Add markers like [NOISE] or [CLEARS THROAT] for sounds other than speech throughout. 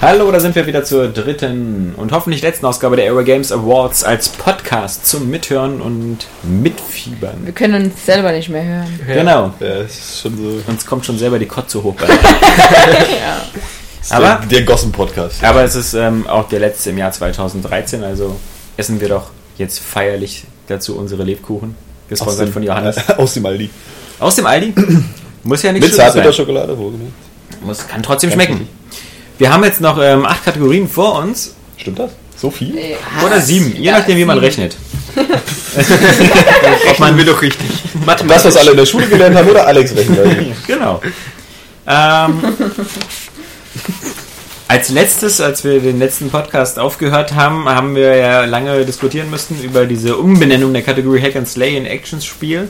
Hallo, da sind wir wieder zur dritten und hoffentlich letzten Ausgabe der Aero Games Awards als Podcast zum Mithören und Mitfiebern. Wir können uns selber nicht mehr hören. Genau. Ja, es ist schon so. Uns kommt schon selber die Kotze hoch. bei- [LAUGHS] ja. Aber- der, der Gossen-Podcast. Aber es ist ähm, auch der letzte im Jahr 2013, also essen wir doch jetzt feierlich dazu unsere Lebkuchen, gesponsert von Johannes. [LAUGHS] Aus dem Aldi. Aus dem Aldi. Muss ja nicht Mit schlimm sein. Zartbitterschokolade, wohlgemerkt. Muss, kann trotzdem Ganz schmecken. Wir haben jetzt noch ähm, acht Kategorien vor uns. Stimmt das? So viel? Ja, Oder sieben, je ja, nachdem, wie man sieben. rechnet. [LAUGHS] Ob man will doch richtig. Das, was alle in der Schule gelernt haben, oder Alex rechnen? [LAUGHS] Genau. Ähm, als letztes, als wir den letzten Podcast aufgehört haben, haben wir ja lange diskutieren müssen über diese Umbenennung der Kategorie Hack and Slay in Actions Spiel.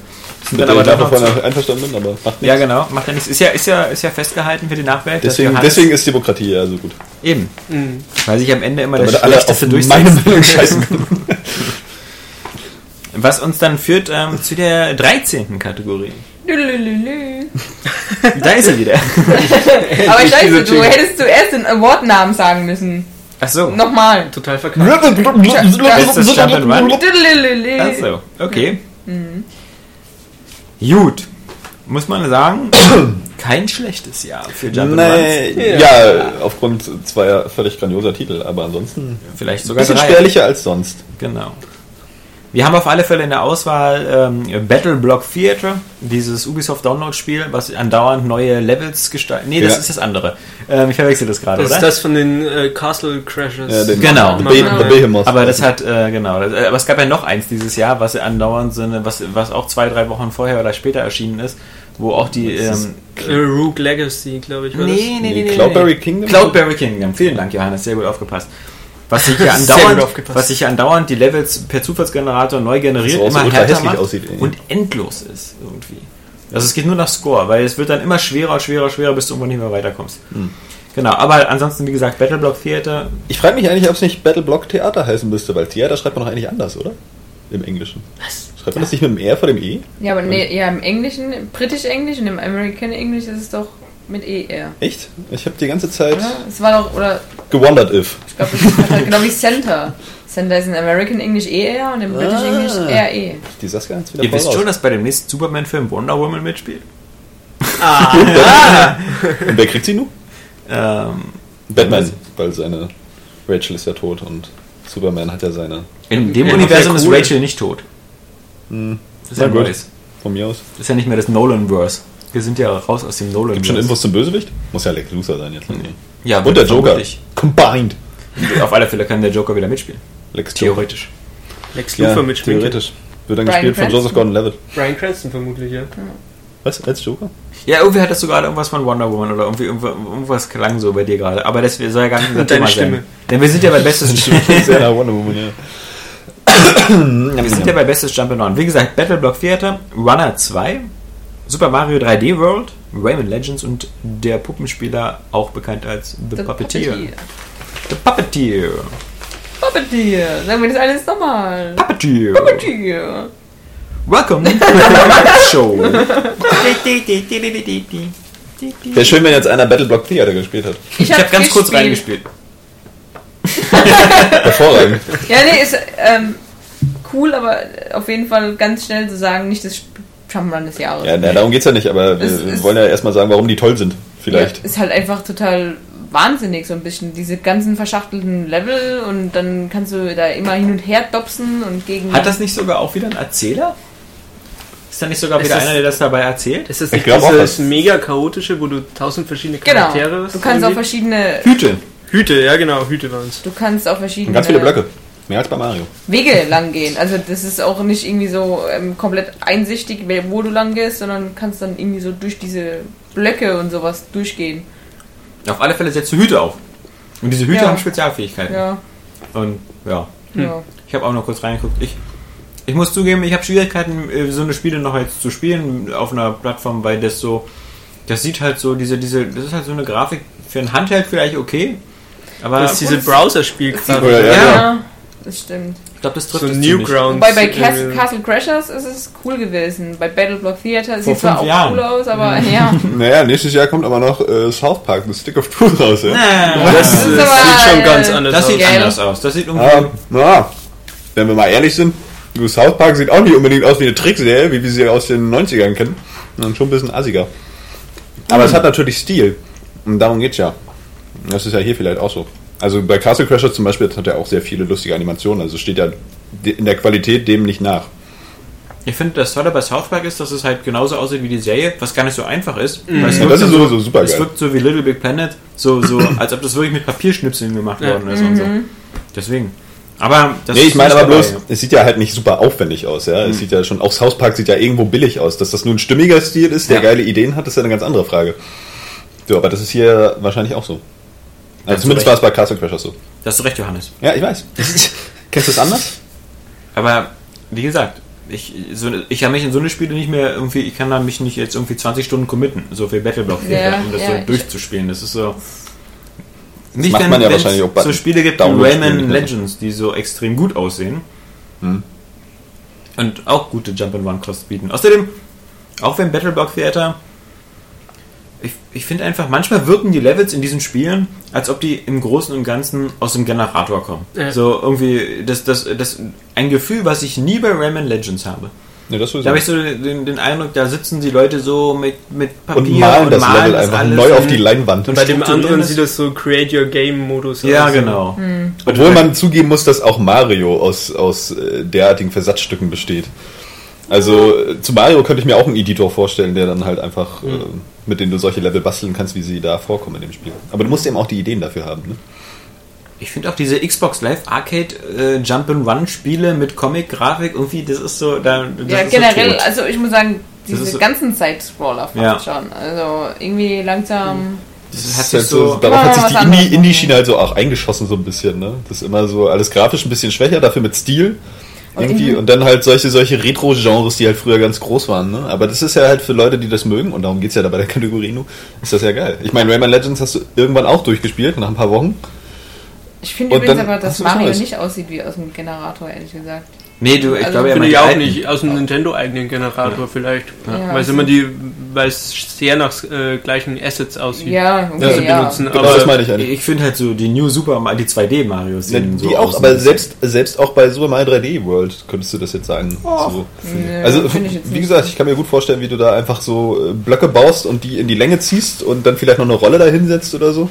Sind Mit dann aber ich noch davon einverstanden bin, aber macht ja, nichts. genau, macht ja nichts. Ist ja, ist ja, ist ja festgehalten für die Nachwelt. Deswegen, deswegen ist Demokratie ja so gut. eben. Mhm. Weil sich am Ende immer das Damit alle auf Schlechteste meine durchsetzt. [LAUGHS] Meinung scheißen können. [LAUGHS] Was uns dann führt ähm, zu der 13. Kategorie. [LAUGHS] Da ist er wieder. Aber scheiße, du hättest zuerst den Award-Namen sagen müssen. Ach so. Nochmal. Total verkackt. Ach so, okay. Gut. Muss man sagen, [COUGHS] kein schlechtes Jahr für Jump. Nee, ja, aufgrund zweier völlig grandioser Titel, aber ansonsten Vielleicht ein sogar bisschen drei. spärlicher als sonst. Genau. Wir haben auf alle Fälle in der Auswahl ähm, Battle Block Theater, dieses Ubisoft Download-Spiel, was andauernd neue Levels gestaltet. Nee, das Ja. ist das andere. Ähm, ich verwechsel das gerade, Das oder? ist das von den äh, Castle Crashers. Ja, den, Genau. The, Be the Behemoth. Aber das hat, äh, genau, das, äh, aber es gab ja noch eins dieses Jahr, was andauernd so eine, was, was auch zwei, drei Wochen vorher oder später erschienen ist, wo auch die, Das ist ähm, Äh, Rogue Legacy, glaube ich, war nee, das. nee, nee, Nee, nee, Cloudberry nee. Kingdom? Cloudberry Kingdom. Vielen Dank, Johannes, sehr gut aufgepasst. Was sich ja [LAUGHS] andauernd, was sich ja andauernd die Levels per Zufallsgenerator neu generiert, so immer ultra härter hässlich macht aussieht, und endlos ist irgendwie. Also es geht nur nach Score, weil es wird dann immer schwerer, schwerer, schwerer, bis du irgendwann nicht mehr weiterkommst. Hm. Genau, aber ansonsten, wie gesagt, Battleblock Theater, Ich frage mich eigentlich, ob es nicht Battleblock Theater heißen müsste, weil Theater schreibt man doch eigentlich anders, oder? Im Englischen. Was? Schreibt man das nicht mit dem R vor dem E? Ja, aber nee, ja, im Englischen, im britisch-englisch und im American English ist es doch mit ER. Echt? Ich habe die ganze Zeit Oder? Es war doch, oder gewondert if. ich glaube, das ist halt genau wie Center. Center ist in American English ER und im British Ah. English RE. Die Saskia jetzt wieder ihr wisst raus. schon, dass bei dem nächsten Superman-Film Wonder Woman mitspielt? [LAUGHS] Und wer kriegt sie nun? Ähm, Batman, weil seine Rachel ist ja tot und Superman hat ja seine. in dem Ja, Universum ist cool. Rachel nicht tot. Hm, Das ist ja gut. Von mir aus. Das ist ja nicht mehr das Nolan-Verse. Wir sind ja raus aus dem Nolan-Verse. Gibt schon Infos zum Bösewicht? Muss ja Lex Luthor sein jetzt. Ja, Und der Joker. Combined. Auf alle Fälle kann der Joker wieder mitspielen. Lex. Theoretisch. Lex Ja, Luthor mit Schminke. theoretisch. Wird dann Bryan gespielt von Cranston. Joseph Gordon-Levitt. Brian Cranston vermutlich, ja. Was? Als Joker? Ja, irgendwie hattest du gerade irgendwas von Wonder Woman oder irgendwie irgendwas, klang so bei dir gerade. Aber das soll ja gar nicht unser [LAUGHS] Und deine Thema Stimme. sein. Denn wir sind ja bei Bestes Sehr nach Wonder Woman, ja. Wir sind ja bei Bestes Jump and Run. Wie gesagt, Battleblock Theater, Runner 2, Super Mario 3D World, Rayman Legends und der Puppenspieler, auch bekannt als The, The Puppeteer. Puppeteer. The Puppeteer. Puppeteer. Sagen wir das alles nochmal. Puppeteer. Puppeteer. Welcome to the [LAUGHS] Show. Wäre schön, wenn jetzt einer Battleblock Theater gespielt hat. Ich habe ganz kurz gespielt. reingespielt. [LAUGHS] Hervorragend. Ja, nee, ist ähm, cool, aber auf jeden Fall ganz schnell zu sagen, nicht das Jump'n'Run des Jahres. Ja, na, darum geht's ja nicht, aber wir Es wollen ja erstmal sagen, warum die toll sind. Vielleicht. Ja, ist halt einfach total wahnsinnig, so ein bisschen. Diese ganzen verschachtelten Level und dann kannst du da immer hin und her dopsen und gegen. Hat das nicht sogar auch wieder einen Erzähler? Ist da nicht sogar Es wieder ist- einer, der das dabei erzählt? Ist das Ich nicht auch, dieses das- mega chaotische, wo du tausend verschiedene Genau. Charaktere Du kannst auch verschiedene. Hüte. Hüte, ja genau, Hüte waren es. Du kannst auch Und verschiedene ganz viele Blöcke. Mehr als bei Mario. Wege lang gehen. Also das ist auch nicht irgendwie so ähm, komplett einsichtig, wo du lang gehst, sondern kannst dann irgendwie so durch diese Blöcke und sowas durchgehen. Auf alle Fälle setzt du Hüte auf. Und diese Hüte Ja. haben Spezialfähigkeiten. Ja, Und ja, ja. ich habe auch noch kurz reingeguckt. Ich, ich muss zugeben, ich habe Schwierigkeiten, äh, so eine Spiele noch jetzt zu spielen auf einer Plattform, weil das so, das sieht halt so, diese, diese, das ist halt so eine Grafik für ein Handheld vielleicht okay. Aber Das ist diese Browser-Spielgrafik. Ja, Ja. Ja, das stimmt. Ich glaube, das trifft So es ziemlich. Newgrounds. Wobei bei Cas äh, Castle Crashers ist es cool gewesen. Bei Battleblock Theater sieht zwar fünf auch Jahren. cool aus, aber ja. [LAUGHS] Naja, nächstes Jahr kommt aber noch äh, South Park, The Stick of Truth raus, ja? Nee, Das, Das ist äh, aber, sieht schon ganz anders das aus. sieht Geil. anders aus. Das sieht irgendwie. Ah, na, wenn wir mal ehrlich sind, South Park sieht auch nicht unbedingt aus wie eine Trickserie, wie wir sie aus den 90ern kennen, sondern schon ein bisschen assiger. Aber es hat natürlich Stil. Und darum geht's ja. Das ist ja hier vielleicht auch so. Also bei Castle Crashers zum Beispiel das hat er auch sehr viele lustige Animationen. Also steht ja in der Qualität dem nicht nach. Ich finde, das Tolle bei South Park ist, dass es halt genauso aussieht wie die Serie, was gar nicht so einfach ist. Weil es Ja, wirkt das ist sowieso super Es geil. wirkt so wie Little Big Planet, so, so [CLEARS THROAT] als ob das wirklich mit Papierschnipseln gemacht Ja. worden ist und so. Deswegen. Aber das Nee, ich ist meine aber bloß, dabei. es sieht ja halt nicht super aufwendig aus, ja. Es sieht ja schon, auch South Park sieht ja irgendwo billig aus. Dass das nun ein stimmiger Stil ist, der Ja. geile Ideen hat, ist ja eine ganz andere Frage. So, aber das ist hier wahrscheinlich auch so. Also zumindest war es bei Castle Crashers so. Da hast du recht, Johannes. Ja, ich weiß. [LAUGHS] Kennst du es anders? Aber wie gesagt, ich, so, ich kann mich in so eine Spiele nicht mehr irgendwie, ich kann da mich nicht jetzt irgendwie 20 Stunden committen, so für Battleblock Ja, um das ja, so durchzuspielen. Das ist so. Nicht, macht wenn man ja wahrscheinlich auch bei so Spiele gibt wie Rayman. Legends, die so extrem gut aussehen. Hm. Und auch gute Jump-and-Run-Kosts bieten. Außerdem, auch wenn Battleblock Theater. Ich, ich finde einfach, manchmal wirken die Levels in diesen Spielen, als ob die im Großen und Ganzen aus dem Generator kommen. Ja. So irgendwie, das, das, das, ein Gefühl, was ich nie bei Rayman Legends habe. Das Da habe ich so den, den Eindruck, da sitzen die Leute so mit, mit Papier und malen das Level das einfach alles neu auf und- die Leinwand. und Bei dem anderen das. sieht das so Create Your Game Modus Ja, aus. genau. Obwohl man zugeben muss, dass auch Mario aus, aus äh, derartigen Versatzstücken besteht. Also zu Mario könnte ich mir auch einen Editor vorstellen, der dann halt einfach, äh, mit dem du solche Level basteln kannst, wie sie da vorkommen in dem Spiel. Aber du musst eben auch die Ideen dafür haben. Ne? Ich finde auch diese Xbox Live Arcade äh, Jump'n'Run Spiele mit Comic-Grafik irgendwie, das ist so, da, das Ja, ist generell, so also ich muss sagen, diese so- ganzen Side-Scroller fast Ja. schon. Also irgendwie langsam. das Das hat halt so, so, darauf hat sich die anderes Indie- Indie-Schiene halt so auch eingeschossen so ein bisschen. Ne? Das ist immer so alles grafisch ein bisschen schwächer, dafür mit Stil. Und Irgendwie. Und dann halt solche, solche Retro-Genres, die halt früher ganz groß waren. Ne? Aber das ist ja halt für Leute, die das mögen, und darum geht's ja da bei der [LAUGHS] Kategorie nur, ist das ja geil. Ich meine, Rayman Legends hast du irgendwann auch durchgespielt, nach ein paar Wochen. Ich finde übrigens aber, dass Mario nicht aussieht wie aus dem Generator, ehrlich gesagt. Nee, du, ich Also glaube, er Finde meint ich auch alten. nicht, aus dem Nintendo-eigenen Generator vielleicht. Ja, weil es also- immer die, weil es sehr nach äh, gleichen Assets aussieht. Ja, Ja, okay, sie ja. benutzen. Genau, Aber das meine ich eigentlich. Ich finde halt so die New Super Mario, die 2D Marios sehen die so auch, aus. aber selbst, selbst auch bei Super Mario 3D World könntest du das jetzt sagen. so. Nö, Also, wie gesagt, ich kann mir gut vorstellen, wie du da einfach so äh, Blöcke baust und die in die Länge ziehst und dann vielleicht noch eine Rolle dahinsetzt oder so.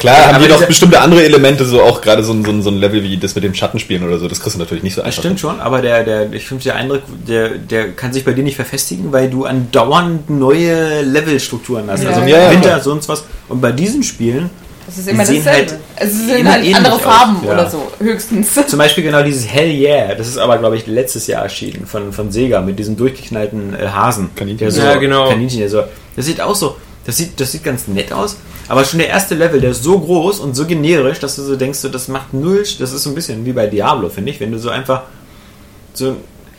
Klar, haben die noch diese- bestimmte andere Elemente, so auch gerade so, ein- so, so ein Level wie das mit dem Schattenspielen oder so, das kriegst du natürlich nicht so Das einfach. stimmt schon, aber der, der, ich finde der Eindruck, der, der kann sich bei dir nicht verfestigen, weil du andauernd neue Levelstrukturen hast. Ja. Also Ja, ja, Winter, klar. sonst was. Und bei diesen Spielen, Das ist immer dasselbe. halt es sind immer halt andere aus, Farben ja. oder so, höchstens. zum Beispiel genau dieses Hell Yeah, das ist aber, glaube ich, letztes Jahr erschienen von, von Sega mit diesem durchgeknallten äh, Hasen. Kaninchen. Der so, Ja, genau. Kaninchen, der so. Das sieht auch so, das sieht, das sieht ganz nett aus, aber schon der erste Level, der ist so groß und so generisch, dass du so denkst, so, das macht null, das ist so ein bisschen wie bei Diablo, finde ich, wenn du so einfach so,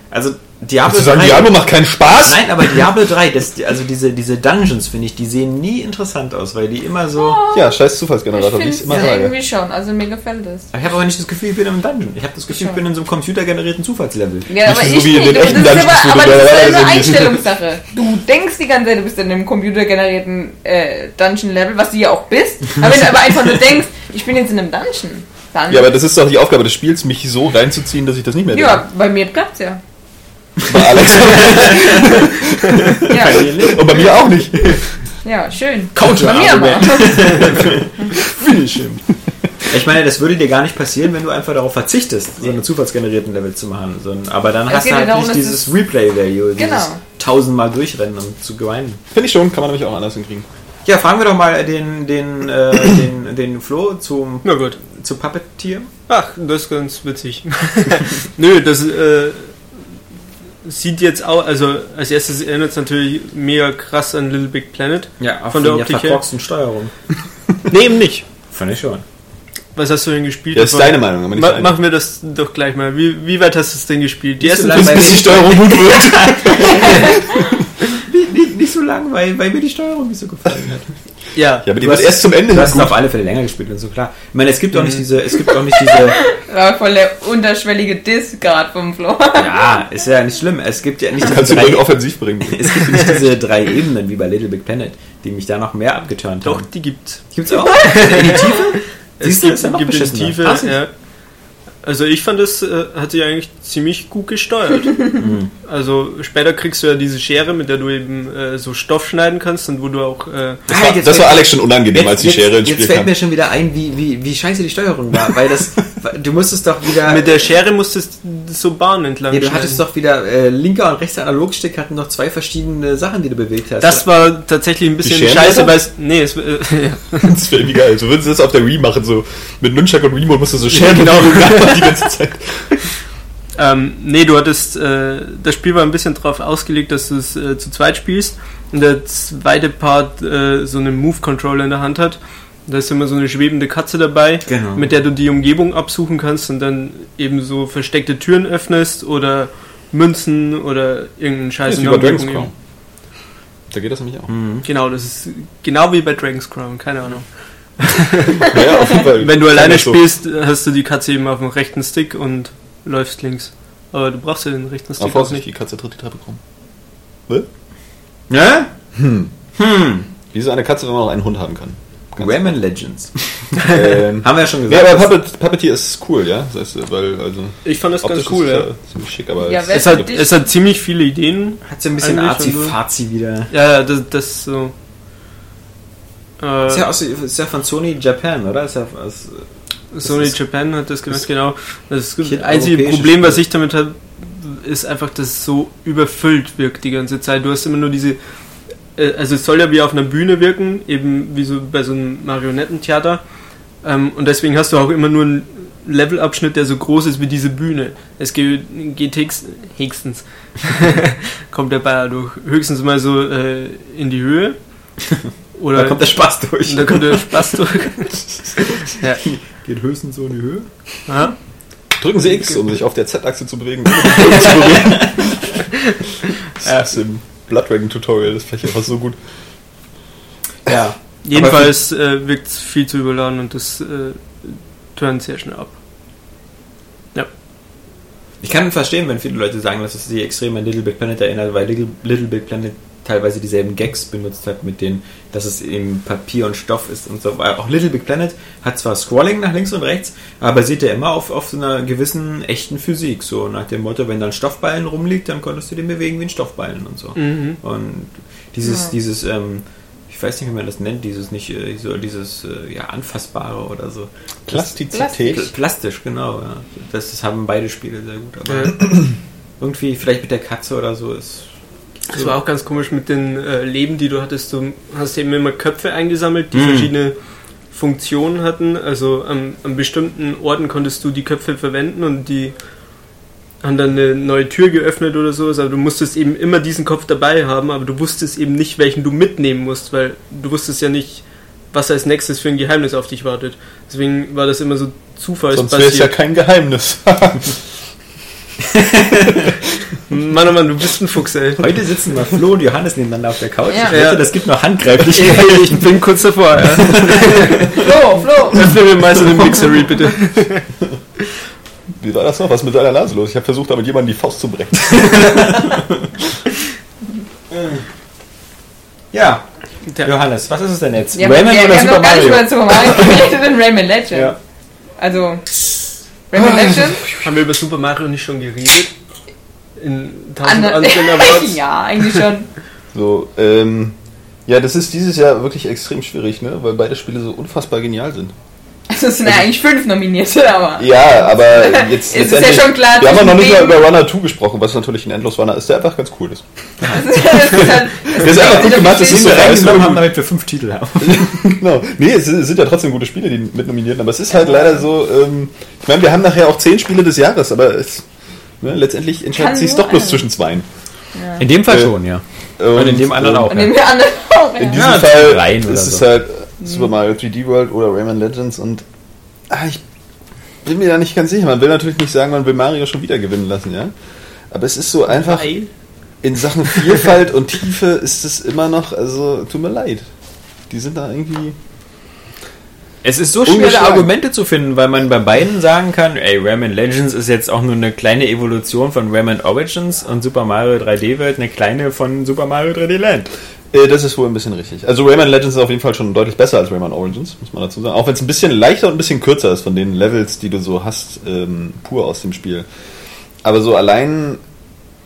also Diablo du sagen, 3 Diablo macht keinen Spaß? Nein, aber Diablo 3, das, also diese, diese Dungeons, finde ich, die sehen nie interessant aus, weil die immer so. Ja, scheiß Zufallsgenerator, wie ich es es immer sage. irgendwie schon, also mir gefällt es. Ich habe aber nicht das Gefühl, ich bin im Dungeon. Ich habe das Gefühl, ich bin in so einem computergenerierten Zufallslevel. Ja, aber so ich wie in nicht. den echten das ist Dungeons, aber, aber du das ist eine in- Einstellungssache. Du denkst die ganze Zeit, du bist in einem computergenerierten äh, Dungeon-Level, was du ja auch bist. Aber wenn du aber einfach nur denkst, ich bin jetzt in einem Dungeon, dann... Ja, aber das ist doch die Aufgabe des Spiels, mich so reinzuziehen, dass ich das nicht mehr ja, bei mir klappt's ja. Bei Alex. [LAUGHS] Ja, Und bei mir auch nicht. ja schön. Counter Bei mir aber. [LAUGHS] Finish him. Ich meine, das würde dir gar nicht passieren, wenn du einfach darauf verzichtest, so eine zufallsgenerierten Level zu machen. So ein- Aber dann Es hast du halt darum, nicht dieses es- Replay-Value, dieses Genau. tausendmal durchrennen, um zu gewinnen. Finde ich schon, kann man nämlich auch anders hinkriegen. Ja, fragen wir doch mal den, den, äh, [COUGHS] den, den Flo zum, Na gut. zu Puppeteer. Ach, das ist ganz witzig. [LAUGHS] Nö, das äh, sieht jetzt auch, also als erstes erinnert es natürlich mega krass an Little Big Planet. Ja, auf Von der Optik her. Steuerung. [LAUGHS] Nee, eben nicht. Fand ich schon. Was hast du denn gespielt? Das ist deine Meinung, aber nicht Ma machen wir das doch gleich mal. Wie, wie weit hast du es denn gespielt? Die ersten bei Bis die Steuerung gut wird. [LAUGHS] [LAUGHS] Lang, weil, weil mir die Steuerung nicht so gefallen hat. [LAUGHS] Ja, Ja, aber die Du hast- erst zum Ende Du hast es auf alle Fälle länger gespielt und so, klar. Ich meine, es gibt auch nicht diese, es gibt auch nicht diese, [LAUGHS] War voll der unterschwellige Diss gerade vom Flo. ja, ist ja nicht schlimm. Es gibt ja nicht diese Kannst du drei, den offensiv bringen. [LAUGHS] es gibt nicht diese drei Ebenen wie bei Little Big Planet, die mich da noch mehr abgeturnt doch, haben. die gibt's. Gibt's auch? In die Tiefe? Es Siehst du, gibt, ist ja noch gibt in die beschissener. Tiefe. Ach, siehst du. ja. Also ich fand, es äh, hat sich eigentlich ziemlich gut gesteuert. [LAUGHS] also später kriegst du ja diese Schere, mit der du eben äh, so Stoff schneiden kannst und wo du auch... Äh, Das Halt, war, jetzt das war Alex schon unangenehm, als die jetzt, Schere ins jetzt Spiel fällt kam. mir schon wieder ein, wie, wie, wie scheiße die Steuerung war, weil das, du musstest doch wieder, mit der Schere musstest du so Bahnen entlang ja, du schneiden. hattest doch wieder, äh, linker und rechter Analogstick hatten noch zwei verschiedene Sachen, die du bewegt hast. Das war tatsächlich ein bisschen scheiße, weil es... Nee, es, äh, [LAUGHS] ja. Das wäre geil. So würdest du das auf der Wii machen, so mit Nunchuck und Remote musst du so Ja, Scheren genau. genau. [LAUGHS] die ganze Zeit. [LAUGHS] Ähm, nee, du hattest, äh, das Spiel war ein bisschen darauf ausgelegt, dass du es äh, zu zweit spielst und der zweite Part äh, so einen Move-Controller in der Hand hat. Da ist immer so eine schwebende Katze dabei, Genau. mit der du die Umgebung absuchen kannst und dann eben so versteckte Türen öffnest oder Münzen oder irgendeinen Scheiß Das ist in wie der bei Dragon's. Crown. Da geht das nämlich auch. Mhm. Genau, das ist genau wie bei Dragon's Crown, keine Ahnung. [LAUGHS] Ja, auf jeden Fall. Wenn du alleine so. spielst, hast du die Katze eben auf dem rechten Stick und läufst links. Aber du brauchst ja den rechten Stick auch Vorsicht, nicht. die Katze tritt die Treppe krumm. Ne? Hm. Hm. Wie ist eine Katze, wenn man noch einen Hund haben kann? Rayman Legends. ähm, [LAUGHS] Haben wir ja schon ja, gesagt. aber Puppet, Puppeteer ist cool, ja? Das heißt, weil, also, Ich fand das ganz optisch cool, ist ja. es, ziemlich schick, aber Ja, es- Es hat, es hat ziemlich viele Ideen. hat so ein bisschen. Arzi-Fazi wieder. Ja, ja, das, das so. Äh, Ist ja, aus, ist ja von Sony Japan, oder? Ist ja aus, Sony ist- Japan hat das gemacht, genau. Das einzige Problem, was ich damit habe, ist einfach, dass es so überfüllt wirkt die ganze Zeit. Du hast immer nur diese. äh, Also, es soll ja wie auf einer Bühne wirken, eben wie so bei so einem Marionettentheater. Ähm, Und deswegen hast du auch immer nur einen Levelabschnitt, der so groß ist wie diese Bühne. Es geht, geht höchst- höchstens, [LAUGHS] kommt der Bayer durch, höchstens mal so äh, in die Höhe. [LAUGHS] Oder da kommt der Spaß durch. da kommt der Spaß [LAUGHS] durch. ja. Geht höchstens so in die Höhe. Aha. Drücken Sie X, um sich auf der Z-Achse zu bewegen. [LAUGHS] zu. [LAUGHS] Das ist im Blood Dragon Tutorial, das ist vielleicht einfach so gut. Ja. Jedenfalls äh, wirkt es viel zu überladen und das äh, turnt sehr schnell ab. Ich kann verstehen, wenn viele Leute sagen, dass es sie extrem an Little Big Planet erinnert, weil Little, Little Big Planet teilweise dieselben Gags benutzt hat, mit denen, dass es eben Papier und Stoff ist und so. Weil auch Little Big Planet hat zwar Scrolling nach links und rechts, aber basiert ja immer auf, auf so einer gewissen echten Physik. So nach dem Motto, wenn da ein Stoffballen rumliegt, dann konntest du den bewegen wie ein Stoffballen und so. Mhm. Und dieses, Ja. dieses, ähm, ich weiß nicht, wie man das nennt, dieses nicht, äh, so dieses, äh, ja, anfassbare oder so. Plastizität. Pl- Plastisch, genau, ja. Das, das haben beide Spiele sehr gut. Aber [CLEARS THROAT] irgendwie, vielleicht mit der Katze oder so, ist. Das war auch ganz komisch mit den äh, Leben, die du hattest. Du hast eben immer Köpfe eingesammelt, die Mhm. verschiedene Funktionen hatten. Also an, an bestimmten Orten konntest du die Köpfe verwenden und die haben dann eine neue Tür geöffnet oder sowas, aber du musstest eben immer diesen Kopf dabei haben, aber du wusstest eben nicht, welchen du mitnehmen musst, weil du wusstest ja nicht, was als nächstes für ein Geheimnis auf dich wartet. Deswegen war das immer so Sonst wäre es ja zufallsbasiert. kein Geheimnis. [LAUGHS] Mann, oh Mann, du bist ein Fuchs, ey. Heute sitzen mal Flo und Johannes nebeneinander auf der Couch. Ja. Ich wette, Ja. das gibt noch handgreiflich. [LAUGHS] ich bin kurz davor, ja. Flo, Flo! Öffne mir mal so den Mixery, bitte. Wie war das noch? Was ist mit deiner Nase los? Ich habe versucht, damit jemandem die Faust zu brechen. [LAUGHS] ja, Johannes, was ist es denn jetzt? Ja, wir, Rayman wir, wir oder haben Super noch gar nicht Mario? über Super Mario [LAUGHS] geredet in Rayman Legend. Ja. Also, Rayman Legend? haben wir über Super Mario nicht schon geredet? In tausend Ander- anderen Awards? [LAUGHS] ja, eigentlich schon. So, ähm, ja, das ist dieses Jahr wirklich extrem schwierig, ne? Weil beide Spiele so unfassbar genial sind. Also, es sind ja eigentlich fünf Nominierte, aber. Ja, aber [LAUGHS] jetzt Es ist ja schon klar, Wir haben ja noch nicht mal über Runner 2 gesprochen, was natürlich ein Endlos-Runner ist, der einfach ganz cool ist. [LAUGHS] Das ist, halt, Das ist einfach gut gemacht, das ist so wir reingenommen haben, damit wir fünf Titel haben. genau. Nee, es es sind ja trotzdem gute Spiele, die mit nominierten, aber es ist halt leider so, ähm, ich meine, wir haben nachher auch zehn Spiele des Jahres, aber es, ne, letztendlich entscheidet sich doch bloß zwischen zweien. In dem Fall Äh, schon, ja. Und, in dem anderen ähm, auch. Und den wir anderen [LAUGHS] auch. In Ja. diesem Ja, Fall rein ist es so. halt Super Mario 3D World oder Rayman Legends und ah, ich bin mir da nicht ganz sicher. Man will natürlich nicht sagen, man will Mario schon wieder gewinnen lassen, ja. Aber es ist so einfach. Weil? in Sachen Vielfalt und Tiefe ist es immer noch, also tut mir leid. Die sind da irgendwie. Es ist so schwer. Argumente zu finden, weil man bei beiden sagen kann, ey, Rayman Legends ist jetzt auch nur eine kleine Evolution von Rayman Origins und Super Mario 3D World eine kleine von Super Mario 3D Land. Äh, das ist wohl ein bisschen richtig. Also Rayman Legends ist auf jeden Fall schon deutlich besser als Rayman Origins, muss man dazu sagen. Auch wenn es ein bisschen leichter und ein bisschen kürzer ist von den Levels, die du so hast, ähm, pur aus dem Spiel. Aber so allein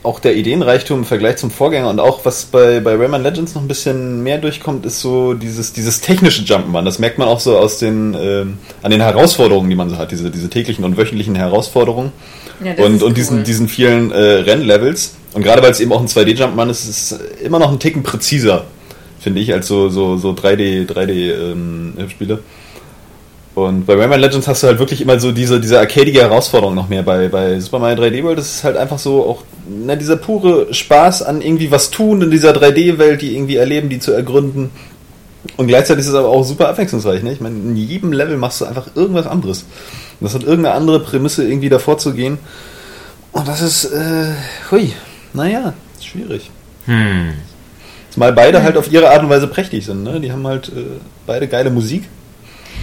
auch der Ideenreichtum im Vergleich zum Vorgänger und auch was bei, bei Rayman Legends noch ein bisschen mehr durchkommt, ist so dieses, dieses technische Jump'n'Run. Das merkt man auch so aus den, ähm, an den Herausforderungen, die man so hat, diese, diese täglichen und wöchentlichen Herausforderungen Ja, und, und diesen, cool. diesen vielen äh, Rennlevels. Und gerade weil es eben auch ein 2D-Jumpman ist, ist es immer noch ein Ticken präziser, finde ich, als so, so, so 3D, 3D-Spiele. Und bei Rayman Legends hast du halt wirklich immer so diese, diese arcadige Herausforderung noch mehr. Bei, bei Super Mario 3D World ist es halt einfach so auch na, dieser pure Spaß an irgendwie was tun in dieser 3D-Welt, die irgendwie erleben, die zu ergründen. Und gleichzeitig ist es aber auch super abwechslungsreich. Ne? Ich meine, in jedem Level machst du einfach irgendwas anderes. Und das hat irgendeine andere Prämisse, irgendwie davor zu gehen. Und das ist, äh, hui, naja, schwierig. Hm. Zumal beide halt auf ihre Art und Weise prächtig sind. Ne? Die haben halt äh, beide geile Musik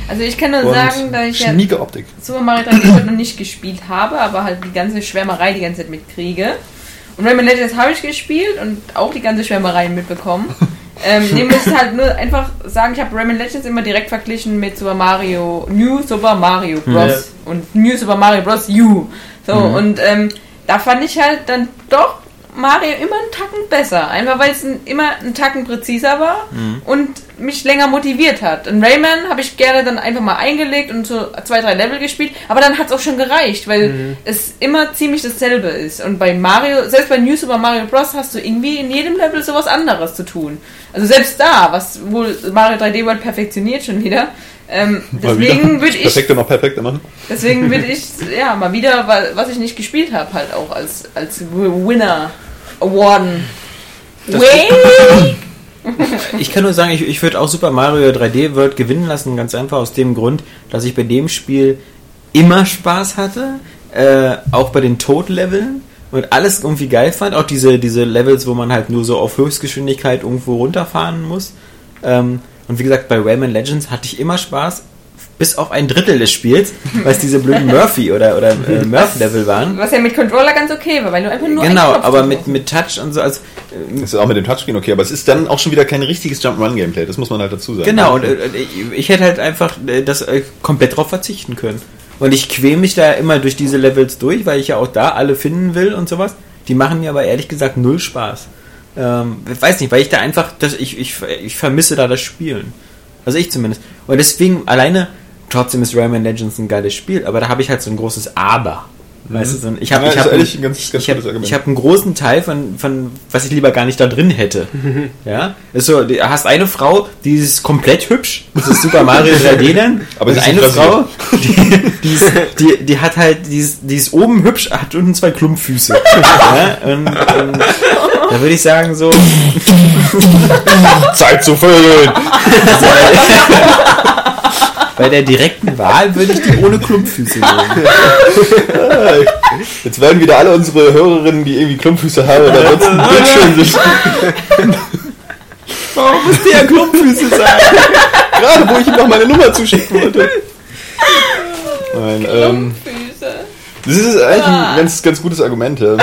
Also ich kann nur und sagen, dass ich ja Optik. Super Mario 3D World noch nicht gespielt habe, aber halt die ganze Schwärmerei die ganze Zeit mitkriege. Und Rayman Legends habe ich gespielt und auch die ganze Schwärmerei mitbekommen. [LAUGHS] ähm, nee, muss ich halt nur einfach sagen, ich habe Rayman Legends immer direkt verglichen mit Super Mario, New Super Mario Bros. Ja. und New Super Mario Bros. U. So, und ähm, da fand ich halt dann doch Mario immer einen Tacken besser. Einfach weil es immer einen Tacken präziser war und mich länger motiviert hat. In Rayman habe ich gerne dann einfach mal eingelegt und so zwei, drei Level gespielt, aber dann hat es auch schon gereicht, weil es immer ziemlich dasselbe ist. Und bei Mario, selbst bei New Super Mario Bros. hast du irgendwie in jedem Level sowas anderes zu tun. Also selbst da, was wohl Mario 3D World perfektioniert schon wieder. Ähm, [LAUGHS] deswegen würde ich Perfekte noch perfekter machen. Deswegen will [LAUGHS] ich, ja, mal wieder, wa- was ich nicht gespielt habe, halt auch als, als Winner awarden. Wait! [LAUGHS] Ich kann nur sagen, ich, ich würde auch Super Mario 3D World gewinnen lassen, ganz einfach aus dem Grund, dass ich bei dem Spiel immer Spaß hatte, äh, auch bei den Tod-Leveln und alles irgendwie geil fand, auch diese, diese Levels, wo man halt nur so auf Höchstgeschwindigkeit irgendwo runterfahren muss. Ähm, und wie gesagt, bei Rayman Legends hatte ich immer Spaß, bis auf ein Drittel des Spiels, weil es diese blöden [LAUGHS] Murphy oder, oder äh, Murph-Level waren. Was ja mit Controller ganz okay war, weil du einfach nur Genau, aber mit, mit Touch und so, also Das ist auch mit dem Touchscreen okay, aber es ist dann auch schon wieder kein richtiges Jump'n'Run-Gameplay, das muss man halt dazu sagen. Genau, und äh, ich- ich hätte halt einfach äh, das äh, komplett drauf verzichten können. Und ich quäle mich da immer durch diese Levels durch, weil ich ja auch da alle finden will und sowas. Die machen mir aber ehrlich gesagt null Spaß. Ähm, weiß nicht, weil ich da einfach, das, ich, ich, ich vermisse da das Spielen. Also ich zumindest. Und deswegen alleine, trotzdem ist Rayman Legends ein geiles Spiel, aber da habe ich halt so ein großes Aber. Weißt du, so ein, ich habe Ja, ich hab, ein ganz- ganz ich hab, ich hab einen großen Teil von, von, was ich lieber gar nicht da drin hätte. [LAUGHS] Ja, ist so, du hast eine Frau, die ist komplett hübsch, das ist Super Mario 3D [LAUGHS] dann, Aber und eine Frau, die, die, ist, die, die hat halt, die ist, die ist oben hübsch, hat unten zwei Klumpfüße. [LAUGHS] ja, und, und da würde ich sagen so, Zeit zu vögeln! [LAUGHS] bei der direkten Wahl würde ich die ohne Klumpfüße nehmen. [LAUGHS] Jetzt werden wieder alle unsere Hörerinnen, die irgendwie Klumpfüße haben oder sonst ein [LAUGHS] Bildschirm sich. Warum muss der Klumpfüße sein? Gerade wo ich ihm noch meine Nummer zuschicken wollte. Nein, ähm, das ist eigentlich ein ganz, ganz gutes Argument. Ja.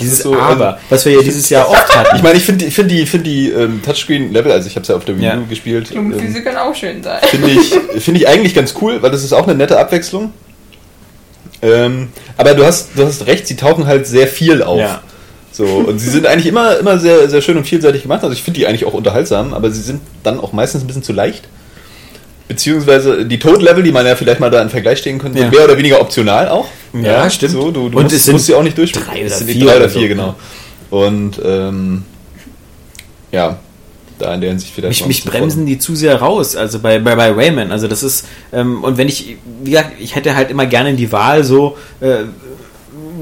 Dieses so, Aber, was wir ja dieses Jahr oft hatten. [LAUGHS] Ich meine, ich finde die, find die, find die ähm, Touchscreen-Level, also ich habe es ja auf der Wii Ja. U gespielt, ähm, Klumpfüße können auch schön sein. finde ich, [LAUGHS] find ich eigentlich ganz cool, weil das ist auch eine nette Abwechslung. Ähm, aber du hast, du hast recht, sie tauchen halt sehr viel auf. Ja. So, und sie sind eigentlich immer, immer sehr, sehr schön und vielseitig gemacht. Also ich finde die eigentlich auch unterhaltsam, aber sie sind dann auch meistens ein bisschen zu leicht. Beziehungsweise die Tod-Level, die man ja vielleicht mal da in Vergleich stehen könnte, Ja. sind mehr oder weniger optional auch. [LAUGHS] Ja, stimmt. So, du, du Und musst, es sind musst sie auch nicht durchspielen. drei oder Es sind die vier drei oder oder so. vier, genau. Und ähm, ja, da in der Hinsicht vielleicht Mich, mich bremsen die zu sehr raus, also bei, bei, bei Rayman. Also das ist, ähm, und wenn ich, wie gesagt, ich hätte halt immer gerne die Wahl so, äh,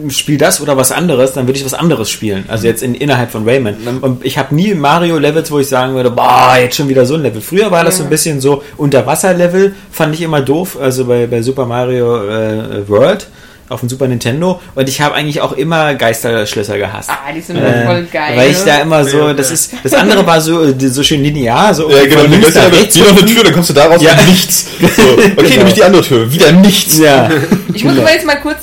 spiel das oder was anderes, dann würde ich was anderes spielen. Also jetzt in, innerhalb von Rayman. Und ich habe nie Mario-Levels, wo ich sagen würde, boah, jetzt schon wieder so ein Level. Früher war das so ein bisschen so Unterwasser-Level, fand ich immer doof, also bei, bei Super Mario äh, World. Auf dem Super Nintendo und ich habe eigentlich auch immer Geisterschlösser gehasst. Ah, die sind Äh, voll geil. Weil ich da immer so, das ist, das andere war so, so schön linear, so Ja, genau, links nach rechts. noch eine Tür, dann kommst du da raus Ja. und nichts. So, okay, [LAUGHS] Genau. nämlich die andere Tür, wieder nichts. Ja, Ich muss aber jetzt mal kurz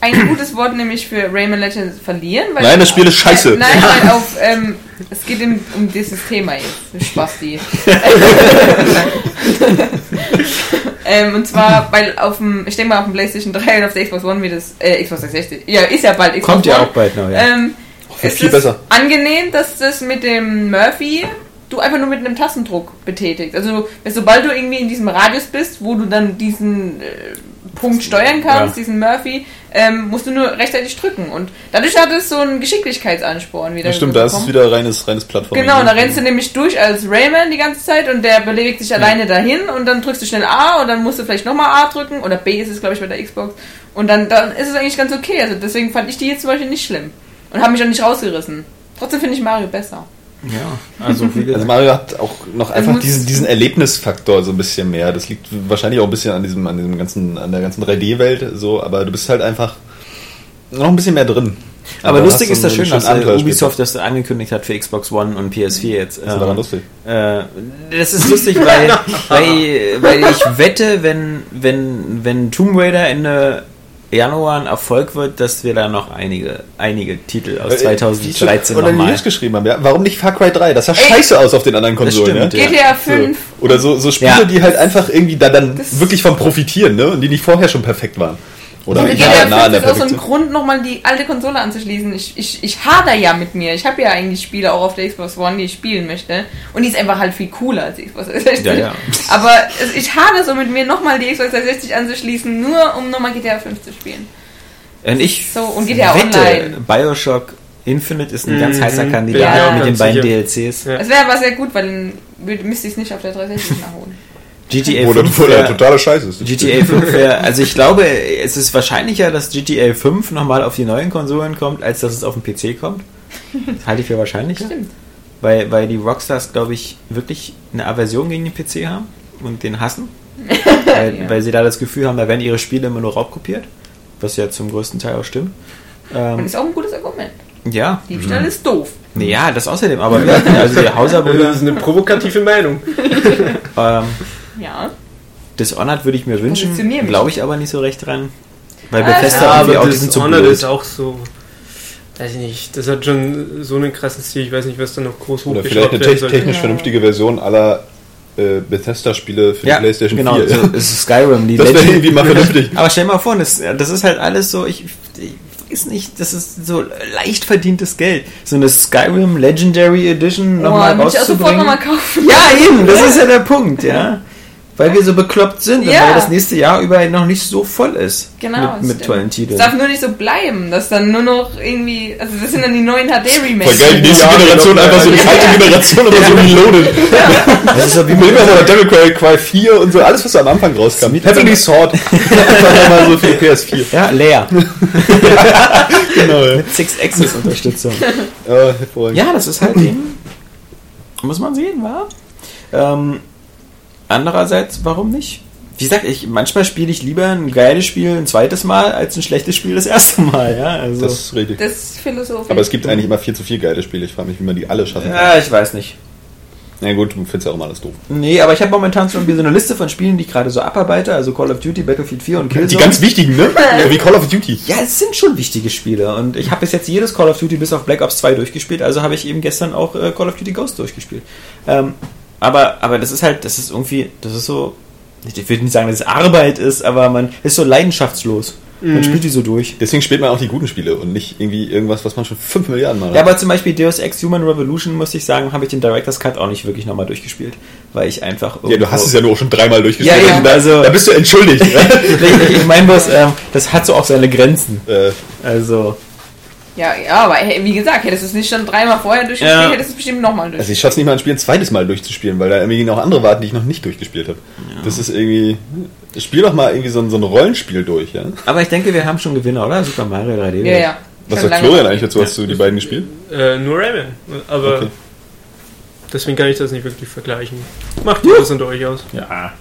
ein gutes Wort nämlich für Rayman Legends verlieren. Weil Nein, das Spiel ist scheiße. Nein, [LAUGHS] weil auf, ähm, es geht um, um dieses Thema jetzt. Spasti. [LAUGHS] ähm, und zwar, weil auf dem, ich denke mal auf dem PlayStation 3 und auf der Xbox One wird es, äh, Xbox 360, ja, ist ja bald Xbox kommt ja One. auch bald noch, ja. Ähm, wird ist viel es besser. angenehm, dass das mit dem Murphy du einfach nur mit einem Tastendruck betätigst. Also sobald du irgendwie in diesem Radius bist, wo du dann diesen äh, Punkt steuern kannst, Ja. diesen Murphy, ähm, musst du nur rechtzeitig drücken. Und dadurch hat es so einen Geschicklichkeitsansporn wieder. Ja, stimmt, da ist es wieder reines, reines Plattform. Genau, und da rennst du nämlich durch als Rayman die ganze Zeit und der bewegt sich alleine dahin und dann drückst du schnell A und dann musst du vielleicht nochmal A drücken oder B ist es, glaube ich, bei der Xbox. Und dann, dann ist es eigentlich ganz okay. Also deswegen fand ich die jetzt zum Beispiel nicht schlimm. Und habe mich auch nicht rausgerissen. Trotzdem finde ich Mario besser. Ja, also wie Also Mario hat auch noch einfach diesen, diesen Erlebnisfaktor so ein bisschen mehr. Das liegt wahrscheinlich auch ein bisschen an diesem, an diesem ganzen, an der ganzen 3D-Welt so, aber du bist halt einfach noch ein bisschen mehr drin. aber du lustig hast ist das schön, dass äh. Ubisoft das angekündigt hat für Xbox One und PS4 jetzt. Was ist daran Ähm, lustig? Äh, das ist lustig, weil, [LAUGHS] weil, weil ich wette, wenn, wenn, wenn Tomb Raider Ende Januar ein Erfolg wird, dass wir da noch einige, einige Titel aus Äh, 2013 oder die nochmal. News geschrieben haben, ja? Warum nicht Far Cry 3? Das sah Ey, scheiße aus auf den anderen Konsolen, stimmt, ja? ja. GTA 5. So. Oder so, so Spiele, Ja. die halt einfach irgendwie da dann Das- wirklich von profitieren, ne? Und die nicht vorher schon perfekt waren. Oder Und ja, nah an 5 der ist auch so ein. Grund, nochmal die alte Konsole anzuschließen. Ich, ich, ich hader ja mit mir. Ich habe ja eigentlich Spiele auch auf der Xbox One, die ich spielen möchte. Und die ist einfach halt viel cooler als die Xbox 360. Ja, ja. [LAUGHS] Aber es- ich hader so mit mir, nochmal die Xbox 360 anzuschließen, nur um nochmal GTA 5 zu spielen. Und ich So, und GTA wette, Online. Bioshock Infinite ist ein Mhm. ganz heißer Bin Kandidat ich auch mit den beiden sicher. DLCs. Ja. Es wäre aber sehr gut, weil dann müsste ich es nicht auf der 360 nachholen. GTA Wo 5 der, totale Scheiß ist. GTA 5 wäre, also ich glaube, es ist wahrscheinlicher, dass GTA 5 nochmal auf die neuen Konsolen kommt, als dass es auf den PC kommt. Das halte ich für wahrscheinlicher. Stimmt. Weil, weil die Rockstars, glaube ich, wirklich eine Aversion gegen den PC haben und den hassen. [LAUGHS] weil, Ja. weil sie da das Gefühl haben, da werden ihre Spiele immer nur raubkopiert. Was ja zum größten Teil auch stimmt. Und Ähm, ist auch ein gutes Argument. ja, Diebstahl ist doof. ja, das außerdem, aber also die [LAUGHS] Hauser-Brüder. Das ist eine provokative Meinung. [LAUGHS] Ähm, Ja. Dishonored würde ich mir wünschen, glaube ich aber nicht so recht dran. Weil Ah, Bethesda ja, irgendwie aber auch diesen zu Dishonored blöd. ist auch so. Weiß ich nicht, das hat schon so einen krassen Stil. Ich weiß nicht, was da noch groß Oder vielleicht eine te technisch Ja. vernünftige Version aller äh, Bethesda-Spiele für Ja, die PlayStation genau, 4. so, [LAUGHS] es ist Skyrim, die Das wäre irgendwie mal [LAUGHS] vernünftig. Aber stell dir mal vor, das, das ist halt alles so, ich, ich ist nicht, das ist so leicht verdientes Geld. So eine Skyrim Legendary Edition nochmal muss ich auch sofort rauszubringen. nochmal kaufen. Ja, eben, das [LAUGHS] ist ja der Punkt, ja. Weil wir so bekloppt sind und Ja. weil das nächste Jahr über noch nicht so voll ist. Genau, Mit, das mit tollen Es Titeln. darf nur nicht so bleiben, dass dann nur noch irgendwie, also das sind dann die neuen HD-Remakes. Voll geil, die nächste Ja, Generation genau. einfach so die Ja. alte Generation oder so reloaded. Das ist so wie immer oder Devil Cry, Cry 4 und so, alles was am Anfang rauskam. Heavenly Sword. [LAUGHS] einfach mal so für die PS4. ja, leer. [LAUGHS] Genau, ja. Mit Six Axis Unterstützung. Ja. Ja, das ist halt eben. Muss man sehen, wa? Ähm, andererseits, warum nicht? Wie gesagt, ich, manchmal spiele ich lieber ein geiles Spiel ein zweites Mal als ein schlechtes Spiel das erste Mal, ja. Also, Das ist richtig. Das ist philosophisch. Aber es gibt eigentlich immer viel zu viel geile Spiele. Ich frage mich, wie man die alle schaffen kann. ja, ich weiß nicht. Na gut, du findest ja auch immer alles doof. Nee, aber ich habe momentan so eine Liste von Spielen, die ich gerade so abarbeite, also Call of Duty, Battlefield 4 und Killzone. Die ganz wichtigen, ne? So wie Call of Duty. ja, es sind schon wichtige Spiele und ich habe bis jetzt jedes Call of Duty bis auf Black Ops 2 durchgespielt, also habe ich eben gestern auch äh, Call of Duty Ghost durchgespielt. Ähm, aber, aber das ist halt, das ist irgendwie, das ist so, ich würde nicht sagen, dass es Arbeit ist, aber man ist so leidenschaftslos. Man spielt die so durch. Deswegen spielt man auch die guten Spiele und nicht irgendwie irgendwas, was man schon 5 Milliarden Mal Ja, aber zum Beispiel Deus Ex Human Revolution, muss ich sagen, habe ich den Director's Cut auch nicht wirklich nochmal durchgespielt, weil ich einfach. Ja, du hast es ja nur auch schon dreimal durchgespielt. Ja, eben, da, also- da bist du entschuldigt. [LAUGHS] ich, ich meine bloß, ähm, das hat so auch seine Grenzen. äh, Also. Ja, ja, aber hey, wie gesagt, hättest du es nicht schon dreimal vorher durchgespielt, Ja. hättest du es bestimmt nochmal also durchgespielt. ich schaff's nicht mal ein Spiel ein zweites Mal durchzuspielen, weil da irgendwie noch andere warten, die ich noch nicht durchgespielt habe. Das ist irgendwie. Spiel doch mal irgendwie so ein, so ein Rollenspiel durch, ja? Aber ich denke, wir haben schon Gewinner, oder? Super Mario 3D. ja, ja. Was sagt Florian eigentlich dazu? Hast du die beiden gespielt? Äh, nur Rayman. Aber Okay. deswegen kann ich das nicht wirklich vergleichen. Macht ihr das unter euch aus? Ja.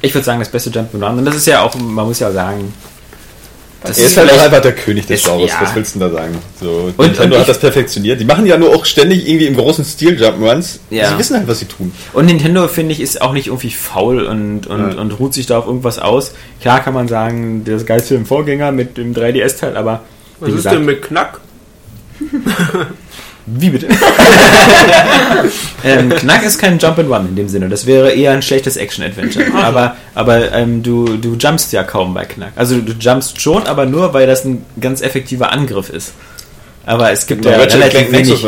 Ich würde sagen, das beste Jump'n'Run. Und das ist ja auch, man muss ja sagen, Das Er ist ist halt einfach der König des Genres, ja. was willst du denn da sagen? So, Und- Nintendo und hat das perfektioniert. Die machen ja nur auch ständig irgendwie im großen Stil Jump'n'Runs. Ja. Sie wissen halt, was sie tun. Und Nintendo, finde ich, ist auch nicht irgendwie faul und, und, Ja. und ruht sich da auf irgendwas aus. Klar kann man sagen, das geilste im Vorgänger mit dem 3DS-Teil, aber Was ist gesagt, denn mit Knack? [LAUGHS] wie bitte? [LAUGHS] ähm, Knack ist kein Jump and Run in dem Sinne. Das wäre eher ein schlechtes Action-Adventure. aber aber ähm, du, du jumpst ja kaum bei Knack. Also du jumpst schon, aber nur, weil das ein ganz effektiver Angriff ist. Aber es gibt ja, Ratchet relativ wenig.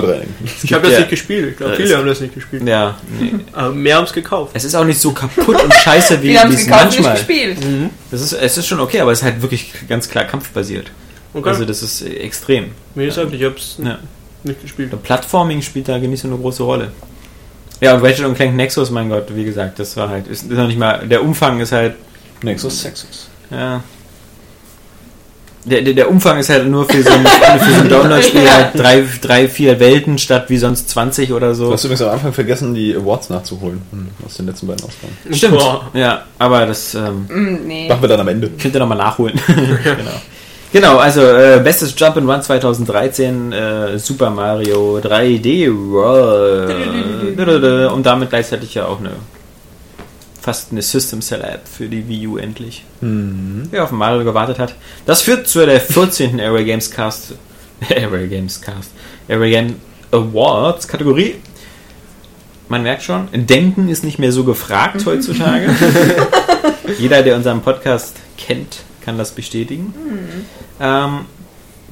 Ich habe das ja- nicht gespielt. Ich glaube, viele es- haben das nicht gespielt. Ja, nee. [LAUGHS] Aber mehr haben es gekauft. Es ist auch nicht so kaputt und scheiße, wie, Wir haben wie es manchmal. nicht gespielt. Das ist, es ist schon okay, aber es ist halt wirklich ganz klar kampfbasiert. Okay. Also das ist extrem. Wie gesagt, ich habe es Ja. Nicht gespielt. Plattforming spielt da nicht so eine große Rolle. Ja, und Ratchet und Clank Nexus, mein Gott, wie gesagt, das war halt, ist, ist noch nicht mal, der Umfang ist halt, Nexus Sexus. ja. Der, der, der Umfang ist halt nur für so ein, [LAUGHS] für so ein Download-Spiel [LAUGHS] halt drei, drei, vier Welten statt wie sonst 20 oder Du so. hast übrigens am Anfang vergessen, die Awards nachzuholen hm, aus den letzten beiden Ausgaben. Stimmt. Boah. Ja, aber das ähm, Mm, nee. Machen wir dann am Ende. könnt ihr nochmal nachholen. [LAUGHS] genau. Genau, also äh, bestes Jump'n'Run 2013, äh, Super Mario 3D World. Und damit gleichzeitig ja auch eine fast eine System Seller App für die Wii U endlich. Wer auf Mario gewartet hat. Das führt zu der 14. Area Games Cast [LAUGHS] Area Games Cast Area Game Awards Kategorie. Man merkt schon, Denken ist nicht mehr so gefragt heutzutage. [LAUGHS] Jeder, der unseren Podcast kennt, kann das bestätigen. Ähm,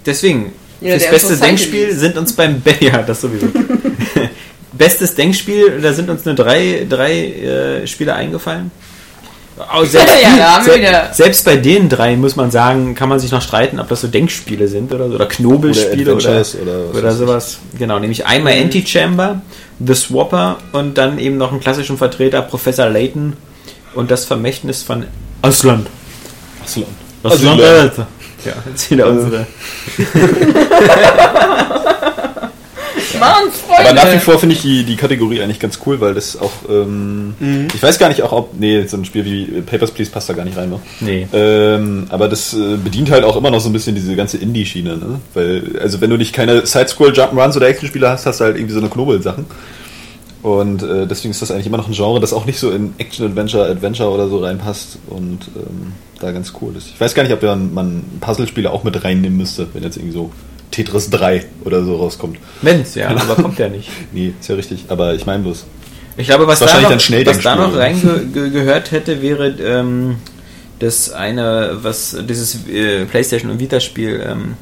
deswegen, Jeder, das beste Denkspiel liest. sind uns beim [LAUGHS] Be ja, das sowieso. [LAUGHS] Bestes Denkspiel, da sind uns nur drei, drei äh, Spiele eingefallen. Auch [LAUGHS] selbst, Ja, da haben wir se- wieder- selbst bei den drei muss man sagen, kann man sich noch streiten, ob das so Denkspiele sind oder so, oder Knobelspiele oder, oder was oder ich. sowas. Genau, nämlich einmal Anti-Chamber, The Swapper und dann eben noch einen klassischen Vertreter, Professor Layton und das Vermächtnis von Aslan. Aslan. Aslan. Aslan. Ja, jetzt wieder unsere. [LAUGHS] Machen's, Freunde! Aber nach wie vor finde ich die, die Kategorie eigentlich ganz cool, weil das auch, ähm, ich weiß gar nicht auch, ob, nee, so ein Spiel wie Papers, Please passt da gar nicht rein, ne? Nee. Ähm, aber das äh, bedient halt auch immer noch so ein bisschen diese ganze Indie-Schiene, ne? Weil, also wenn du nicht keine Side-Scroll-Jump'n'Runs oder Action-Spiele hast, hast du halt irgendwie so eine Knobel-Sachen. Und äh, deswegen ist das eigentlich immer noch ein Genre, das auch nicht so in Action-Adventure, Adventure oder so reinpasst und ähm, da ganz cool ist. Ich weiß gar nicht, ob man, man Puzzlespiele auch mit reinnehmen müsste, wenn jetzt irgendwie so Tetris 3 oder so rauskommt. Wenn's, ja, aber kommt ja nicht. [LAUGHS] Nee, ist ja richtig. Aber ich meine bloß. Ich glaube, was da noch, dann schnell was da noch reingehört hätte, wäre ähm, das eine, was dieses äh, PlayStation und Vita-Spiel, ähm,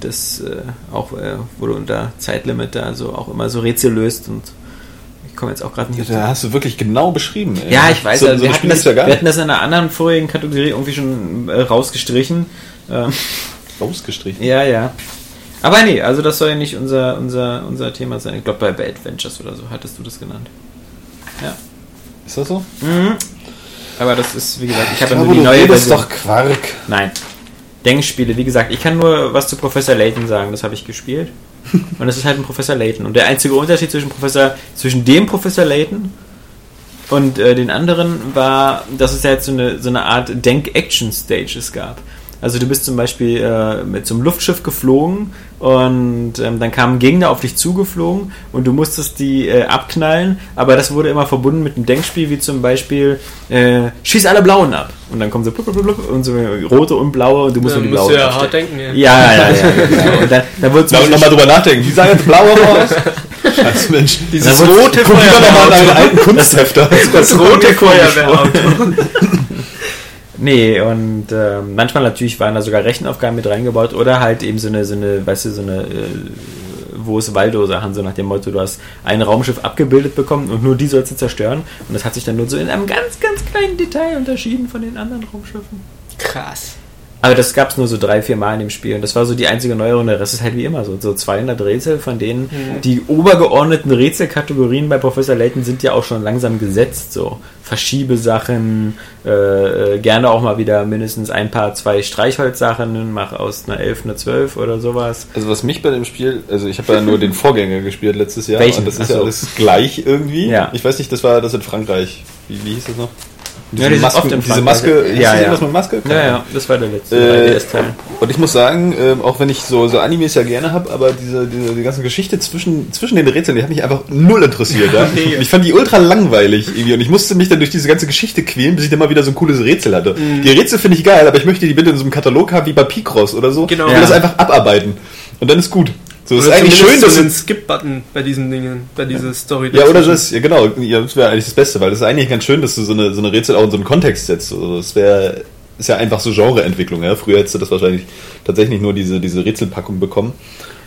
das äh, auch, äh, du unter Zeitlimit da so auch immer so Rätsel löst und ich komme jetzt auch gerade nicht Da hast du wirklich genau beschrieben. Ey. Ja, ich weiß, so, also so wir, hatten das, ist ja wir hatten das in einer anderen vorigen Kategorie irgendwie schon äh, rausgestrichen. Ähm, Rausgestrichen. ja, ja. Aber nee, also das soll ja nicht unser, unser, unser Thema sein. Ich glaube, bei, bei Adventures oder so hattest du das genannt. Ja. Ist das so? Aber das ist, wie gesagt, ich habe nur die du neue redest Version. doch Quark. Nein. Denkspiele, wie gesagt, ich kann nur was zu Professor Layton sagen, das habe ich gespielt. Und es ist halt ein Professor Layton. Und der einzige Unterschied zwischen Professor, zwischen dem Professor Layton und äh, den anderen war, dass es ja jetzt so eine, so eine Art Denk-Action-Stages gab. Also du bist zum Beispiel äh, mit so einem Luftschiff geflogen und ähm, dann kamen Gegner auf dich zugeflogen und du musstest die äh, abknallen, aber das wurde immer verbunden mit einem Denkspiel, wie zum Beispiel äh, schieß alle Blauen ab. Und dann kommen so blub, blub, blub, und so rote und blaue und du musst Da nur die musst blauen du ja hart denken, ja. Ja, ja, ja. Genau. Und dann, dann wurde Da nochmal drüber nachdenken. Wie sah jetzt blaue aus? [LAUGHS] Scheiß Mensch. Dieses Da rote Guck wieder nochmal in deine alten Kunsthefter. das rote Feuerwehrauto. Nee, und ähm, manchmal natürlich waren da sogar Rechenaufgaben mit reingebaut oder halt eben so eine, so eine, weißt du, so eine, äh, wo ist Waldo-Sachen, so nach dem Motto, du hast ein Raumschiff abgebildet bekommen und nur die sollst du zerstören. Und das hat sich dann nur so in einem ganz, ganz kleinen Detail unterschieden von den anderen Raumschiffen. Krass. Aber das gab es nur so drei, vier Mal in dem Spiel und das war so die einzige Neuerung. Der Rest ist halt wie immer so, so 200 Rätsel, von denen die obergeordneten Rätselkategorien bei Professor Layton sind ja auch schon langsam gesetzt. So Verschiebesachen, äh, äh, gerne auch mal wieder mindestens ein paar, zwei Streichholzsachen, mach aus einer 11 eine 12 oder sowas. Also was mich bei dem Spiel, also ich habe ja nur den Vorgänger gespielt letztes Jahr Welchen? und das ist Ach ja alles gleich irgendwie. Ja. Ich weiß nicht, das war das in Frankreich. Wie, wie hieß das noch? Diese, Ja, die sind Masken, oft diese. Maske, Ja, ist das ja. irgendwas mit Maske? Keine Ja, ja, das war der letzte Äh, 3DS-Teil. Und ich muss sagen, ähm, auch wenn ich so, so Animes ja gerne habe, aber diese, diese die ganze Geschichte zwischen, zwischen den Rätseln, die hat mich einfach null interessiert. Ja? [LAUGHS] Nee. Ich fand die ultra langweilig irgendwie und ich musste mich dann durch diese ganze Geschichte quälen, bis ich dann mal wieder so ein cooles Rätsel hatte. Mhm. Die Rätsel finde ich geil, aber ich möchte die bitte in so einem Katalog haben wie bei Picross oder so. Genau. Ich will Ja. das einfach abarbeiten. Und dann ist gut. So, es ist Oder eigentlich schön, dass so einen Skip-Button bei diesen Dingen, bei dieser Story. ja, oder das, ja genau, ja, das wäre eigentlich das Beste, weil das ist eigentlich ganz schön, dass du so eine, so eine Rätsel auch in so einen Kontext setzt. Also das wäre, ist ja einfach so Genreentwicklung. Ja? Früher hättest du das wahrscheinlich tatsächlich nur diese, diese Rätselpackung bekommen.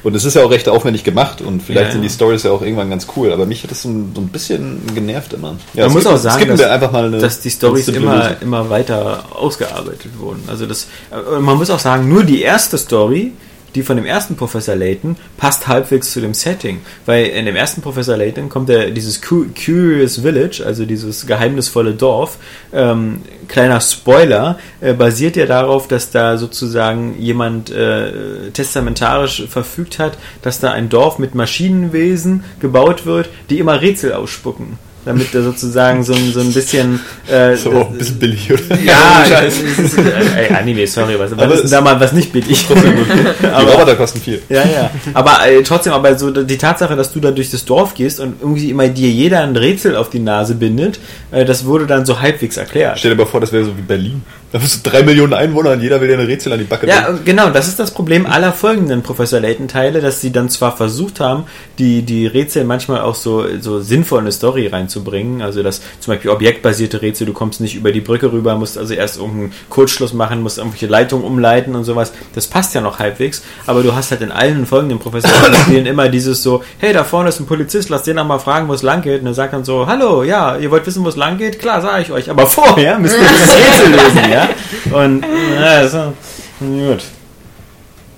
Und es ist ja auch recht aufwendig gemacht und vielleicht Ja, sind die Stories ja auch irgendwann ganz cool, aber mich hat das so ein, so ein bisschen genervt immer. Ja, Man muss skippen- auch sagen, dass, einfach mal eine dass die Stories immer, Lösung. immer weiter ausgearbeitet wurden. Also das, äh, man muss auch sagen, nur die erste Story, die von dem ersten Professor Layton, passt halbwegs zu dem Setting. Weil in dem ersten Professor Layton kommt ja dieses Cu- Curious Village, also dieses geheimnisvolle Dorf. Ähm, kleiner Spoiler, äh, basiert ja darauf, dass da sozusagen jemand äh, testamentarisch verfügt hat, dass da ein Dorf mit Maschinenwesen gebaut wird, die immer Rätsel ausspucken. Damit da sozusagen so ein, so ein bisschen. Äh, So, ein bisschen billig, oder? ja, ist, äh, ey, Anime, sorry, was, was ist denn es- da mal was nicht billig? Trotzdem gut. [LAUGHS] Die Roboter kosten viel. Ja, ja. Aber äh, trotzdem, aber so die Tatsache, dass du da durch das Dorf gehst und irgendwie immer dir jeder ein Rätsel auf die Nase bindet, äh, das wurde dann so halbwegs erklärt. Stell dir mal vor, das wäre so wie Berlin. Da hast du drei Millionen Einwohner und jeder will dir ein Rätsel an die Backe Ja, drücken. und genau, das ist das Problem aller folgenden Professor Layton-Teile, dass sie dann zwar versucht haben, die, die Rätsel manchmal auch so, so sinnvoll in eine Story reinzubringen, also das zum Beispiel objektbasierte Rätsel, du kommst nicht über die Brücke rüber, musst also erst irgendeinen Kurzschluss machen, musst irgendwelche Leitungen umleiten und sowas, das passt ja noch halbwegs, aber du hast halt in allen folgenden Professor Layton-Spielen immer dieses so, hey, da vorne ist ein Polizist, lass den noch mal fragen, wo es lang geht, und er sagt dann so, hallo, ja, ihr wollt wissen, wo es lang geht? Klar, sage ich euch, aber vorher müsst ihr das Rätsel lösen, ja? Und ja, so, gut.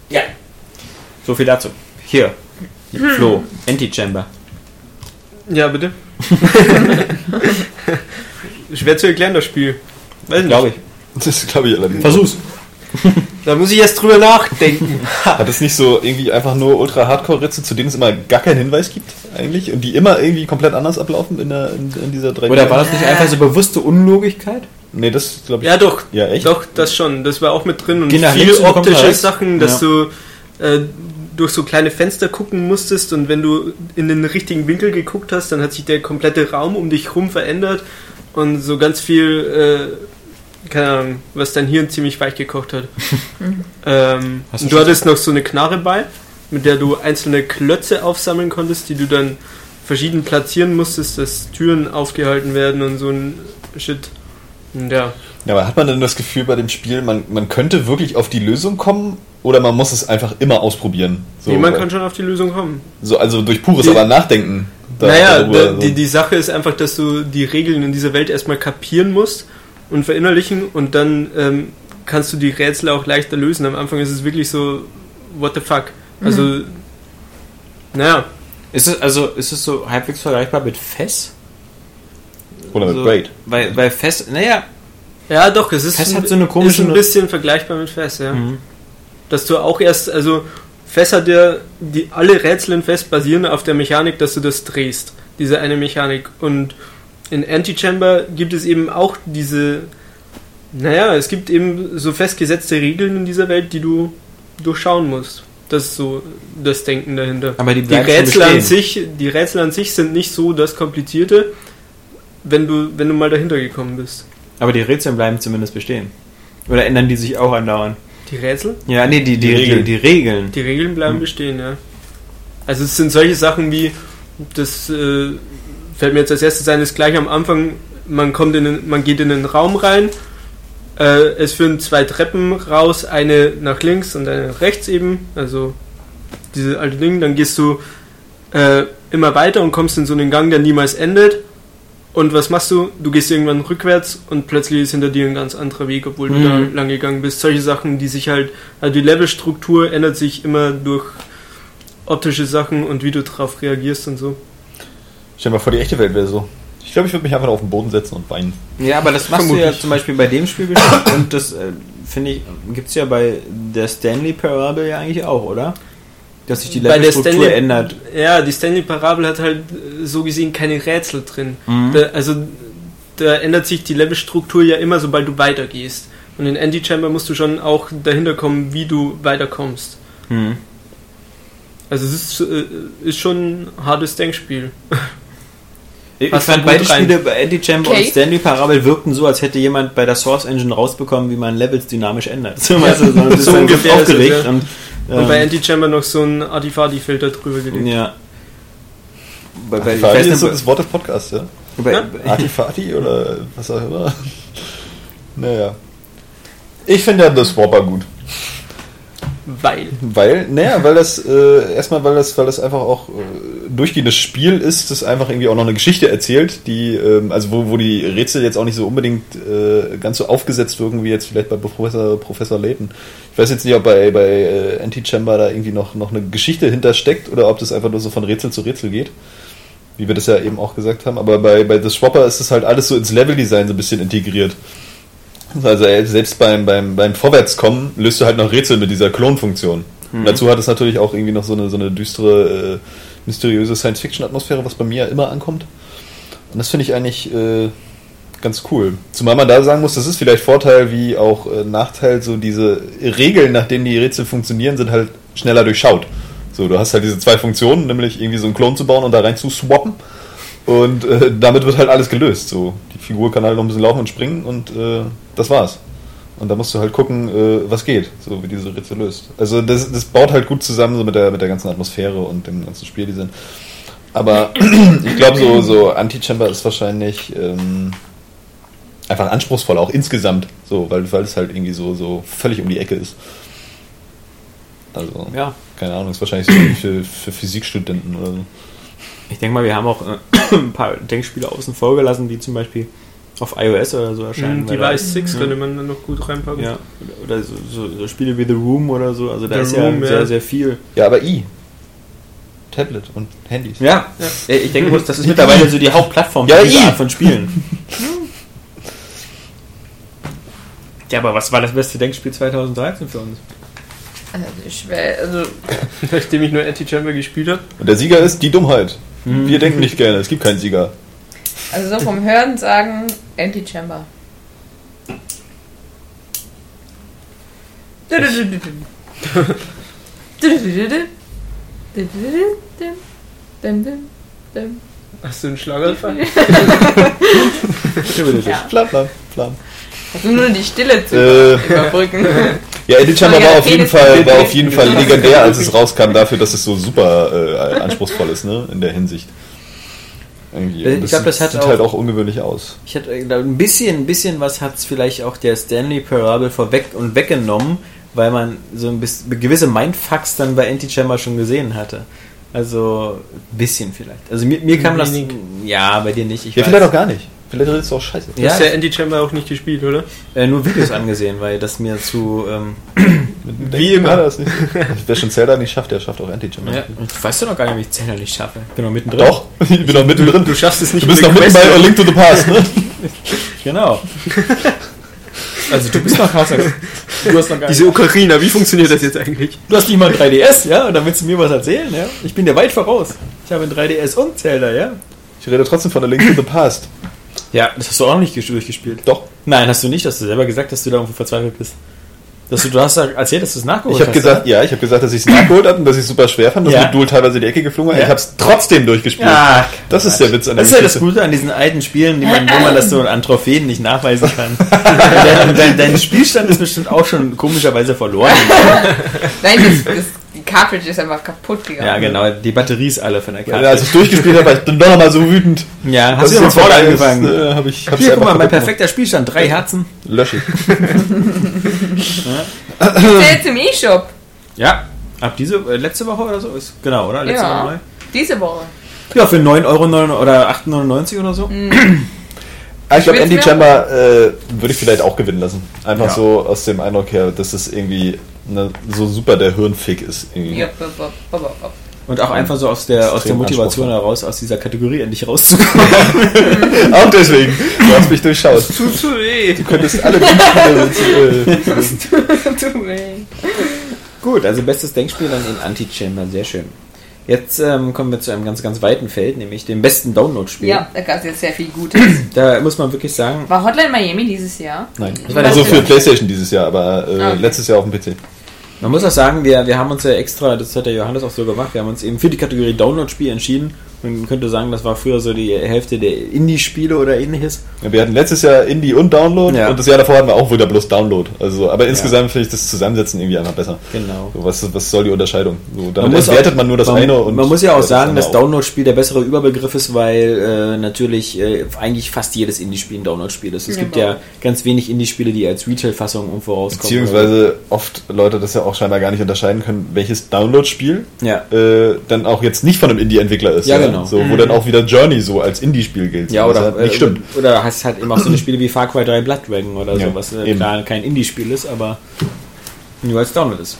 Ja. So viel dazu. Hier. Flo, Anti-Chamber. Ja, bitte. [LAUGHS] Schwer zu erklären, das Spiel. Weiß nicht. Glaube ich. Das glaube ich allerdings. Versuch's. Da muss ich erst drüber nachdenken. [LAUGHS] Hat es nicht so irgendwie einfach nur ultra-Hardcore-Ritze, zu denen es immer gar keinen Hinweis gibt, eigentlich? Und die immer irgendwie komplett anders ablaufen in, der, in, in dieser 3 Oder war das nicht einfach so bewusste Unlogigkeit? Nee, das glaube ich. Ja, doch. Ja, echt? Doch, das schon. Das war auch mit drin. Und Geh viel optische. Sachen, dass Ja. du äh, durch so kleine Fenster gucken musstest und wenn du in den richtigen Winkel geguckt hast, dann hat sich der komplette Raum um dich rum verändert und so ganz viel, äh, keine Ahnung, was dein Hirn ziemlich weich gekocht hat. [LAUGHS] ähm, Hast du und du hattest noch so eine Knarre bei, mit der du einzelne Klötze aufsammeln konntest, die du dann verschieden platzieren musstest, dass Türen aufgehalten werden und so ein Shit. Ja. Ja, aber hat man denn das Gefühl bei dem Spiel, man, man könnte wirklich auf die Lösung kommen oder man muss es einfach immer ausprobieren? So, nee, man kann schon auf die Lösung kommen. so also durch pures Die- aber Nachdenken. da- naja, darüber, da, so. die, die Sache ist einfach, dass du die Regeln in dieser Welt erstmal kapieren musst und verinnerlichen und dann ähm, kannst du die Rätsel auch leichter lösen. Am Anfang ist es wirklich so, what the fuck? Also, naja, Ist es, also, ist es so halbwegs vergleichbar mit Fess? oder mit so, Braid. Weil, weil Fess, naja, ja doch, es ist, Fest ein- hat so eine komische- ist ein bisschen vergleichbar mit Fest, ja. Mhm. Dass du auch erst, also Fest hat ja, die, alle Rätsel in Fest basieren auf der Mechanik, dass du das drehst, diese eine Mechanik. Und in Antichamber gibt es eben auch diese, naja, es gibt eben so festgesetzte Regeln in dieser Welt, die du durchschauen musst. Das ist so das Denken dahinter. aber die Die Rätsel, an sich, die Rätsel an sich sind nicht so das Komplizierte, wenn du, wenn du mal dahinter gekommen bist. Aber die Rätsel bleiben zumindest bestehen. Oder ändern die sich auch andauernd? Die Rätsel? Ja, nee, die, die, Die die, Regeln. die, Regeln. Die Regeln bleiben Hm. bestehen, ja. Also es sind solche Sachen wie, das äh, fällt mir jetzt als erstes ein, ist gleich am Anfang, man kommt in den, man geht in den Raum rein, äh, es führen zwei Treppen raus, eine nach links und eine nach rechts eben, also diese alte Ding, dann gehst du äh, immer weiter und kommst in so einen Gang, der niemals endet. Und was machst du? Du gehst irgendwann rückwärts und plötzlich ist hinter dir ein ganz anderer Weg, obwohl du Mhm. da lang gegangen bist. Solche Sachen, die sich halt, also die Levelstruktur ändert sich immer durch optische Sachen und wie du drauf reagierst und so. Stell dir mal vor, die echte Welt wäre so. Ich glaube, ich würde mich einfach auf den Boden setzen und weinen. Ja, aber das machst du ja Vermutlich. zum Beispiel bei dem Spiel bestimmt. Und das äh, finde ich, gibt es ja bei der Stanley Parable ja eigentlich auch, oder? Dass sich die Levelstruktur ändert. Ja, die Stanley Parabel hat halt äh, so gesehen keine Rätsel drin. Mhm. Da, also da ändert sich die Levelstruktur ja immer, sobald du weitergehst. Und in Anti-Chamber musst du schon auch dahinter kommen, wie du weiterkommst. Hm. Also es ist, äh, ist schon ein hartes Denkspiel. [LAUGHS] Ich Passt fand beide rein. Spiele bei Anti-Chamber und Okay. Stanley Parabel wirkten so, als hätte jemand bei der Source Engine rausbekommen, wie man Levels dynamisch ändert. [LAUGHS] So, weißt du, so, [LAUGHS] das ist So ungefähr ist es, aufgeregt ja. und, Und ähm, bei Anti-Chamber noch so ein Artifadi-Filter drüber gelegt. ja. Bei, bei, weiß ist so nicht, das Wort des Podcasts, ja? bei, Ja. Artifati oder was auch immer. [LAUGHS] Naja. Ich finde ja das Whopper gut. Weil. Weil, naja, weil das, äh, erstmal, weil das, weil das einfach auch äh, durchgehendes Spiel ist, das einfach irgendwie auch noch eine Geschichte erzählt, die, ähm, also wo, wo die Rätsel jetzt auch nicht so unbedingt äh, ganz so aufgesetzt wirken wie jetzt vielleicht bei Professor, Professor Layton. Ich weiß jetzt nicht, ob bei, bei äh, Anti-Chamber da irgendwie noch, noch eine Geschichte hintersteckt oder ob das einfach nur so von Rätsel zu Rätsel geht. Wie wir das ja eben auch gesagt haben. Aber bei, bei The Swapper ist das halt alles so ins Leveldesign so ein bisschen integriert. Also äh, selbst beim, beim, beim Vorwärtskommen löst du halt noch Rätsel mit dieser Klonfunktion. Und dazu hat es natürlich auch irgendwie noch so eine, so eine düstere, äh, mysteriöse Science-Fiction-Atmosphäre, was bei mir ja immer ankommt. Und das finde ich eigentlich äh, ganz cool. Zumal man da sagen muss, das ist vielleicht Vorteil wie auch äh, Nachteil, so diese Regeln, nach denen die Rätsel funktionieren, sind halt schneller durchschaut. So, du hast halt diese zwei Funktionen, nämlich irgendwie so einen Klon zu bauen und da rein zu swappen. Und äh, damit wird halt alles gelöst. So, die Figur kann halt noch ein bisschen laufen und springen und äh, das war's. Und da musst du halt gucken, äh, was geht, so wie diese Rätsel löst. Also das, das baut halt gut zusammen so mit der mit der ganzen Atmosphäre und dem ganzen Spieldesign. Aber [CLEARS THROAT] ich glaube, so, so Anti-Chamber ist wahrscheinlich ähm, einfach anspruchsvoll, auch insgesamt. So, weil, weil es halt irgendwie so, so völlig um die Ecke ist. Also, ja. keine Ahnung, ist wahrscheinlich so für, für Physikstudenten oder so. Ich denke mal, wir haben auch äh, [CLEARS THROAT] ein paar Denkspiele außen vor gelassen, die zum Beispiel auf iOS oder so erscheinen. Mhm, da- Device 6 Ja. könnte man dann noch gut reinpacken. Ja, oder so, so, so Spiele wie The Room oder so. Also da The ist Room, ja ja. sehr, sehr viel. Ja, aber i. Tablet und Handys. Ja, Äh, ich denke, das ist mittlerweile so die Hauptplattform Ja, für diese i. Art von Spielen. [LAUGHS] ja, aber was war das beste Denkspiel 2013 für uns? Also ich wär, also [LAUGHS] Nachdem ich nur Anti-Chamber gespielt habe. Und der Sieger ist die Dummheit. Wir denken nicht gerne, es gibt keinen Sieger. Also so vom Hören sagen Anti-Chamber. Hast du einen Schlaganfall? Ja. Plan, plan, plan. Also nur die Stille zu Äh. überbrücken. [LAUGHS] Ja, Eddie Chamber Ja, war auf jeden Fall, war auf jeden Fall legendär, als es rauskam, dafür, dass es so super äh, anspruchsvoll ist, ne, in der Hinsicht. Irgendwie. Ich Und glaub, das hat sieht auch- halt auch ungewöhnlich aus. Ich hatte äh, ein bisschen, ein bisschen was hat es vielleicht auch der Stanley Parable vorweg und weggenommen, weil man so ein bisschen gewisse Mindfucks dann bei Anti-Chamber schon gesehen hatte. Also ein bisschen vielleicht. Also mir, mir kam das. Ja, bei dir nicht. Ich Ja, weiß. vielleicht auch gar nicht. Vielleicht du auch scheiße. Du Ja. hast ja Anti-Chamber auch nicht gespielt, oder? Äh, nur Videos angesehen, weil das mir zu. Ähm, Wie immer. Das nicht. [LAUGHS] Wer schon Zelda nicht schafft, der schafft auch Anti-Chamber. ja, ich weiß ja noch gar nicht, wie ich Zelda nicht schaffe. Ich bin noch mittendrin. Doch, [LAUGHS] ich bin noch mittendrin. Du schaffst es nicht Du bist noch der mitten bei A Link to the Past, ne? [LAUGHS] Genau. Also du bist noch krasser. Du hast noch gar Diese Ocarina, wie funktioniert das jetzt eigentlich? Du hast nicht mal ein 3DS, ja? Und dann willst du mir was erzählen, ja? Ich bin dir weit voraus. Ich habe ein 3DS und Zelda, ja? Ich rede trotzdem von A Link to the Past. Ja, das hast du auch noch nicht durchgespielt. Doch. Nein, hast du nicht. Hast du selber gesagt, dass du da irgendwo verzweifelt bist. Dass du, du hast ja erzählt, dass du es nachgeholt Ich habe hast. gesagt, ja, ich habe gesagt, dass ich es nachgeholt habe und dass ich es super schwer fand, dass Ja. mit Duel teilweise die Ecke geflogen war. Ja. Ich habe es trotzdem durchgespielt. Ja, das ist der Witz an der Das ist ja das. Gute an diesen alten Spielen, die man, wo man das so an Trophäen nicht nachweisen kann. [LAUGHS] dein, dein, dein Spielstand ist bestimmt auch schon komischerweise verloren. [LAUGHS] Nein, das, das, Cartridge ist einfach kaputt gegangen. Ja, genau. Die Batterie ist alle von der Ja, Karte. als ich durchgespielt habe, war ich dann doch nochmal so wütend. Ja, hast du ja vorne vorbei ist, angefangen. Äh, hab ich, Hier, guck mal, mein perfekter Spielstand. Drei Herzen. Lösche [LAUGHS] ich. Ist der jetzt im E-Shop? Ja. Ab diese, äh, letzte Woche oder so ist, genau, oder? Letzte Ja. Woche neu. Diese Woche. Ja, für 9 Euro neun- oder 8,99 oder so. Ah, ich glaube, Andy Chamber äh, würde ich vielleicht auch gewinnen lassen. Einfach Ja. so aus dem Eindruck her, dass es irgendwie ne, so super der Hirnfick ist. Irgendwie. Ja, bop, bop, bop, bop. Und auch einfach so aus der, aus der Motivation heraus, aus dieser Kategorie endlich [LAUGHS] rauszukommen. [LAUGHS] Auch deswegen. Du hast mich durchschaut. Tut so weh. Du könntest alle [LAUGHS] äh, Tut weh. Gut, also bestes Denkspiel dann in Anti-Chamber, sehr schön. Jetzt ähm, kommen wir zu einem ganz, ganz weiten Feld, nämlich dem besten Download-Spiel. Ja, da gab es jetzt sehr viel Gutes. [CLEARS THROAT] Da muss man wirklich sagen, War Hotline Miami dieses Jahr? Nein. war also das für? Playstation dieses Jahr, aber äh, Ah, okay. letztes Jahr auf dem PC. man muss auch sagen, wir, wir haben uns ja extra, das hat der Johannes auch so gemacht, wir haben uns eben für die Kategorie Download-Spiel entschieden. Man könnte sagen, das war früher so die Hälfte der Indie-Spiele oder ähnliches. Ja, wir hatten letztes Jahr Indie und Download Ja. und das Jahr davor hatten wir auch wieder bloß Download. Also, aber insgesamt finde ich das Zusammensetzen irgendwie einfach besser. Genau. So, was, was soll die Unterscheidung? So, damit Man muss entwertet auch- man nur das man, eine und man muss ja auch das sagen, andere dass. Download-Spiel der bessere Überbegriff ist, weil äh, natürlich äh, eigentlich fast jedes Indie-Spiel ein Download-Spiel ist. Es Ja, gibt genau. ja ganz wenig Indie-Spiele, die als Retail-Fassung irgendwo rauskommen. Beziehungsweise oft Leute das ja auch scheinbar gar nicht unterscheiden können, welches Download-Spiel Ja. äh, dann auch jetzt nicht von einem Indie-Entwickler ist. Ja, genau. So, wo dann auch wieder Journey so als Indie-Spiel gilt. Ja, oder, halt nicht äh, stimmt. oder hast halt eben auch so eine Spiele wie Far Cry 3 Blood Dragon oder Ja, so, was äh, eben. klar kein Indie-Spiel ist, aber nur als Download ist.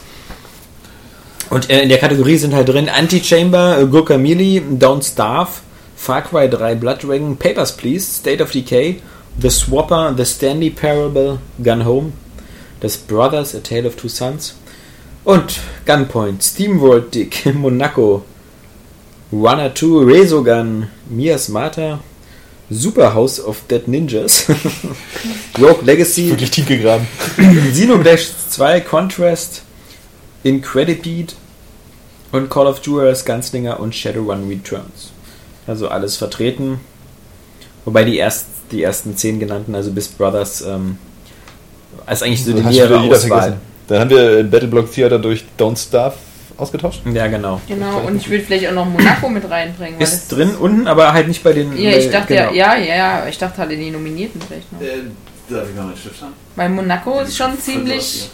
Und äh, in der Kategorie sind halt drin Anti-Chamber, äh, Guacamole, Don't Starve, Far Cry 3 Blood Dragon, Papers, Please, State of Decay, The Swapper, The Stanley Parable, Gun Home, Das Brothers, A Tale of Two Sons und Gunpoint, Steamworld Dick, [LAUGHS] Monaco, Runner 2, Resogun, Mias Mata, Super House of Dead Ninjas, [LAUGHS] Rogue Legacy, Wirklich tief gegraben. Xenoblade 2, Contrast, Incredibeat und Call of Duty Gunslinger und Shadowrun Returns. Also alles vertreten. Wobei die, erst, die ersten zehn genannten, also bis Brothers, ähm, als eigentlich so die nähere Auswahl. vergessen. Dann haben wir Battleblock Theater durch Don't Starve ausgetauscht. Ja, genau. Genau, und ich würde vielleicht auch noch Monaco mit reinbringen. weil Ist drin unten, aber halt nicht bei den. Ja, ich äh, dachte genau. ja, ja, ja, ich dachte halt in die Nominierten vielleicht noch. darf ich mal meinen Stift haben? Weil Monaco ist schon ziemlich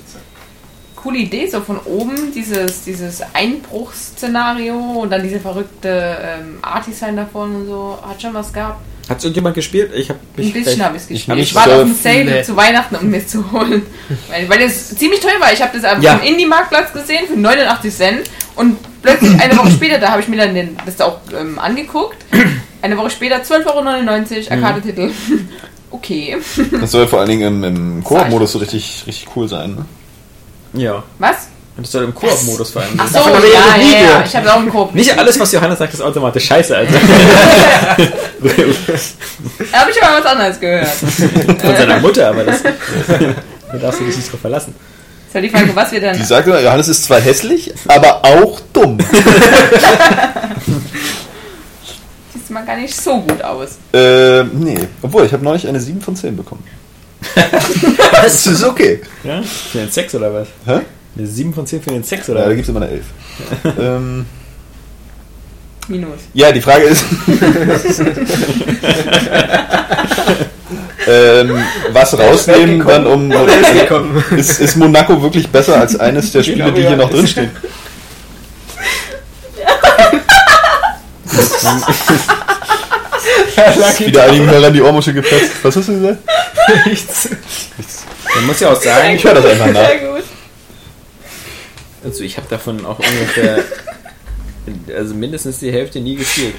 coole Idee, so von oben dieses, dieses Einbruchsszenario und dann diese verrückte ähm, Art-Design davon und so, hat schon was gehabt. Hat es irgendjemand gespielt? Ich habe Ein bisschen habe ich es gespielt. hab Ich, ich war so- auf dem Sale nee. zu Weihnachten, um mir zu holen. [LAUGHS] weil, weil das ziemlich teuer war. Ich habe das auf Ja. Indie-Marktplatz gesehen für 89 Cent und plötzlich eine Woche später, da habe ich mir dann den, das auch ähm, angeguckt. Eine Woche später 12,99 Euro, Arcade-Titel. [LAUGHS] okay. Das soll vor allen Dingen im, im Koop-Modus so richtig, richtig cool sein. Ne? Ja. Was? Und das soll im Koop-Modus vor allem Ach so, Davon ja, ja, ja. Ich habe auch einen Korb. Nicht alles, was Johannes sagt, ist automatisch scheiße, Alter. [LAUGHS] Da habe ich aber was anderes gehört. Von seiner [LAUGHS] Mutter, aber das. da darfst du dich nicht drauf verlassen. Ist halt die Frage, was wir dann. Die sagt immer, Johannes ist zwar hässlich, aber auch dumm. [LAUGHS] Sieht mal gar nicht so gut aus. äh, nee. Obwohl, ich habe neulich eine 7 von 10 bekommen. das ist okay. Ja? Für den Sex oder was? Hä? Eine 7 von 10 für den Sex Ja, oder da was? gibt es immer eine 11. [LAUGHS] ähm, Minus. ja, die Frage ist, [LAUGHS] ähm, was rausnehmen dann um... Ist, ist Monaco wirklich besser als eines der Spiele, die hier noch drinstehen? Wieder einigen Hörern die Ohrmuschel geplatzt. Was hast du gesagt? Nichts. Man muss ja auch sagen, Ich höre das einfach nach. Sehr gut. Also ich habe davon auch ungefähr. Also mindestens die Hälfte nie gespielt.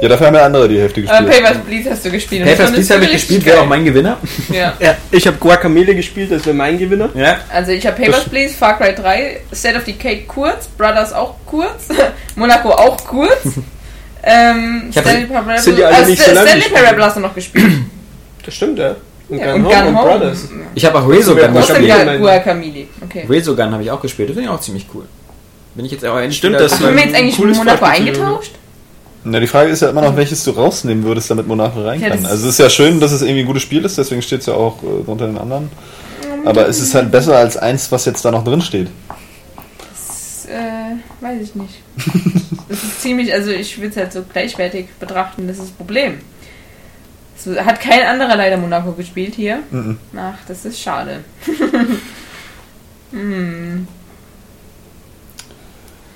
Ja, dafür haben ja andere die Hälfte gespielt. Papers, Please hast du gespielt. Und Papers, Please habe ich gespielt, wäre auch mein Gewinner. [LAUGHS] Ja. Ja, ich habe Guacamele gespielt, das wäre mein Gewinner. Ja. Also ich habe Papers, Please, Far Cry 3, State of Decay kurz, Brothers auch kurz, [LAUGHS] Monaco auch kurz. [LAUGHS] ähm, Stanley Parable, sind ja alle äh, nicht so lang Stanley. Parable hast du noch gespielt. Das stimmt, ja. Und Ja, Gun und Home Gun Home. Brothers. Ich habe auch Resogun gespielt. Guacamole? Okay. Resogun habe ich auch gespielt. Das finde ich auch ziemlich cool. Bin ich jetzt auch endlich Stimmt, das Haben wir jetzt eigentlich Cooles Monaco eingetauscht? Na, die Frage ist ja immer noch, welches du rausnehmen würdest, damit Monaco rein Ja, kann. Also es ist ja schön, dass es irgendwie ein gutes Spiel ist, deswegen steht es ja auch äh, unter den anderen. Aber es ist halt besser als eins, was jetzt da noch drin steht. Das, äh, weiß ich nicht. [LAUGHS] Das ist ziemlich, also ich würde es halt so gleichwertig betrachten, das ist das Problem. Es hat kein anderer leider Monaco gespielt hier. Mhm. Ach, das ist schade. [LAUGHS] hm.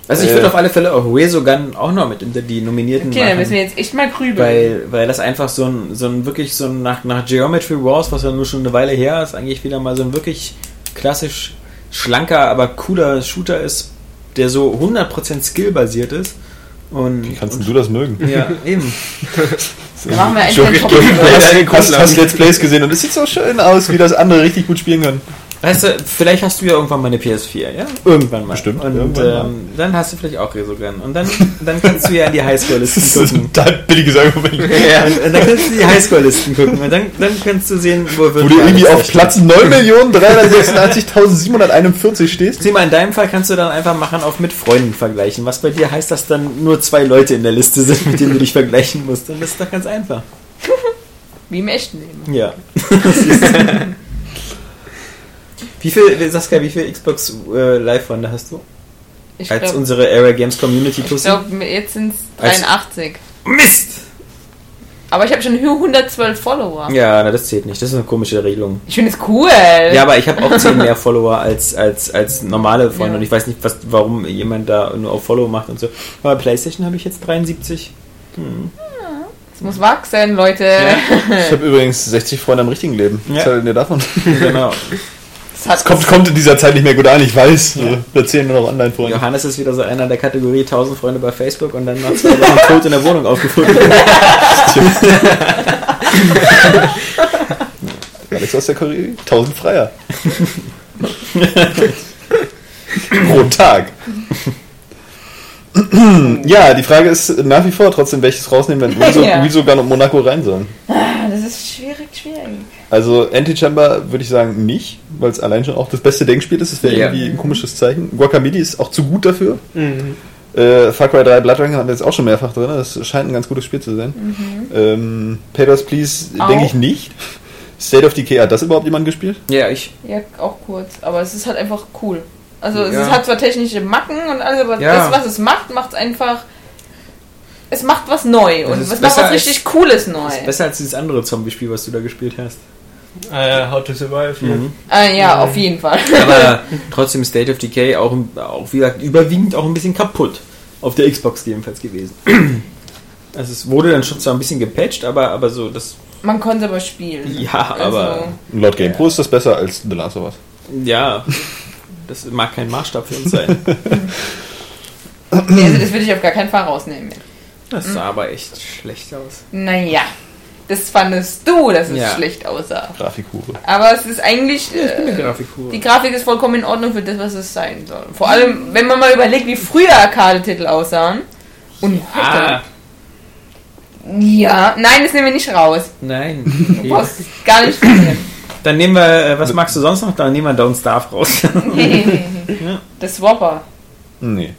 Also ich Äh. würde auf alle Fälle auch Resogun auch noch mit unter die Nominierten Okay, dann machen. müssen wir jetzt echt mal grübeln. Weil, weil das einfach so ein, so ein wirklich so ein nach, nach Geometry Wars, was ja nur schon eine Weile her ist, eigentlich wieder mal so ein wirklich klassisch schlanker, aber cooler Shooter ist, der so 100% skillbasiert ist. Und, Wie kannst und du das mögen? Ja, [LAUGHS] eben. [LAUGHS] Dann machen wir [LAUGHS] einen Let's Plays gesehen? Und es sieht so schön aus, wie das andere richtig gut spielen können. Weißt du, vielleicht hast du ja irgendwann mal eine PS4, ja? Irgendwann mal. Bestimmt, Und irgendwann mal. ähm, dann hast du vielleicht auch Resogun. Und dann, dann kannst du ja in die Highscore-Listen [LAUGHS] Das ist gucken. ein billiges Argument. [LAUGHS] Ja, und, und dann kannst du die Highscore-Listen gucken. Und dann, dann kannst du sehen, wo Wo wird du irgendwie auf. Platz 9.386.741 stehst. Sieh mal, in deinem Fall kannst du dann einfach machen auf mit Freunden vergleichen. Was bei dir heißt, dass dann nur zwei Leute in der Liste sind, mit denen du dich vergleichen musst. Und das ist doch ganz einfach. Wie im echten Leben. Ja. [LAUGHS] wie viel, Saskia, wie viel Xbox äh, Live-Runde hast du? Ich Als glaube, unsere Area Games Community Tussi? glaub, jetzt sind es Als- 83. Mist! Aber ich habe schon 112 Follower. Ja, na, das zählt nicht. Das ist eine komische Regelung. Ich finde es cool. Ja, aber ich habe auch 10 mehr Follower als, als, als normale Freunde Ja. und ich weiß nicht, was, warum jemand da nur auf Follow macht und so. Aber bei PlayStation habe ich jetzt 73. Es muss wachsen, Leute. [LAUGHS] Ich habe übrigens 60 Freunde im richtigen Leben. Ja. Was haltet ihr davon? genau. [LAUGHS] Das hat Es kommt, kommt in dieser Zeit nicht mehr gut an, ich weiß. Wir erzählen nur noch Online-Freunde. Johannes ist wieder so einer der Kategorie 1000 Freunde bei Facebook und dann nach zwei Wochen tot in der Wohnung aufgefunden. [LAUGHS] Alex aus der Kategorie 1000 Freier. [LAUGHS] Pro Tag. ja, die Frage ist nach wie vor trotzdem, welches rausnehmen, wenn Rezo, [LAUGHS] Ja. Resogun und Monaco rein sollen. Ah, das ist schwierig, schwierig. Also Anti-Chamber würde ich sagen nicht, weil es allein schon auch das beste Denkspiel ist. Das wäre Ja. irgendwie ein komisches Zeichen. Guacamole ist auch zu gut dafür. Mhm. Äh, Far Cry 3 Blood Dragon haben wir jetzt auch schon mehrfach drin. Das scheint ein ganz gutes Spiel zu sein. Ähm, Papers, Please denke ich nicht. State of Decay, hat das überhaupt jemand gespielt? ja, ich. Ja, auch kurz. Aber es ist halt einfach cool. Also es Ja. ist, hat zwar technische Macken und alles, aber Ja. das, was es macht, macht es einfach. Es macht was neu und es macht was richtig Cooles neu. Das ist besser als dieses andere Zombie-Spiel, was du da gespielt hast. Äh, How to Survive. ne? Ah, ja, auf jeden Fall. Aber trotzdem State of Decay auch, auch wie gesagt, überwiegend auch ein bisschen kaputt. Auf der Xbox jedenfalls gewesen. [CLEARS THROAT] Also es wurde dann schon zwar ein bisschen gepatcht, aber, aber so das. Man konnte aber spielen. Ja, aber. Also, Laut GamePro ist das besser als The Last of Us. Ja. Das mag kein Maßstab für uns sein. [LAUGHS] nee, also das würde ich auf gar keinen Fall rausnehmen. Das sah aber echt schlecht aus. Naja, das fandest du, dass es Ja. schlecht aussah. Grafikhure. Aber es ist eigentlich. Eine Äh, Grafikkur. die Grafik ist vollkommen in Ordnung für das, was es sein soll. Vor allem, wenn man mal überlegt, wie früher Arcade-Titel aussahen. Und Ah, Ja, nein, das nehmen wir nicht raus. nein. Du brauchst gar nicht. Dann nehmen wir, äh, was magst du sonst noch? Dann nehmen wir Don't Starve raus. [LAUGHS] Das Swapper. Nee.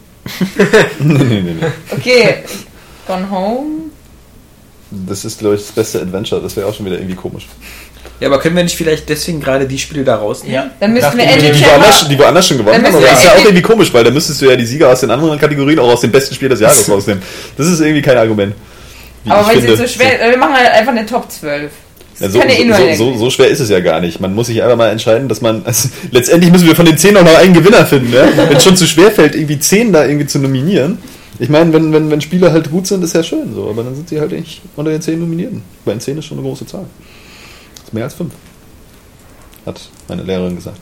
nee, [LAUGHS] nee, nee, nee. Okay, Gone Home. Das ist, glaube ich, das beste Adventure. Das wäre auch schon wieder irgendwie komisch. ja, aber können wir nicht vielleicht deswegen gerade die Spiele da rausnehmen? Ja. Dann müssten wir Dachte ich Die, endlich die, woanders, die woanders schon gewonnen Dann haben, aber das ist ja auch endlich- irgendwie komisch, weil da müsstest du ja die Sieger aus den anderen Kategorien auch aus dem besten Spiel des Jahres [LAUGHS] rausnehmen. Das ist irgendwie kein Argument. Aber weil finde. jetzt so schwer Wir machen halt einfach eine Top 12. Ja, Das so, eh so, so, so schwer ist es ja gar nicht. Man muss sich einfach mal entscheiden, dass man. Also, letztendlich müssen wir von den 10 auch noch einen Gewinner finden. Ja? Wenn es schon zu schwer fällt, irgendwie 10 da irgendwie zu nominieren. Ich meine, wenn, wenn, wenn Spiele halt gut sind, ist ja schön so, aber dann sind sie halt nicht unter den 10 Nominierten. Weil 10 ist schon eine große Zahl. Das ist mehr als 5. Hat meine Lehrerin gesagt.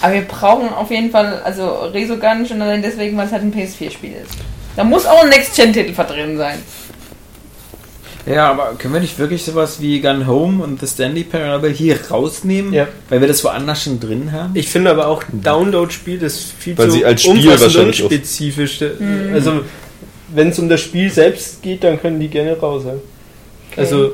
Aber wir brauchen auf jeden Fall, also Resogun schon allein deswegen, weil es halt ein PS4-Spiel ist. Da muss auch ein Next-Gen-Titel drin sein. Ja, aber können wir nicht wirklich sowas wie Gun Home und The Stanley Parable hier rausnehmen? Ja. Weil wir das woanders schon drin haben? Ich finde aber auch Download-Spiel das viel Weil zu sie als Spiel und wahrscheinlich spezifisch. Also wenn es um das Spiel selbst geht, dann können die gerne raus sein. Also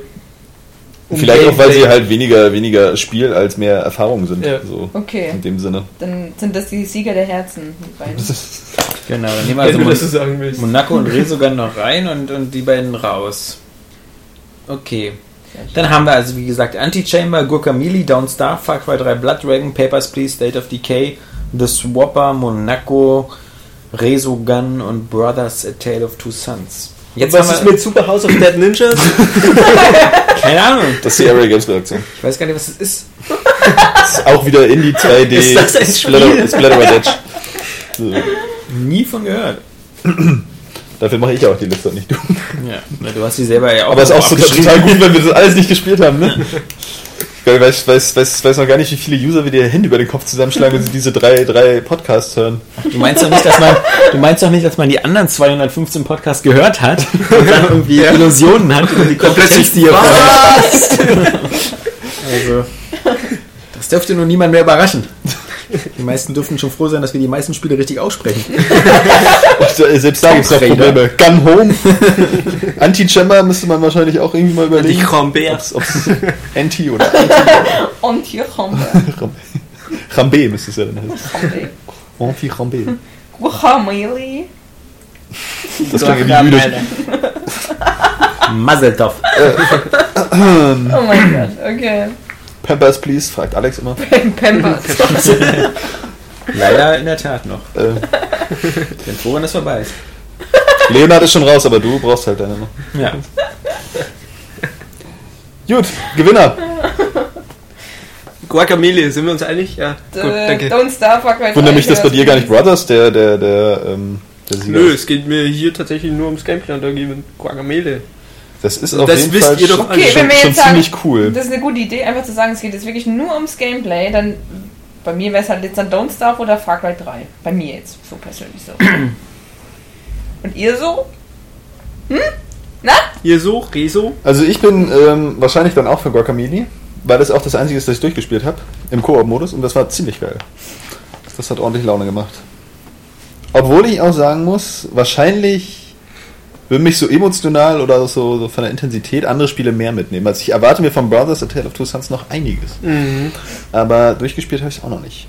um Vielleicht auch, weil sie halt weniger, weniger Spiel als mehr Erfahrung sind. Ja. So Okay, in dem Sinne. dann sind das die Sieger der Herzen, die beiden. [LAUGHS] Genau, dann nehmen wir also Mon. Monaco und Resogun noch rein und, und die beiden raus. Okay. Dann haben wir also, wie gesagt, Antichamber, Guacamole, Down Star, Far Cry 3, Blood Dragon, Papers, Please, State of Decay, The Swapper, Monaco, Resogun und Brothers, A Tale of Two Sons. Jetzt Was ist mit Super House of Dead Ninjas? [LAUGHS] keine Ahnung, Das ist die Area Games Redaktion. ich weiß gar nicht, was das ist. Das [LAUGHS] ist auch wieder Indie [LAUGHS] 2D. Ist das ein Splatter, Spiel? Splatter Edge. So. Nie von gehört. [CLEARS THROAT] Dafür mache ich ja auch die Liste, nicht du. Ja, du hast sie selber ja auch Aber es ist auch aufgeschrieben. total gut, wenn wir das alles nicht gespielt haben, ne? Ich weiß, weiß, weiß, weiß noch gar nicht, wie viele User wir die Hände über den Kopf zusammenschlagen, wenn sie diese drei, drei Podcasts hören. Du meinst doch nicht, dass man, du meinst doch nicht, dass man die anderen 215 Podcasts gehört hat und dann [LAUGHS] irgendwie Illusionen hat über die Kompetenz, die ihr vorhat. Also, Das dürfte nun niemand mehr überraschen. Die meisten dürften schon froh sein, dass wir die meisten Spiele richtig aussprechen. [LAUGHS] Selbst da gibt es noch. Probleme. Gun Home. [LAUGHS] Anti-Chamber müsste man wahrscheinlich auch irgendwie mal Die überlegen. Ob's, ob's [LAUGHS] Anti oder kommen Rambe müsste es ja dann heißen. wir. Anti-Rambe. Guacamole. Das klingt irgendwie müde. Mazeltov. Oh mein Gott, okay. Pampers, please, fragt Alex immer. [LAUGHS] Pampers. [LAUGHS] Leider in der Tat noch. Äh, [LAUGHS] Denn Florian ist vorbei. Leonard ist schon raus, aber du brauchst halt deine noch. Ja. Gut, Gewinner. Guacamole, sind wir uns einig? Ja, gut, Äh, danke. Don't Starve war quite Wundert mich, dass bei dir gar nicht Brothers der, der, der, ähm, der Sieger Nö, ist. es geht mir hier tatsächlich nur ums Gameplay und da geben Guacamole. Das ist auf Das jeden wisst Fall ihr doch schon. Okay, schon, schon jetzt sagen, ziemlich cool. das ist eine gute Idee, einfach zu sagen, es geht jetzt wirklich nur ums Gameplay, dann bei mir wäre es halt jetzt dann Don't Starve oder Far Cry 3. Bei mir jetzt, so persönlich so. [CLEARS THROAT] Und ihr so? Hm? Na? Ihr so, Rezo? Also ich bin ähm, wahrscheinlich dann auch für Guacamole, weil das auch das einzige ist, das ich durchgespielt habe im Koop-Modus und das war ziemlich geil. Das hat ordentlich Laune gemacht. Obwohl ich auch sagen muss, wahrscheinlich würden mich so emotional oder so, so von der Intensität andere Spiele mehr mitnehmen. Also ich erwarte mir von Brothers A Tale of Two Sons noch einiges. Mhm. Aber durchgespielt habe ich es auch noch nicht.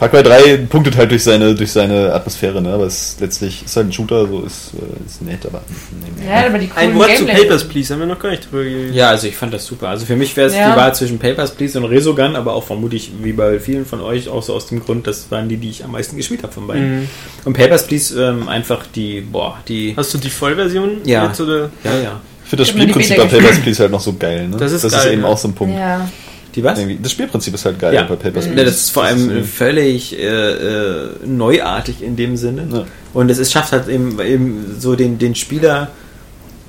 Far Cry 3 punktet halt durch seine, durch seine Atmosphäre, ne? aber es ist letztlich ist halt ein Shooter, so ist, äh, ist nett, aber nee, nee. Ja, aber die coolen Ein Wort zu. Papers, Please, haben wir noch gar nicht drüber geredet. Ja, also ich fand das super. Also für mich wäre es Ja. die Wahl zwischen Papers, Please und Resogun, aber auch vermutlich wie bei vielen von euch auch so aus dem Grund, das waren die, die ich am meisten gespielt habe von beiden. Mhm. Und Papers, Please ähm, einfach die, boah, die... Hast du die Vollversion Ja. jetzt oder? Ja, ja. Ich finde das Spielprinzip bei Papers, Please halt noch so geil. Ne? Das ist das geil, ist eben ja. auch so ein Punkt. Ja. Die was? Irgendwie. Das Spielprinzip ist halt geil Ja. bei Papers, Ja, Please. das ist vor allem äh, völlig äh, äh, neuartig in dem Sinne. Ja. Und es ist, schafft halt eben, eben so den, den Spieler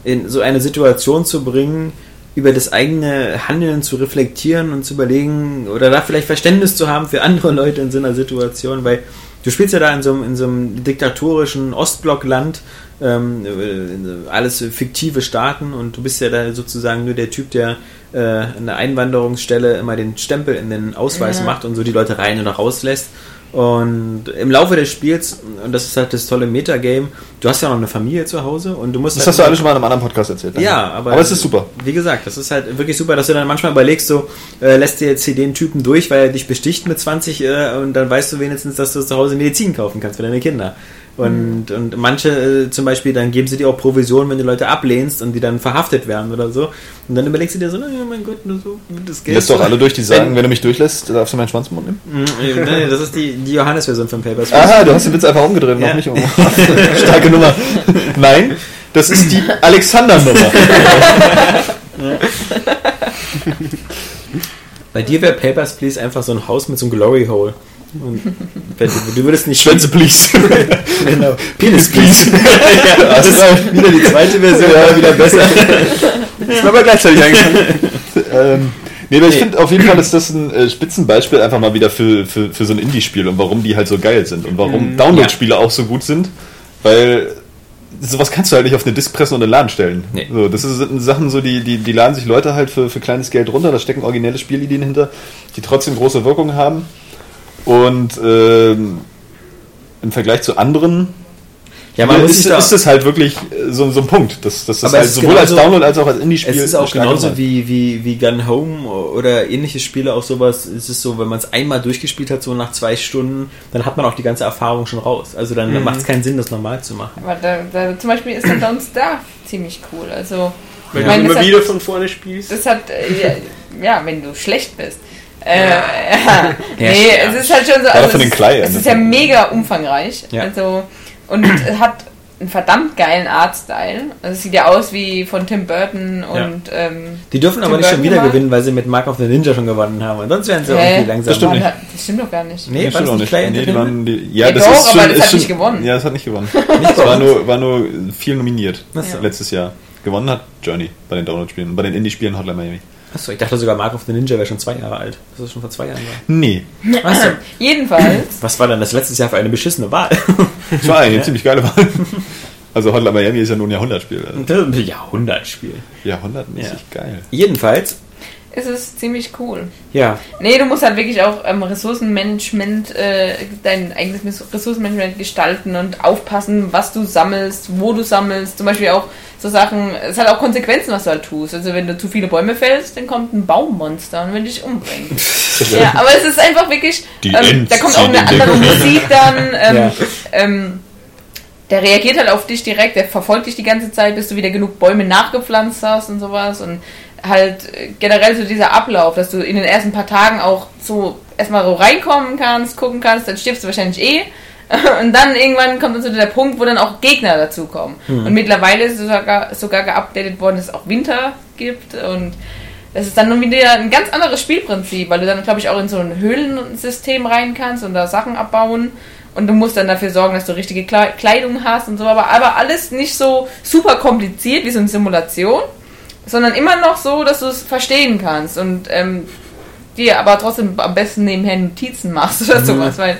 in so eine Situation zu bringen, über das eigene Handeln zu reflektieren und zu überlegen oder da vielleicht Verständnis zu haben für andere Leute in so einer Situation, weil du spielst ja da in so einem, in so einem diktatorischen Ostblockland, ähm, äh, alles fiktive Staaten und du bist ja da sozusagen nur der Typ, der äh, an der Einwanderungsstelle immer den Stempel in den Ausweis Ja. macht und so die Leute rein und raus lässt. Und im Laufe des Spiels, und das ist halt das tolle Metagame, du hast ja noch eine Familie zu Hause und du musst Das halt hast du alles schon mal in einem anderen Podcast erzählt. danke. ja, aber, aber es ist super. Wie gesagt, das ist halt wirklich super, dass du dann manchmal überlegst, so äh, lässt dir jetzt hier den Typen durch, weil er dich besticht mit 20 äh, und dann weißt du wenigstens, dass du zu Hause Medizin kaufen kannst für deine Kinder. Und, und manche äh, zum Beispiel, dann geben sie dir auch Provisionen, wenn du Leute ablehnst und die dann verhaftet werden oder so. Und dann überlegst du dir so, na ja, mein Gott, nur so das Geld. Lässt doch alle durch, die sagen, Wenn- wenn du mich durchlässt, darfst du meinen Schwanz im Mund nehmen. Mm, äh, nee, das ist die, die Johannes-Version von Papers. Aha, du hast den Witz einfach umgedreht Ja. noch nicht um. [LAUGHS] Starke Nummer. Nein, das ist die Alexander-Nummer. Bei dir wäre Papers, Please einfach so ein Haus mit so einem Glory Hole. Du, du würdest nicht Schwänze, please. [LAUGHS] Genau. Penis, please. ja, das ist wieder die zweite Version, Ja. wieder besser. ist mir aber gleichzeitig eingefallen. ähm, nee, aber ich Nee. finde auf jeden Fall ist das ein äh, Spitzenbeispiel einfach mal wieder für, für, für so ein Indie-Spiel und warum die halt so geil sind und warum Download-Spiele auch so gut sind, weil sowas kannst du halt nicht auf eine Disk pressen und in den Laden stellen. Nee. So, das sind Sachen so, die, die, die laden sich Leute halt für, für kleines Geld runter, da stecken originelle Spielideen hinter, die trotzdem große Wirkung haben und ähm, im Vergleich zu anderen Ja, man muss ist, da, ist das halt wirklich äh, so, so ein Punkt. Das, das ist Aber halt es ist sowohl als genauso- Download als auch als Indie-Spiel. es ist auch genauso gemacht. wie, wie, wie Gun Home oder ähnliche Spiele, auch sowas. Es ist so, wenn man es einmal durchgespielt hat, so nach zwei Stunden, dann hat man auch die ganze Erfahrung schon raus. Also dann Mhm. macht es keinen Sinn, das normal zu machen. Aber da, da, zum Beispiel ist dann Don't Starve ziemlich cool. Also, Weil Ich du immer das hat- wieder von vorne spielst. das hat, äh, ja, ja, wenn du schlecht bist. Äh, ja. [LAUGHS] Nee, Ja. es ist halt schon so, Gerade also von es, den Kleinen. es ist ja mega umfangreich. Ja. Also, und es [CLEARS THROAT] hat einen verdammt geilen Artstyle. Also es sieht ja aus wie von Tim Burton und ähm, Die dürfen aber Tim nicht schon Burton wieder gemacht? gewinnen, weil sie mit Mark of the Ninja schon gewonnen haben. Und sonst wären sie Hä? irgendwie langsam. Das stimmt nicht. das stimmt doch gar nicht. Nee, das war stimmt das auch nicht nicht. Play Nee, die waren, die, ja, Ja, das doch, ist aber schon, das ist hat schon, nicht gewonnen. Ja, das hat nicht gewonnen. [LAUGHS] Nicht Es war nur, war nur viel nominiert so. letztes Jahr. Gewonnen hat Journey bei den Download-Spielen bei den Indie-Spielen Hotline Miami. Achso, ich dachte sogar Mark of the Ninja wäre schon zwei Jahre alt. Das ist schon vor zwei Jahren war. Nee, Achso. Jedenfalls, Was war denn das letztes Jahr für eine beschissene Wahl? das war eine ziemlich geile Wahl. Also Hotline Miami ist ja nur ein Jahrhundertspiel. Also Jahrhundertspiel. Jahrhundertmäßig geil. Jedenfalls, ist es ziemlich cool. Ja, Nee, du musst halt wirklich auch ähm, Ressourcenmanagement, äh, dein eigenes Ressourcenmanagement gestalten und aufpassen, was du sammelst, wo du sammelst. Zum Beispiel auch so Sachen, es hat auch Konsequenzen, was du halt tust. Also wenn du zu viele Bäume fällst, dann kommt ein Baummonster und will dich umbringen. [LAUGHS] ja, aber es ist einfach wirklich, Die ähm, da kommt auch eine andere Musik dann. [LAUGHS] Ähm, Ja. ähm, der reagiert halt auf dich direkt, der verfolgt dich die ganze Zeit, bis du wieder genug Bäume nachgepflanzt hast und sowas. Und halt generell so dieser Ablauf, dass du in den ersten paar Tagen auch so erstmal so reinkommen kannst, gucken kannst, dann stirbst du wahrscheinlich eh. [LAUGHS] Und dann irgendwann kommt dann so der Punkt, wo dann auch Gegner dazukommen. Und mittlerweile ist es sogar, sogar geupdatet worden, dass es auch Winter gibt und das ist dann nun wieder ein ganz anderes Spielprinzip, weil du dann, glaube ich, auch in so ein Höhlensystem rein kannst und da Sachen abbauen. Und du musst dann dafür sorgen, dass du richtige Kle- Kleidung hast und so. Aber, aber alles nicht so super kompliziert wie so eine Simulation, sondern immer noch so, dass du es verstehen kannst und ähm, dir aber trotzdem am besten nebenher Notizen machst oder sowas. Weil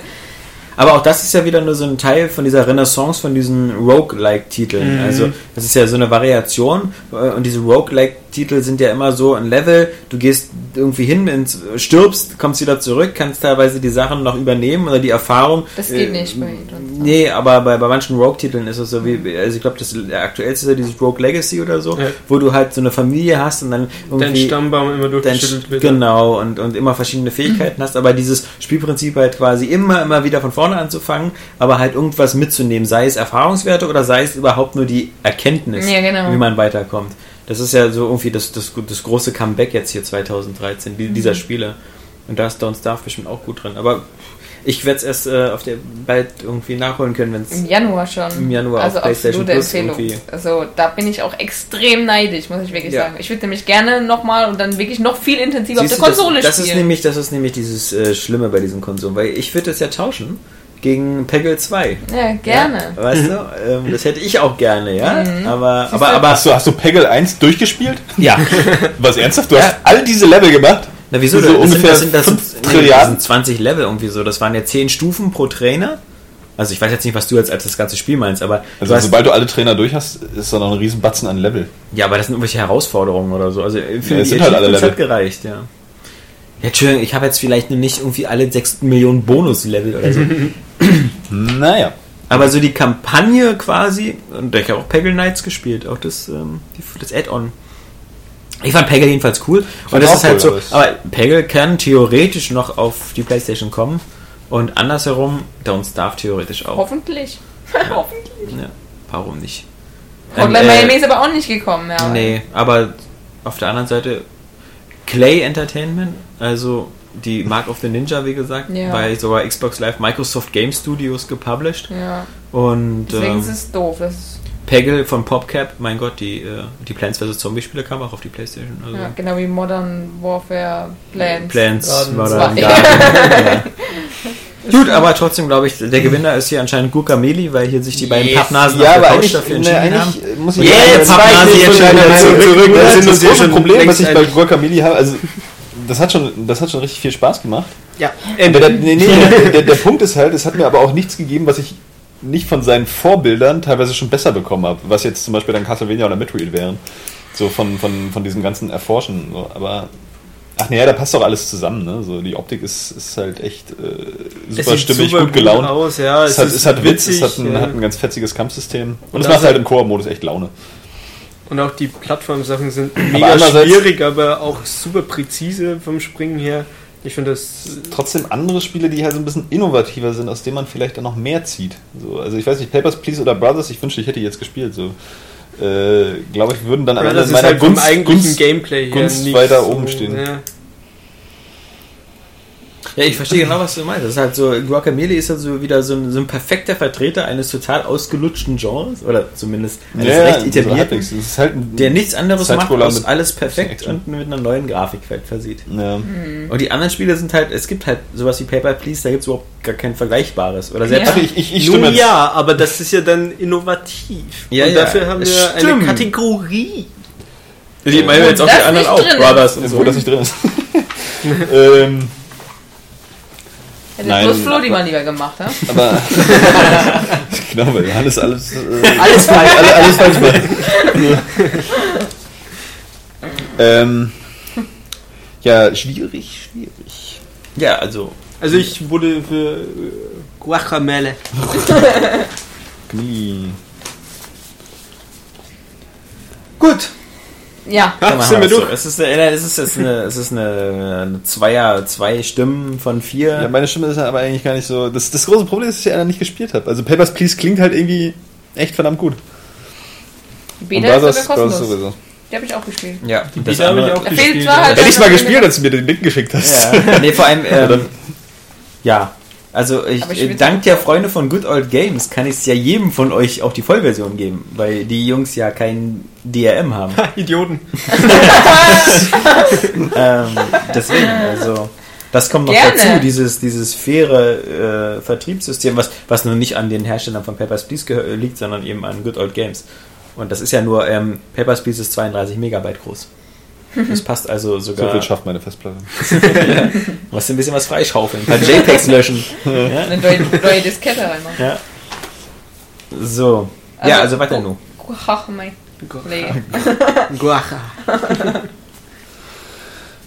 Aber auch das ist ja wieder nur so ein Teil von dieser Renaissance von diesen Roguelike-Titeln. Mhm. Also das ist ja so eine Variation äh, und diese Roguelike-Titel sind ja immer so ein Level, du gehst irgendwie hin, ins, stirbst, kommst wieder zurück, kannst teilweise die Sachen noch übernehmen oder die Erfahrung. das geht äh, nicht bei uns. Nee, aber bei, bei manchen Rogue-Titeln ist es so wie, also ich glaube, das aktuellste ist ja dieses Rogue Legacy oder so, Ja. wo du halt so eine Familie hast und dann Dein irgendwie Stammbaum immer dein, durchgeschüttelt wird. genau und, und immer verschiedene Fähigkeiten [CLEARS THROAT] hast, aber dieses Spielprinzip halt quasi immer, immer wieder von vorne anzufangen, aber halt irgendwas mitzunehmen, sei es Erfahrungswerte oder sei es überhaupt nur die Erkenntnis, Ja, genau. wie man weiterkommt. Das ist ja so irgendwie das, das, das große Comeback jetzt hier 2013, die, Mhm. dieser Spiele. Und da ist Don't Starve bestimmt auch gut drin. Aber ich werde es erst äh, auf der bald irgendwie nachholen können, wenn es Im Januar schon. Im Januar also auf PlayStation Plus irgendwie. Also da bin ich auch extrem neidisch, muss ich wirklich Ja. sagen. Ich würde nämlich gerne nochmal und dann wirklich noch viel intensiver Siehst auf der Konsole das, das ist spielen. nämlich Das ist nämlich dieses äh, Schlimme bei diesen Konsolen, weil ich würde das ja tauschen gegen Peggle 2. ja, gerne. Ja, weißt du, ähm, das hätte ich auch gerne, ja. Mhm. Aber, aber, aber, Hast du, hast du Peggle 1 durchgespielt? ja. [LAUGHS] Was ernsthaft? Du Ja. hast all diese Level gemacht? Na, wieso? So das ungefähr sind, das sind, das 5 sind, nee, das sind 20 Level irgendwie so. Das waren ja 10 Stufen pro Trainer. Also ich weiß jetzt nicht, was du jetzt als das ganze Spiel meinst, aber Also du sobald du alle Trainer durch hast, ist da noch ein riesen Batzen an Level. ja, aber das sind irgendwelche Herausforderungen oder so. Also für Ja, die sind halt alle Level. hat gereicht, ja. Ja, Entschuldigung, ich habe jetzt vielleicht nur nicht irgendwie alle 6 Millionen Bonus-Level oder so. [LAUGHS] Naja. Aber so die Kampagne quasi, und ich habe auch Peggle Knights gespielt, auch das, ähm, das Add-on. Ich fand Peggle jedenfalls cool. Und das ist halt cool, so, aber Peggle kann theoretisch noch auf die Playstation kommen und andersherum Don't Starve theoretisch auch. Hoffentlich. [LAUGHS] Hoffentlich. Ja, warum nicht? Hotline Ähm, Miami ist aber auch nicht gekommen, ja. Nee, aber auf der anderen Seite Clay Entertainment, also die Mark of the Ninja, wie gesagt, Ja. bei sogar Xbox Live Microsoft Game Studios gepublished. Ja. Und Deswegen ähm, ist es doof. Das ist, Peggle von PopCap, mein Gott, die, äh, die Plants vs. Zombie-Spiele kamen auch auf die Playstation. Also ja, genau wie Modern Warfare Plants. Plants Garden war da [LAUGHS] ja. Gut, aber trotzdem glaube ich, der Gewinner ist hier anscheinend Guacameli, weil hier sich die beiden Yes. Pappnasen Ja, auf der Couch dafür ne, entschieden haben. eigentlich muss ich Yeah, sagen, Pappnase jetzt schon wieder Meinung zurück. Das, Wir ist sind das große Problem, was ich bei einig. Guacamole habe. Also, das hat, schon, das hat schon richtig viel Spaß gemacht. Ja, Der, der, nee, nee, der, der, der Punkt ist halt, es hat mir aber auch nichts gegeben, was ich nicht von seinen Vorbildern teilweise schon besser bekommen habe. Was jetzt zum Beispiel dann Castlevania oder Metroid wären. So von, von, von diesem ganzen Erforschen. So. Aber, ach naja, da passt doch alles zusammen. Ne? So, die Optik ist, ist halt echt äh, es super stimmig, super gut gelaunt. aus, ja. Es, hat, es hat Witz, es hat ein, ja. hat ein ganz fetziges Kampfsystem. Und, Und es macht halt im Koop-Modus echt Laune. Und auch die Plattformsachen sind mega andererseits- schwierig, aber auch super präzise vom Springen her. Ich finde das. trotzdem andere Spiele, die halt so ein bisschen innovativer sind, aus denen man vielleicht dann noch mehr zieht. So, also ich weiß nicht, Papers, Please oder Brothers, ich wünschte, ich hätte jetzt gespielt. So, äh, glaube ich, würden dann am Ende in meiner halt Gunst, Gunst Gameplay Gunst weiter so, oben stehen. Ja. Ja, ich verstehe genau, was du meinst. Das ist halt so, Guacamole ist halt so wieder so ein, so ein perfekter Vertreter eines total ausgelutschten Genres, oder zumindest eines Ja, recht so etablierten, ist halt ein, der nichts anderes macht, als alles perfekt und mit einer neuen Grafik versieht. ja. Und die anderen Spiele sind halt, es gibt halt sowas wie Paper Please, da gibt es überhaupt gar kein Vergleichbares. Oder selbst Ja. Also ich, ich, ich Nun ja, aber das ist ja dann innovativ. Ja, Und ja, dafür haben wir das eine stimmt. Kategorie. Ich meine Wo jetzt auch die anderen auch. Brothers und Wo so. das nicht drin ist. [LAUGHS] [LAUGHS] ähm, Hätte Nein, bloß Flo die mal lieber gemacht, ha? aber [LAUGHS] genau, weil Johannes alles, äh, Alles falsch. alle, alles falsch macht. ähm, Ja, schwierig, schwierig. Ja, also. Also ich wurde für äh, Guacamele. Knie. [LAUGHS] Gut. Ja. Machen sind wir wir's so. durch. Es ist, eine, es ist, jetzt eine, es ist eine, eine Zweier, zwei Stimmen von vier. Ja, meine Stimme ist ja aber eigentlich gar nicht so. Das, das große Problem ist, dass ich ja nicht gespielt habe. Also Papers, Please klingt halt irgendwie echt verdammt gut. Die Beta ist sogar kostenlos. sowieso. Die habe ich auch gespielt. ja, Die das Beta habe ich auch gespielt. zwar halt- Hätte ich mal gespielt, als du mir den Link geschickt hast. Ja, nee, vor allem, [LAUGHS] ähm, ja. Also ich, ich dank der Freunde von Good Old Games kann ich es ja jedem von euch auch die Vollversion geben, weil die Jungs ja kein DRM haben. [LAUGHS] Idioten. [LAUGHS] ähm, deswegen, also das kommt noch Gerne. dazu, dieses, dieses faire äh, Vertriebssystem, was, was nur nicht an den Herstellern von Papers, Please gehö- liegt, sondern eben an Good Old Games. Und das ist ja nur, ähm, Papers, Please ist 32 Megabyte groß. Das [LAUGHS] passt also So sogar. viel schafft meine Festplatte. musst du ein bisschen was freischaufeln, ein paar JPEGs löschen. ja? Eine neue, neue Diskette reinmachen. ja. So. ja, also weiter gu- nur. Ach, mein Guaca. [LAUGHS] [LAUGHS]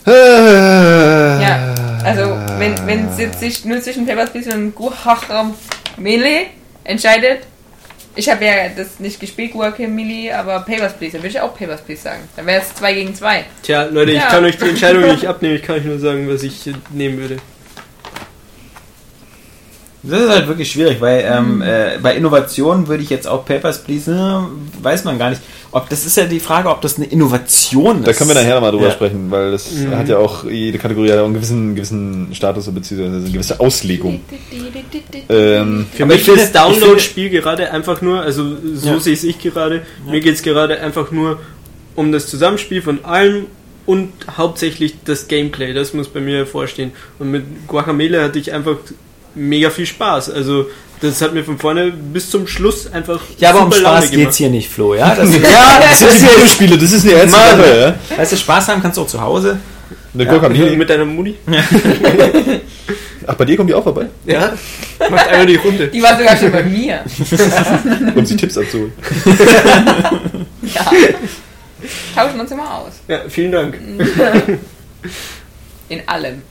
Ja, also wenn, wenn es jetzt sich nur zwischen Papers, Please und Guacham Melee entscheidet, ich habe ja das nicht gespielt, Guacamole, aber Papers, Please, dann würde ich auch Papers, Please sagen. Dann wäre es 2 gegen 2. Tja, Leute, ich Ja. kann euch die Entscheidung nicht [LAUGHS] abnehmen. Ich kann euch nur sagen, was ich nehmen würde. Das ist halt wirklich schwierig, weil ähm, äh, bei Innovationen würde ich jetzt auch Papers, Please, äh, weiß man gar nicht. Ob das ist ja die Frage, ob das eine Innovation ist. Da können wir nachher nochmal drüber Ja. sprechen, weil das Mhm. hat ja auch, jede Kategorie hat auch einen gewissen, gewissen Status beziehungsweise eine gewisse Auslegung. Ähm, Für mich ist Download-Spiel gerade einfach nur, also so Ja. sehe ich es gerade, mir geht es gerade einfach nur um das Zusammenspiel von allem und hauptsächlich das Gameplay, das muss bei mir vorstehen. Und mit Guacamele hatte ich einfach mega viel Spaß. Also das hat mir von vorne bis zum Schluss einfach Ja, aber um Spaß geht's hier nicht, Flo, ja? Das, [LAUGHS] ja, das sind die Videospiele, das ist eine ernste. Sache, ja? Weißt du, Spaß haben kannst du auch zu Hause. Eine Ja, Guacamole. Mit deiner Mutti? [LAUGHS] Ach, bei dir kommt die auch vorbei? Ja. Macht einmal die Runde. Die war sogar schon bei mir. [LAUGHS] Um sie Tipps abzuholen. Ja. Tauschen uns immer aus. Ja, vielen Dank. In allem.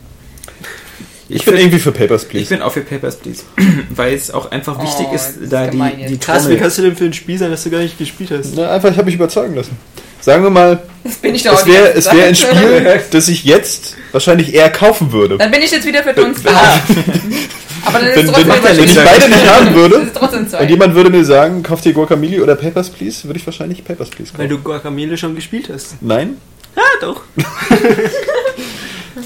Ich bin irgendwie für Papers, Please. Ich bin auch für Papers, Please. [CLEARS THROAT] Weil es auch einfach wichtig Oh, ist, das ist da die, gemein jetzt. die Krass, wie kannst du denn für ein Spiel sein, das du gar nicht gespielt hast? Na, einfach, ich habe mich überzeugen lassen. Sagen wir mal, Das bin ich doch es die wäre wär ein. [LAUGHS] Spiel, das ich jetzt wahrscheinlich eher kaufen würde. Dann bin ich jetzt wieder für uns da. [LAUGHS] Aber dann ist Wenn, es wenn, trotzdem wenn ich beide nicht [LAUGHS] haben würde trotzdem und jemand würde mir sagen, kauf dir Guacamole oder Papers, Please, würde ich wahrscheinlich Papers, Please Weil kaufen. du Guacamele schon gespielt hast. Nein? Ja, doch.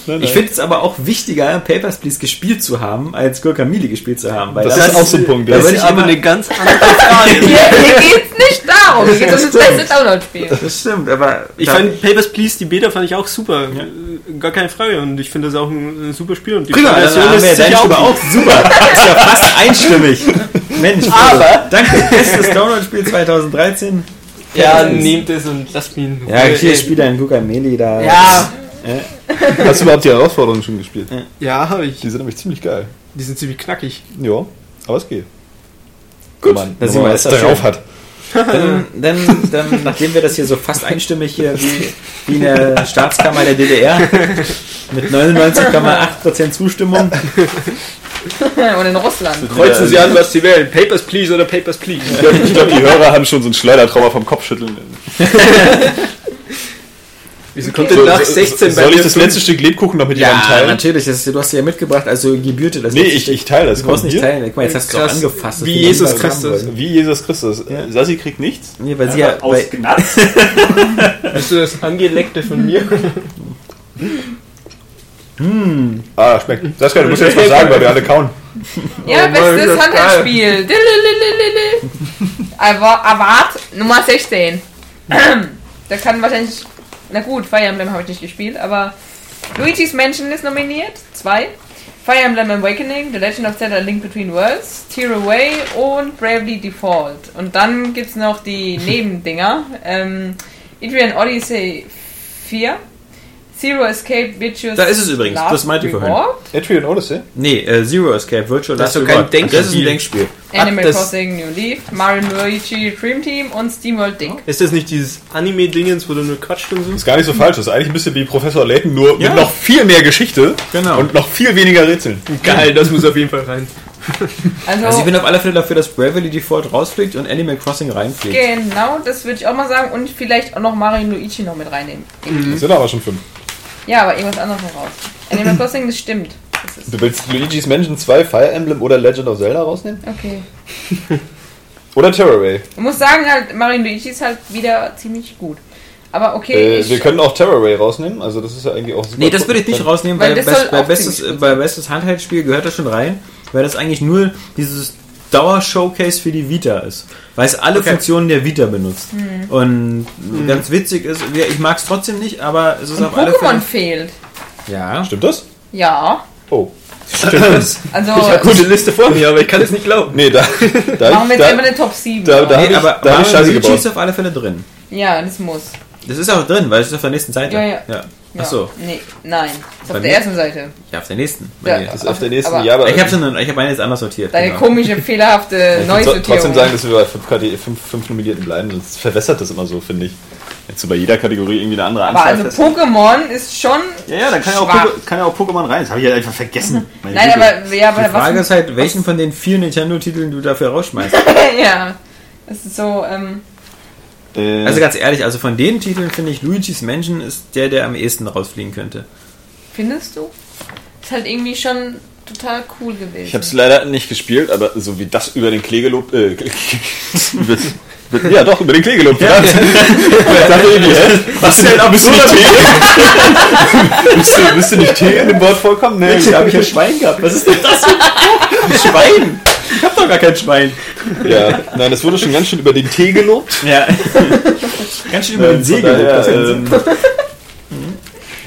Nein, Ich finde es aber auch wichtiger, Papers, Please gespielt zu haben, als Gurkamili gespielt zu haben. Weil Das ist auch so ein Punkt, Da ja. würde ist ich aber immer, eine ganz [LAUGHS] andere Frage. [LAUGHS] Hier, hier geht's nicht darum. Hier geht's um das beste Download-Spiel. das stimmt, aber... Ich fand Papers, Please, die Beta fand ich auch super. Äh, Gar keine Frage. Und ich finde das auch ein, ein super Spiel. Und die Prima, dann Version haben wir ist deine Stimme auch super. ist ja fast [LAUGHS] einstimmig. Mensch, aber danke. Bestes Download-Spiel 2013. Ja, nehmt es und lasst mich in Ruhe. Ja, hier Ey, spielt ein Guacamele da. Ja, Hast du überhaupt die Herausforderungen schon gespielt? ja, habe ich. Die sind nämlich ziemlich geil. Die sind ziemlich knackig. Ja, aber es geht. Gut, man, da wenn sehen wir, man das drauf schön. hat. Dann, dann, dann, nachdem wir das hier so fast einstimmig hier wie, wie in der Staatskammer der DDR mit 99,8% Zustimmung. Und in Russland. Kreuzen Sie an, was Sie wählen. Papers, Please oder Papers, Please. Ich glaube, glaub, die Hörer haben schon so ein Schleudertrauma vom Kopfschütteln. [LAUGHS] Wieso kommt denn nach 16 bei Soll ich das letzte Stück Lebkuchen noch mit Ja, jemandem teilen? natürlich. Das ist, du hast sie ja mitgebracht, also gebührt dir das. Nee, ich, teile das. Du brauchst nicht teilen. Guck mal, jetzt hast du es angefasst. Wie Das Jesus Christus. Wie Jesus Christus. Ja. Sassi kriegt nichts. Nee, weil sie ja... Ausgenatzt. [LAUGHS] Bist du das Angeleckte von mir? [LAUGHS] Ah, schmeckt. Das kann, du musst jetzt was [LAUGHS] sagen, weil wir alle kauen. Ja, Oh bestes das ist Handelsspiel. Award Nummer 16. [CLEARS THROAT] da kann wahrscheinlich. Na gut, Fire Emblem habe ich nicht gespielt, aber Luigi's Mansion ist nominiert. Zwei. Fire Emblem Awakening, The Legend of Zelda Link Between Worlds, Tear Away und Bravely Default. Und dann gibt es noch die [LAUGHS] Nebendinger. Ähm, Adrian Odyssey 4, Zero Escape Virtuous Da ist es übrigens, Last das meinte ich vorhin. Reward. Etrian Odyssey? nee, äh, Zero Escape, Virtual Das ist Last doch kein Reward. Das ist ein Denkspiel. Denkspiel. Animal das- Crossing New Leaf, Mario Luigi Dream Team und SteamWorld Dig. Ist das nicht dieses Anime-Dingens, wo du nur quatscht und so? Ist gar nicht so falsch. Das ist eigentlich ein bisschen wie Professor Layton, nur Ja. mit noch viel mehr Geschichte Genau. und noch viel weniger Rätseln. Geil, das muss auf jeden Fall rein. [LAUGHS] Also, Also ich bin auf alle Fälle dafür, dass Bravely Default rausfliegt und Animal Crossing reinfliegt. genau, das würde ich auch mal sagen und vielleicht auch noch Mario Luigi noch mit reinnehmen. Das sind aber schon fünf. Ja, aber irgendwas anderes noch raus. Animal [CLEARS THROAT] Crossing, das stimmt. Du willst Luigi's Mansion 2, Fire Emblem oder Legend of Zelda rausnehmen? okay. [LAUGHS] Oder Terraway? Ich muss sagen, halt, Mario Luigi ist halt wieder ziemlich gut. Aber okay, Äh, wir können auch Terraway rausnehmen, also das ist ja eigentlich auch super. Nee, das würde ich nicht rausnehmen, Weil weil, das best, bei, bestes, bei bestes Handheldspiel gehört das schon rein, weil das eigentlich nur dieses Dauer-Showcase für die Vita ist. Weil es alle Okay. Funktionen der Vita benutzt. Hm. Und ganz witzig ist, ich mag es trotzdem nicht, aber es ist und auf alle Pokémon Fälle... fehlt. Ja, Stimmt das? Ja. Oh. stimmt. [LAUGHS] Also Ich habe gute Liste vor mir, aber ich kann es nicht glauben. Nee, da. [LAUGHS] da, machen wir jetzt da, immer eine Top 7. da- da- nee, hab ich- aber da hab Mario Scheiße Luigi gebaut. ist auf alle Fälle drin. ja, das muss. Das ist auch drin, weil es ist auf der nächsten Seite. Ja, ja. ja. Ja. Achso, Nee, nein. Ist Bei auf der ersten Seite. ja, auf der nächsten. Ja. das ist auf der nächsten. Aber- ja, aber Ich habe habe meine jetzt anders sortiert. Deine genau. komische, fehlerhafte ich würde Neusortierung. trotzdem sagen, dass wir bei 5, KD, 5, 5 Nominierten bleiben, sonst verwässert das immer so, finde ich. Jetzt so bei jeder Kategorie irgendwie eine andere Aber Anzahl. also fest- Pokémon ist schon. ja, ja, dann kann ja, auch schwach. Poké- kann ja auch Pokémon rein. Das habe ich ja einfach vergessen. [LAUGHS] Meine Nein, Güte. aber, ja, aber Die Frage was. ist halt, welchen von den vier Nintendo-Titeln du dafür rausschmeißt. [LAUGHS] ja. Das ist so, ähm. Äh, Also ganz ehrlich, also von den Titeln finde ich Luigi's Mansion ist der, der am ehesten rausfliegen könnte. Findest du? Ist halt irgendwie schon total cool gewesen. Ich habe es leider nicht gespielt, aber so wie das über den Klee gelobt. Äh, [LAUGHS] ja, doch, über den Klee gelobt. Ja. [LAUGHS] Was denn absurd? Müsste, müsste nicht Tee in dem Wort vorkommen? Nee, Da habe ich ein Schwein gehabt. Was ist denn das für ein Schwein? Ich habe doch gar kein Schwein. Ja, nein, das wurde schon ganz schön über den Tee gelobt. Ja. Ganz schön über den See daher, gelobt. Ganze. ähm,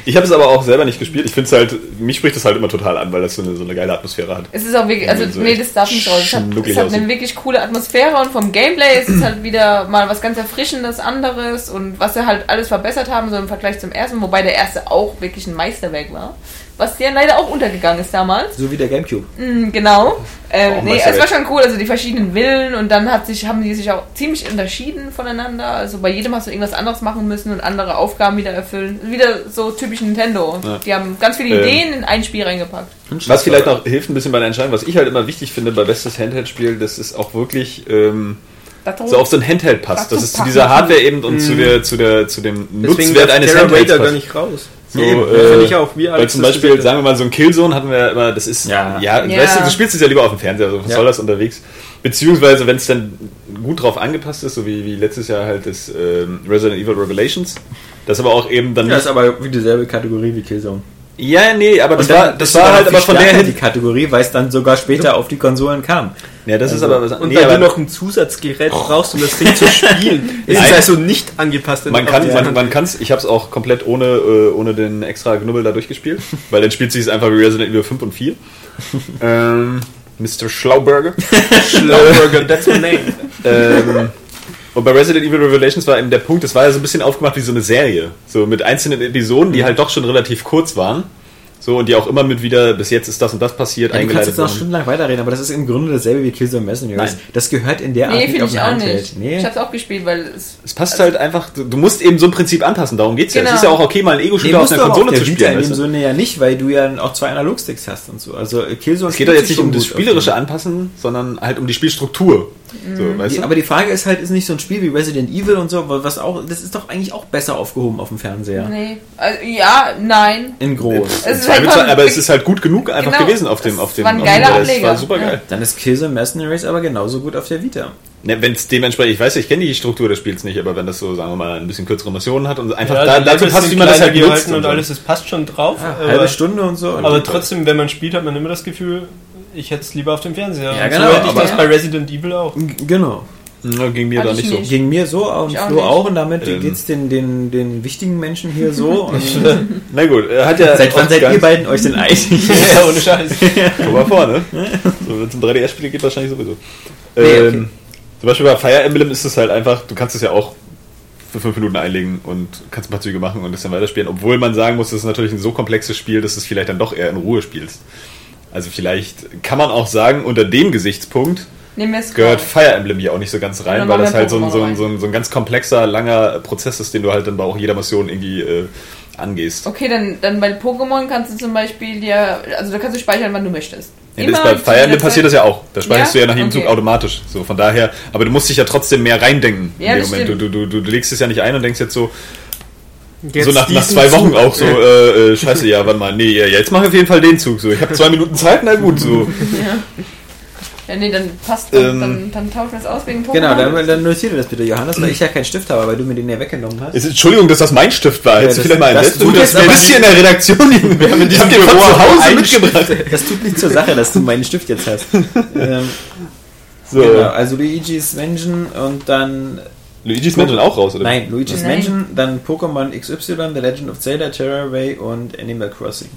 Ich habe es aber auch selber nicht gespielt. Ich finde es halt, mich spricht das halt immer total an, weil das so eine, so eine geile Atmosphäre hat. Es ist auch wirklich, also so nee, das darf nicht raus. Es hat, es hat eine wirklich coole Atmosphäre und vom Gameplay ist es halt wieder mal was ganz Erfrischendes anderes und was sie halt alles verbessert haben, so im Vergleich zum ersten, wobei der erste auch wirklich ein Meisterwerk war. Was ja leider auch untergegangen ist damals. So wie der Gamecube. Mm, genau. Ähm, nee, es war schon cool, also die verschiedenen Villen und dann hat sich, haben die sich auch ziemlich unterschieden voneinander. Also bei jedem hast du irgendwas anderes machen müssen und andere Aufgaben wieder erfüllen. Wieder so typisch Nintendo. Ja. Die haben ganz viele Ähm. Ideen in ein Spiel reingepackt. Was vielleicht noch hilft ein bisschen bei der Entscheidung, was ich halt immer wichtig finde bei bestes Handheld-Spiel, das ist auch wirklich ähm, so auf so ein Handheld passt. Das ist zu dieser Hardware eben und zu der zu der zu dem Deswegen Nutzwert eines Handhelds Wader gar passt. nicht raus. So, Nee, äh, Finde ich auch. Wie Weil zum das Beispiel, sagen wir mal, so ein Killzone hatten wir ja immer, das ist, ja, Ja. Ja. Weißt du, du spielst es ja lieber auf dem Fernseher, also was Ja. soll das unterwegs? Beziehungsweise, wenn es dann gut drauf angepasst ist, so wie, wie letztes Jahr halt das ähm, Resident Evil Revelations, das aber auch eben dann Ja, nicht... ist aber wie dieselbe Kategorie wie Killzone. Ja, nee, aber das dann- war, das ist war halt aber von der die Kategorie, weil es dann sogar später auf die Konsolen kam. Ja, das ist Also- aber was Und nee, weil du noch ein Zusatzgerät brauchst, um das Ding zu spielen. [LAUGHS] ist es also nicht angepasst. Man kann, man, man kann's, ich habe es auch komplett ohne, äh, ohne den extra Knubbel da durchgespielt, [LAUGHS] weil dann spielt sich es einfach wie Resident Evil 5 und 4. ähm, Mr. Schlauberger. [LAUGHS] Schlauberger, that's my name. ähm, und bei Resident Evil Revelations war eben der Punkt, es war ja so ein bisschen aufgemacht wie so eine Serie. So mit einzelnen Episoden, die halt doch schon relativ kurz waren. So, und die auch immer mit wieder, bis jetzt ist das und das passiert, Ja, du kannst eingeleitet jetzt noch stundenlang weiterreden, aber das ist im Grunde dasselbe wie Killzone Mercenaries. Nein. Das gehört in der Art Nee, nicht finde auf ich ein auch nicht. Nee. Ich hab's auch gespielt, weil es. Es passt halt einfach, du, du musst eben so ein Prinzip anpassen, darum geht's ja. Es Genau. ist ja auch okay, mal einen Nee, Ego-Shooter auf musst einer Konsole auf zu der Vita spielen. in dem? Sinne ja nicht, weil du ja auch zwei Analogsticks hast und so. Also Killzone Es geht doch jetzt nicht um das spielerische Anpassen, sondern halt um die Spielstruktur. So, weißt Die, du? aber die Frage ist halt, ist nicht so ein Spiel wie Resident Evil und so, was auch, das ist doch eigentlich auch besser aufgehoben auf dem Fernseher. Nee. Also, ja, nein. In groß. Es ist halt aber es ist halt gut genug einfach Genau. gewesen auf dem, auf dem. war ein auf geiler Ableger. war super Ja. geil. Dann ist Killzone Mercenaries aber genauso gut auf der Vita. Ne, wenn es dementsprechend, ich weiß, ich kenne die Struktur des Spiels nicht, aber wenn das so, sagen wir mal, ein bisschen kürzere Missionen hat und einfach Ja, da, dazu passt, wie man das halt nutzt. gehalten und so. alles, das passt schon drauf. Ja, aber, halbe Stunde und so. aber trotzdem, wenn man spielt, hat man immer das Gefühl, ich hätte es lieber auf dem Fernseher. Ja, genau, so hätte ich das bei Resident Evil auch. Genau. Ja, ging mir da ich nicht so. Ging mir so und auch Flo nicht. auch und damit Ähm. geht's den, den, den wichtigen Menschen hier so. [LAUGHS] Und Na gut, er hat ja. seit wann auch seid ihr beiden euch denn einig? [LAUGHS] ja, ohne Scheiß. [LAUGHS] Guck mal vorne. So, wenn es um 3DS-Spiele geht, wahrscheinlich sowieso. Nee, ähm, okay. Zum Beispiel bei Fire Emblem ist es halt einfach, du kannst es ja auch für fünf Minuten einlegen und kannst ein paar Züge machen und das dann weiterspielen. Obwohl man sagen muss, das ist natürlich ein so komplexes Spiel, dass du es vielleicht dann doch eher in Ruhe spielst. Also vielleicht kann man auch sagen, unter dem Gesichtspunkt gehört Fire Emblem hier auch nicht so ganz rein, Dann weil das halt so ein, so, ein, so, ein, so ein ganz komplexer, langer Prozess ist, den du halt dann bei auch jeder Mission irgendwie äh, angehst. Okay, dann, dann bei Pokémon kannst du zum Beispiel ja, also da kannst du speichern, wann du möchtest. Ja, das bei Fire Emblem passiert das ja auch. Da speicherst Ja? du ja nach jedem Zug Okay. automatisch. So von daher, aber du musst dich ja trotzdem mehr reindenken Ja, in dem Moment. Du, du, du, du legst es ja nicht ein und denkst jetzt so, Jetzt so nach, nach diesen zwei Wochen Zug. auch so, äh, äh, scheiße, ja, warte mal, nee, ja, jetzt mach ich auf jeden Fall den Zug. So, ich habe zwei Minuten Zeit, na gut, so. Ja, nee, dann passt dann, Ähm, dann, dann tauschen wir es aus wegen Pokémon. Genau, dann, dann notiere das bitte, Johannes, weil ich ja keinen Stift habe, weil du mir den ja weggenommen hast. Ist, Entschuldigung, dass das mein Stift war. Hättest Ja, du das- vielleicht mal das tut Du, das bist hier in der Redaktion. Wir haben den von zu Hause mitgebracht. Stift. Das tut nicht zur Sache, dass du meinen Stift jetzt hast. [LAUGHS] ähm, So. Genau, also Luigi's Mansion und dann. Luigi's Mansion auch raus, oder? Nein, Luigi's Nein. Mansion, dann Pokémon XY, The Legend of Zelda, Terraway und Animal Crossing.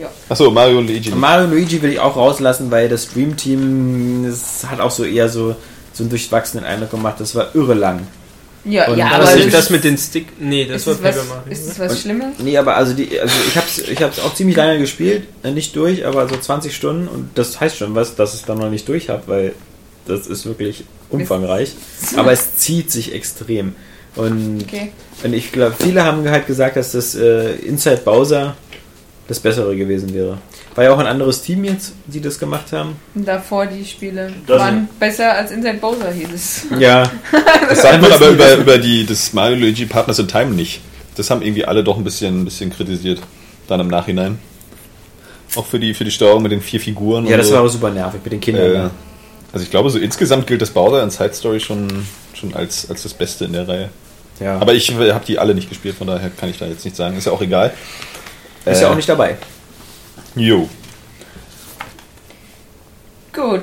Ja. Achso, Mario und Luigi. Und Mario und Luigi will ich auch rauslassen, weil das Dream Team das hat auch so eher so, so einen durchwachsenen Eindruck gemacht. Das war irre lang. Ja, Und ja, das aber Das, das mit den Stick. Nee, das ist, war Paper Mario. ist das oder? was Schlimmes? Nee, aber also die, also ich hab's, ich hab's auch ziemlich lange gespielt, äh, nicht durch, aber so 20 Stunden und das heißt schon was, dass ich es dann noch nicht durch habe, weil das ist wirklich umfangreich. Aber es zieht sich extrem. Und, Okay. und ich glaube, viele haben halt gesagt, dass das äh, Inside Bowser das Bessere gewesen wäre. War ja auch ein anderes Team jetzt, die das gemacht haben. Davor die Spiele Das- waren besser als Inside Bowser hieß es. Ja, [LAUGHS] Das sagt man aber über, über die, das Mario Luigi Partners in Time nicht. Das haben irgendwie alle doch ein bisschen, ein bisschen kritisiert. Dann im Nachhinein. Auch für die, für die Steuerung mit den vier Figuren. ja und das so. war auch super nervig mit den Kindern. Äh, ja. Also ich glaube, so insgesamt gilt das Bowser in Side Story schon, schon als, als das Beste in der Reihe. ja. Aber ich habe die alle nicht gespielt, von daher kann ich da jetzt nicht sagen. Ist ja auch egal. ist äh, ja auch nicht dabei. Jo. Gut.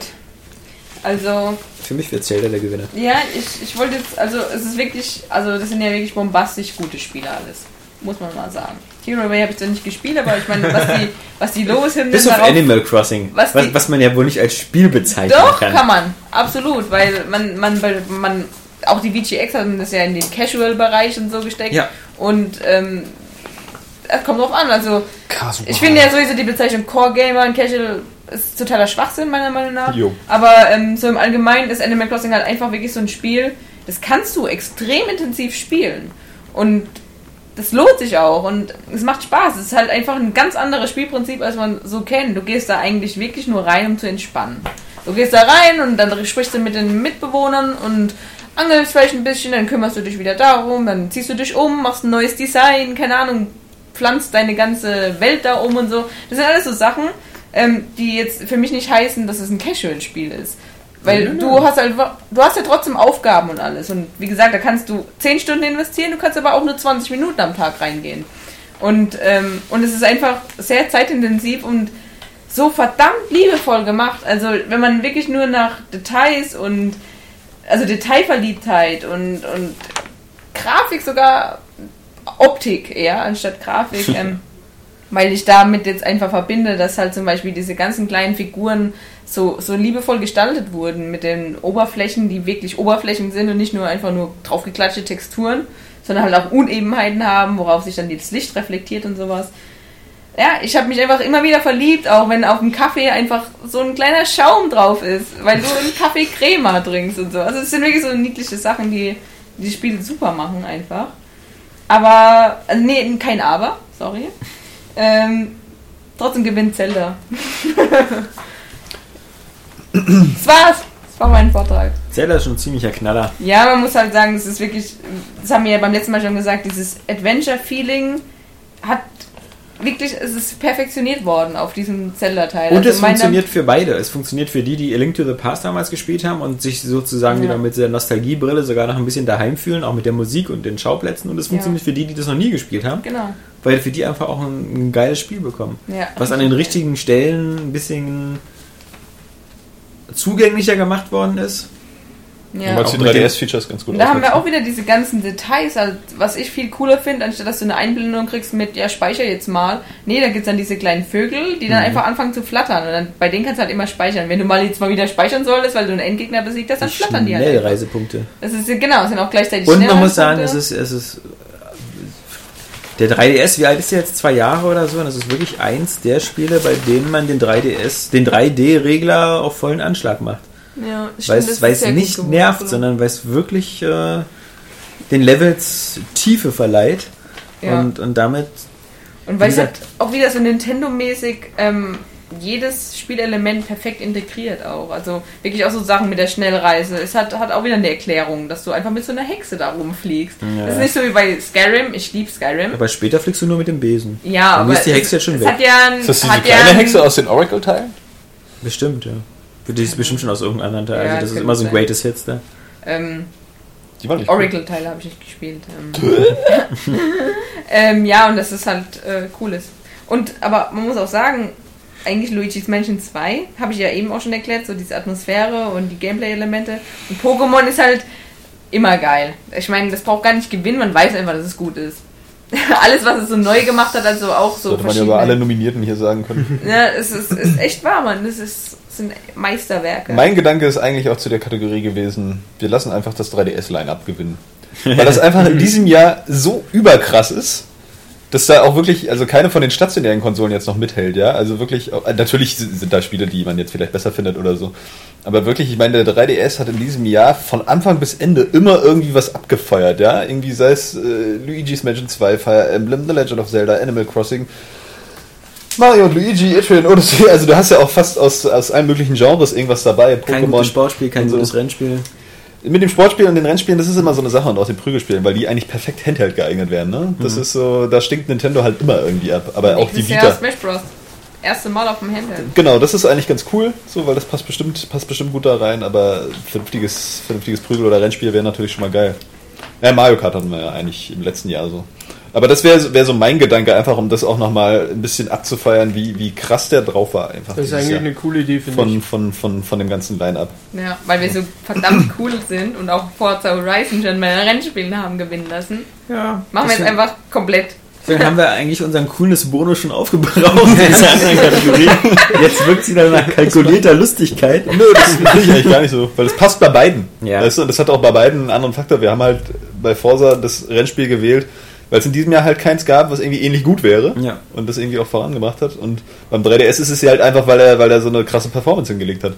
Also, Für mich wird Zelda der Gewinner. ja, ich, ich wollte jetzt, also es ist wirklich, also das sind ja wirklich bombastisch gute Spiele alles. Muss man mal sagen. Hero Away habe ich zwar nicht gespielt, aber ich meine, was die, was die Lobeshymnen Bis auf darauf- Animal Crossing, was, was was, die- man ja wohl nicht als Spiel bezeichnen Doch, kann. kann man. Absolut, weil man, man, man auch die VGX haben das ja in den Casual-Bereich und so gesteckt. Ja. Und ähm, es kommt drauf an. Also Kasual. ich finde ja sowieso die Bezeichnung Core Gamer und Casual ist totaler Schwachsinn meiner Meinung nach. Jo. Aber ähm, so im Allgemeinen ist Animal Crossing halt einfach wirklich so ein Spiel, das kannst du extrem intensiv spielen. Und das lohnt sich auch und es macht Spaß. Es ist halt einfach ein ganz anderes Spielprinzip, als man so kennt. Du gehst da eigentlich wirklich nur rein, um zu entspannen. Du gehst da rein und dann sprichst du mit den Mitbewohnern und angelst vielleicht ein bisschen, dann kümmerst du dich wieder darum, dann ziehst du dich um, machst ein neues Design, keine Ahnung, pflanzt deine ganze Welt da um und so. Das sind alles so Sachen, ähm, die jetzt für mich nicht heißen, dass es ein Casual-Spiel ist. Weil du hast halt, du hast ja trotzdem Aufgaben und alles. Und wie gesagt, da kannst du 10 Stunden investieren, du kannst aber auch nur 20 Minuten am Tag reingehen. Und, ähm, und es ist einfach sehr zeitintensiv und so verdammt liebevoll gemacht. Also wenn man wirklich nur nach Details und also Detailverliebtheit und, und Grafik sogar Optik eher anstatt Grafik, [LAUGHS] ähm, weil ich damit jetzt einfach verbinde, dass halt zum Beispiel diese ganzen kleinen Figuren so, so liebevoll gestaltet wurden mit den Oberflächen, die wirklich Oberflächen sind und nicht nur einfach nur draufgeklatschte Texturen, sondern halt auch Unebenheiten haben, worauf sich dann das Licht reflektiert und sowas. Ja, ich habe mich einfach immer wieder verliebt, auch wenn auf dem Kaffee einfach so ein kleiner Schaum drauf ist, weil du einen Kaffee Crema [LAUGHS] trinkst und so. Also es sind wirklich so niedliche Sachen, die die Spiele super machen einfach. Aber, also nee, kein Aber, sorry. Ähm, trotzdem gewinnt Zelda. [LAUGHS] das war's. Das war mein Vortrag. Zelda ist schon ein ziemlicher Knaller. Ja, man muss halt sagen, es ist wirklich, das haben wir ja beim letzten Mal schon gesagt, dieses Adventure-Feeling hat wirklich, es ist perfektioniert worden auf diesem Zelda-Teil. Und Also es funktioniert für beide. Es funktioniert für die, die A Link to the Past damals gespielt haben und sich sozusagen Ja. wieder mit der Nostalgiebrille sogar noch ein bisschen daheim fühlen, auch mit der Musik und den Schauplätzen. Und es funktioniert für die, die das noch nie gespielt haben, Genau. weil für die einfach auch ein, ein geiles Spiel bekommen. Ja. Was an den richtigen Stellen ein bisschen zugänglicher gemacht worden ist. Ja. Weil die auch mit 3DS-Features ganz gut Und da haben wir auch wieder diese ganzen Details, halt, was ich viel cooler finde, anstatt dass du eine Einblendung kriegst mit, ja, speicher jetzt mal. Nee, da gibt es dann diese kleinen Vögel, die dann einfach anfangen zu flattern. Und dann bei denen kannst du halt immer speichern. Wenn du mal jetzt mal wieder speichern solltest, weil du einen Endgegner besiegt hast, dann flattern die halt. Schnellreisepunkte. Das ist genau, es sind auch gleichzeitig Und man muss sagen, es ist, es ist der 3DS, wie alt ist der jetzt? Zwei Jahre oder so? Und das ist wirklich eins der Spiele, bei denen man den 3DS, den 3D-Regler auf vollen Anschlag macht. Ja, stimmt, Weil es, nicht geworden. nervt, sondern weil es wirklich äh, den Levels Tiefe verleiht Ja. und, und damit Und weil es halt auch wieder so Nintendo-mäßig ähm, jedes Spielelement perfekt integriert auch. Also wirklich auch so Sachen mit der Schnellreise. Es hat, hat auch wieder eine Erklärung, dass du einfach mit so einer Hexe da rumfliegst. Ja. Das ist nicht so wie bei Skyrim. Ich liebe Skyrim. Aber später fliegst du nur mit dem Besen. Ja, Dann aber ist die Hexe jetzt schon weg. hat ja ein, Ist das diese hat kleine ja ein, Hexe aus den Oracle-Teilen? Bestimmt, ja. Die ist bestimmt schon aus irgendeinem anderen Teil. Ja, also das ist könnte immer so ein sein. Greatest Hits da. ähm, Die war nicht Oracle-Teile habe ich nicht gespielt. Ähm, [LAUGHS] [LAUGHS] ähm, ja, und das ist halt äh, cooles. Und aber man muss auch sagen, eigentlich Luigi's Mansion 2, habe ich ja eben auch schon erklärt, so diese Atmosphäre und die Gameplay-Elemente. Und Pokémon ist halt immer geil. Ich meine, das braucht gar nicht gewinnen, man weiß einfach, dass es gut ist. [LAUGHS] Alles, was es so neu gemacht hat, also auch so Sollte man ja über alle Nominierten hier sagen können. [LAUGHS] Ja, es ist, ist echt wahr, Mann. Das ist, das sind Meisterwerke. Mein Gedanke ist eigentlich auch zu der Kategorie gewesen, wir lassen einfach das 3DS-Line-Up gewinnen. Weil das einfach in diesem Jahr so überkrass ist, dass da auch wirklich, also keine von den stationären Konsolen jetzt noch mithält, ja. Also wirklich, äh, natürlich sind da Spiele, die man jetzt vielleicht besser findet oder so. Aber wirklich, ich meine, der 3DS hat in diesem Jahr von Anfang bis Ende immer irgendwie was abgefeuert, ja. Irgendwie sei es äh, Luigi's Mansion 2, Fire Emblem, The Legend of Zelda, Animal Crossing, Mario und Luigi, Etrian Odyssey, also du hast ja auch fast aus, aus allen möglichen Genres irgendwas dabei. Kein Pokémon. gutes Sportspiel, kein so. gutes Rennspiel. Mit dem Sportspiel und den Rennspielen, das ist immer so eine Sache und auch den Prügelspielen, weil die eigentlich perfekt Handheld geeignet werden. Ne? Das ist so, da stinkt Nintendo halt immer irgendwie ab. Aber auch die Nächstes Jahr Vita. Smash Bros. Erste Mal auf dem Handheld. Genau, das ist eigentlich ganz cool, so, weil das passt bestimmt, passt bestimmt gut da rein, aber vernünftiges, vernünftiges Prügel- oder Rennspiel wäre natürlich schon mal geil. Ja, Mario Kart hatten wir ja eigentlich im letzten Jahr so. Aber das wäre wär so mein Gedanke, einfach um das auch nochmal ein bisschen abzufeiern, wie, wie krass der drauf war einfach. Das ist eigentlich Jahr. eine coole Idee, finde von, ich. von, von, von dem ganzen Line-Up. Ja, weil wir so verdammt [CLEARS THROAT] cool sind und auch Forza Horizon schon bei Rennspielen haben gewinnen lassen. Ja. Machen wir jetzt einfach komplett. Dann haben wir eigentlich unseren Coolness-Bonus schon aufgebraucht [LAUGHS] in dieser anderen Kategorie. Jetzt wirkt sie dann nach kalkulierter Lustigkeit. Nö, das finde ich eigentlich gar nicht so, weil das passt bei beiden. Ja. Weißt du, und das hat auch bei beiden einen anderen Faktor. Wir haben halt bei Forza das Rennspiel gewählt, weil es in diesem Jahr halt keins gab, was irgendwie ähnlich gut wäre Ja. und das irgendwie auch vorangebracht hat. Und beim 3DS ist es ja halt einfach, weil er, weil er so eine krasse Performance hingelegt hat.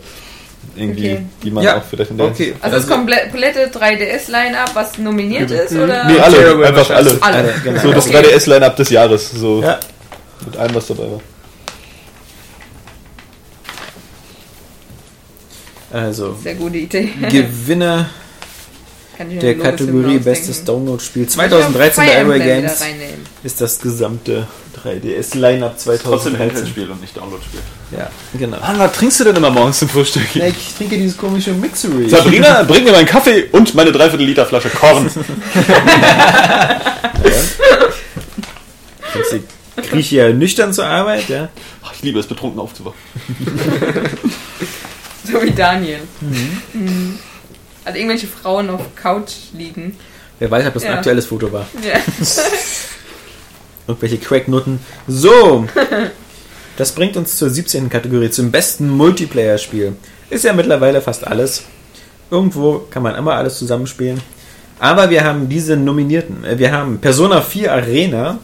Irgendwie, Okay. die man Ja, auch vielleicht in der okay. Also das komplette 3DS-Line-Up, was nominiert ist, oder? Nee, alle, Terrible einfach alle. Alle. Genau. So das Okay. 3DS-Line-Up des Jahres, so Ja. mit allem, was dabei war. Also, Sehr gute Idee. Gewinner der Kategorie. Bestes Download-Spiel Ich 2013 bei Airway Games ist das gesamte 3DS-Line-Up 2013. und nicht Download-Spiel. Ja, genau. Mann, was trinkst du denn immer morgens zum Frühstück? Ja, ich trinke dieses komische Mixery. Sabrina, bring mir meinen Kaffee und meine dreiviertel Liter Flasche Korn. [LAUGHS] Kriege ich ja nüchtern zur Arbeit, ja. Ach, Ich liebe es, betrunken aufzuwachen. [LAUGHS] So wie Daniel. Mhm. Also irgendwelche Frauen auf Couch liegen. Wer weiß, ob das ein Ja. aktuelles Foto war. Ja. [LAUGHS] Irgendwelche Cracknutten. So, das bringt uns zur 17. Kategorie, zum besten Multiplayer-Spiel. Ist ja mittlerweile fast alles. Irgendwo kann man immer alles zusammenspielen. Aber wir haben diese Nominierten. Wir haben Persona 4 Arena,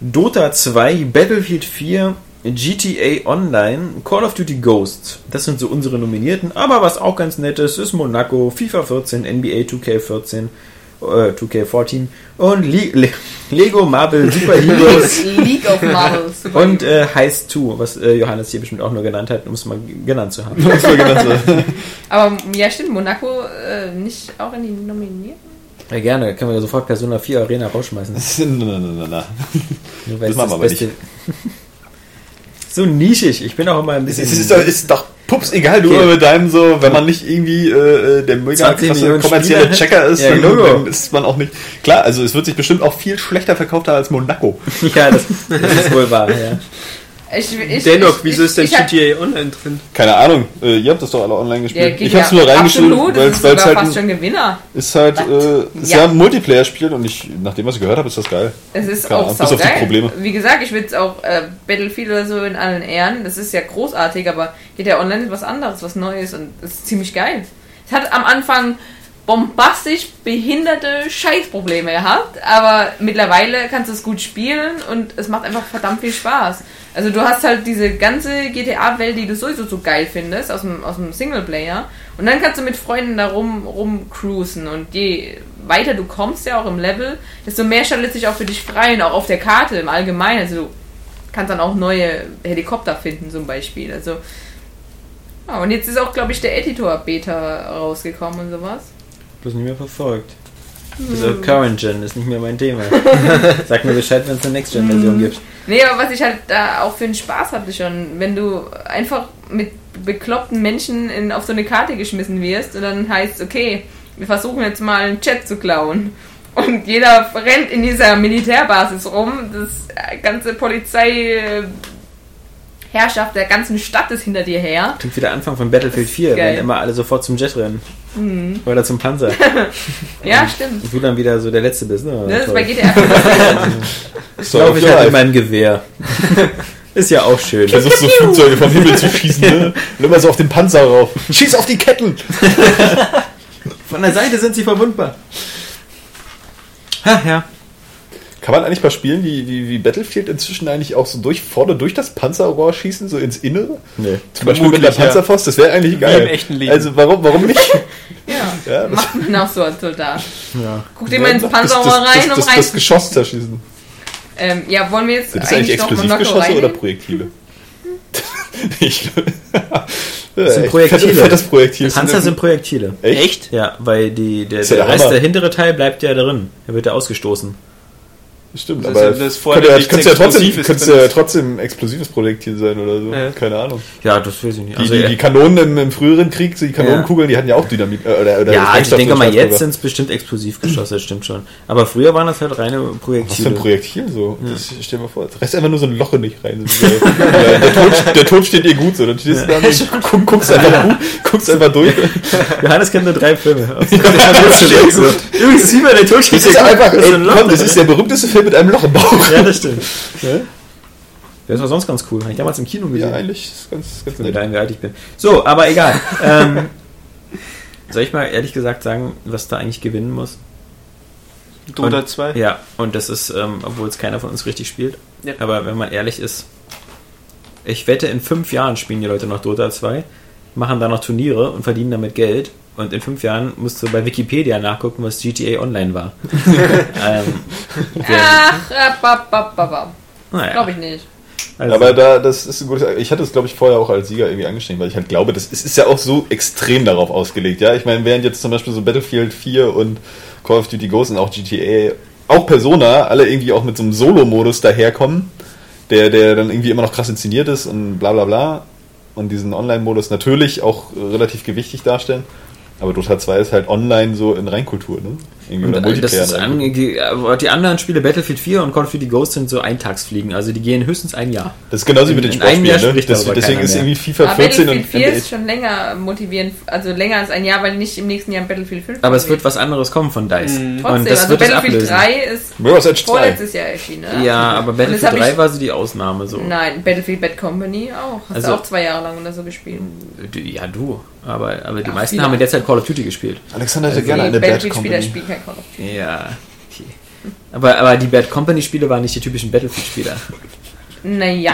Dota 2, Battlefield 4, GTA Online, Call of Duty Ghosts. Das sind so unsere Nominierten. Aber was auch ganz nett ist, ist Monaco, FIFA 14, NBA 2K14, äh, 2K14 und Le Le Lego Marvel [LAUGHS] Super Heroes League of Marvels. Super und äh, Heist 2, was äh, Johannes hier bestimmt auch nur genannt hat, um es mal genannt zu haben. [LAUGHS] Das. [LAUGHS] Aber ja, stimmt, Monaco äh, nicht auch in die Nominierten? Ja, gerne, können wir sofort Persona 4 Arena rausschmeißen. na, na, na, na. Nur weil Das es machen wir aber so nischig. Ich bin auch immer ein Es bisschen. ist, doch, ist doch pups egal, du Okay. immer mit deinem so, wenn man nicht irgendwie äh, äh, der mega 20 krasse kommerzielle Spieler. Checker ist, Ja, dann, Logo. dann ist man auch nicht. Klar, also es wird sich bestimmt auch viel schlechter verkauft haben als Monaco. [LAUGHS] ja, das, das ist wohl wahr. Ja. Ich, ich, Dennoch, ich, wieso ist denn GTA Online drin? Keine Ahnung, äh, ihr habt das doch alle online gespielt. geht ich hab's ja nur reingeschrieben, Absolut, weil das es ist sogar halt fast ein, schon Gewinner. ist halt äh, ist Ja. ja ein Multiplayer-Spiel und ich, nach dem, was ich gehört habe, ist das geil. Es ist Keine auch Ahnung, bis auf die. Probleme. Wie gesagt, ich würde es auch äh, Battlefield oder so in allen Ehren. Das ist ja großartig, aber GTA Online ist was anderes, was Neues und es ist ziemlich geil. Es hat am Anfang bombastisch behinderte Scheißprobleme gehabt, aber mittlerweile kannst du es gut spielen und es macht einfach verdammt viel Spaß. Also du hast halt diese ganze GTA-Welt, die du sowieso so geil findest, aus dem, aus dem Singleplayer. Und dann kannst du mit Freunden da rum, rumcruisen. Und je weiter du kommst ja auch im Level, desto mehr schaltet sich auch für dich frei und auch auf der Karte im Allgemeinen. Also du kannst dann auch neue Helikopter finden zum Beispiel. Also ja, und jetzt ist auch, glaube ich, der Editor-Beta rausgekommen und sowas. Bloß nicht mehr verfolgt. Also Current Gen ist nicht mehr mein Thema. [LAUGHS] Sag mir Bescheid, wenn es eine Next-Gen-Version gibt. Nee, aber was ich halt da auch für einen Spaß hatte schon, wenn du einfach mit bekloppten Menschen in, auf so eine Karte geschmissen wirst und dann heißt, okay, wir versuchen jetzt mal einen Chat zu klauen. Und jeder rennt in dieser Militärbasis rum, das ganze Polizei Herrschaft der ganzen Stadt ist hinter dir her. Klingt wie der Anfang von Battlefield 4, geil. wenn immer alle sofort zum Jet rennen. Mhm. Oder zum Panzer. [LAUGHS] Ja, stimmt. Und du dann wieder so der Letzte bist. Ne? Das ist bei GTA. [LAUGHS] Ich glaube, ich halt in meinem Gewehr. [LAUGHS] ist ja auch schön. Versuchst so Flugzeuge vom Himmel zu schießen, ne? Und immer so auf den Panzer rauf. Schieß auf die Ketten! Von der Seite sind sie verwundbar. Ha, ja. Kann man eigentlich bei Spielen wie, wie, wie Battlefield inzwischen eigentlich auch so durch, vorne durch das Panzerrohr schießen, so ins Innere? Nee. Zum Beispiel mit der Vermutlich, ja. Panzerfaust, das wäre eigentlich geil. im echten Leben. Also warum, warum nicht? [LAUGHS] Ja, Ja, das- macht man auch so als Soldat. Ja. Guck dir mal ins das, Panzerrohr das, rein, das, um das, rein. das Geschoss zerschießen. ähm, ja, wollen wir jetzt Sind das eigentlich noch Monaco Explosivgeschosse oder? Projektile? [LAUGHS] ich, [LAUGHS] Das sind Projektile. Fettes Projektil. Panzer sind Projektile. Echt? Ja, weil die, der, der der Rest, der hintere Teil bleibt ja drin. Der wird ja ausgestoßen. Stimmt, Das aber ist ja das könnte ja, könnte ja trotzdem, Explosives könnte ja trotzdem explosives Projektil sein oder so. Ja. Keine Ahnung. Ja, das weiß ich nicht. Die, Also, die, die Kanonen im, im früheren Krieg, die Kanonenkugeln, die hatten ja auch Dynamit. Äh, oder, oder ja, ich denke mal, jetzt sind es bestimmt Explosivgeschosse, das stimmt schon. Aber früher waren das halt reine Was für ein Projektile. Projektil so? Das, stell dir mal vor. Reißt einfach nur so ein Loch nicht rein. So, der, Tod, der Tod steht ihr gut so. Dann stehst du da und guck, guckst, einfach, gut, guckst einfach durch. Johannes kennt nur drei Filme. [LAUGHS] Übrigens, sieh mal, der Tod steht Das einfach, gut. das ist der berühmteste Film mit einem Loch im Bauch. Ja, das stimmt. Ja? Das war sonst ganz cool. Habe ich damals im Kino gesehen. Ja, eigentlich ist ganz, ganz nett. da wie alt ich bin. So, aber egal. ähm, [LAUGHS] soll ich mal ehrlich gesagt sagen, was da eigentlich gewinnen muss? Dota Und- 2. Ja, und das ist, ähm, obwohl es keiner von uns richtig spielt. Ja. Aber wenn man ehrlich ist, ich wette, in fünf Jahren spielen die Leute noch Dota 2, machen da noch Turniere und verdienen damit Geld. Und in fünf Jahren musst du bei Wikipedia nachgucken, was GTA Online war. [LAUGHS] ähm, Ach, äh, bap, bap, bap, bap. naja, glaube ich nicht. also, Aber da, das ist ein gutes. Ich hatte es, glaube ich, vorher auch als Sieger irgendwie angeschrieben, weil ich halt glaube, das ist, ist ja auch so extrem darauf ausgelegt. Ja, ich meine, während jetzt zum Beispiel so Battlefield 4 und Call of Duty Ghosts und auch GTA, auch Persona, alle irgendwie auch mit so einem Solo-Modus daherkommen, der, der dann irgendwie immer noch krass inszeniert ist und bla bla bla. Und diesen Online-Modus natürlich auch relativ gewichtig darstellen. Aber Dota 2 ist halt online so in Reinkultur, ne? Irgendwie Und oder äh, das ist in an, die, die anderen Spiele, Battlefield 4 und Call of Duty Ghost, sind so Eintagsfliegen. Also die gehen höchstens ein Jahr. Das ist genauso wie mit den Sportspielen, ne? Das, deswegen ist mehr. irgendwie FIFA Aber 14 Battlefield und 4 NBA ist schon länger motivierend, also länger als ein Jahr, weil nicht im nächsten Jahr Battlefield 5 Aber es wird was anderes kommen von DICE. Mhm. Trotzdem, Und das also wird es Battlefield ablösen. 3 ist Mirror's Edge 2. vorletztes Jahr erschienen. ne? Ja, aber Battlefield hab 3 ich- war so die Ausnahme. So. Nein, Battlefield Bad Company auch. Hast Also- du auch zwei Jahre lang oder so gespielt. Ja, du. Aber, aber die Ach, meisten viele. haben in der Zeit Call of Duty gespielt. Alexander hätte Also gerne eine Bad Company. spielen kein Call of Duty. Ja. Okay. Aber, aber die Bad Company Spiele waren nicht die typischen Battlefield-Spieler. Naja,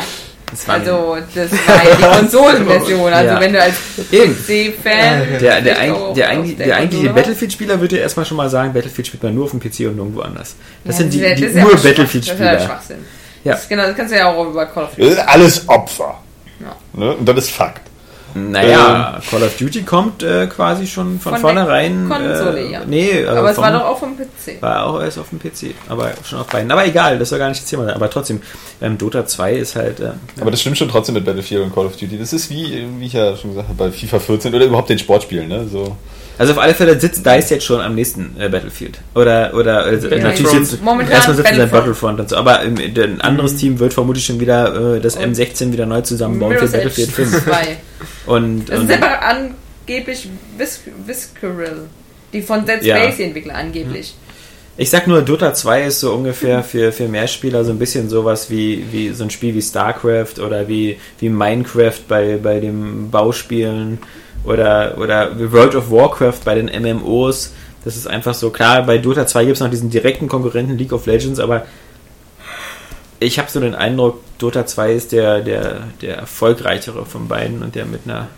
Das also das [LAUGHS] war ja die Konsolenversion. Also Ja. wenn du als. PC-Fan... Der, der, auch der, eigentlich, der der eigentliche Battlefield-Spieler würde erstmal schon mal sagen, Battlefield spielt man nur auf dem PC und nirgendwo anders. Das Ja, sind die, die das ist ja Schwach- Das ist ja Ur-Battlefield-Spieler. Schwachsinn. Ja. Das, genau, das kannst du ja auch über Call of Das Duty. ist alles Opfer. Ja. Ne? Und das ist Fakt. Naja, Call of Duty kommt äh, quasi schon von, Von vornherein. Konsole, äh, ja. Nee, äh, Aber es vom- war doch auch vom PC. War auch erst auf dem PC, aber schon auf beiden. Aber egal, das soll gar nicht das Thema sein. Aber trotzdem, ähm, Dota 2 ist halt. Äh, Aber das stimmt schon trotzdem mit Battlefield und Call of Duty. Das ist wie, wie ich ja schon gesagt habe, bei FIFA 14 oder überhaupt den Sportspielen. Ne? So. Also auf alle Fälle sitzt DICE jetzt schon am nächsten äh, Battlefield. Oder, oder äh, natürlich Battlefront. sitzt Momentan erstmal sitzt Battlefront. Battlefront und so. Aber ähm, ein anderes Team wird vermutlich schon wieder äh, das M16 wieder neu zusammenbauen für Mirror's Edge Battlefield 5. 2. [LAUGHS] Und, Das und ist aber angeblich Vis Visceral. Die von Dead Ja. Space die Entwickler angeblich. ich sag nur, Dota 2 ist so ungefähr für, für Mehrspieler so ein bisschen sowas wie, wie so ein Spiel wie StarCraft oder wie, wie Minecraft bei, bei den Bauspielen oder, oder World of Warcraft bei den MMOs. Das ist einfach so, klar, bei Dota 2 gibt es noch diesen direkten Konkurrenten League of Legends, aber ich habe so den Eindruck, Dota 2 ist der, der, der erfolgreichere von beiden und der mit einer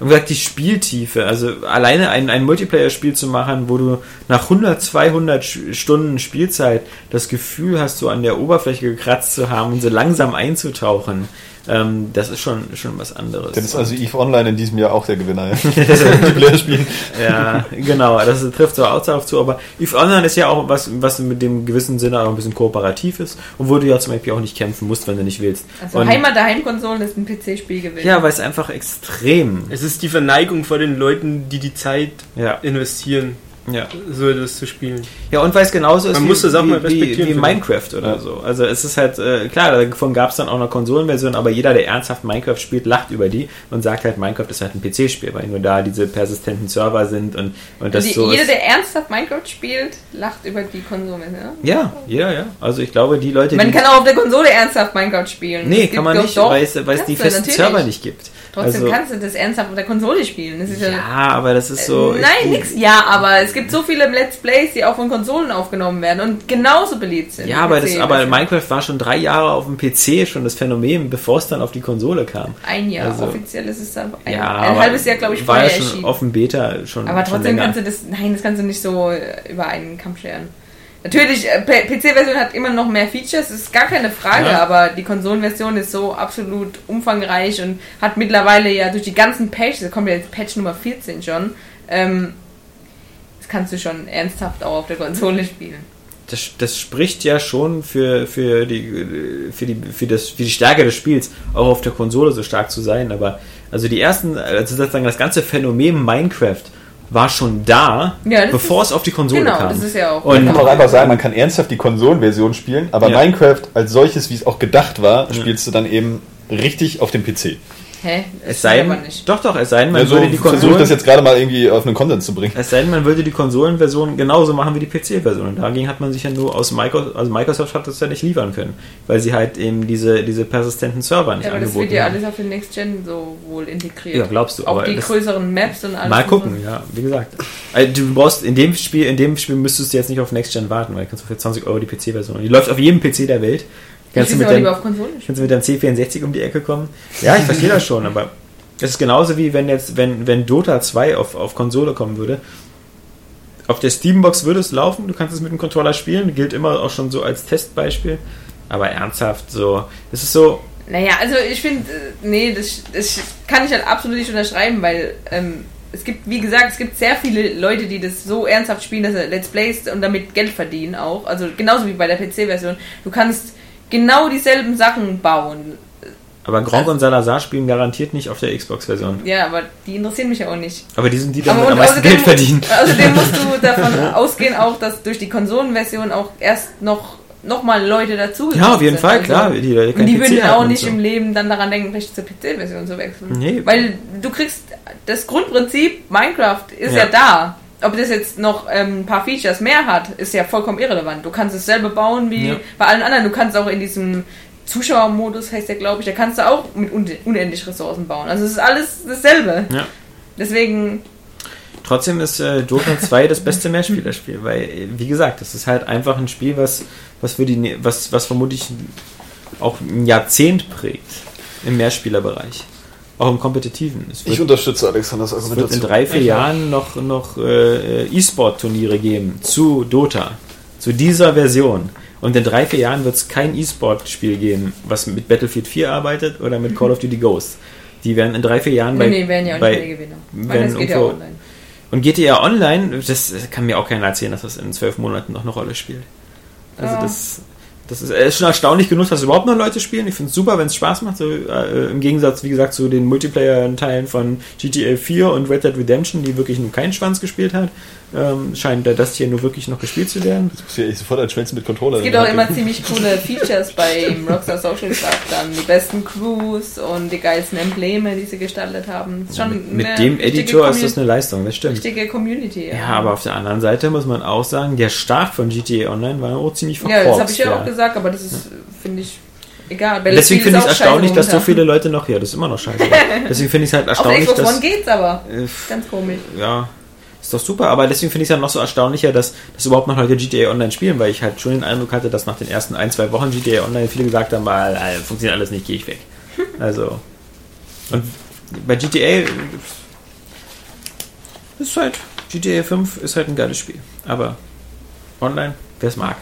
und gesagt, die Spieltiefe, also alleine ein, ein Multiplayer-Spiel zu machen, wo du nach 100, 200 Sch- Stunden Spielzeit das Gefühl hast, so an der Oberfläche gekratzt zu haben und so langsam einzutauchen, ähm, das ist schon, schon was anderes. Dann ist also EVE Online in diesem Jahr auch der Gewinner. Multiplayer-Spielen. [LAUGHS] Ja, genau, das trifft so auch darauf zu, aber EVE Online ist ja auch was, was mit dem gewissen Sinne auch ein bisschen kooperativ ist und wo du ja zum Beispiel auch nicht kämpfen musst, wenn du nicht willst. Also und, Heimat der Heimkonsolen ist ein PC-Spiel gewesen. ja, weil es einfach extrem. Es ist die Verneigung vor den Leuten, die die Zeit Ja, investieren, ja. so etwas zu spielen. Ja, und weil es genauso ist Man wie, muss das auch wie, mal wie, respektieren wie für Minecraft oder Ja. so. Also es ist halt, äh, klar, davon gab es dann auch eine Konsolenversion, aber jeder, der ernsthaft Minecraft spielt, lacht über die und sagt halt, Minecraft ist halt ein PC-Spiel, weil nur da diese persistenten Server sind und, und das die, so jeder, ist. der ernsthaft Minecraft spielt, lacht über die Konsole. Ja? Ja, ja, ja. Also ich glaube, die Leute, Man die... kann auch auf der Konsole ernsthaft Minecraft spielen. nee, kann man nicht, doch, weil es, weil es die festen natürlich. Server nicht gibt. Trotzdem also, kannst du das ernsthaft auf der Konsole spielen. Das ist ja, ja, aber das ist so... Äh, Nein, nix. Ja, aber es gibt so viele Let's Plays, die auch von Konsolen aufgenommen werden und genauso beliebt sind. Ja, aber, das, aber. Minecraft war schon drei Jahre auf dem PC schon das Phänomen, bevor es dann auf die Konsole kam. Ein Jahr. also- Offiziell ist es dann ein, Ja, ein halbes Jahr, glaube ich, war vorher ja schon erschienen. auf dem Beta schon Aber schon trotzdem länger. kannst du das, nein, das kannst du nicht so äh, über einen Kamm scheren. Natürlich, äh, PC-Version hat immer noch mehr Features, ist gar keine Frage, Ja. aber die Konsolenversion ist so absolut umfangreich und hat mittlerweile ja durch die ganzen Patches, da kommt ja jetzt Patch Nummer 14 schon, ähm, das kannst du schon ernsthaft auch auf der Konsole spielen. das, das spricht ja schon für, für, die, für, die, für, das, für die Stärke des Spiels, auch auf der Konsole so stark zu sein. Aber also die ersten, also sozusagen das ganze Phänomen Minecraft war schon da, Ja, bevor ist- es auf die Konsole Genau, kam. das ist ja auch. Und- Man kann auch einfach sagen, man kann ernsthaft die Konsolenversion spielen, aber Ja. Minecraft als solches, wie es auch gedacht war, spielst du dann eben richtig auf dem PC. Hä? Das es sei aber nicht. doch, doch, es sei denn, man Also würde die versuche ich Konsolen, das jetzt gerade mal irgendwie auf einen Konsens zu bringen. es sei denn, man würde die Konsolenversion genauso machen wie die PC-Version. Und dagegen hat man sich ja nur aus Microsoft, also Microsoft hat das ja nicht liefern können, weil sie halt eben diese, diese persistenten Server nicht Ja, aber das angeboten wird ja haben. alles auf den Next Gen so wohl integriert. Ja, glaubst du, Auch aber die das- größeren Maps und alles. Mal gucken, ja, wie gesagt. Also, du brauchst in dem Spiel, in dem Spiel müsstest du jetzt nicht auf Next Gen warten, weil du kannst du für 20 Euro die PC-Version. Die läuft auf jedem PC der Welt. Kannst du, mit deinem, auf Konsole spielen. kannst du mit deinem C64 um die Ecke kommen? Ja, ich verstehe das schon, aber es ist genauso wie wenn jetzt, wenn, wenn Dota 2 auf, auf Konsole kommen würde. Auf der Steambox würde es laufen, du kannst es mit dem Controller spielen, gilt immer auch schon so als Testbeispiel. Aber ernsthaft, so, es ist so, Naja, also ich finde, äh, nee, das, das kann ich halt absolut nicht unterschreiben, weil ähm, es gibt, wie gesagt, es gibt sehr viele Leute, die das so ernsthaft spielen, dass sie Let's Plays und damit Geld verdienen auch. Also genauso wie bei der PC-Version. Du kannst genau dieselben Sachen bauen. aber Gronk und Salazar spielen garantiert nicht auf der Xbox-Version. Ja, aber die interessieren mich ja auch nicht. Aber die sind die, die am meisten Geld verdienen. [LAUGHS] außerdem musst du [LAUGHS] davon ausgehen, auch, dass durch die Konsolenversion auch erst noch, mal Leute dazu Ja, auf jeden Fall, klar. Die, die, Und die würden auch nicht so. im Leben dann daran denken, vielleicht zur PC-Version zu wechseln. Nee. Weil du kriegst das Grundprinzip Minecraft ist ja, Ja. da. Ob das jetzt noch ähm, ein paar Features mehr hat, ist ja vollkommen irrelevant. Du kannst es selber bauen wie Ja. bei allen anderen. Du kannst auch in diesem Zuschauermodus, heißt der glaube ich, da kannst du auch mit un unendlich Ressourcen bauen. Also es ist alles dasselbe. Ja. Deswegen, Trotzdem ist äh, Dota 2 das beste Mehrspielerspiel, weil, wie gesagt, das ist halt einfach ein Spiel, was, was, für die, was, was vermutlich auch ein Jahrzehnt prägt im Mehrspielerbereich. Auch im Kompetitiven. Es wird, unterstütze Alexanders es wird in drei, vier Jahren noch, noch äh, E-Sport-Turniere geben zu Dota, zu dieser Version. Und in drei, vier Jahren wird es kein E-Sport-Spiel geben, was mit Battlefield 4 arbeitet oder mit Call of Duty Ghosts. Die werden in drei, vier Jahren nee, nee, werden ja auch bei- nicht mehr Gewinner. Weil werden ja irgendwo- online. Und GTA Online, das kann mir auch keiner erzählen, dass das in zwölf Monaten noch eine Rolle spielt. Also Ja. das, das ist, ist schon erstaunlich genug, dass überhaupt noch Leute spielen. Ich finde es super, wenn es Spaß macht. So, äh, Im Gegensatz, wie gesagt, zu den Multiplayer-Teilen von GTA 4 und Red Dead Redemption, die wirklich nur keinen Schwanz gespielt hat, ähm, scheint da das hier nur wirklich noch gespielt zu werden. Das muss ja ich sofort als Schwänze mit Controller. Es gibt auch immer ziemlich coole Features beim Rockstar Social Club. Dann die besten Crews und die geilsten Embleme, die sie gestaltet haben. Ist schon mit mit dem Editor ist das eine Leistung, das stimmt. richtige Community. Ja, aber auf der anderen Seite muss man auch sagen, der Start von GTA Online war auch ziemlich Ja, verkorkst. das habe ich ja auch gesagt, aber das ist, finde ich, egal. Battlefield Deswegen finde ich es erstaunlich, dass so viele Leute noch hier, das ist immer noch scheiße. Deswegen finde ich es halt Auf erstaunlich, One dass. geht's aber. Äh, Ganz komisch. ja. Ist doch super, aber deswegen finde ich es ja noch so erstaunlicher, dass, dass überhaupt noch Leute GTA Online spielen, weil ich halt schon den Eindruck hatte, dass nach den ersten ein, zwei Wochen GTA Online viele gesagt haben, ah, ah, funktioniert alles nicht, gehe ich weg. [LAUGHS] Also. Und bei GTA ist halt, GTA 5 ist halt ein geiles Spiel. Aber online, wer es mag.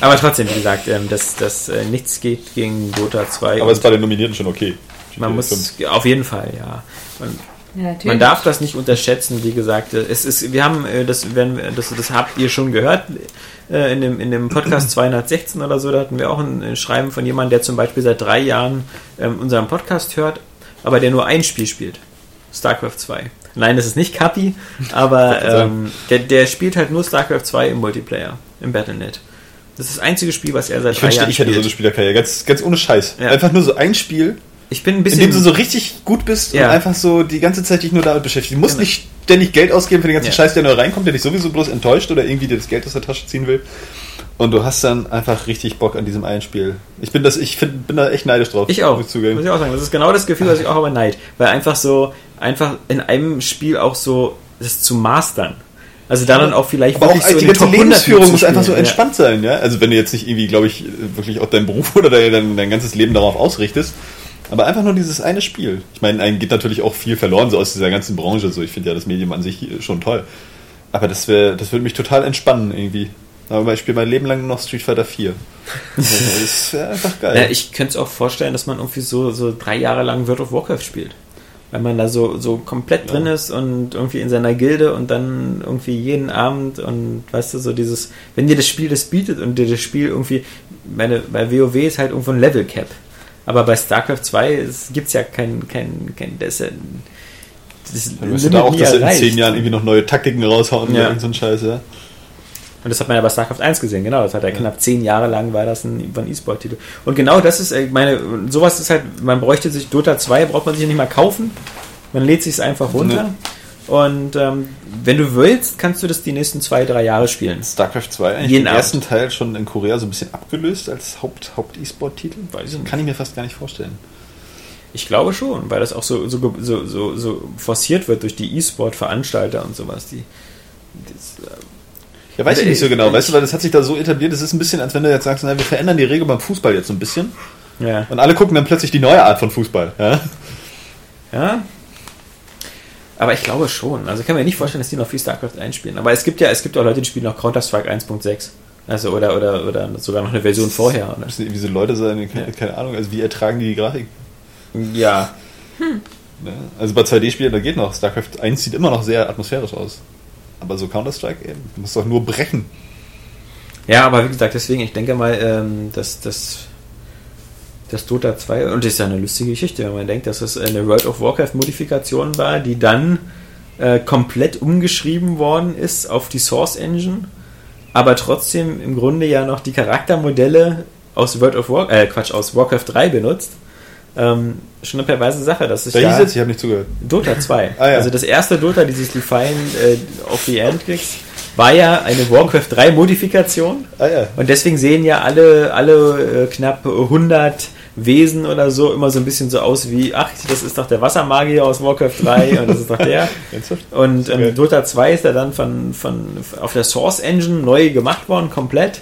Aber trotzdem, wie gesagt, ähm, dass das, äh, nichts geht gegen Dota 2. Aber ist bei den Nominierten schon okay. man muss auf jeden Fall, ja. Und Ja, man darf das nicht unterschätzen, wie gesagt. Es ist, wir haben, äh, das, werden, wir- das, das habt ihr schon gehört äh, in dem, in dem Podcast [CLEARS THROAT] 216 oder so. Da hatten wir auch ein äh, Schreiben von jemandem, der zum Beispiel seit drei Jahren ähm, unseren Podcast hört, aber der nur ein Spiel spielt: StarCraft 2. Nein, das ist nicht Kapi, aber [LAUGHS] ähm, der, der spielt halt nur StarCraft 2 im Multiplayer, im Battlenet. Das ist das einzige Spiel, was er seit Ich wünschte, Jahren ich hätte so eine Spielerkarriere. Ganz, ganz ohne Scheiß. Ja. Einfach nur so ein Spiel, ich bin ein in bisschen. dem du so richtig gut bist Ja. und einfach so die ganze Zeit dich nur damit beschäftigst. Du musst Genau. nicht ständig Geld ausgeben für den ganzen Ja. Scheiß, der nur reinkommt, der dich sowieso bloß enttäuscht oder irgendwie dir das Geld aus der Tasche ziehen will. Und du hast dann einfach richtig Bock an diesem einen Spiel. Ich bin das, ich find, bin da echt neidisch drauf. Ich auch. Muss ich auch sagen. Das ist genau das Gefühl, was ich auch habe Neid. Weil einfach so, einfach in einem Spiel auch so, das zu mastern. Also da dann auch vielleicht Aber auch wirklich so die ganze Top 100 Lebensführung muss einfach so Ja. entspannt sein, ja. Also wenn du jetzt nicht irgendwie, glaube ich, wirklich auch deinen Beruf [LAUGHS] oder dein, dein ganzes Leben darauf ausrichtest, aber einfach nur dieses eine Spiel. Ich meine, einem geht natürlich auch viel verloren so aus dieser ganzen Branche. So, ich finde ja das Medium an sich schon toll. Aber das wäre, das würde mich total entspannen irgendwie. Aber ich spiele mein Leben lang noch Street Fighter 4. [LAUGHS] das wäre einfach geil. Ja, ich könnte es auch vorstellen, dass man irgendwie so, so drei Jahre lang World of Warcraft spielt. Weil man da so, so komplett drin ist und irgendwie in seiner Gilde und dann irgendwie jeden Abend und weißt du, so dieses, wenn dir das Spiel das bietet und dir das Spiel irgendwie, meine, bei WoW ist halt irgendwo ein Level Cap. Aber bei StarCraft 2 gibt es ja kein, kein, kein, das, das Dann müsste da auch, dass sie in zehn Jahren irgendwie noch neue Taktiken raushauen Ja. oder so ein Scheiß, ja. Und das hat man ja bei StarCraft 1 gesehen, genau. Das hat ja knapp zehn Jahre lang war das ein, E-Sport-Titel. Und genau das ist, ich meine, sowas ist halt, man bräuchte sich, Dota 2 braucht man sich ja nicht mal kaufen. Man lädt sich es einfach runter. Und ähm, wenn du willst, kannst du das die nächsten zwei, drei Jahre spielen. StarCraft 2 eigentlich Jeden den Abend. ersten Teil schon in Korea so ein bisschen abgelöst als Haupt, Haupt-E-Sport-Titel? Weiß ich nicht. Kann ich mir fast gar nicht vorstellen. Ich glaube schon, weil das auch so, so, so, so, so forciert wird durch die E-Sport-Veranstalter und sowas. Die, das, äh, Ja, weiß ich Also, nicht so genau, ich- weißt du, weil das hat sich da so etabliert, es ist ein bisschen, als wenn du jetzt sagst, na, wir verändern die Regel beim Fußball jetzt so ein bisschen ja. und alle gucken dann plötzlich die neue Art von Fußball. Ja? Ja. Aber ich glaube schon. Also ich kann mir nicht vorstellen, dass die noch viel StarCraft einspielen. Aber es gibt ja, es gibt auch Leute, die spielen noch Counter-Strike 1.6. Also oder, oder, oder sogar noch eine Version vorher. Oder? Sind irgendwie so Leute sein, keine, Ja. keine Ahnung, also wie ertragen die die Grafik? Ja. Ne? Also bei 2D-Spielen, da geht noch. StarCraft 1 sieht immer noch sehr atmosphärisch aus. Aber so Counter-Strike, ey, du musst doch nur brechen. Ja, aber wie gesagt, deswegen, ich denke mal, ähm, dass das das Dota 2, und das ist ja eine lustige Geschichte, wenn man denkt, dass es eine World of Warcraft-Modifikation war, die dann äh, komplett umgeschrieben worden ist auf die Source Engine, aber trotzdem im Grunde ja noch die Charaktermodelle aus World of War, äh, Quatsch, aus Warcraft 3 benutzt. Ähm, schon eine perverse Sache, dass sich Da hieß jetzt, ich habe nicht zugehört. Dota 2. [LAUGHS] Ah, ja. Also das erste Dota, dieses Define äh, of the Endkriegs, war ja eine Warcraft 3 Modifikation. Ah ja. Und deswegen sehen ja alle, alle äh, knapp 100 Wesen oder so immer so ein bisschen so aus wie, ach, das ist doch der Wassermagier aus Warcraft 3 und das ist doch der. [LAUGHS] Und ähm, Dota 2 ist ja dann von, von, auf der Source Engine neu gemacht worden, komplett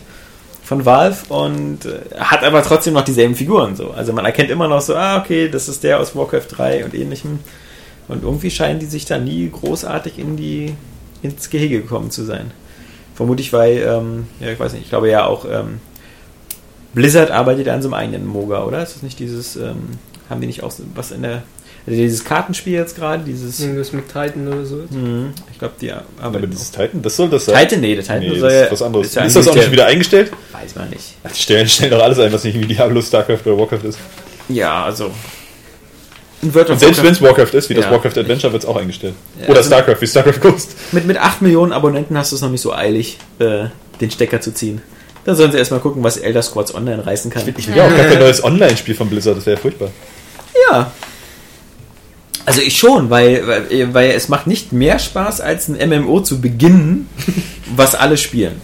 von Valve und äh, hat aber trotzdem noch dieselben Figuren so. Also man erkennt immer noch so, ah, okay, das ist der aus Warcraft 3 und ähnlichem. Und irgendwie scheinen die sich da nie großartig in die, ins Gehege gekommen zu sein. Vermutlich, weil, ähm, ja, ich weiß nicht, ich glaube ja auch, ähm, Blizzard arbeitet an so einem eigenen Moga, oder? Ist das nicht dieses, ähm, haben die nicht auch was in der, dieses Kartenspiel jetzt gerade, dieses, Irgendwas mit Titan oder so. Mhm. Ich glaube, die Aber arbeiten. dieses Titan, das soll das sein? Titan, nee, der Titan Nee, soll das ja. ist was anderes. Ist, ja das auch nicht der- wieder eingestellt? Weiß man nicht. Ach, die Stellen, stellen doch alles ein, was nicht irgendwie Diablo, StarCraft oder Warcraft ist. Ja, also. Und selbst wenn es Warcraft ist, wie das Ja. Warcraft Adventure, wird es auch eingestellt. Ja, Oder also- StarCraft, wie StarCraft Ghost. mit, mit 8 Millionen Abonnenten hast du es noch nicht so eilig, äh, den Stecker zu ziehen. Dann sollen sie erstmal gucken, was Elder Squads Online reißen kann. Ich will ja auch gar kein neues Online-Spiel von Blizzard, das wäre ja furchtbar. Ja. Also ich schon, weil, weil, weil es macht nicht mehr Spaß, als ein MMO zu beginnen, [LAUGHS] was alle spielen.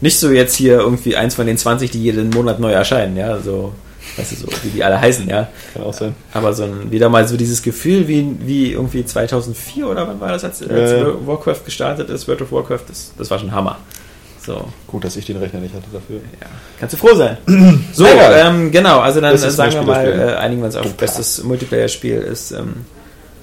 Nicht so jetzt hier irgendwie eins von den 20, die jeden Monat neu erscheinen, ja, so Weißt du, so, wie die alle heißen, ja. Kann auch sein. Aber so ein, wieder mal so dieses Gefühl, wie, wie irgendwie 2004 oder wann war das, als, als ja. Warcraft gestartet ist, World of Warcraft, das, das war schon Hammer. So, Gut, dass ich den Rechner nicht hatte dafür. ja. Kannst du froh sein. [CLEARS THROAT] So, ähm, genau, also dann äh, sagen wir mal, äh, einigen wir uns auf bestes Multiplayer-Spiel ist ähm,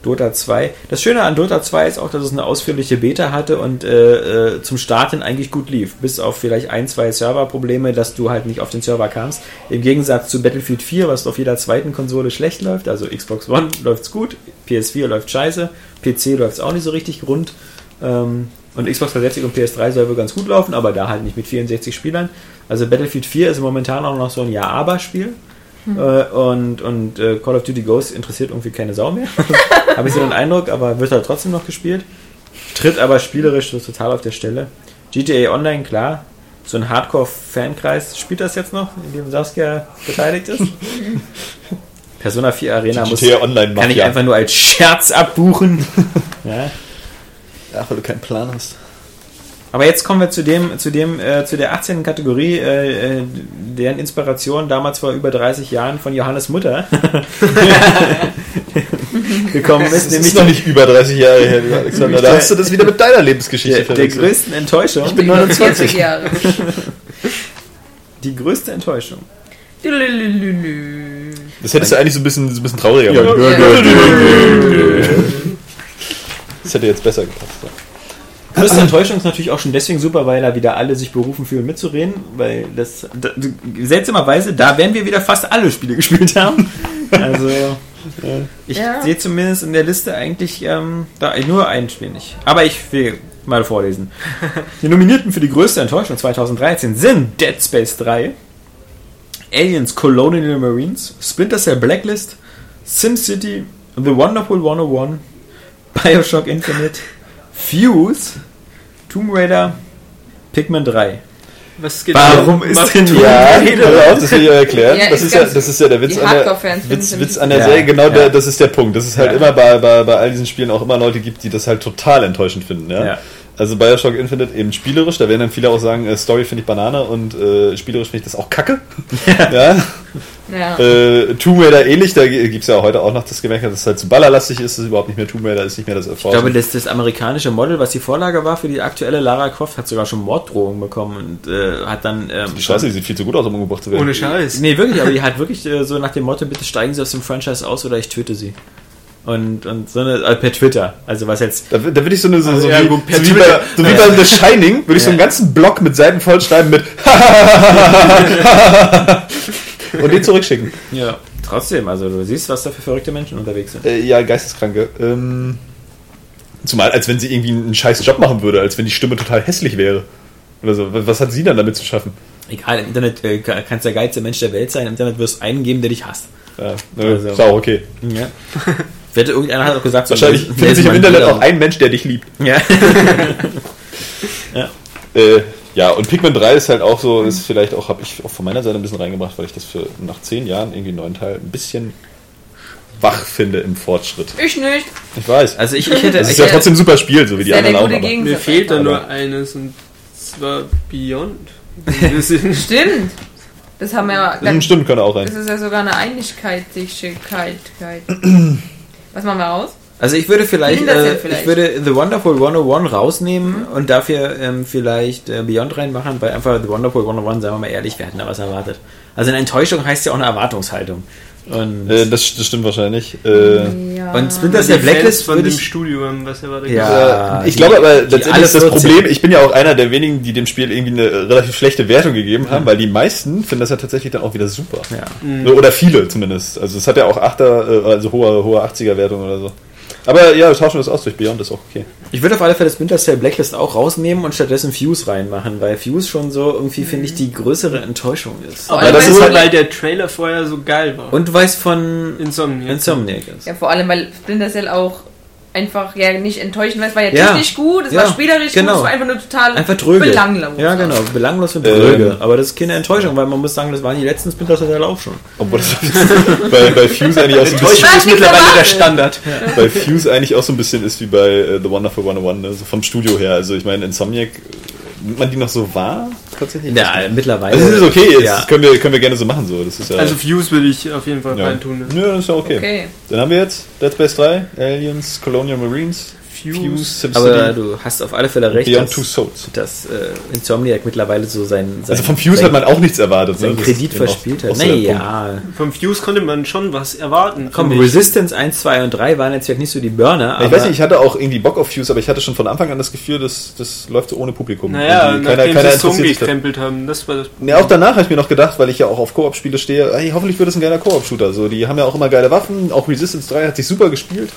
Dota 2. Das Schöne an Dota 2 ist auch, dass es eine ausführliche Beta hatte und äh, äh, zum Starten eigentlich gut lief. Bis auf vielleicht ein, zwei Serverprobleme, dass du halt nicht auf den Server kamst. Im Gegensatz zu Battlefield 4, was auf jeder zweiten Konsole schlecht läuft. Also Xbox One [LAUGHS] läuft's gut, PS4 läuft scheiße, PC läuft's auch nicht so richtig rund. Ähm, und Xbox 360 und PS3 soll wohl ganz gut laufen, aber da halt nicht mit 64 Spielern. Also Battlefield 4 ist momentan auch noch so ein Ja-Aber-Spiel. Äh, und und äh, Call of Duty Ghost interessiert irgendwie keine Sau mehr. [LAUGHS] [LAUGHS] Habe ich so den Eindruck, aber wird halt trotzdem noch gespielt. Tritt aber spielerisch so total auf der Stelle. GTA Online, klar. So ein Hardcore-Fankreis spielt das jetzt noch, in dem Saskia beteiligt ist. [LAUGHS] Persona 4 Arena muss, GTA Online kann ich einfach nur als Scherz abbuchen. ja. Ja, weil du keinen Plan hast. Aber jetzt kommen wir zu dem, zu dem, äh, zu der 18. Kategorie, äh, äh, deren Inspiration damals vor über 30 Jahren von Johannes Mutter [LAUGHS] gekommen ist, Das nämlich ist noch nicht über 30 Jahre her, [LAUGHS] Alexander. Da hast du das wieder mit deiner Lebensgeschichte der, der verwechselt. größten Enttäuschung. Ich bin 29. 40 [LAUGHS] Jahre. Die größte Enttäuschung. Das hättest du eigentlich so ein bisschen, so ein bisschen trauriger. Ja. Das hätte jetzt besser gepasst. Größte Enttäuschung ist natürlich auch schon deswegen super, weil da wieder alle sich berufen fühlen mitzureden, weil das da, seltsamerweise, da werden wir wieder fast alle Spiele [LAUGHS] gespielt haben. Also ich Ja. sehe zumindest in der Liste eigentlich ähm, da nur ein Spiel nicht. Aber ich will mal vorlesen. [LAUGHS] Die Nominierten für die größte Enttäuschung 2013 sind Dead Space 3, Aliens Colonial Marines, Splinter Cell Blacklist, SimCity, The Wonderful 101, Bioshock Infinite, Fuse, Tomb Raider, Pikmin 3. Was geht Warum da? ist denn Ja, Raider? pass auf, das will ich euch erklären. Ja, das, ist ist ja, das ist ja der Witz an der, Witz, Witz an der Ja, Serie. Genau, ja. der, das ist der Punkt. Dass es halt Ja. immer bei, bei, bei all diesen Spielen auch immer Leute gibt, die das halt total enttäuschend finden. Ja? Also Bioshock Infinite eben spielerisch, da werden dann viele auch sagen, äh, Story finde ich Banane und äh, spielerisch finde ich das auch kacke. ja. Ja. Äh, Tomb Raider ähnlich, da gibt es ja heute auch noch das Gemerkt, dass es halt zu ballerlastig ist, ist überhaupt nicht mehr Tomb Raider, ist nicht mehr das Ich Erforschen. glaube, das, das amerikanische Model, was die Vorlage war für die aktuelle Lara Croft, hat sogar schon Morddrohungen bekommen und äh, hat dann. Ähm, die Scheiße, die sieht viel zu gut aus, um umgebracht zu werden. Ohne Scheiß. Nee, wirklich, aber die hat wirklich äh, so nach dem Motto, bitte steigen Sie aus dem Franchise aus oder ich töte Sie. Und, und so eine, äh, per Twitter. Also was jetzt. Da, da würde ich so eine, so, so, ja, wie, so wie bei, so wie bei The Shining, würde ich so einen ganzen Block mit Seiten vollschreiben mit [LAUGHS] und den zurückschicken. Ja. Trotzdem, also du siehst, was da für verrückte Menschen unterwegs sind. Äh, ja, Geisteskranke. Ähm, zumal, als wenn sie irgendwie einen scheiß Job machen würde, als wenn die Stimme total hässlich wäre. Oder so. Was hat sie dann damit zu schaffen? Egal, im Internet äh, kann- kannst der geilste Mensch der Welt sein, im Internet wirst du einen geben, der dich hasst. Ja, ne, Also. ist auch okay. Ja. [LAUGHS] Wette, irgendeiner hat auch gesagt, so, Wahrscheinlich findet sich im Internet auch ein Mensch, der dich liebt. Ja. [LAUGHS] Äh, ja, und Pikmin 3 ist halt auch so, ist vielleicht auch, habe ich auch von meiner Seite ein bisschen reingebracht, weil ich das für nach zehn Jahren irgendwie einen neuen Teil ein bisschen wach finde im Fortschritt. Ich nicht. Ich weiß. Also ich, ich hätte. Das ist ich ja trotzdem ein super Spiel, so wie die anderen auch. Mir fehlt da nur eines und zwar Beyond. Das [LAUGHS] ist- Stimmt. Das haben wir ja. Hm, Stimmt, kann auch rein. Das ist ja sogar eine Einigkeit. [CLEARS THROAT] Was machen wir raus? Also ich würde vielleicht, äh, vielleicht. ich würde The Wonderful 101 rausnehmen und dafür ähm, vielleicht äh, Beyond reinmachen, weil einfach The Wonderful 101, sagen wir mal ehrlich, wir hatten da was erwartet. Also eine Enttäuschung heißt ja auch eine Erwartungshaltung. Und, Äh, das, das stimmt wahrscheinlich. Äh, Ja. und Splinter Cell Blacklist von dem Studio haben was erwartet. Ja. äh, ich die- glaube aber letztendlich ist das 14. Problem, ich bin ja auch einer der wenigen, die dem Spiel irgendwie eine relativ schlechte Wertung gegeben haben, weil die meisten finden das ja tatsächlich dann auch wieder super. ja. Oder viele zumindest. Also es hat ja auch 8er, äh, also hohe, hohe 80er Wertung oder so. Aber ja, wir tauschen das aus durch Beyond, ist auch okay. Ich würde auf alle Fälle Splinter Cell Blacklist auch rausnehmen und stattdessen Fuse reinmachen, weil Fuse schon so irgendwie, finde ich, die größere Enttäuschung ist. Aber allem, das weil ist nur, halt- weil der Trailer vorher so geil war. Und weil es von Insomniac. Insomniac ist. Ja, vor allem, weil Splinter Cell auch einfach ja nicht enttäuschend war. Es war ja, Ja. technisch gut, es Ja, war spielerisch genau. gut, es war einfach nur total Einfach belanglos. Ja, genau. Belanglos und Ähm. dröge. Aber das ist keine Enttäuschung, weil man muss sagen, das waren die letzten Splinter Cell auch schon. Obwohl das [LAUGHS] bei, bei Fuse eigentlich auch so ein bisschen, ist mittlerweile der. Standard. [LAUGHS] bei Fuse eigentlich auch so ein bisschen ist wie bei äh, The Wonderful 101, ne? so vom Studio her. Also ich meine, Insomniac, äh, nimmt man die noch so wahr? Tatsächlich? Ja, mittlerweile. Also das ist okay, Ja. können, wir, können wir gerne so machen. So. Das ist ja, Also Fuse würde ich auf jeden Fall ja. reintun. Ne? ja, das ist ja okay. Okay. Dann haben wir jetzt Dead Space 3, Aliens, Colonial Marines, Fuse, Aber du hast auf alle Fälle recht, Beyond dass, Two Souls. dass äh, Insomniac mittlerweile so sein, sein Also vom Fuse sein, hat man auch nichts erwartet. seinen ne? Kredit verspielt hat. Naja, Vom Fuse konnte man schon was erwarten. komm. Resistance 1, 2 und 3 waren jetzt vielleicht nicht so die Burner, Ich weiß nicht, ich hatte auch irgendwie Bock auf Fuse, aber ich hatte schon von Anfang an das Gefühl, dass das läuft so ohne Publikum. Naja, Irgendwie nachdem sie es so sich dafür. umgekrempelt haben, das war das Ja, auch danach habe ich mir noch gedacht, weil ich ja auch auf Koop-Spiele stehe, hey, hoffentlich wird es ein geiler Koop-Shooter. So, die haben ja auch immer geile Waffen, auch Resistance 3 hat sich super gespielt.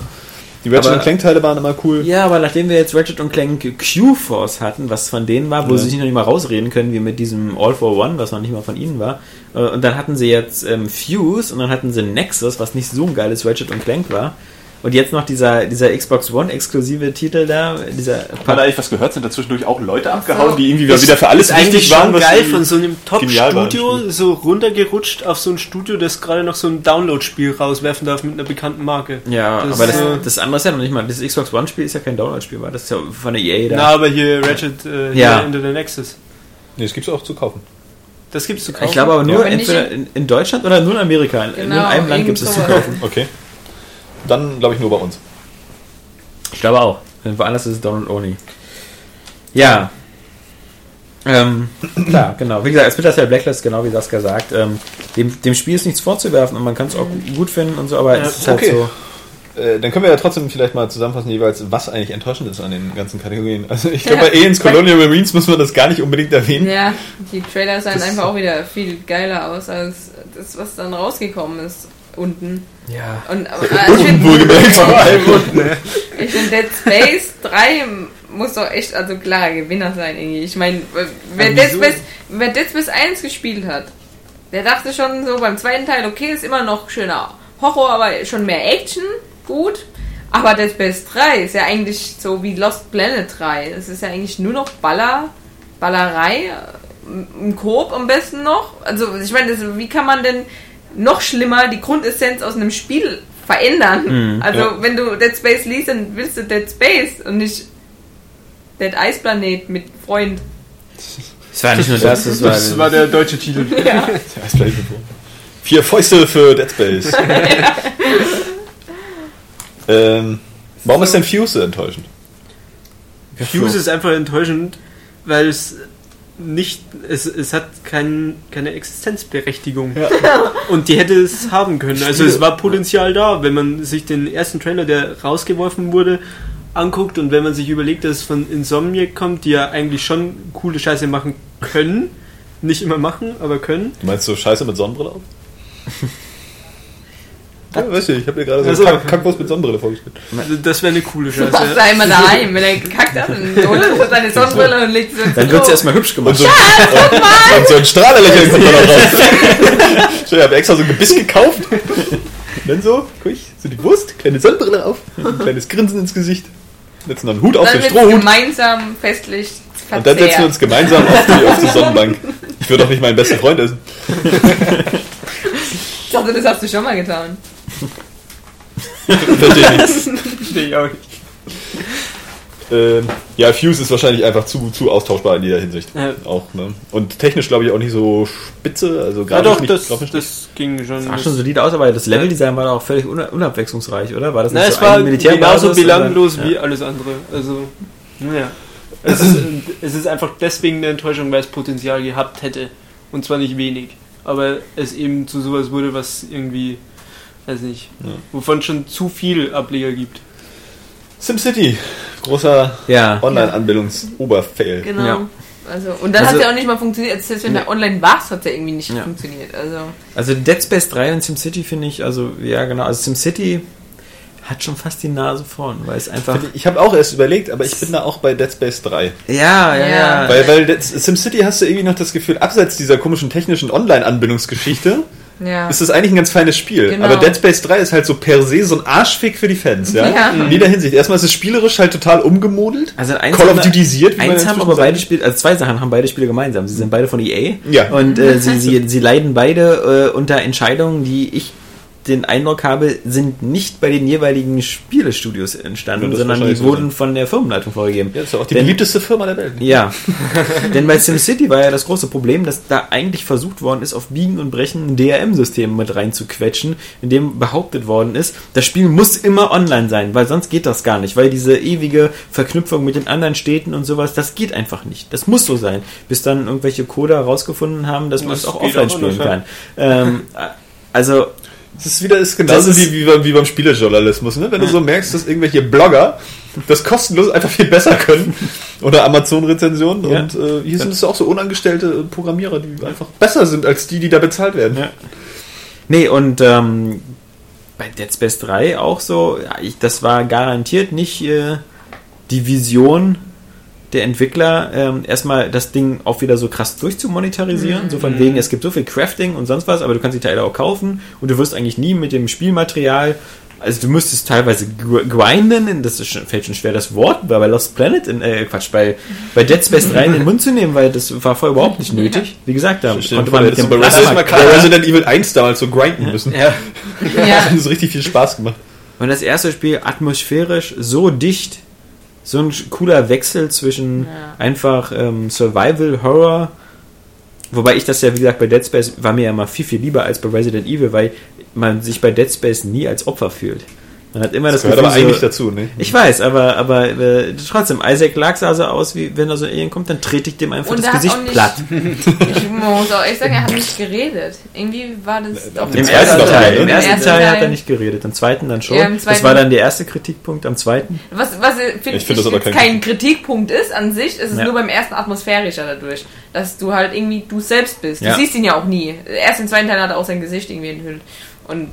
Die Ratchet Aber- Clank-Teile waren immer cool. Ja, aber nachdem wir jetzt Ratchet und Clank Q-Force hatten, was von denen war, wo Ja. sie sich noch nicht mal rausreden können, wie mit diesem All for One, was noch nicht mal von ihnen war. Äh, Und dann hatten sie jetzt ähm, Fuse und dann hatten sie Nexus, was nicht so ein geiles Ratchet und Clank war. Und jetzt noch dieser, dieser Xbox One exklusive Titel da, dieser Hat da eigentlich was gehört? Sind da zwischendurch auch Leute abgehauen, so. die irgendwie wieder für alles ist eigentlich wichtig waren? schon was geil von so einem Top-Studio so runtergerutscht auf so ein Studio, das gerade noch so ein Download-Spiel rauswerfen darf mit einer bekannten Marke. Ja, Das aber das, ist, äh, das andere ist ja noch nicht mal, das Xbox One-Spiel ist ja kein Download-Spiel, war das ist ja von der EA da. Na, aber hier Ratchet äh, hier Ja. Into the Nexus. Nee, das gibt's auch zu kaufen. Das gibt's zu kaufen. ich glaube aber nur nicht entweder in, in Deutschland oder nur in Amerika. In- nur in Genau, einem Land gibt es es zu kaufen. Okay. Dann glaube ich nur bei uns. Ich glaube auch. Denn woanders ist es Download Only. Ja. Ähm, [CLEARS THROAT] klar, genau. Wie gesagt, Splinter Cell Blacklist, genau wie Saskia sagt, ähm, dem, dem Spiel ist nichts vorzuwerfen und man kann es auch gut finden und so, aber Ja, es ist halt okay. so. Äh, dann können wir ja trotzdem vielleicht mal zusammenfassen, jeweils, was eigentlich enttäuschend ist an den ganzen Kategorien. Also ich glaube, Ja. bei Aliens Colonial Marines muss man das gar nicht unbedingt erwähnen. Ja, die Trailer sahen Das- einfach auch wieder viel geiler aus als das, was dann rausgekommen ist unten. Ja. Und, äh, ich finde, wohlgemerkt vor allem. ich find Dead Space 3 muss doch echt, also klarer Gewinner sein irgendwie. Ich meine, wer, Dead? Space- wer Dead Space 1 gespielt hat, der dachte schon so beim zweiten Teil, okay, ist immer noch schöner Horror, aber schon mehr Action, gut. Aber Dead Space 3 ist ja eigentlich so wie Lost Planet 3. Es ist ja eigentlich nur noch Baller, Ballerei, im Coop am besten noch. Also ich meine, das- wie kann man denn noch schlimmer die Grundessenz aus einem Spiel verändern? Mhm, also ja. wenn du Dead Space liest, dann willst du Dead Space und nicht Dead Ice Planet mit Freund. Es war nicht nur das, es war, Das war der deutsche Titel. Ja. [LAUGHS] Ja. Vier Fäuste für Dead Space. [LAUGHS] ähm, warum ist denn Fuse so enttäuschend? Fuse ist einfach enttäuschend, weil es nicht, es, es hat kein, keine Existenzberechtigung. [LAUGHS] Und die hätte es haben können. Also es war Potenzial da, wenn man sich den ersten Trailer, der rausgeworfen wurde, anguckt und wenn man sich überlegt, dass es von Insomniac kommt, die ja eigentlich schon coole Scheiße machen können. Nicht immer machen, aber können. Du meinst so Scheiße mit Sonnenbrille auf? [LAUGHS] Ja, weißt du, ich habe dir gerade so Also- einen Kack Kackwurst mit Sonnenbrille vorgestellt. Das wäre eine coole Scheiße. da immer dahein, wenn er gekackt hat, dann holt er seine Sonnenbrille und legt sie ins dann wird es Klo. erstmal hübsch Und gemacht. so, und, und so ein Strahlerlächeln kommt da noch raus. [LAUGHS] So, ich habe extra so ein Gebiss gekauft. Und dann so, guck ich, so die Wurst, kleine Sonnenbrille auf, ein kleines Grinsen ins Gesicht. Setzen dann einen Hut auf, Dann den Strohhut. gemeinsam festlich Und dann setzen wir uns gemeinsam auf die, auf die [LAUGHS] Sonnenbank. Ich würde doch nicht meinen besten Freund essen. Ich dachte, das hast du schon mal getan. Verstehe ich nicht. Verstehe ich auch nicht. Ähm, ja, Fuse ist wahrscheinlich einfach zu, zu austauschbar in jeder Hinsicht. Ja. Auch, ne? Und technisch glaube ich auch nicht so spitze. Also Ja doch, nicht, das, nicht. das ging schon. Sah schon solide aus, aber das Leveldesign war auch völlig una- unabwechslungsreich, oder? War das Na, nicht es so war eine Militärbasis genauso belanglos dann- wie ja. alles andere. Also, naja. Es ist, es ist einfach deswegen eine Enttäuschung, weil es Potenzial gehabt hätte. Und zwar nicht wenig. Aber es eben zu sowas wurde, was irgendwie, weiß nicht, Ja. wovon schon zu viel Ableger gibt. SimCity, großer Ja. Online-Anbindungs-Oberfail. Genau. Ja. Also, und dann Also- hat es ja auch nicht mal funktioniert. Also, Selbst wenn Nee. du online warst, hat es ja irgendwie nicht Ja. funktioniert. Also, Also Dead Space 3 und SimCity finde ich, also ja genau, also SimCity hat schon fast die Nase vorn, weil es einfach... Ich habe auch erst überlegt, aber ich bin da auch bei Dead Space 3. Ja, ja, Ja. Weil, weil SimCity hast du irgendwie noch das Gefühl, abseits dieser komischen technischen Online-Anbindungsgeschichte, ja. ist das eigentlich ein ganz feines Spiel. Genau. Aber Dead Space 3 ist halt so per se so ein Arschfick für die Fans, ja? Ja. In jeder Hinsicht. Erstmal ist es spielerisch halt total umgemodelt. Also eins Call of man Eins haben aber beide. Spiele, also zwei Sachen haben beide Spiele gemeinsam. Sie sind beide von EA. Ja. Und äh, sie, [LAUGHS] sie, sie leiden beide äh, unter Entscheidungen, die ich den Eindruck habe, sind nicht bei den jeweiligen Spielestudios entstanden, das sondern die wurden von der Firmenleitung vorgegeben. Ja, das ist ja auch die Denn- beliebteste Firma der Welt. Ja, [LAUGHS] denn bei SimCity war ja das große Problem, dass da eigentlich versucht worden ist, auf Biegen und Brechen ein DRM-System mit reinzuquetschen, in dem behauptet worden ist, das Spiel muss immer online sein, weil sonst geht das gar nicht, weil diese ewige Verknüpfung mit den anderen Städten und sowas, das geht einfach nicht. Das muss so sein, bis dann irgendwelche Coder herausgefunden haben, dass man Das es auch geht offline auch spielen kann. Ähm, also Das ist wieder ist genauso Das ist- wie, wie, beim, wie beim Spielejournalismus, ne? Wenn du so merkst, dass irgendwelche Blogger das kostenlos einfach viel besser können oder Amazon-Rezensionen Ja. und äh, hier sind es auch so unangestellte Programmierer, die einfach besser sind als die, die da bezahlt werden. Ja. Nee, und ähm, bei Dead Space 3 auch so, ja, ich, das war garantiert nicht äh, die Vision der Entwickler, ähm, erstmal das Ding auch wieder so krass durchzumonetarisieren. So von wegen, es gibt so viel Crafting und sonst was, aber du kannst die Teile auch kaufen und du wirst eigentlich nie mit dem Spielmaterial. Also du müsstest teilweise gr- grinden, das ist schon, fällt schon schwer das Wort, weil bei Lost Planet, in, äh, Quatsch, bei, bei Dead Space 3 in den Mund zu nehmen, weil das war vorher überhaupt nicht nötig. Wie gesagt, da dir konnte man der mit dem bei Resident, bei Resident Evil 1 damals so grinden müssen. Ja. Ja. [LAUGHS] Das hat so richtig viel Spaß gemacht. Und das erste Spiel atmosphärisch so dicht, so ein cooler Wechsel zwischen Ja. einfach ähm, Survival, Horror. Wobei ich das ja, wie gesagt, bei Dead Space war mir ja mal viel, viel lieber als bei Resident Evil, weil man sich bei Dead Space nie als Opfer fühlt. Man hat immer das, Das gehört aber so- eigentlich dazu, ne? Ich weiß, aber, aber äh, trotzdem, Isaac Clarke sah so aus, wie wenn da so Alien kommt, dann trete ich dem einfach Und das er Gesicht nicht- platt. [LAUGHS] Ich muss auch echt sagen, er hat nicht geredet. Irgendwie war das auf Im Im zweiten ersten doch, Teil, ne? im ersten ersten Teil hat Teil. er nicht geredet, im zweiten dann schon. Ja, im das zweiten- war dann der erste Kritikpunkt, am zweiten. Was, was äh, finde Ich finde das aber kein kein Kritikpunkt ist an sich, ist es Ja. nur beim ersten atmosphärischer dadurch, dass du halt irgendwie du selbst bist. Ja. Du siehst ihn ja auch nie. Erst im zweiten Teil hat er auch sein Gesicht irgendwie enthüllt. Und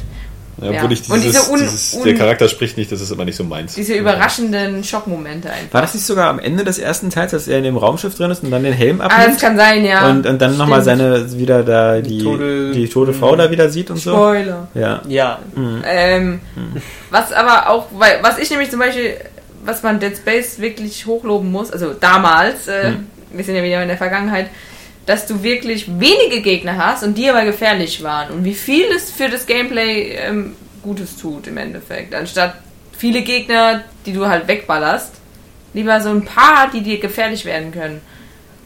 Ja, Ja. ich Und dieses, diese un- dieses, un- der Charakter spricht nicht, das ist immer nicht so meins. diese überraschenden Schockmomente einfach. War das nicht sogar am Ende des ersten Teils, dass er in dem Raumschiff drin ist und dann den Helm Ah, das abnimmt? kann sein, ja. und, und dann nochmal seine, wieder da die, Tote- die tote Frau da wieder sieht und so? Spoiler. Ja. Ja. Ähm, Was aber auch, weil, was ich nämlich zum Beispiel, was man Dead Space wirklich hochloben muss, also damals, äh, wir sind ja wieder in der Vergangenheit, dass du wirklich wenige Gegner hast und die aber gefährlich waren und wie viel es für das Gameplay ähm, Gutes tut im Endeffekt. Anstatt viele Gegner, die du halt wegballerst, lieber so ein paar, die dir gefährlich werden können.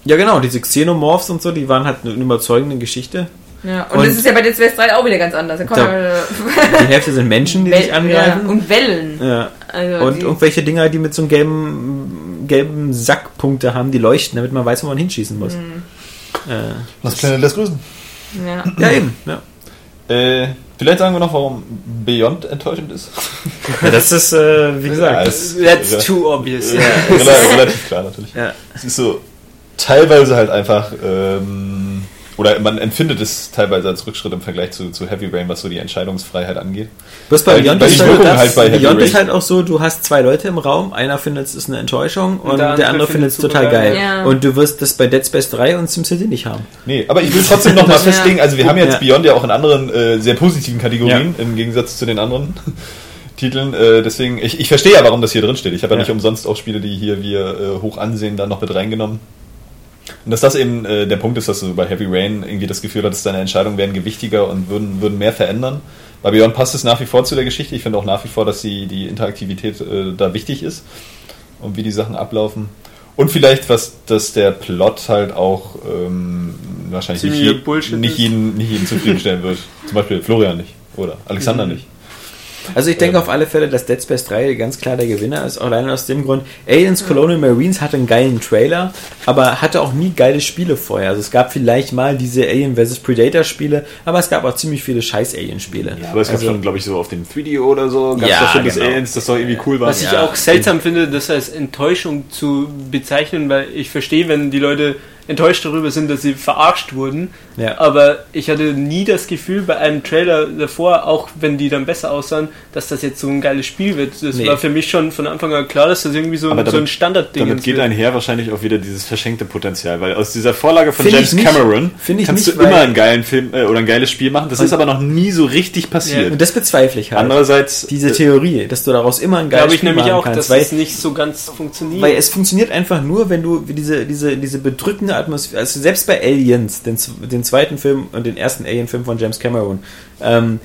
Ja, genau, diese Xenomorphs und so, die waren halt eine überzeugende Geschichte. Ja, und, Und- das ist ja bei Dead Space 3 auch wieder ganz anders. Da [LAUGHS] Die Hälfte sind Menschen, die dich Wel- angreifen. Ja, und Wellen. Ja. Also Und irgendwelche Dinger, die mit so einem gelben, gelben Sackpunkte haben, die leuchten, damit man weiß, wo man hinschießen muss. Mhm. Äh, Was Planet lässt grüßen. ja. ja, eben. Ja. Äh, vielleicht sagen wir noch, warum Beyond enttäuschend ist. Ja, das ist, äh, wie gesagt, Ja, das, That's Ja. too obvious. [LAUGHS] Rel- relativ klar natürlich. ja. Es ist so teilweise halt einfach, ähm, oder man empfindet es teilweise als Rückschritt im Vergleich zu, zu Heavy Rain, was so die Entscheidungsfreiheit angeht. Bloß bei Weil- Beyond, weil ist halt, halt bei Beyond ist halt auch so, du hast zwei Leute im Raum, einer findet es ist eine Enttäuschung und, Und der andere, findet es total geil. geil. Ja. Und du wirst das bei Dead Space 3 und SimCity nicht haben. Nee, aber ich will trotzdem noch mal [LAUGHS] Ja. festlegen, also wir haben jetzt Ja. Beyond ja auch in anderen äh, sehr positiven Kategorien, im Gegensatz zu den anderen [LAUGHS] Titeln. Äh, deswegen, ich, ich verstehe ja, warum das hier drin steht. Ich habe ja. Ja. nicht umsonst auch Spiele, die hier wir äh, hoch ansehen, da noch mit reingenommen. Und dass das eben äh, der Punkt ist, dass du bei Heavy Rain irgendwie das Gefühl hattest, deine Entscheidungen wären gewichtiger und würden, würden mehr verändern. Bei Beyond passt es nach wie vor zu der Geschichte. Ich finde auch nach wie vor, dass die, die Interaktivität äh, da wichtig ist und wie die Sachen ablaufen. Und vielleicht, was dass der Plot halt auch ähm, wahrscheinlich nicht, je, nicht, jeden, nicht jeden zufriedenstellen wird. [LAUGHS] Zum Beispiel Florian nicht oder Alexander Mhm. nicht. Also ich denke auf alle Fälle, dass Dead Space 3 ganz klar der Gewinner ist, allein aus dem Grund, Aliens Colonial Marines hatte einen geilen Trailer, aber hatte auch nie geile Spiele vorher. Also es gab vielleicht mal diese Alien vs. Predator Spiele, aber es gab auch ziemlich viele scheiß Alien Spiele. aber es gab also, schon, glaube ich, so auf dem 3D oder so, gab es Ja, doch schon das genau. Aliens, das doch irgendwie cool war. Was ich Ja. auch seltsam finde, das als Enttäuschung zu bezeichnen, weil ich verstehe, wenn die Leute enttäuscht darüber sind, dass sie verarscht wurden. Ja. Aber ich hatte nie das Gefühl bei einem Trailer davor, auch wenn die dann besser aussahen, dass das jetzt so ein geiles Spiel wird. Das Nee. war für mich schon von Anfang an klar, dass das irgendwie so, ein- so damit- ein Standardding Damit geht wird. einher wahrscheinlich auch wieder dieses verschenkte Potenzial, weil aus dieser Vorlage von Find James ich nicht. Cameron kannst nicht, du immer einen geilen Film äh, oder ein geiles Spiel machen. Das ist aber noch nie so richtig passiert. Und das bezweifle ich halt. Andererseits Diese äh, Theorie, dass du daraus immer ein geiles Glaube ich Spiel nämlich machen auch, kannst, dass es nicht so ganz funktioniert. weil es funktioniert einfach nur, wenn du diese, diese, diese bedrückende Atmosphäre, also selbst bei Aliens, den, den zweiten Film und den ersten Alien-Film von James Cameron, ähm,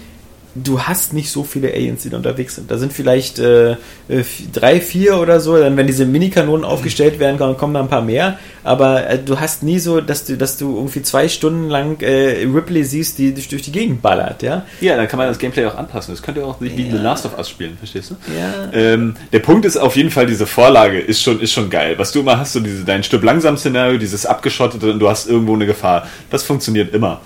du hast nicht so viele Aliens, die da unterwegs sind. Da sind vielleicht äh, äh, drei, vier oder so. Dann, wenn diese Minikanonen aufgestellt werden, kommen, kommen da ein paar mehr. Aber äh, du hast nie so, dass du, dass du irgendwie zwei Stunden lang äh, Ripley siehst, die durch, durch die Gegend ballert, ja? Ja, dann kann man das Gameplay auch anpassen. Das könnte auch nicht wie Ja. The Last of Us spielen, verstehst du? Ja. Ähm, der Punkt ist auf jeden Fall, diese Vorlage ist schon, ist schon geil. Was du immer hast, so diese, dein Stück langsam Szenario, dieses abgeschottete und du hast irgendwo eine Gefahr. Das funktioniert immer.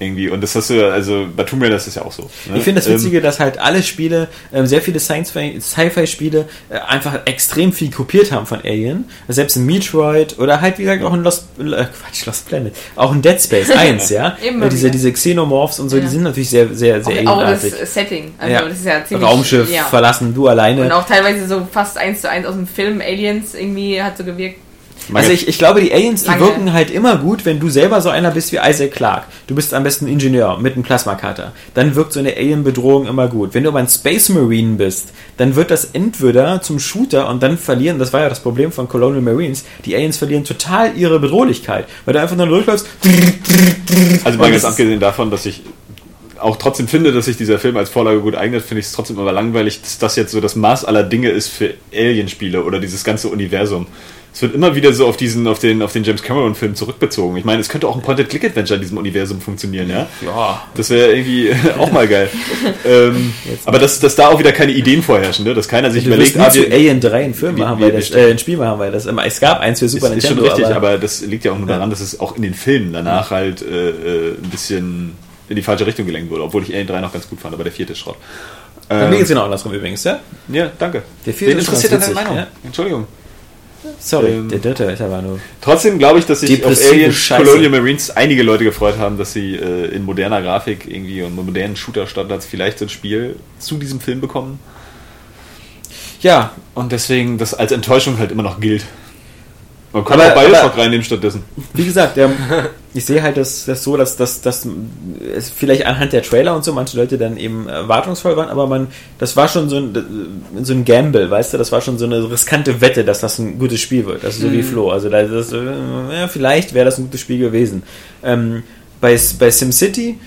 Irgendwie. Und das hast du, also bei Tomb Raider ist das ja auch so. ne? Ich finde das Ähm, Witzige, dass halt alle Spiele, ähm, sehr viele Science- Sci-Fi-Spiele äh, einfach extrem viel kopiert haben von Alien. Selbst in Metroid oder halt wie gesagt auch in Lost, äh, Quatsch, Lost Planet. Auch in Dead Space [LAUGHS] 1, ja. Immer Äh, diese, diese Xenomorphs und so, Ja. die sind natürlich sehr, sehr, sehr Auch, auch alienartig. das Setting. Also Ja. das ist ja ziemlich. Raumschiff ja. verlassen, du alleine. Und auch teilweise so fast eins zu eins aus dem Film Aliens irgendwie hat so gewirkt. Also ich, ich glaube, die Aliens, die Lange. wirken halt immer gut, wenn du selber so einer bist wie Isaac Clarke. Du bist am besten Ingenieur mit einem Plasmakater. Dann wirkt so eine Alien-Bedrohung immer gut. Wenn du aber ein Space Marine bist, dann wird das entweder zum Shooter und dann verlieren, das war ja das Problem von Colonial Marines, die Aliens verlieren total ihre Bedrohlichkeit, weil du einfach nur durchläufst. Also mal ganz abgesehen davon, dass ich auch trotzdem finde, dass sich dieser Film als Vorlage gut eignet, finde ich es trotzdem aber langweilig, dass das jetzt so das Maß aller Dinge ist für Alien-Spiele oder dieses ganze Universum. Es wird immer wieder so auf diesen, auf den, auf den James Cameron-Film zurückbezogen. Ich meine, es könnte auch ein Point-and-Click-Adventure in diesem Universum funktionieren, ja? Ja, Das wäre irgendwie [LAUGHS] auch mal geil. [LAUGHS] ähm, aber dass, dass da auch wieder keine Ideen vorherrschen, ne? dass keiner sich du überlegt, ah, zu wir, Alien 3 einen Film Wie- machen, weil das, äh, ein Spiel machen, weil das, es gab eins für Super ist, ist schon Nintendo. richtig, aber, das liegt ja auch nur daran, dass es auch in den Filmen danach halt äh, äh, ein bisschen in die falsche Richtung gelenkt wurde, obwohl ich Alien 3 noch ganz gut fand, aber der vierte ist Schrott. Bei Ähm, mir geht's genau andersrum übrigens, ja? ja, danke. Der vierte ist interessiert deine Meinung? ja. Entschuldigung. Sorry, Ähm, der dritte nur. Trotzdem glaube ich, dass sich auf Alien Scheiße. Colonial Marines einige Leute gefreut haben, dass sie äh, in moderner Grafik irgendwie und modernen Shooter-Standards vielleicht so ein Spiel zu diesem Film bekommen. Ja, Und deswegen das als Enttäuschung halt immer noch gilt. Man kann Aber- auch Bioshock aber- reinnehmen stattdessen. Wie gesagt, der, [LAUGHS] ich sehe halt das, das so, dass, dass, dass es vielleicht anhand der Trailer und so manche Leute dann eben erwartungsvoll waren, aber man, das war schon so ein, so ein Gamble, weißt du, das war schon so eine riskante Wette, dass das ein gutes Spiel wird, also so wie Flo, also da das, äh, ja, vielleicht wäre das ein gutes Spiel gewesen. Ähm, bei, bei SimCity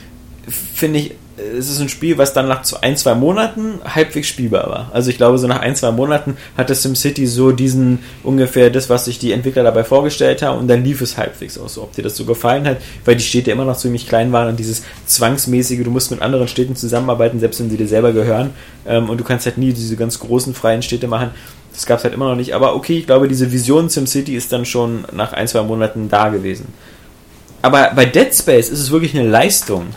finde ich, es ist ein Spiel, was dann nach ein, zwei Monaten halbwegs spielbar war. Also ich glaube, so nach ein, zwei Monaten hatte SimCity so diesen ungefähr das, was sich die Entwickler dabei vorgestellt haben und dann lief es halbwegs auch so. Ob dir das so gefallen hat, weil die Städte immer noch ziemlich klein waren und dieses zwangsmäßige, du musst mit anderen Städten zusammenarbeiten, selbst wenn sie dir selber gehören ähm, und du kannst halt nie diese ganz großen freien Städte machen. Das gab es halt immer noch nicht. Aber okay, ich glaube, diese Vision SimCity ist dann schon nach ein, zwei Monaten da gewesen. Aber bei Dead Space ist es wirklich eine Leistung.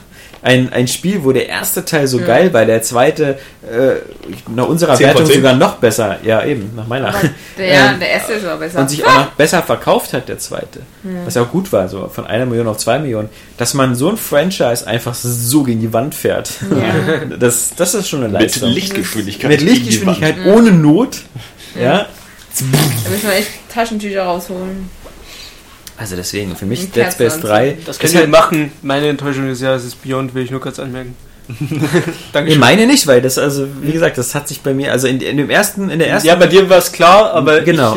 Ein, ein Spiel, wo der erste Teil so geil war, der zweite äh, nach unserer 10 von Wertung 10. sogar noch besser. Ja, eben, nach meiner. Aber [LAUGHS] der, Ähm, der erste ist aber besser. und sich auch noch besser verkauft hat, der zweite. Was ja auch gut war, so von einer Million auf zwei Millionen. Dass man so ein Franchise einfach so gegen die Wand fährt. Ja. [LAUGHS] Das, das ist schon eine Mit Leistung. Lichtgeschwindigkeit. Mit gegen die Lichtgeschwindigkeit, ohne Not. Ja. Da müssen wir echt Taschentücher rausholen. Also deswegen, für mich Dead Space Kerzen 3 Das ist könnt ihr halt machen. Meine Enttäuschung des Jahres ist Beyond, will ich nur kurz anmerken. Ich [LAUGHS] Dankeschön. meine nicht, weil das, also, wie gesagt, das hat sich bei mir, also in, in dem ersten, in der ersten. Ja, bei dir war es klar, aber Genau.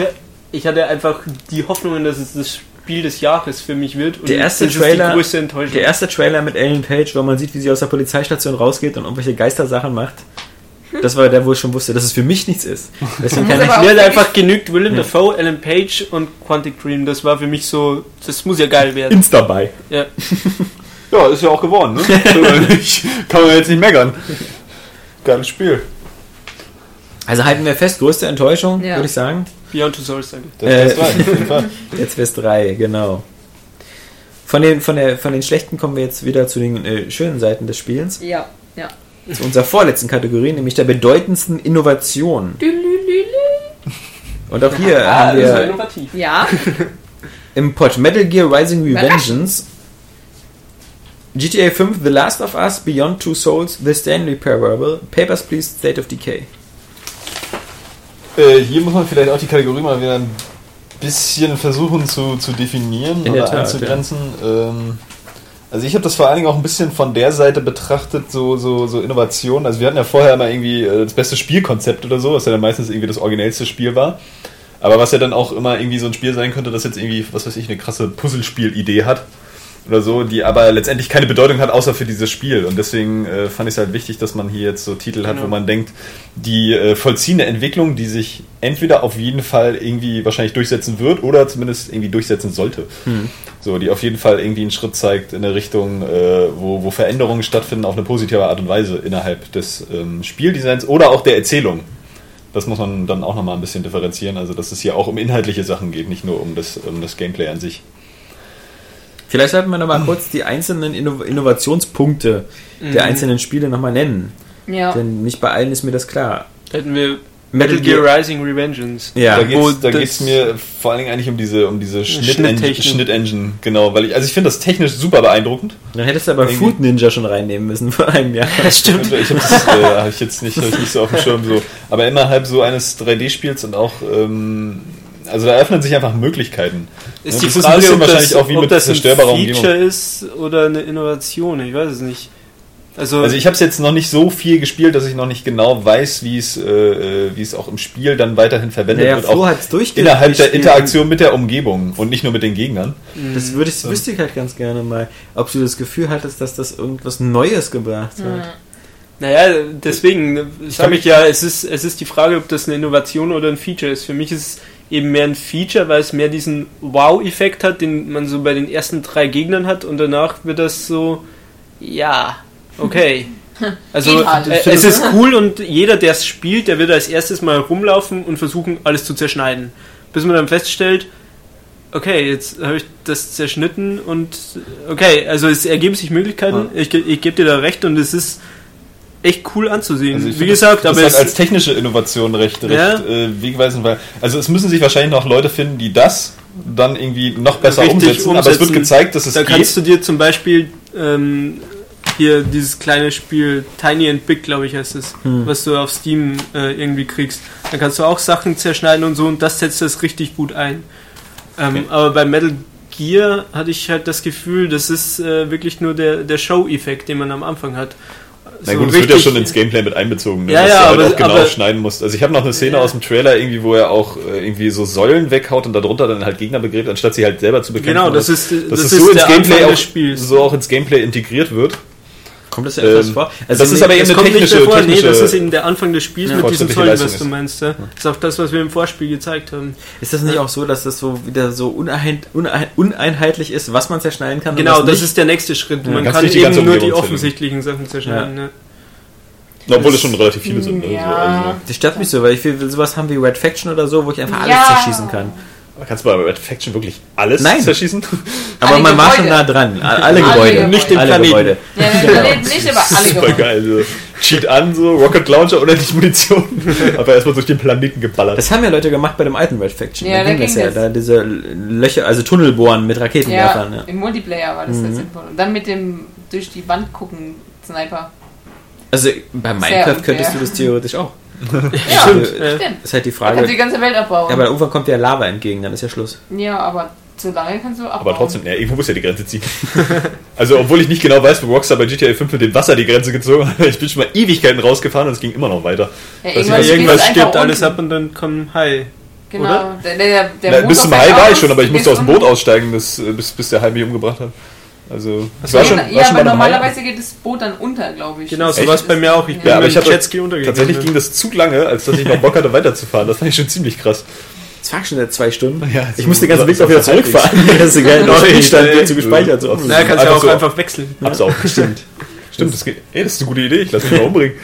ich, ich hatte einfach die Hoffnung, dass es das Spiel des Jahres für mich wird. Und Der erste das Trailer- ist die größte Enttäuschung. der erste Trailer mit Ellen Page, wo man sieht, wie sie aus der Polizeistation rausgeht und irgendwelche Geistersachen macht. Das war der, wo ich schon wusste, dass es für mich nichts ist. Deswegen [LAUGHS] kann ich, Mir einfach genügt Willem Dafoe, Alan Page und Quantic Dream. Das war für mich so, das muss ja geil werden. ins dabei. Ja. [LAUGHS] Ja, ist ja auch geworden, ne? [LAUGHS] Kann man jetzt nicht meckern. Geiles Spiel. Also halten wir fest, größte Enttäuschung, Ja. würde ich sagen. Beyond Two Souls, danke. Das Äh, ist auf jeden Fall. Jetzt wär's drei, genau. Von den, von, der, von den schlechten kommen wir jetzt wieder zu den äh, schönen Seiten des Spiels. Ja, ja. Zu unserer vorletzten Kategorie, nämlich der bedeutendsten Innovation. Und auch hier Ah, haben das war wir innovativ. Ja, [LAUGHS] im Pod Metal Gear Rising. Revengeance, GTA 5, The Last of Us, Beyond Two Souls, The Stanley Parable, Papers, Please, State of Decay. Äh, hier muss man vielleicht auch die Kategorie mal wieder ein bisschen versuchen zu, zu definieren In der oder Tat, einzugrenzen. Ähm, also ich habe das vor allen Dingen auch ein bisschen von der Seite betrachtet, so, so, so Innovationen. Also wir hatten ja vorher immer irgendwie äh, das beste Spielkonzept oder so, was ja dann meistens irgendwie das originellste Spiel war. Aber was ja dann auch immer irgendwie so ein Spiel sein könnte, das jetzt irgendwie, was weiß ich, eine krasse Puzzlespiel-Idee hat. oder so, die aber letztendlich keine Bedeutung hat, außer für dieses Spiel. Und deswegen äh, fand ich es halt wichtig, dass man hier jetzt so Titel hat, Genau. wo man denkt, die äh, vollziehen eine Entwicklung, die sich entweder auf jeden Fall irgendwie wahrscheinlich durchsetzen wird oder zumindest irgendwie durchsetzen sollte. So, die auf jeden Fall irgendwie einen Schritt zeigt in eine Richtung, äh, wo, wo Veränderungen stattfinden auf eine positive Art und Weise innerhalb des ähm, Spieldesigns oder auch der Erzählung. Das muss man dann auch nochmal ein bisschen differenzieren, also dass es hier auch um inhaltliche Sachen geht, nicht nur um das, um das Gameplay an sich. Vielleicht sollten wir noch mal kurz die einzelnen Inno Innovationspunkte der einzelnen Spiele noch mal nennen. Ja. Denn nicht bei allen ist mir das klar. Hätten wir Metal Gear Rising Revengeance. Ja, da geht es da das- geht's mir vor allen Dingen eigentlich um diese, um diese. Schnittengine, Schnittengine, genau, weil ich, also ich finde das technisch super beeindruckend. Dann hättest du aber Irgendwie- Food Ninja schon reinnehmen müssen vor einem Jahr. Das stimmt. Ich habe das äh, hab ich jetzt nicht, hab ich nicht so auf dem Schirm so, aber innerhalb so eines 3D-Spiels und auch, ähm, also da öffnen sich einfach Möglichkeiten. Ist die das ist ein Frage, bisschen ob das, wahrscheinlich auch wie ob mit das ein Feature Umgebung. ist oder eine Innovation. Ich weiß es nicht. Also, Also ich habe es jetzt noch nicht so viel gespielt, dass ich noch nicht genau weiß, wie es, äh, äh, wie es auch im Spiel dann weiterhin verwendet Naja, wird, Flo auch innerhalb der. Interaktion mit der Umgebung und nicht nur mit den Gegnern. Das würde ich, wüsste ich halt ganz gerne mal, ob du das Gefühl hattest, dass das irgendwas Neues gebracht hat. naja, deswegen sage ich ja, es ist, es ist die Frage, ob das eine Innovation oder ein Feature ist. Für mich ist es eben mehr ein Feature, weil es mehr diesen Wow-Effekt hat, den man so bei den ersten drei Gegnern hat und danach wird das so, ja, okay. [LAUGHS] Also halt. äh, es ist cool und jeder, der es spielt, der wird als erstes mal rumlaufen und versuchen, alles zu zerschneiden. Bis man dann feststellt, okay, jetzt habe ich das zerschnitten und okay, also es ergeben sich Möglichkeiten, ich, ich gebe dir da recht und es ist echt cool anzusehen. Also Wie gesagt, das, aber das es, hat als technische Innovation recht, recht Ja. äh, wegweisend, weil also es müssen sich wahrscheinlich noch Leute finden, die das dann irgendwie noch besser Richtig umsetzen, aber es wird umsetzen. gezeigt, dass es da geht. kannst du dir zum Beispiel ähm, hier dieses kleine Spiel Tiny and Big, glaube ich, heißt es, Hm. was du auf Steam äh, irgendwie kriegst. Da kannst du auch Sachen zerschneiden und so und das setzt das richtig gut ein. Ähm, Okay. Aber bei Metal Gear hatte ich halt das Gefühl, das ist äh, wirklich nur der, der Show-Effekt, den man am Anfang hat. Na So gut, es wird ja schon ins Gameplay mit einbezogen, ne? Ja, dass ja, du halt aber- auch genau aber- schneiden musst. Also ich habe noch eine Szene Ja. aus dem Trailer irgendwie, wo er auch äh, irgendwie so Säulen weghaut und darunter dann halt Gegner begräbt, anstatt sie halt selber zu bekämpfen. Genau, das ist, dass das es ist so ins Gameplay auch, so auch ins Gameplay integriert wird. Kommt das ja öfters Ähm, vor? das ist aber eben eine kommt nicht technische, nee, technische das ist eben der Anfang des Spiels Ja. mit Säulen, Leistung was du meinst. Ja? Das ist auch das, was wir im Vorspiel gezeigt haben. Ist das nicht auch so, dass das so wieder so unein, unein, uneinheitlich ist, was man zerschneiden kann? Genau, das nicht? ist der nächste Schritt. Man kann eben nur die offensichtlichen Sachen zerschneiden. ne? Obwohl es schon relativ viele sind. Ne? Ja. So, also, Das stört mich so, weil ich will sowas haben wie Red Faction oder so, wo ich einfach alles zerschießen kann. Kannst du bei Red Faction wirklich alles Nein. zerschießen? [LAUGHS] Aber Alle man war schon Gebäude. nah dran. Alle, Alle Gebäude. Gebäude. Nicht den alle Planeten. Gebäude. Ja, den Planeten nicht, aber alle Super gewonnen. geil. So. Cheat an, so Rocket Launcher, unendlich Munition. [LAUGHS] Aber erstmal durch den Planeten geballert. Das haben ja Leute gemacht bei dem alten Red Faction. Ja, da da ging das ja. Da diese Löcher, also Tunnel bohren mit Raketenwerfern. Ja, Ja. im Multiplayer war das sehr sinnvoll. Und dann mit dem durch die Wand gucken Sniper. Also bei Minecraft könntest du das theoretisch auch. Ja, Also, stimmt. Ist halt die Da kannst du die Frage. ganze Welt abbauen. Ja, aber irgendwann kommt der Lava entgegen, dann ist ja Schluss. Ja, aber zu lange kannst du abbauen. Aber trotzdem, ja, irgendwo muss ja die Grenze ziehen. [LAUGHS] also, obwohl ich nicht genau weiß, wo Rockstar bei GTA 5 mit dem Wasser die Grenze gezogen hat, [LAUGHS] ich bin schon mal Ewigkeiten rausgefahren und es ging immer noch weiter. Ja, Das irgendwann irgendwas stirbt alles unten. ab und dann kommen Hai. Genau. oder? Der, der, der Na, bis zum Hai war ich schon, aber ich musste aus dem Boot aussteigen, bis, bis, bis der Hai mich umgebracht hat. Also, ich Ja, war schon, ja, war schon aber normalerweise geht das Boot dann unter, glaube ich. Genau, so war es bei mir auch. Ich bin Ja, aber ich hatte Jetski untergegangen. Tatsächlich ging das zu lange, als dass ich noch Bock hatte, weiterzufahren. Das fand ich schon ziemlich krass. Das war schon seit zwei Stunden. Ja, ich musste den ganzen Weg so- auch wieder [LAUGHS] so zurückfahren. Das ist geil. Spielstand ey. wird zu gespeichert. So. So. Na, kannst ja Einfach auch so. einfach wechseln. Hab's auch. Stimmt. [LAUGHS] Stimmt, das geht. Ey, das ist eine gute Idee. Ich lass mich mal [LAUGHS] umbringen.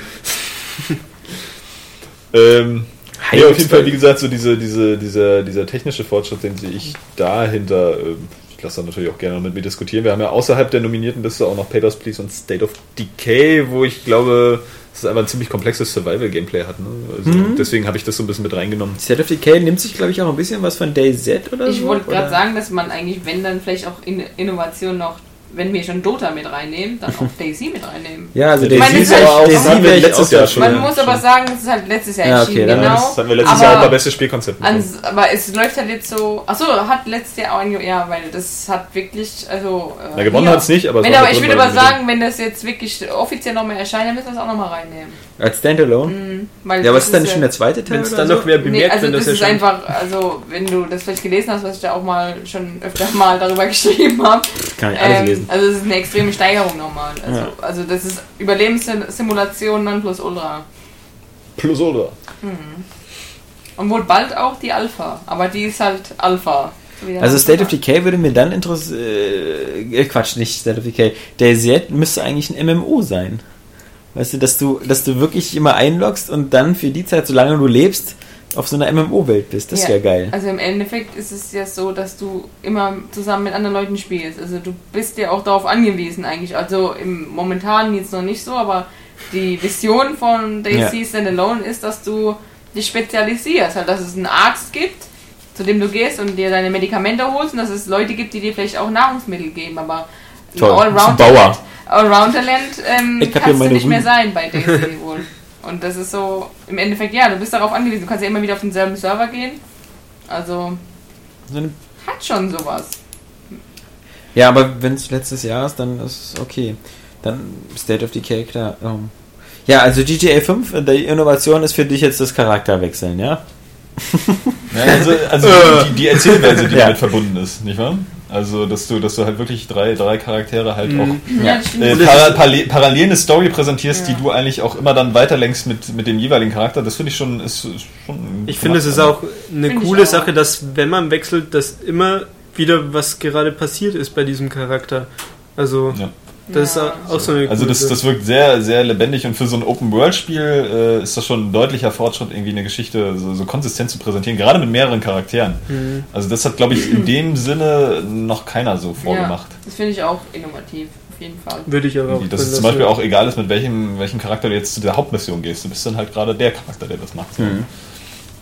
ähm, ja, auf jeden Fall, wie gesagt, so diese, diese, dieser, dieser technische Fortschritt, den sehe ich dahinter. Ähm, ich lasse da natürlich auch gerne mit mir diskutieren. Wir haben ja außerhalb der nominierten Liste auch noch Papers, Please und State of Decay, wo ich glaube, dass es einfach ein ziemlich komplexes Survival-Gameplay hat. Ne? Also Deswegen habe ich das so ein bisschen mit reingenommen. State of Decay nimmt sich, glaube ich, auch ein bisschen was von DayZ oder Ich so. wollte gerade sagen, dass man eigentlich, wenn dann vielleicht auch in Innovation noch wenn wir schon Dota mit reinnehmen, dann auch [LAUGHS] Daisy mit reinnehmen. Ja, also meine, Daisy es ist halt- aber auch das haben wir letztes auch Jahr schon. Man Ja, muss aber sagen, es ist halt letztes Jahr Ja, okay, erschienen, dann genau. Das hatten wir letztes aber Jahr auch bei bestes Spielkonzept. Ans, aber es läuft halt jetzt so. Achso, hat letztes Jahr auch ein ja, weil das hat wirklich. Also, äh, Na, gewonnen hier. hat's nicht, aber es Wenn, aber ich würde aber sagen, wenn das jetzt wirklich offiziell nochmal erscheint, dann müssen wir es auch nochmal reinnehmen. Als Standalone? Mhm, weil Ja, aber ist dann ja- schon der zweite Teil? Wenn es dann noch wer Nee, bemerkt, also wenn das das ist ja schon... einfach, also wenn du das vielleicht gelesen hast, was ich da auch mal schon öfter mal darüber [LAUGHS] geschrieben habe. Kann ich alles Ähm, also es ist eine extreme Steigerung nochmal. Also, Ja. also das ist Überlebenssimulation non plus ultra. Plus oder? Und wohl bald auch die Alpha, aber die ist halt Alpha. Also State of. Decay würde mir dann interessieren. Äh, Quatsch, nicht State of Decay. DayZ müsste eigentlich ein MMO sein. Weißt du, dass du, dass du wirklich immer einloggst und dann für die Zeit, solange du lebst, auf so einer MMO-Welt bist. Das Ja. wäre geil. Also im Endeffekt ist es ja so, dass du immer zusammen mit anderen Leuten spielst. Also du bist ja auch darauf angewiesen eigentlich. Also im momentan jetzt noch nicht so, aber die Vision von Daisy Ja. Standalone ist, dass du dich spezialisierst. Halt, dass es einen Arzt gibt, zu dem du gehst und dir deine Medikamente holst und dass es Leute gibt, die dir vielleicht auch Nahrungsmittel geben. Aber Toll. Allround Bauer. Talent, Allround Talent ähm, kannst du nicht mehr sein bei Daisy wohl. [LAUGHS] Und das ist so, im Endeffekt, ja, du bist darauf angewiesen. Du kannst ja immer wieder auf denselben Server gehen. Also, hat schon sowas. Ja, aber wenn es letztes Jahr ist, dann ist es okay. Dann State of Decay, klar. Ähm. Ja, also GTA 5, äh, die Innovation ist für dich jetzt das Charakterwechseln, ja? Ja, also also [LAUGHS] die, die Erzählweise, die Ja. damit verbunden ist, nicht wahr? Also, dass du, dass du halt wirklich drei, drei Charaktere halt auch Ja, äh, para, parallel, parallel eine Story präsentierst, Ja. die du eigentlich auch immer dann weiterlenkst mit, mit dem jeweiligen Charakter, das finde ich schon, ist, ist schon. Ich finde, es ist auch eine Finde ich coole auch. Sache, dass wenn man wechselt, dass immer wieder was gerade passiert ist bei diesem Charakter. Also, Ja. Das Ja. ist auch so eine Also das, das wirkt sehr, sehr lebendig und für so ein Open-World-Spiel äh, ist das schon ein deutlicher Fortschritt, irgendwie eine Geschichte so, so konsistent zu präsentieren, gerade mit mehreren Charakteren. Mhm. Also das hat, glaube ich, in [CLEARS THROAT] dem Sinne noch keiner so vorgemacht. Ja, das finde ich auch innovativ, auf jeden Fall. Würde ich aber auch Dass es zum Beispiel auch egal ist, mit welchem, welchem Charakter du jetzt zu der Hauptmission gehst. Du bist dann halt gerade der Charakter, der das macht. Mhm.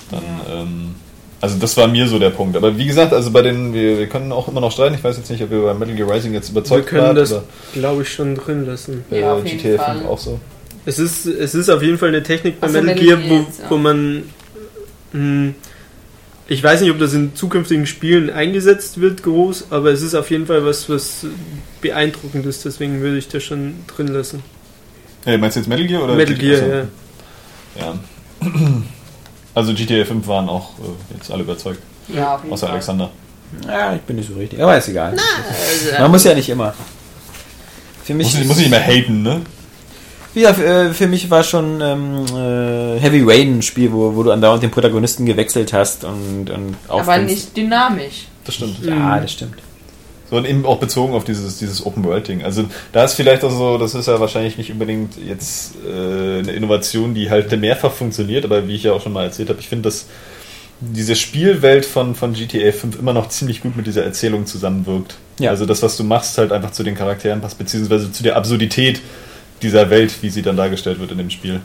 Dann, ähm, also das war mir so der Punkt. Aber wie gesagt, also bei den, wir, wir können auch immer noch streiten. Ich weiß jetzt nicht, ob wir bei Metal Gear Rising jetzt Wir überzeugt können wart das, glaube ich, schon drin lassen. bei Ja, auf jeden GTA Fall. 5 auch so. Es ist, es ist auf jeden Fall eine Technik bei Ach so, Metal Metal Gear, Gear wo, wo man. Mh, ich weiß nicht, ob das in zukünftigen Spielen eingesetzt wird, groß, aber es ist auf jeden Fall was, was beeindruckend ist, deswegen würde ich das schon drin lassen. Hey, meinst du jetzt Metal Gear oder Metal? Gear, ja. Ja. Also GTA 5 waren auch äh, jetzt alle überzeugt, Ja, auf jeden außer Fall. Alexander. Ja, ich bin nicht so richtig. Aber ist egal. Man muss ja nicht immer. Für mich, Muss, ich- muss ich nicht mehr haten, ne? Ja, für, äh, für mich war schon ähm, äh, Heavy Rain ein Spiel, wo, wo du andauernd den Protagonisten gewechselt hast und, und Aber nicht dynamisch. Das stimmt. Ja, das stimmt. So und eben auch bezogen auf dieses, dieses Open-World-Ding. Also da ist vielleicht auch so, das ist ja wahrscheinlich nicht unbedingt jetzt äh, eine Innovation, die halt mehrfach funktioniert, aber wie ich ja auch schon mal erzählt habe, ich finde, dass diese Spielwelt von, von GTA 5 immer noch ziemlich gut mit dieser Erzählung zusammenwirkt. Ja. Also das, was du machst, halt einfach zu den Charakteren passt, beziehungsweise zu der Absurdität dieser Welt, wie sie dann dargestellt wird in dem Spiel.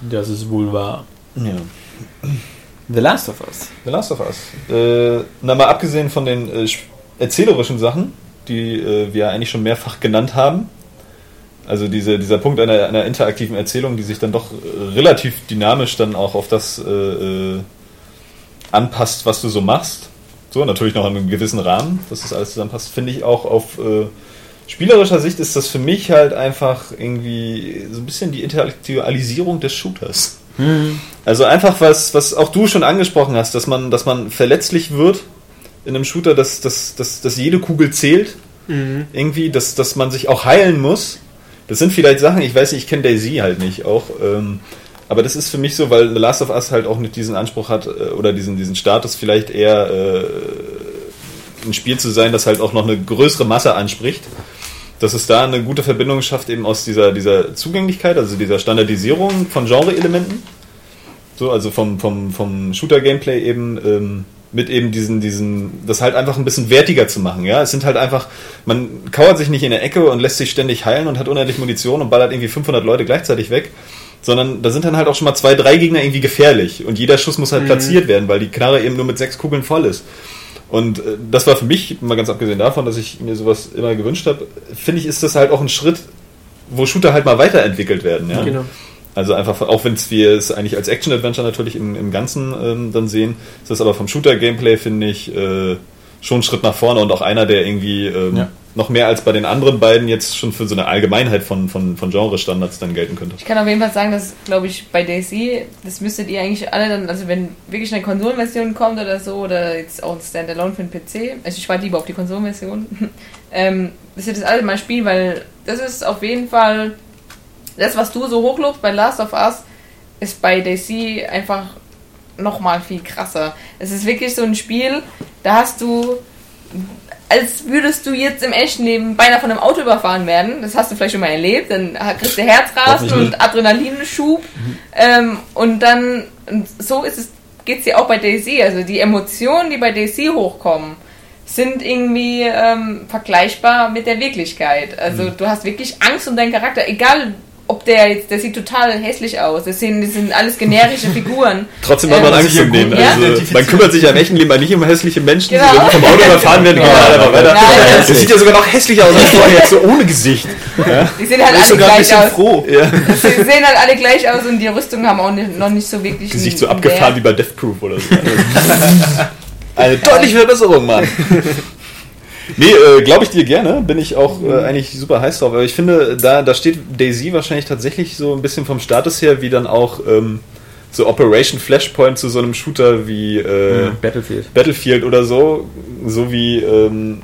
Das ist wohl wahr. Ja. The Last of Us. The Last of Us. Äh, na, mal abgesehen von den äh, erzählerischen Sachen, die äh, wir eigentlich schon mehrfach genannt haben. Also diese, dieser Punkt einer, einer interaktiven Erzählung, die sich dann doch äh, relativ dynamisch dann auch auf das äh, äh, anpasst, was du so machst. So, natürlich noch in einem gewissen Rahmen, dass das alles zusammenpasst, finde ich auch auf äh, spielerischer Sicht ist das für mich halt einfach irgendwie so ein bisschen die Intellektualisierung des Shooters. Also einfach was, was auch du schon angesprochen hast, dass man, dass man verletzlich wird in einem Shooter, dass, dass, dass, dass jede Kugel zählt. Mhm. Irgendwie, dass, dass man sich auch heilen muss. Das sind vielleicht Sachen, ich weiß nicht, ich kenne Daisy halt nicht auch. Ähm, aber das ist für mich so, weil The Last of Us halt auch nicht diesen Anspruch hat äh, oder diesen, diesen Status vielleicht eher äh, ein Spiel zu sein, das halt auch noch eine größere Masse anspricht. Dass es da eine gute Verbindung schafft, eben aus dieser, dieser Zugänglichkeit, also dieser Standardisierung von Genre-Elementen. So, also vom, vom, vom Shooter-Gameplay eben ähm, mit eben diesen, diesen, das halt einfach ein bisschen wertiger zu machen, ja. Es sind halt einfach, man kauert sich nicht in der Ecke und lässt sich ständig heilen und hat unendlich Munition und ballert irgendwie 500 Leute gleichzeitig weg, sondern da sind dann halt auch schon mal zwei, drei Gegner irgendwie gefährlich und jeder Schuss muss halt platziert werden, weil die Knarre eben nur mit sechs Kugeln voll ist. Und äh, das war für mich, mal ganz abgesehen davon, dass ich mir sowas immer gewünscht habe, finde ich, ist das halt auch ein Schritt, wo Shooter halt mal weiterentwickelt werden. Ja? Genau. Also einfach, auch wenn wir es eigentlich als Action-Adventure natürlich im, im Ganzen ähm, dann sehen, ist das aber vom Shooter-Gameplay, finde ich, äh, schon ein Schritt nach vorne und auch einer, der irgendwie ähm, Ja. noch mehr als bei den anderen beiden jetzt schon für so eine Allgemeinheit von, von, von Genre-Standards dann gelten könnte. Ich kann auf jeden Fall sagen, dass, glaube ich, bei Daisy, das müsstet ihr eigentlich alle dann, also wenn wirklich eine Konsolenversion kommt oder so, oder jetzt auch ein Standalone für den PC, also ich warte lieber auf die Konsolenversion, [LAUGHS] ähm, dass ihr das alle mal spielen, weil das ist auf jeden Fall, das, was du so hochlobst bei Last of Us, ist bei Daisy einfach nochmal viel krasser. Es ist wirklich so ein Spiel, da hast du als würdest du jetzt im echten Leben beinahe von einem Auto überfahren werden. Das hast du vielleicht schon mal erlebt. Dann kriegst du Herzrasen und Adrenalinschub. Ähm, und dann, und so ist es, geht's dir auch bei Daisy. Also die Emotionen, die bei Daisy hochkommen, sind irgendwie ähm, vergleichbar mit der Wirklichkeit. Also du hast wirklich Angst um deinen Charakter, egal ob der jetzt, der sieht total hässlich aus. Das sind, das sind alles generische [LAUGHS] Figuren. Trotzdem hat man Ähm, Angst um den. Ja? Also, man kümmert sich ja im echten Leben nicht um hässliche Menschen, Genau. die irgendwie vom Auto überfahren werden. Ja. Ja. einfach weiter. Nein. Das sieht ja sogar noch hässlicher aus als [LAUGHS] vorher, jetzt so ohne Gesicht. Die sehen halt Ich alle sogar ein gleich bisschen aus. froh. Ja. [LAUGHS] Sie sehen halt alle gleich aus und die Rüstungen haben auch nicht, noch nicht so wirklich. Gesicht so abgefahren wie Wert. bei Death Proof oder so. Eine deutliche Verbesserung, Mann. Nee, äh, glaube ich dir gerne. Bin ich auch äh, eigentlich super heiß drauf. Aber ich finde, da, da steht Daisy wahrscheinlich tatsächlich so ein bisschen vom Status her, wie dann auch ähm, so Operation Flashpoint zu so einem Shooter wie äh, Battlefield. Battlefield oder so, so wie ähm,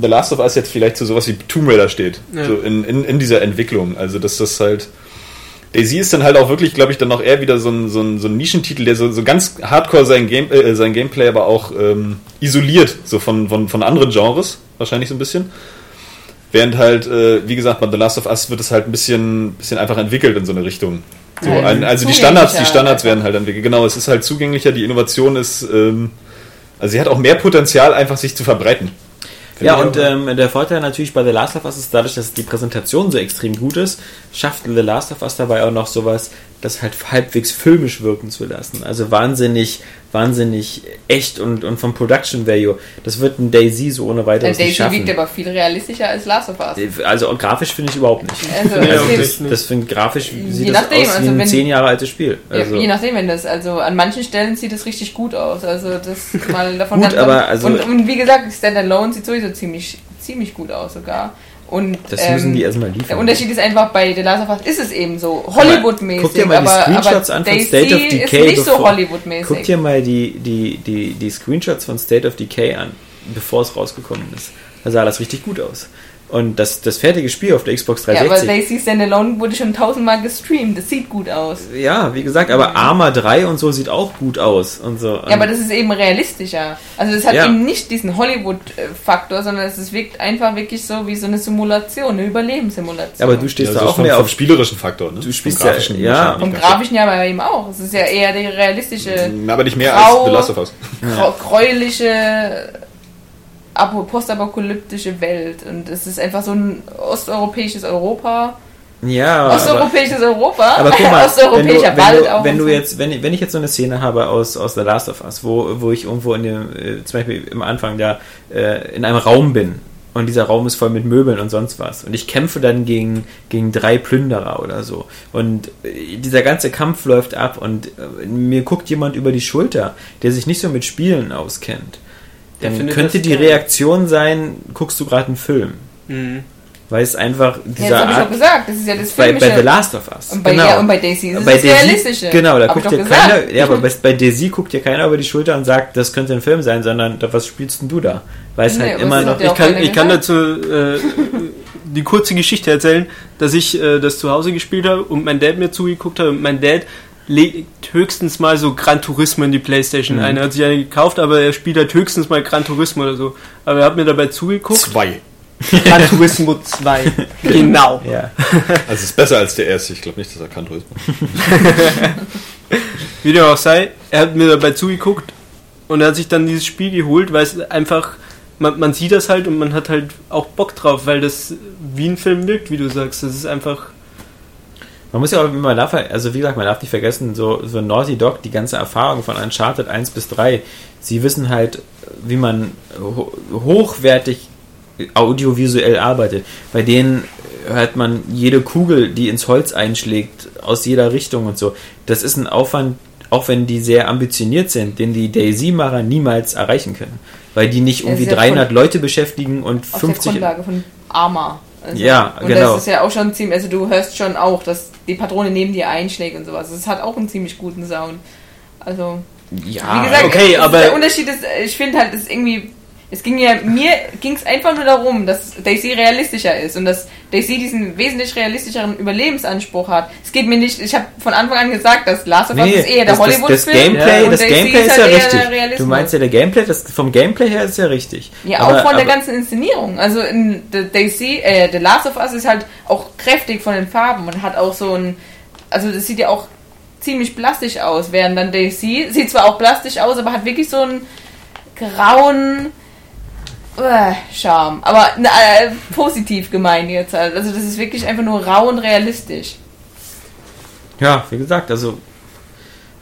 The Last of Us jetzt vielleicht zu sowas wie Tomb Raider steht. Ja. So in, in, in dieser Entwicklung. Also, dass das halt. Daisy ist dann halt auch wirklich, glaube ich, dann noch eher wieder so ein, so ein, so ein Nischentitel, der so, so ganz hardcore sein, Game, äh, sein Gameplay aber auch ähm, isoliert, so von, von, von anderen Genres, wahrscheinlich so ein bisschen. Während halt, äh, wie gesagt, bei The Last of Us wird es halt ein bisschen, bisschen einfach entwickelt in so eine Richtung. So, ein, also die Standards, die Standards werden halt entwickelt. Genau, es ist halt zugänglicher, die Innovation ist, ähm, also sie hat auch mehr Potenzial, einfach sich zu verbreiten. Finde Ja, und ähm, der Vorteil natürlich bei The Last of Us ist dadurch, dass die Präsentation so extrem gut ist, schafft The Last of Us dabei auch noch sowas, das halt halbwegs filmisch wirken zu lassen. Also wahnsinnig, wahnsinnig echt und, und vom Production Value. Das wird ein Daisy so ohne weiteres nicht Daisy schaffen. wiegt aber viel realistischer als Last of Us. Also grafisch finde ich überhaupt nicht. Also, gibt- nicht. Das finde grafisch sieht Je das nachdem, aus wie also ein zehn Jahre altes Spiel. Also, je nachdem, wenn das, also an manchen Stellen sieht es richtig gut aus. Also das mal davon Gut, ganz- aber also- und, und wie gesagt, Standalone sieht sowieso ziemlich, ziemlich gut aus sogar. Und das ähm, müssen die erstmal liefern. der Unterschied ist einfach, bei The Last of Us ist es eben so Hollywood-mäßig, Guck dir mal die Screenshots an von State of ist Decay. nicht so bevor- Guck Hollywood-mäßig. dir mal die, die, die, die Screenshots von State of Decay an, bevor es rausgekommen ist. Da sah das richtig gut aus. Und das, das fertige Spiel auf der Xbox Ja, aber 360. Daisy Standalone wurde schon tausendmal gestreamt, das sieht gut aus. Ja, wie gesagt, aber Arma 3 und so sieht auch gut aus. Und so. Ja, aber das ist eben realistischer. Also es hat Ja. eben nicht diesen Hollywood-Faktor, sondern es ist wirkt einfach wirklich so wie so eine Simulation, eine Überlebenssimulation. Ja, aber du stehst Ja, da auch vom, mehr vom auf. spielerischen Faktor, ne? Du spielst Vom ja- grafischen ja. wahrscheinlich Vom grafischen ja bei ihm auch. Es ist ja eher die realistische. Aber nicht mehr Grau- als The Last of Us. grau- gräuliche, postapokalyptische Welt. Und es ist einfach so ein osteuropäisches Europa. Ja, aber, Osteuropäisches Europa? aber guck mal, [LAUGHS] wenn du, Osteuropäischer wenn, Wald du, auch. wenn du so. jetzt, wenn, wenn ich jetzt so eine Szene habe aus, aus The Last of Us, wo, wo ich irgendwo in dem, äh, zum Beispiel im Anfang da äh, in einem Raum bin und dieser Raum ist voll mit Möbeln und sonst was und ich kämpfe dann gegen, gegen drei Plünderer oder so und äh, dieser ganze Kampf läuft ab und äh, mir guckt jemand über die Schulter, der sich nicht so mit Spielen auskennt. Dann könnte die geil. Reaktion sein, guckst du gerade einen Film. Mhm. Weil es einfach ja, dieser das habe ich doch Art, gesagt. Das ist ja das bei, filmische. bei The Last of Us. und, bei, ja, und bei Daisy ist es bei das Daisy, Realistische. genau, da Hab guckt dir gesagt. keiner, ja, aber [LAUGHS] bei, bei Daisy guckt dir keiner über die Schulter und sagt, das könnte ein Film sein, sondern was spielst denn du da? Weil es Nee, halt immer noch. ja Ich auch kann, ich kann dazu äh, die kurze Geschichte erzählen, dass ich äh, das zu Hause gespielt habe und mein Dad mir zugeguckt hat und mein Dad legt höchstens mal so Gran Turismo in die Playstation Mhm. ein. Er hat sich eine gekauft, aber er spielt halt höchstens mal Gran Turismo oder so. Aber er hat mir dabei zugeguckt. Zwei. Gran Turismo 2. [LAUGHS] genau. Ja. [LAUGHS] Also es ist besser als der erste. Ich glaube nicht, dass er kann Tourismus. [LAUGHS] Wie dem auch sei, er hat mir dabei zugeguckt und er hat sich dann dieses Spiel geholt, weil es einfach, man, man sieht das halt und man hat halt auch Bock drauf, weil das wie ein Film wirkt, wie du sagst. Das ist einfach, Man muss ja auch, man darf, also wie gesagt, man darf nicht vergessen, so, so Naughty Dog, die ganze Erfahrung von Uncharted 1 bis 3, sie wissen halt, wie man ho hochwertig audiovisuell arbeitet. Bei denen hört man jede Kugel, die ins Holz einschlägt, aus jeder Richtung und so. Das ist ein Aufwand, auch wenn die sehr ambitioniert sind, den die Daisy-Macher niemals erreichen können. Weil die nicht irgendwie ja 300 von- Leute beschäftigen und Auf 50... der Grundlage von Arma. Also, Ja, und genau. das ist ja auch schon ziemlich, also du hörst schon auch, dass die Patrone neben dir einschlägt und sowas. Das hat auch einen ziemlich guten Sound. Also, Ja, wie gesagt, okay, es- aber- der Unterschied ist, ich finde halt, es ist irgendwie, es ging ja, mir ging es einfach nur darum, dass Daisy realistischer ist und dass Daisy diesen wesentlich realistischeren Überlebensanspruch hat. Es geht mir nicht, ich habe von Anfang an gesagt, dass Last of Us ist eher der das, das, das Hollywood-Film. Gameplay, und das Daisy Gameplay ist, halt ja eher richtig. der. Du meinst ja, der Gameplay, das, vom Gameplay her ist ja richtig. Ja, Aber- auch von der aber- ganzen Inszenierung. Also in The Daisy, äh, The Last of Us ist halt auch kräftig von den Farben und hat auch so ein, also das sieht ja auch ziemlich plastisch aus, während dann Daisy sieht zwar auch plastisch aus, aber hat wirklich so einen grauen Charme. Aber äh, positiv gemeint jetzt halt. Also das ist wirklich einfach nur rau und realistisch. Ja, wie gesagt, also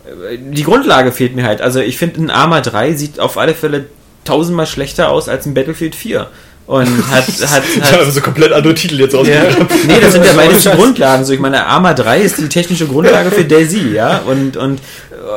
äh, die Grundlage fehlt mir halt. Also ich finde, ein Arma 3 sieht auf alle Fälle tausendmal schlechter aus als ein Battlefield 4. Und [LAUGHS] hat, hat, Ich habe hat so komplett andere Titel jetzt ja. ausgegeben. Nee, das sind ja beides [LAUGHS] die. Grundlagen. So, ich meine, Arma 3 ist die technische Grundlage für Daisy, ja. Und, und,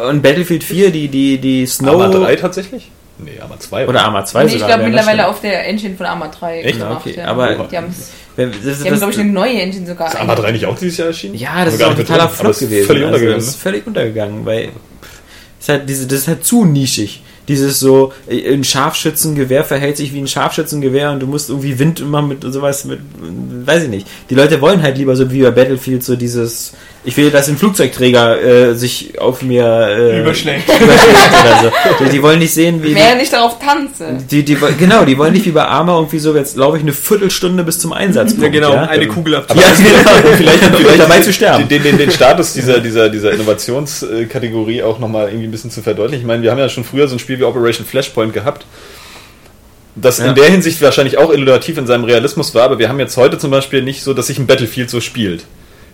und Battlefield 4, die, die, die Snow. Arma 3 tatsächlich? Nee, Arma 2. Oder Arma 2 Nee, ich sogar. glaube wäre mittlerweile auf der Engine von Arma 3 Echt? gemacht. Okay, ja. aber- die haben, das, die haben glaube ich, eine neue Engine sogar. Ist Arma 3 nicht auch dieses Jahr erschienen? Ja, das ist auch totaler Flop gewesen. Völlig also, untergegangen. das ist völlig untergegangen, weil pff, ist halt diese, das ist halt zu nischig. Dieses so, äh, ein Scharfschützengewehr verhält sich wie ein Scharfschützengewehr und du musst irgendwie Wind immer mit sowas mit, weiß ich nicht. Die Leute wollen halt lieber so wie bei Battlefield so dieses, ich will, dass ein Flugzeugträger äh, sich auf mir äh, Überschlägt. [LAUGHS] überschlägt oder so. Die, die wollen nicht sehen, wie Mehr nicht darauf tanze. die, die, genau, die wollen nicht wie bei Arma irgendwie so, jetzt laufe ich eine Viertelstunde bis zum Einsatzpunkt. Ja, genau, ja? eine Kugel ab. Ja, [LAUGHS] genau. [LAUGHS] vielleicht, Und vielleicht dabei zu sterben. Den, den, den Status dieser, dieser, dieser Innovationskategorie auch nochmal irgendwie ein bisschen zu verdeutlichen. Ich meine, wir haben ja schon früher so ein Spiel wie Operation Flashpoint gehabt, das Ja. in der Hinsicht wahrscheinlich auch innovativ in seinem Realismus war, aber wir haben jetzt heute zum Beispiel nicht so, dass sich ein Battlefield so spielt.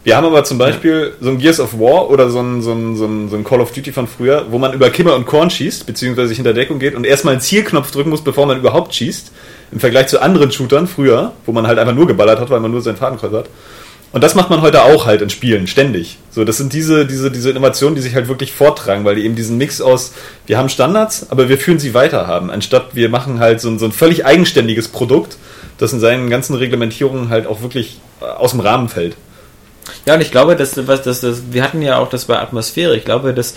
Wir haben aber zum Beispiel so ein Gears of War oder so ein, so, ein, so, ein, so ein Call of Duty von früher, wo man über Kimmer und Korn schießt, beziehungsweise sich hinter Deckung geht und erstmal einen Zielknopf drücken muss, bevor man überhaupt schießt. Im Vergleich zu anderen Shootern früher, wo man halt einfach nur geballert hat, weil man nur seinen Fadenkreuz hat. Und das macht man heute auch halt in Spielen, ständig. So, das sind diese, diese, diese Innovationen, die sich halt wirklich vortragen, weil die eben diesen Mix aus, wir haben Standards, aber wir führen sie weiter haben, anstatt wir machen halt so ein, so ein völlig eigenständiges Produkt, das in seinen ganzen Reglementierungen halt auch wirklich äh, aus dem Rahmen fällt. Ja, und ich glaube, dass, was, dass, dass wir hatten ja auch das bei Atmosphäre. Ich glaube, dass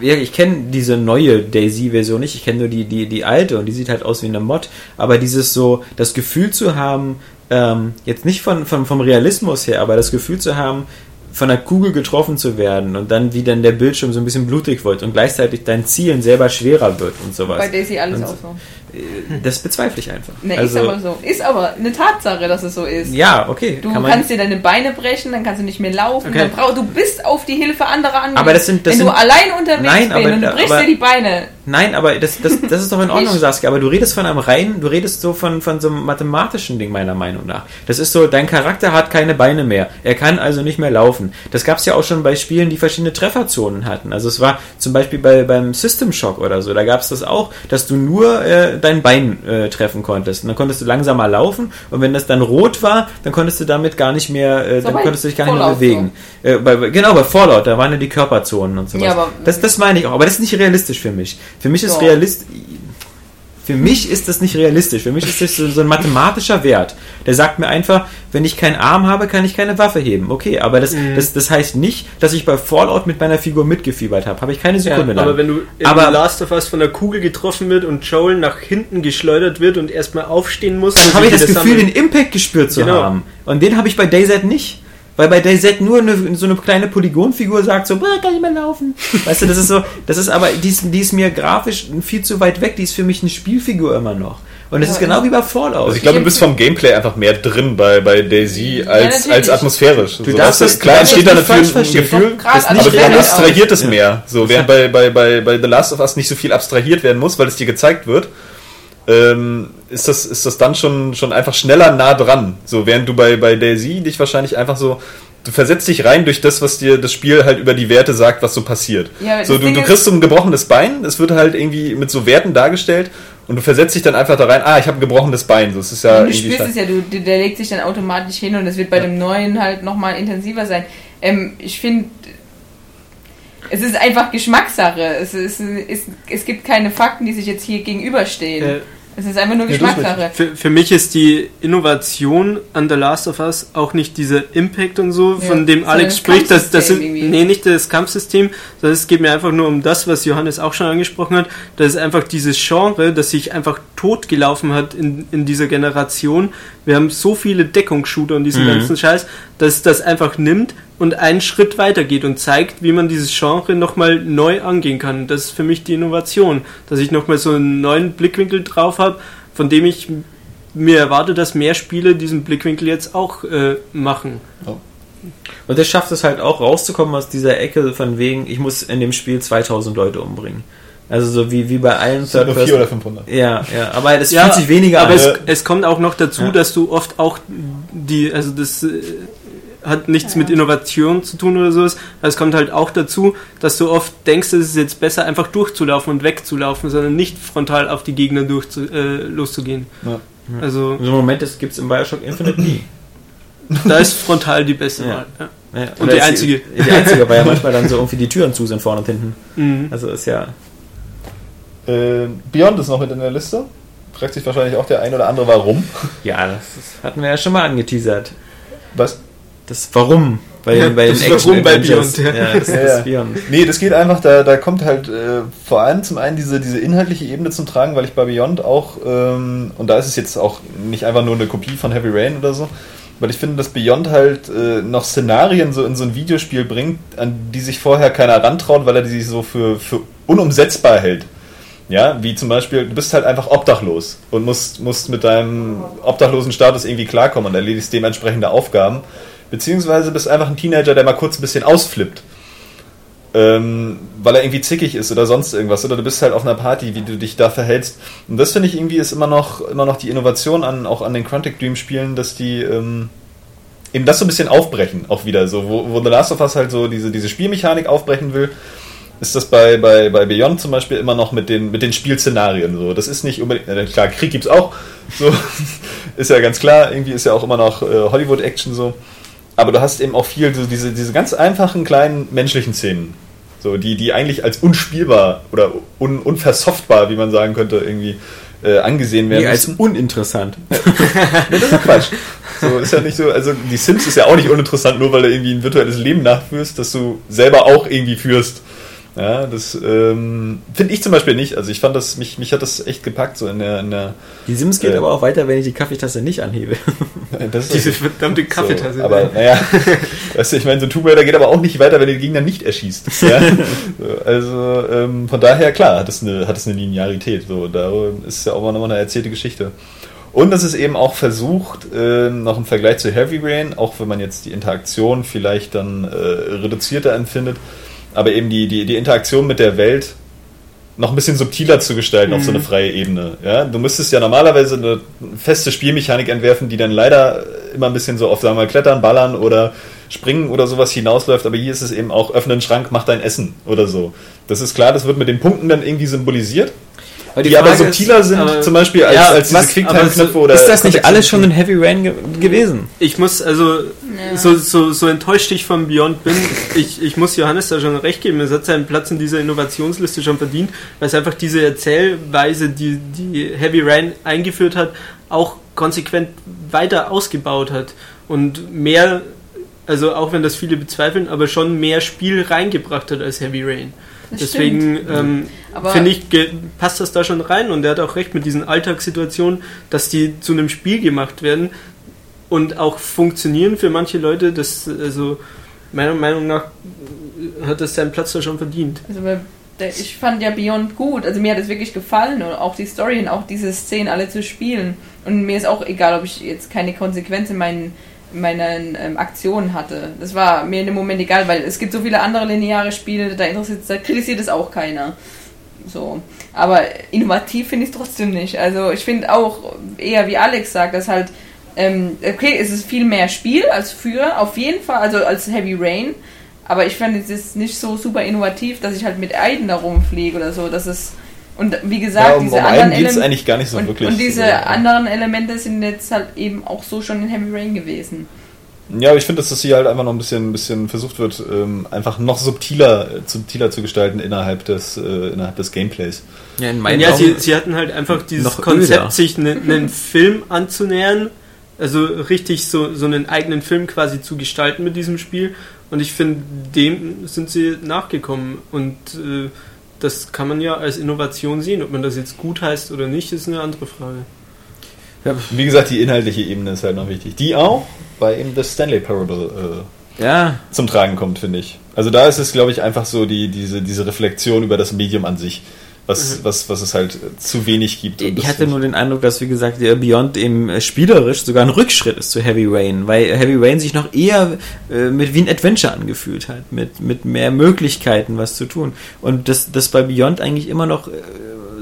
ja, ich kenne diese neue Daisy-Version nicht. Ich kenne nur die, die, die alte und die sieht halt aus wie eine Mod. Aber dieses so, das Gefühl zu haben, ähm, jetzt nicht von, von, vom Realismus her, aber das Gefühl zu haben, von einer Kugel getroffen zu werden und dann wie dann der Bildschirm so ein bisschen blutig wird und gleichzeitig dein Zielen selber schwerer wird und sowas. Bei Daisy alles Und- auch so. Das bezweifle ich einfach. Ne, also, ist aber so. Ist aber eine Tatsache, dass es so ist. ja, okay. Du kann kannst dir deine Beine brechen, dann kannst du nicht mehr laufen. Okay. Dann brauch, du bist auf die Hilfe anderer angewiesen. Aber das sind- das Wenn sind- du allein unterwegs Nein, bist aber- und du brichst aber- dir die Beine. Nein, aber das, das, das ist doch in [LAUGHS] Ordnung, Saskia. Aber du redest von einem reinen, du redest so von, von so einem mathematischen Ding, meiner Meinung nach. Das ist so, dein Charakter hat keine Beine mehr. Er kann also nicht mehr laufen. Das gab es ja auch schon bei Spielen, die verschiedene Trefferzonen hatten. Also es war zum Beispiel bei, beim System Shock oder so, da gab es das auch, dass du nur äh, dein Bein äh, treffen konntest. Und dann konntest du langsamer laufen und wenn das dann rot war, dann konntest du damit gar nicht mehr, äh, So dann konntest du dich gar nicht mehr Fallout bewegen. Äh, bei, genau, bei Fallout, da waren ja die Körperzonen und sowas. Ja, aber- das, das meine ich auch, aber das ist nicht realistisch für mich. Für mich ist Doch. realist. Für mich ist das nicht realistisch. Für mich ist das so, so ein mathematischer Wert. Der sagt mir einfach, wenn ich keinen Arm habe, kann ich keine Waffe heben. Okay, aber das, Mhm. das, das heißt nicht, dass ich bei Fallout mit meiner Figur mitgefiebert habe. Habe ich keine Ja, Sekunde lang. aber wenn du in Aber- Last of Us von der Kugel getroffen wird und Joel nach hinten geschleudert wird und erstmal aufstehen muss, um habe ich das Gefühl, den Impact gespürt zu Genau. haben. Und den habe ich bei DayZ nicht. Weil bei DayZ nur eine, so eine kleine Polygonfigur sagt so, "Boah, kann ich mehr laufen. Weißt du, das ist so, das ist aber, die ist, die ist mir grafisch viel zu weit weg, die ist für mich eine Spielfigur immer noch. Und das Ja, ist genau wie bei Fallout. Also ich glaube, du bist vom Gameplay einfach mehr drin bei, bei Daisy als, natürlich. als atmosphärisch. Du so, darfst das- klar entsteht da das ein. Gefühl, an nicht aber du abstrahiert es Ja. mehr. So, während bei, bei, bei, bei The Last of Us nicht so viel abstrahiert werden muss, weil es dir gezeigt wird, ähm, ist das, ist das dann schon, schon einfach schneller nah dran. So, während du bei, bei Daisy dich wahrscheinlich einfach so, du versetzt dich rein durch das, was dir das Spiel halt über die Werte sagt, was so passiert. Ja, so, du, du kriegst so ein gebrochenes Bein, es wird halt irgendwie mit so Werten dargestellt und du versetzt dich dann einfach da rein, ah, ich habe ein gebrochenes Bein. So, es ist ja du spürst es ja, du, der legt sich dann automatisch hin und es wird bei dem neuen halt nochmal intensiver sein. Ähm, ich finde, es ist einfach Geschmackssache. Es, ist, es, es gibt keine Fakten, die sich jetzt hier gegenüberstehen. Äh, es ist einfach nur Ja, Geschmackssache. Für, für mich ist die Innovation an The Last of Us auch nicht dieser Impact und so, Ja, von dem Alex das spricht. Das, das Kampfsystem sind, nee, nicht das Kampfsystem, sondern es geht mir einfach nur um das, was Johannes auch schon angesprochen hat. Das ist einfach dieses Genre, das sich einfach totgelaufen hat in, in dieser Generation. Wir haben so viele Deckungsshooter und diesen Mhm. ganzen Scheiß, dass das einfach nimmt und einen Schritt weitergeht und zeigt, wie man dieses Genre nochmal neu angehen kann. Das ist für mich die Innovation, dass ich nochmal so einen neuen Blickwinkel drauf habe, von dem ich mir erwarte, dass mehr Spiele diesen Blickwinkel jetzt auch äh, machen. Und das schafft es halt auch rauszukommen aus dieser Ecke von wegen, ich muss in dem Spiel 2000 Leute umbringen. Also so wie, wie bei allen Es sind nur 400 oder 500. Ja, ja, aber das Ja, fühlt sich weniger Aber an. es, Äh, es kommt auch noch dazu, Ja. dass du oft auch die, also das äh, hat nichts mit Innovation zu tun oder sowas. aber Es kommt halt auch dazu, dass du oft denkst, es ist jetzt besser, einfach durchzulaufen und wegzulaufen, sondern nicht frontal auf die Gegner durchzu, äh, loszugehen. Ja. Also So Moment, das gibt es im Bioshock Infinite nie. da ist frontal die beste Ja. Wahl. Ja. Ja, Und die einzige. Die einzige, weil ja [LAUGHS] manchmal dann so irgendwie die Türen zu sind vorne und hinten. Mhm. Also ist ja. Äh, Beyond ist noch mit in der Liste. Fragt sich wahrscheinlich auch der ein oder andere, warum. Ja, das ist, hatten wir ja schon mal angeteasert. Was? Das Warum bei Ja, bei den das Action Warum bei. Beyond, ja. Ja, das [LAUGHS] Ja, ist ja. Beyond. Nee, das geht einfach, da, da kommt halt äh, vor allem zum einen diese, diese inhaltliche Ebene zum Tragen, weil ich bei Beyond auch, ähm, und da ist es jetzt auch nicht einfach nur eine Kopie von Heavy Rain oder so, weil ich finde, dass Beyond halt äh, noch Szenarien so in so ein Videospiel bringt, an die sich vorher keiner rantraut, weil er die sich so für, für unumsetzbar hält. Ja, wie zum Beispiel, du bist halt einfach obdachlos und musst, musst mit deinem obdachlosen Status irgendwie klarkommen und erledigst dementsprechende Aufgaben. Beziehungsweise bist einfach ein Teenager, der mal kurz ein bisschen ausflippt. Ähm, weil er irgendwie zickig ist oder sonst irgendwas. Oder du bist halt auf einer Party, wie du dich da verhältst. Und das finde ich irgendwie ist immer noch, immer noch die Innovation an, auch an den Quantic Dream Spielen, dass die ähm, eben das so ein bisschen aufbrechen, auch wieder. So, wo, wo The Last of Us halt so diese, diese Spielmechanik aufbrechen will, ist das bei, bei, bei Beyond zum Beispiel immer noch mit den, mit den Spielszenarien so. Das ist nicht unbedingt, klar, Krieg gibt's auch, so, [LAUGHS] ist ja ganz klar, irgendwie ist ja auch immer noch äh, Hollywood-Action so. Aber du hast eben auch viel so diese, diese ganz einfachen kleinen menschlichen Szenen. So, die, die eigentlich als unspielbar oder un, unversoftbar, wie man sagen könnte, irgendwie äh, angesehen werden Nee, als müssen. uninteressant. [LAUGHS] Nee, das ist ja Quatsch. So, ist ja nicht so, also die Sims ist ja auch nicht uninteressant, nur weil du irgendwie ein virtuelles Leben nachführst, das du selber auch irgendwie führst. Ja, das ähm, finde ich zum Beispiel nicht. Also ich fand das, mich, mich hat das echt gepackt, so in der, in der Die Sims geht Äh. aber auch weiter, wenn ich die Kaffeetasse nicht anhebe. das ist [LAUGHS] Diese verdammte Kaffeetasse. So, aber naja, [LAUGHS] weißt du, ich meine, so ein Tomb Raider geht aber auch nicht weiter, wenn du den Gegner nicht erschießt. Ja? [LAUGHS] So, also ähm, von daher, klar, hat es eine, hat es eine Linearität. So, da ist ja auch mal nochmal eine erzählte Geschichte. Und es ist eben auch versucht, ähm, noch im Vergleich zu Heavy Rain, auch wenn man jetzt die Interaktion vielleicht dann äh, reduzierter empfindet, aber eben die, die, die Interaktion mit der Welt noch ein bisschen subtiler zu gestalten auf so eine freie Ebene. Ja? Du müsstest ja normalerweise eine feste Spielmechanik entwerfen, die dann leider immer ein bisschen so auf, sagen wir mal, Klettern, Ballern oder Springen oder sowas hinausläuft, aber hier ist es eben auch, öffne den Schrank, mach dein Essen oder so. Das ist klar, das wird mit den Punkten dann irgendwie symbolisiert, Aber die, aber Frage subtiler ist, sind, aber- zum Beispiel als, Ja, als diese Quicktime-Knöpfe aber so- oder... ist das nicht alles schon in Heavy Rain ge gewesen? Ich muss, also, so, so, so enttäuscht ich von Beyond bin, ich, ich muss Johannes da schon recht geben, es hat seinen Platz in dieser Innovationsliste schon verdient, weil es einfach diese Erzählweise, die, die Heavy Rain eingeführt hat, auch konsequent weiter ausgebaut hat und mehr, also auch wenn das viele bezweifeln, aber schon mehr Spiel reingebracht hat als Heavy Rain. Das Deswegen ähm, finde ich, passt das da schon rein und er hat auch recht mit diesen Alltagssituationen, dass die zu einem Spiel gemacht werden und auch funktionieren für manche Leute. Das, also meiner Meinung nach hat das seinen Platz da schon verdient. Also ich fand ja Beyond gut, also mir hat es wirklich gefallen und auch die Story und auch diese Szenen alle zu spielen. Und mir ist auch egal, ob ich jetzt keine Konsequenz in meinen, in meinen ähm, Aktionen hatte. Das war mir in dem Moment egal, weil es gibt so viele andere lineare Spiele, da interessiert, da kritisiert es auch keiner. So. Aber innovativ finde ich es trotzdem nicht. Also ich finde auch eher wie Alex sagt, dass halt, ähm, okay, es ist viel mehr Spiel als früher, auf jeden Fall, also als Heavy Rain. Aber ich fand es ist nicht so super innovativ, dass ich halt mit Aiden da rumfliege oder so. Das ist. Und wie gesagt, Ja, um, diese um anderen einen geht es Ele- eigentlich gar nicht so und, wirklich. und diese so. anderen Elemente sind jetzt halt eben auch so schon in Heavy Rain gewesen. Ja, aber ich finde, dass das hier halt einfach noch ein bisschen, ein bisschen versucht wird, ähm, einfach noch subtiler, äh, subtiler zu gestalten innerhalb des, äh, innerhalb des Gameplays. Ja, in meinen ja, Augen, sie, sie hatten halt einfach dieses noch Konzept, öder. sich ne- einen Film anzunähern, also richtig so, so einen eigenen Film quasi zu gestalten mit diesem Spiel. Und ich finde, dem sind sie nachgekommen. Und äh, das kann man ja als Innovation sehen. Ob man das jetzt gut heißt oder nicht, ist eine andere Frage. Wie gesagt, die inhaltliche Ebene ist halt noch wichtig. Die auch bei eben The Stanley Parable ja, äh, zum Tragen kommt, finde ich. Also da ist es, glaube ich, einfach so die, diese, diese Reflexion über das Medium an sich, was, was, was es halt zu wenig gibt. Ich hatte nur den Eindruck, dass, wie gesagt, Beyond eben äh, spielerisch sogar ein Rückschritt ist zu Heavy Rain, weil Heavy Rain sich noch eher äh, mit wie ein Adventure angefühlt hat, mit, mit mehr Möglichkeiten, was zu tun. Und das, das bei Beyond eigentlich immer noch äh,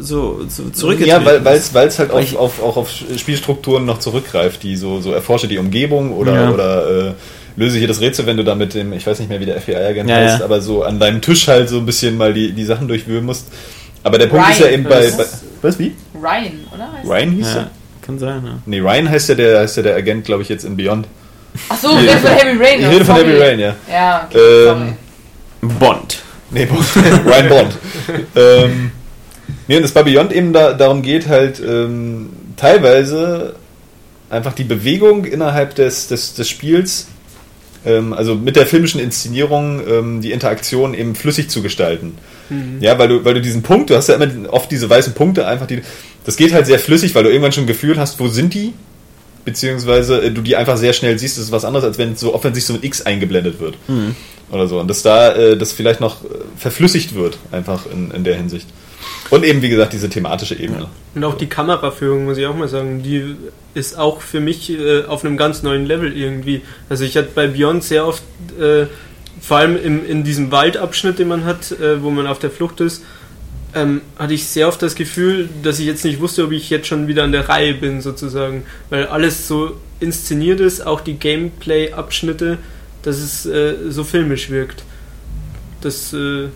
so, so zurückgetreten Ja, weil es halt Weil auf, auf, auch auf Spielstrukturen noch zurückgreift, die so, so erforsche die Umgebung oder, Ja. oder äh, löse hier das Rätsel, wenn du da mit dem, ich weiß nicht mehr, wie der FBI-Agent Ja, heißt, ja. aber so an deinem Tisch halt so ein bisschen mal die, die Sachen durchwühlen musst. Aber der Punkt Ryan, ist ja eben bei, bei. ist- Was, wie? Ryan, oder? Heißt Ryan hieß Ja, er? kann sein, ja. Nee, Ryan heißt ja der, heißt ja der Agent, glaube ich, jetzt in Beyond. Ach so, der von Heavy Rain. Ich rede von. Heavy Rain, ja. Ja, okay, Ähm. Bond. Nee, Bond. [LAUGHS] Ryan Bond. ähm, nee, und es bei Beyond eben da, darum geht, halt ähm, teilweise einfach die Bewegung innerhalb des, des, des Spiels, ähm, also mit der filmischen Inszenierung, ähm, die Interaktion eben flüssig zu gestalten. Ja, weil du, weil du diesen Punkt, du hast ja immer oft diese weißen Punkte, einfach die, das geht halt sehr flüssig, weil du irgendwann schon ein Gefühl hast, wo sind die? Beziehungsweise äh, du die einfach sehr schnell siehst, das ist was anderes, als wenn so offensichtlich so ein X eingeblendet wird. Oder so. Und dass da äh, das vielleicht noch äh, verflüssigt wird, einfach in, in der Hinsicht. Und eben, wie gesagt, diese thematische Ebene. Und auch die Kameraführung, muss ich auch mal sagen, die ist auch für mich äh, auf einem ganz neuen Level irgendwie. Also ich hatte bei Beyond sehr oft, äh, vor allem im, in diesem Waldabschnitt, den man hat, äh, wo man auf der Flucht ist, ähm, hatte ich sehr oft das Gefühl, dass ich jetzt nicht wusste, ob ich jetzt schon wieder an der Reihe bin, sozusagen. Weil alles so inszeniert ist, auch die Gameplay-Abschnitte, dass es äh, so filmisch wirkt. Das, äh,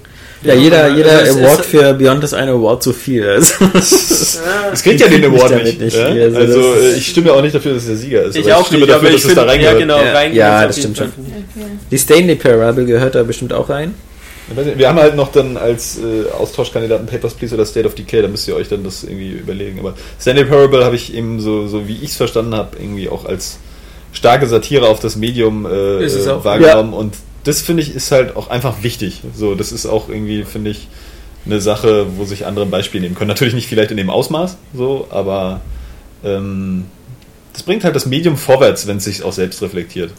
Ja, jeder, also jeder es- Award für Beyond ist ein Award zu viel. Also, [LAUGHS] Es kriegt ja den Award nicht. nicht ja? also Also, ich stimme auch nicht dafür, dass es der Sieger ist. ich aber auch ich stimme nicht, dafür, dass es da ja reingehört. genau, Ja. rein Ja, auf das stimmt Fall. die Stanley Parable gehört da bestimmt auch rein. Wir haben halt noch dann als äh, Austauschkandidaten Papers, Please oder State of Decay, da müsst ihr euch dann das irgendwie überlegen. Aber Stanley Parable habe ich eben so, so wie ich es verstanden habe, irgendwie auch als starke Satire auf das Medium äh, Ist es auch. wahrgenommen. Und das finde ich ist halt auch einfach wichtig. So, das ist auch irgendwie, finde ich, eine Sache, wo sich andere ein Beispiel nehmen können. Natürlich nicht vielleicht in dem Ausmaß, so, aber ähm, das bringt halt das Medium vorwärts, wenn es sich auch selbst reflektiert.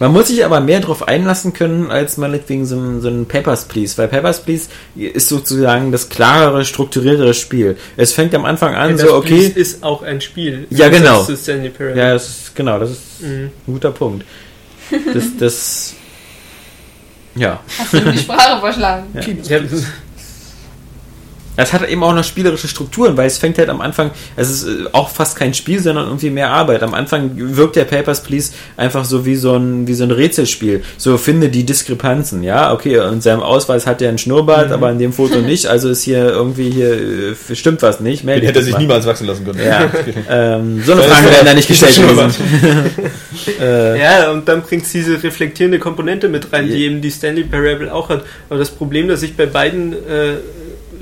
Man muss sich aber mehr darauf einlassen können, als meinetwegen so ein, so ein Papers, Please. Weil Papers, Please ist sozusagen das klarere, strukturiertere Spiel. Es fängt am Anfang an, Das so, okay. Please ist auch ein Spiel. Ja, genau. Das ist. Ja, das ist, genau, das ist Mhm. ein guter Punkt. Das, das, ja. Hast du die Sprache verschlagen? Ja, Es hat eben auch noch spielerische Strukturen, weil es fängt halt am Anfang, es ist äh, auch fast kein Spiel, sondern irgendwie mehr Arbeit. Am Anfang wirkt der Papers, Please einfach so wie so ein, wie so ein Rätselspiel. So finde die Diskrepanzen, ja, okay, in seinem Ausweis hat er einen Schnurrbart, aber in dem Foto [LAUGHS] nicht, also ist hier irgendwie hier, äh, stimmt was nicht, Den hätte er sich mal. niemals wachsen lassen können. Ja, [LAUGHS] ähm, so eine Frage es werden da nicht gestellt gewesen. [LAUGHS] äh, Ja, und dann bringt diese reflektierende Komponente mit rein, die Ja. eben die Stanley Parable auch hat. Aber das Problem, das ich bei beiden äh,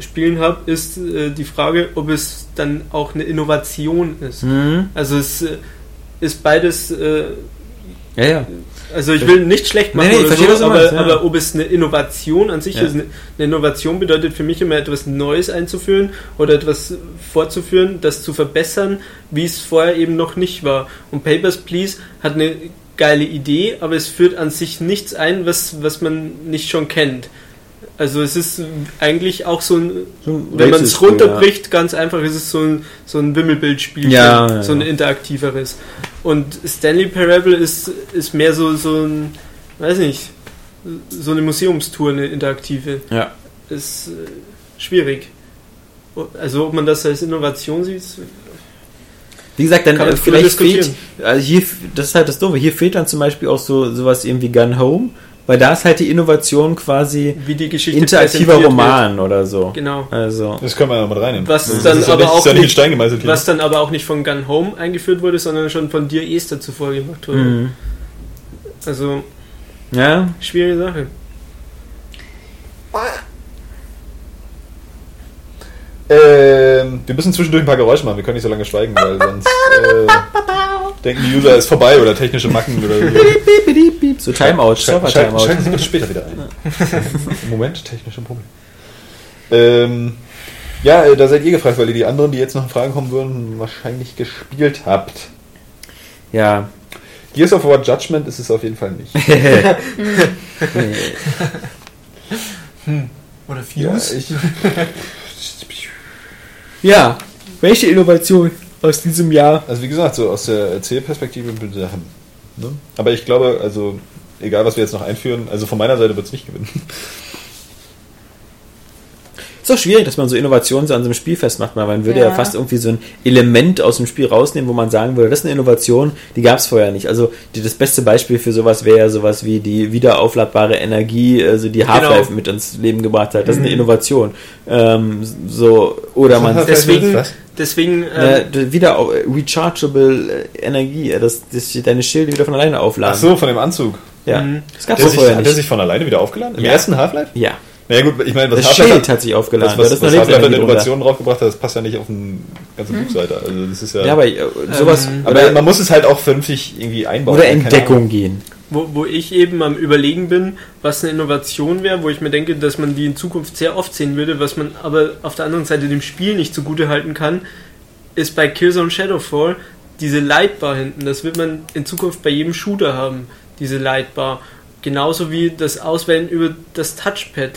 Spielen habe, ist äh, die Frage, ob es dann auch eine Innovation ist. hm, Also es äh, ist beides, äh, ja, ja. also ich will nicht schlecht machen, Nee, nee, verstehe, so, aber, meinst, ja. aber ob es eine Innovation an sich Ja. ist, eine, Innovation bedeutet für mich immer etwas Neues einzuführen oder etwas fortzuführen, das zu verbessern, wie es vorher eben noch nicht war. Und Papers, Please hat eine geile Idee, aber es führt an sich nichts ein, was, was man nicht schon kennt. Also es ist eigentlich auch so ein, So ein wenn man es runterbricht, ganz einfach ist es so ein, so ein Wimmelbildspiel, Ja, ja, so ein ja. interaktiveres. Und Stanley Parable ist, ist mehr so, so ein, weiß nicht, so eine Museumstour, eine interaktive. Ja. Ist äh, schwierig. Also ob man das als Innovation sieht, Wie gesagt, dann äh, vielleicht fehlt, also hier, das ist halt das Doofe, hier fehlt dann zum Beispiel auch so sowas eben wie Gun Home, weil da ist halt die Innovation quasi wie die Geschichte interaktiver Roman oder so. Wird. Genau. Also, Das können wir ja mal reinnehmen. Was das dann ist ja aber nicht, auch ja nicht in nicht- Stein gemeißelt. hier. Was dann aber auch nicht von Gun Home eingeführt wurde, sondern schon von dir Esther zuvor gemacht wurde. mhm. Also, ja, schwierige Sache. Ähm, wir müssen zwischendurch ein paar Geräusche machen. Wir können nicht so lange schweigen, weil sonst äh, [LAUGHS] denken die User, ist vorbei oder technische Macken oder so. so Timeout, Schalten Server-Timeout. schalten Sie bitte später wieder ein. Im Moment technische Probleme. Ähm, ja, äh, da seid ihr gefragt, weil ihr die anderen, die jetzt noch in Fragen kommen würden, wahrscheinlich gespielt habt. Ja, Gears of War Judgment ist es auf jeden Fall nicht. Oder Ja, ich, ja, welche Innovation aus diesem Jahr? also wie gesagt, so aus der Erzählperspektive ich Sachen. Ne? Aber ich glaube, also egal was wir jetzt noch einführen, also von meiner Seite wird es nicht gewinnen. Ist auch schwierig, dass man so Innovationen so an so einem Spiel festmacht, weil man würde ja. Ja. fast irgendwie so ein Element aus dem Spiel rausnehmen, wo man sagen würde, das ist eine Innovation, die gab es vorher nicht. Also die, das beste Beispiel für sowas wäre ja sowas wie die wiederaufladbare Energie, also die Half-Life Genau. mit ins Leben gebracht hat. Das ist eine Innovation. Ähm, so, oder man Deswegen, Was? deswegen äh, ähm, d- wieder rechargeable äh, Energie, äh, dass, dass deine Schilde wieder von alleine aufladen. Ach so, von dem Anzug. Ja, Mhm. das gab's Der doch sich, vorher hat der nicht. sich von alleine wieder aufgeladen? Im Ja. ersten Half-Life? Ja, Naja gut, ich meine, was das Schild hat sich aufgeladen. das, was, was eine Half-Life an Lebensenergie drunter. Innovationen draufgebracht hat, das passt ja nicht auf eine ganze Buchseite. Also das ist ja. Ja, aber äh, sowas. Ähm, aber man muss es halt auch vernünftig irgendwie einbauen. oder Keine in Deckung Ahnung. gehen. wo, wo ich eben am Überlegen bin, was eine Innovation wäre, wo ich mir denke, dass man die in Zukunft sehr oft sehen würde, was man aber auf der anderen Seite dem Spiel nicht zugute halten kann, ist bei Killzone Shadowfall diese Lightbar hinten. Das wird man in Zukunft bei jedem Shooter haben, diese Lightbar. Genauso wie das Auswählen über das Touchpad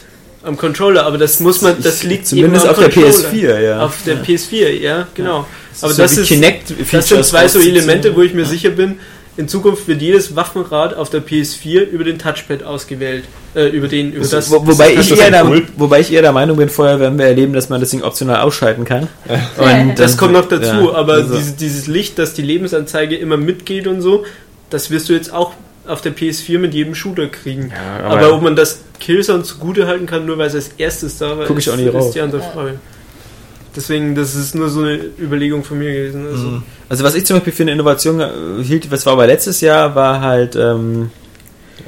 am Controller, aber das muss man, das liegt Zumindest eben am auf der Controller. PS4, ja. Auf der PS4, ja, genau. aber so das ist, das sind zwei so. Elemente, wo ich mir sicher bin, in Zukunft wird jedes Waffenrad auf der PS4 über den Touchpad ausgewählt. Äh, über den, über das. Wo, wobei, ist ich das eher der, Kult? wobei ich eher der Meinung bin, vorher werden wir erleben, dass man das Ding optional ausschalten kann. [LAUGHS] Und das dann- kommt noch dazu, ja, aber also- dieses, dieses Licht, dass die Lebensanzeige immer mitgeht und so, das wirst du jetzt auch auf der PS4 mit jedem Shooter kriegen. Ja, aber, aber- ob man das Killzone zugute halten kann, nur weil es als erstes da war, Guck ich ist, auch nicht ist raus. die andere Frage. Deswegen, das ist nur so eine Überlegung von mir gewesen. Also, Mhm. Also was ich zum Beispiel für eine Innovation äh, hielt, was war aber letztes Jahr, war halt, ähm,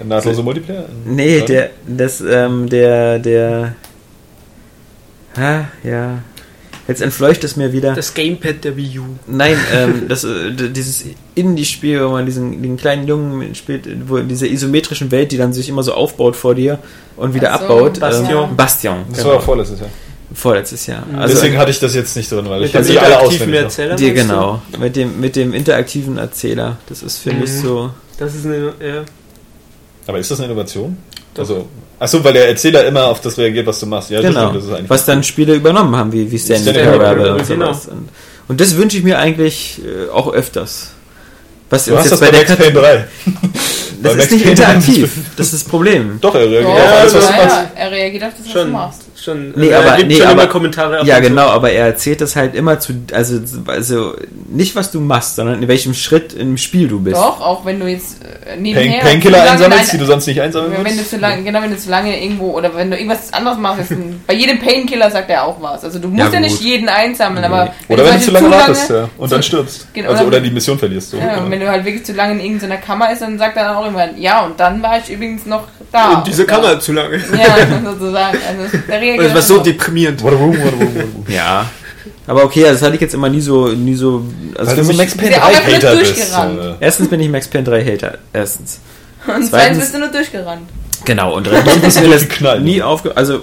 Nahtlose Multiplayer? nee, der, das, ähm, der, der, ah, ja, jetzt entfleucht es mir wieder. Das Gamepad der Wii U. Nein, ähm, das, äh, dieses Indie-Spiel, wo man diesen den kleinen Jungen spielt, wo in dieser isometrischen Welt, die dann sich immer so aufbaut vor dir und wieder so, abbaut. Bastion. Ähm, Bastion. Das genau. war vorletztes Jahr. Vorletztes Jahr. Mhm. Also, Deswegen hatte ich das jetzt nicht drin, weil ich Mit dem hatte die alle interaktiven auswendig. Erzähler. die, du? genau, mit dem, mit dem interaktiven Erzähler. Das ist für mich Mhm. so. Das ist eine, ja. Aber ist das eine Innovation? Doch. Also, achso, weil der Erzähler immer auf das reagiert, was du machst. Ja, das genau. stimmt, das ist eigentlich Was dann Spiele übernommen haben, wie, wie Stanley Parable und genau. sowas. Und, und das wünsche ich mir eigentlich äh, auch öfters. Was Du hast das jetzt bei bei Max der Payne 3. Das Bei ist Max nicht Payne interaktiv. Das ist das Problem. Doch, er reagiert Ja, auf alles, was du machst. ja, er reagiert auf das, was du Schon, machst. Schon. Nee, er aber- gibt nee, schon aber- immer Kommentare ab Ja, und zu. genau, aber er erzählt das halt immer zu, also, also nicht was du machst, sondern in welchem Schritt im Spiel du bist. Doch, auch wenn du jetzt äh, Pain- nebenher... Painkiller einsammelst, die du sonst nicht einsammeln Wenn du würdest. zu lange, genau, wenn du zu lange irgendwo, oder wenn du irgendwas anderes machst, [LAUGHS] bei jedem Painkiller sagt er auch was. Also du musst Ja, ja, nicht jeden einsammeln, aber Oder wenn du zu lange wartest, ja. Und dann stirbst. Genau, Also, oder- oder die Mission verlierst. So. Ja, und wenn du halt wirklich zu lange in irgendeiner Kammer ist, dann sagt er dann auch irgendwann, ja, und dann war ich übrigens noch da. In dieser Und da- Kammer zu lange. Ja, [LAUGHS] sozusagen. Also, der reagiert Das war so deprimierend. Ja. Aber okay, das hatte ich jetzt immer nie so, nie so. Also Weil du so Max Payne Ist ja auch 3 einfach Hater bist. durchgerannt. äh. erstens bin ich Max Payne 3 Hater. Erstens. [LAUGHS] Und zweitens Zweitens- bist du nur durchgerannt. Genau, und drittens [LAUGHS] ist mir das nie aufge... Also,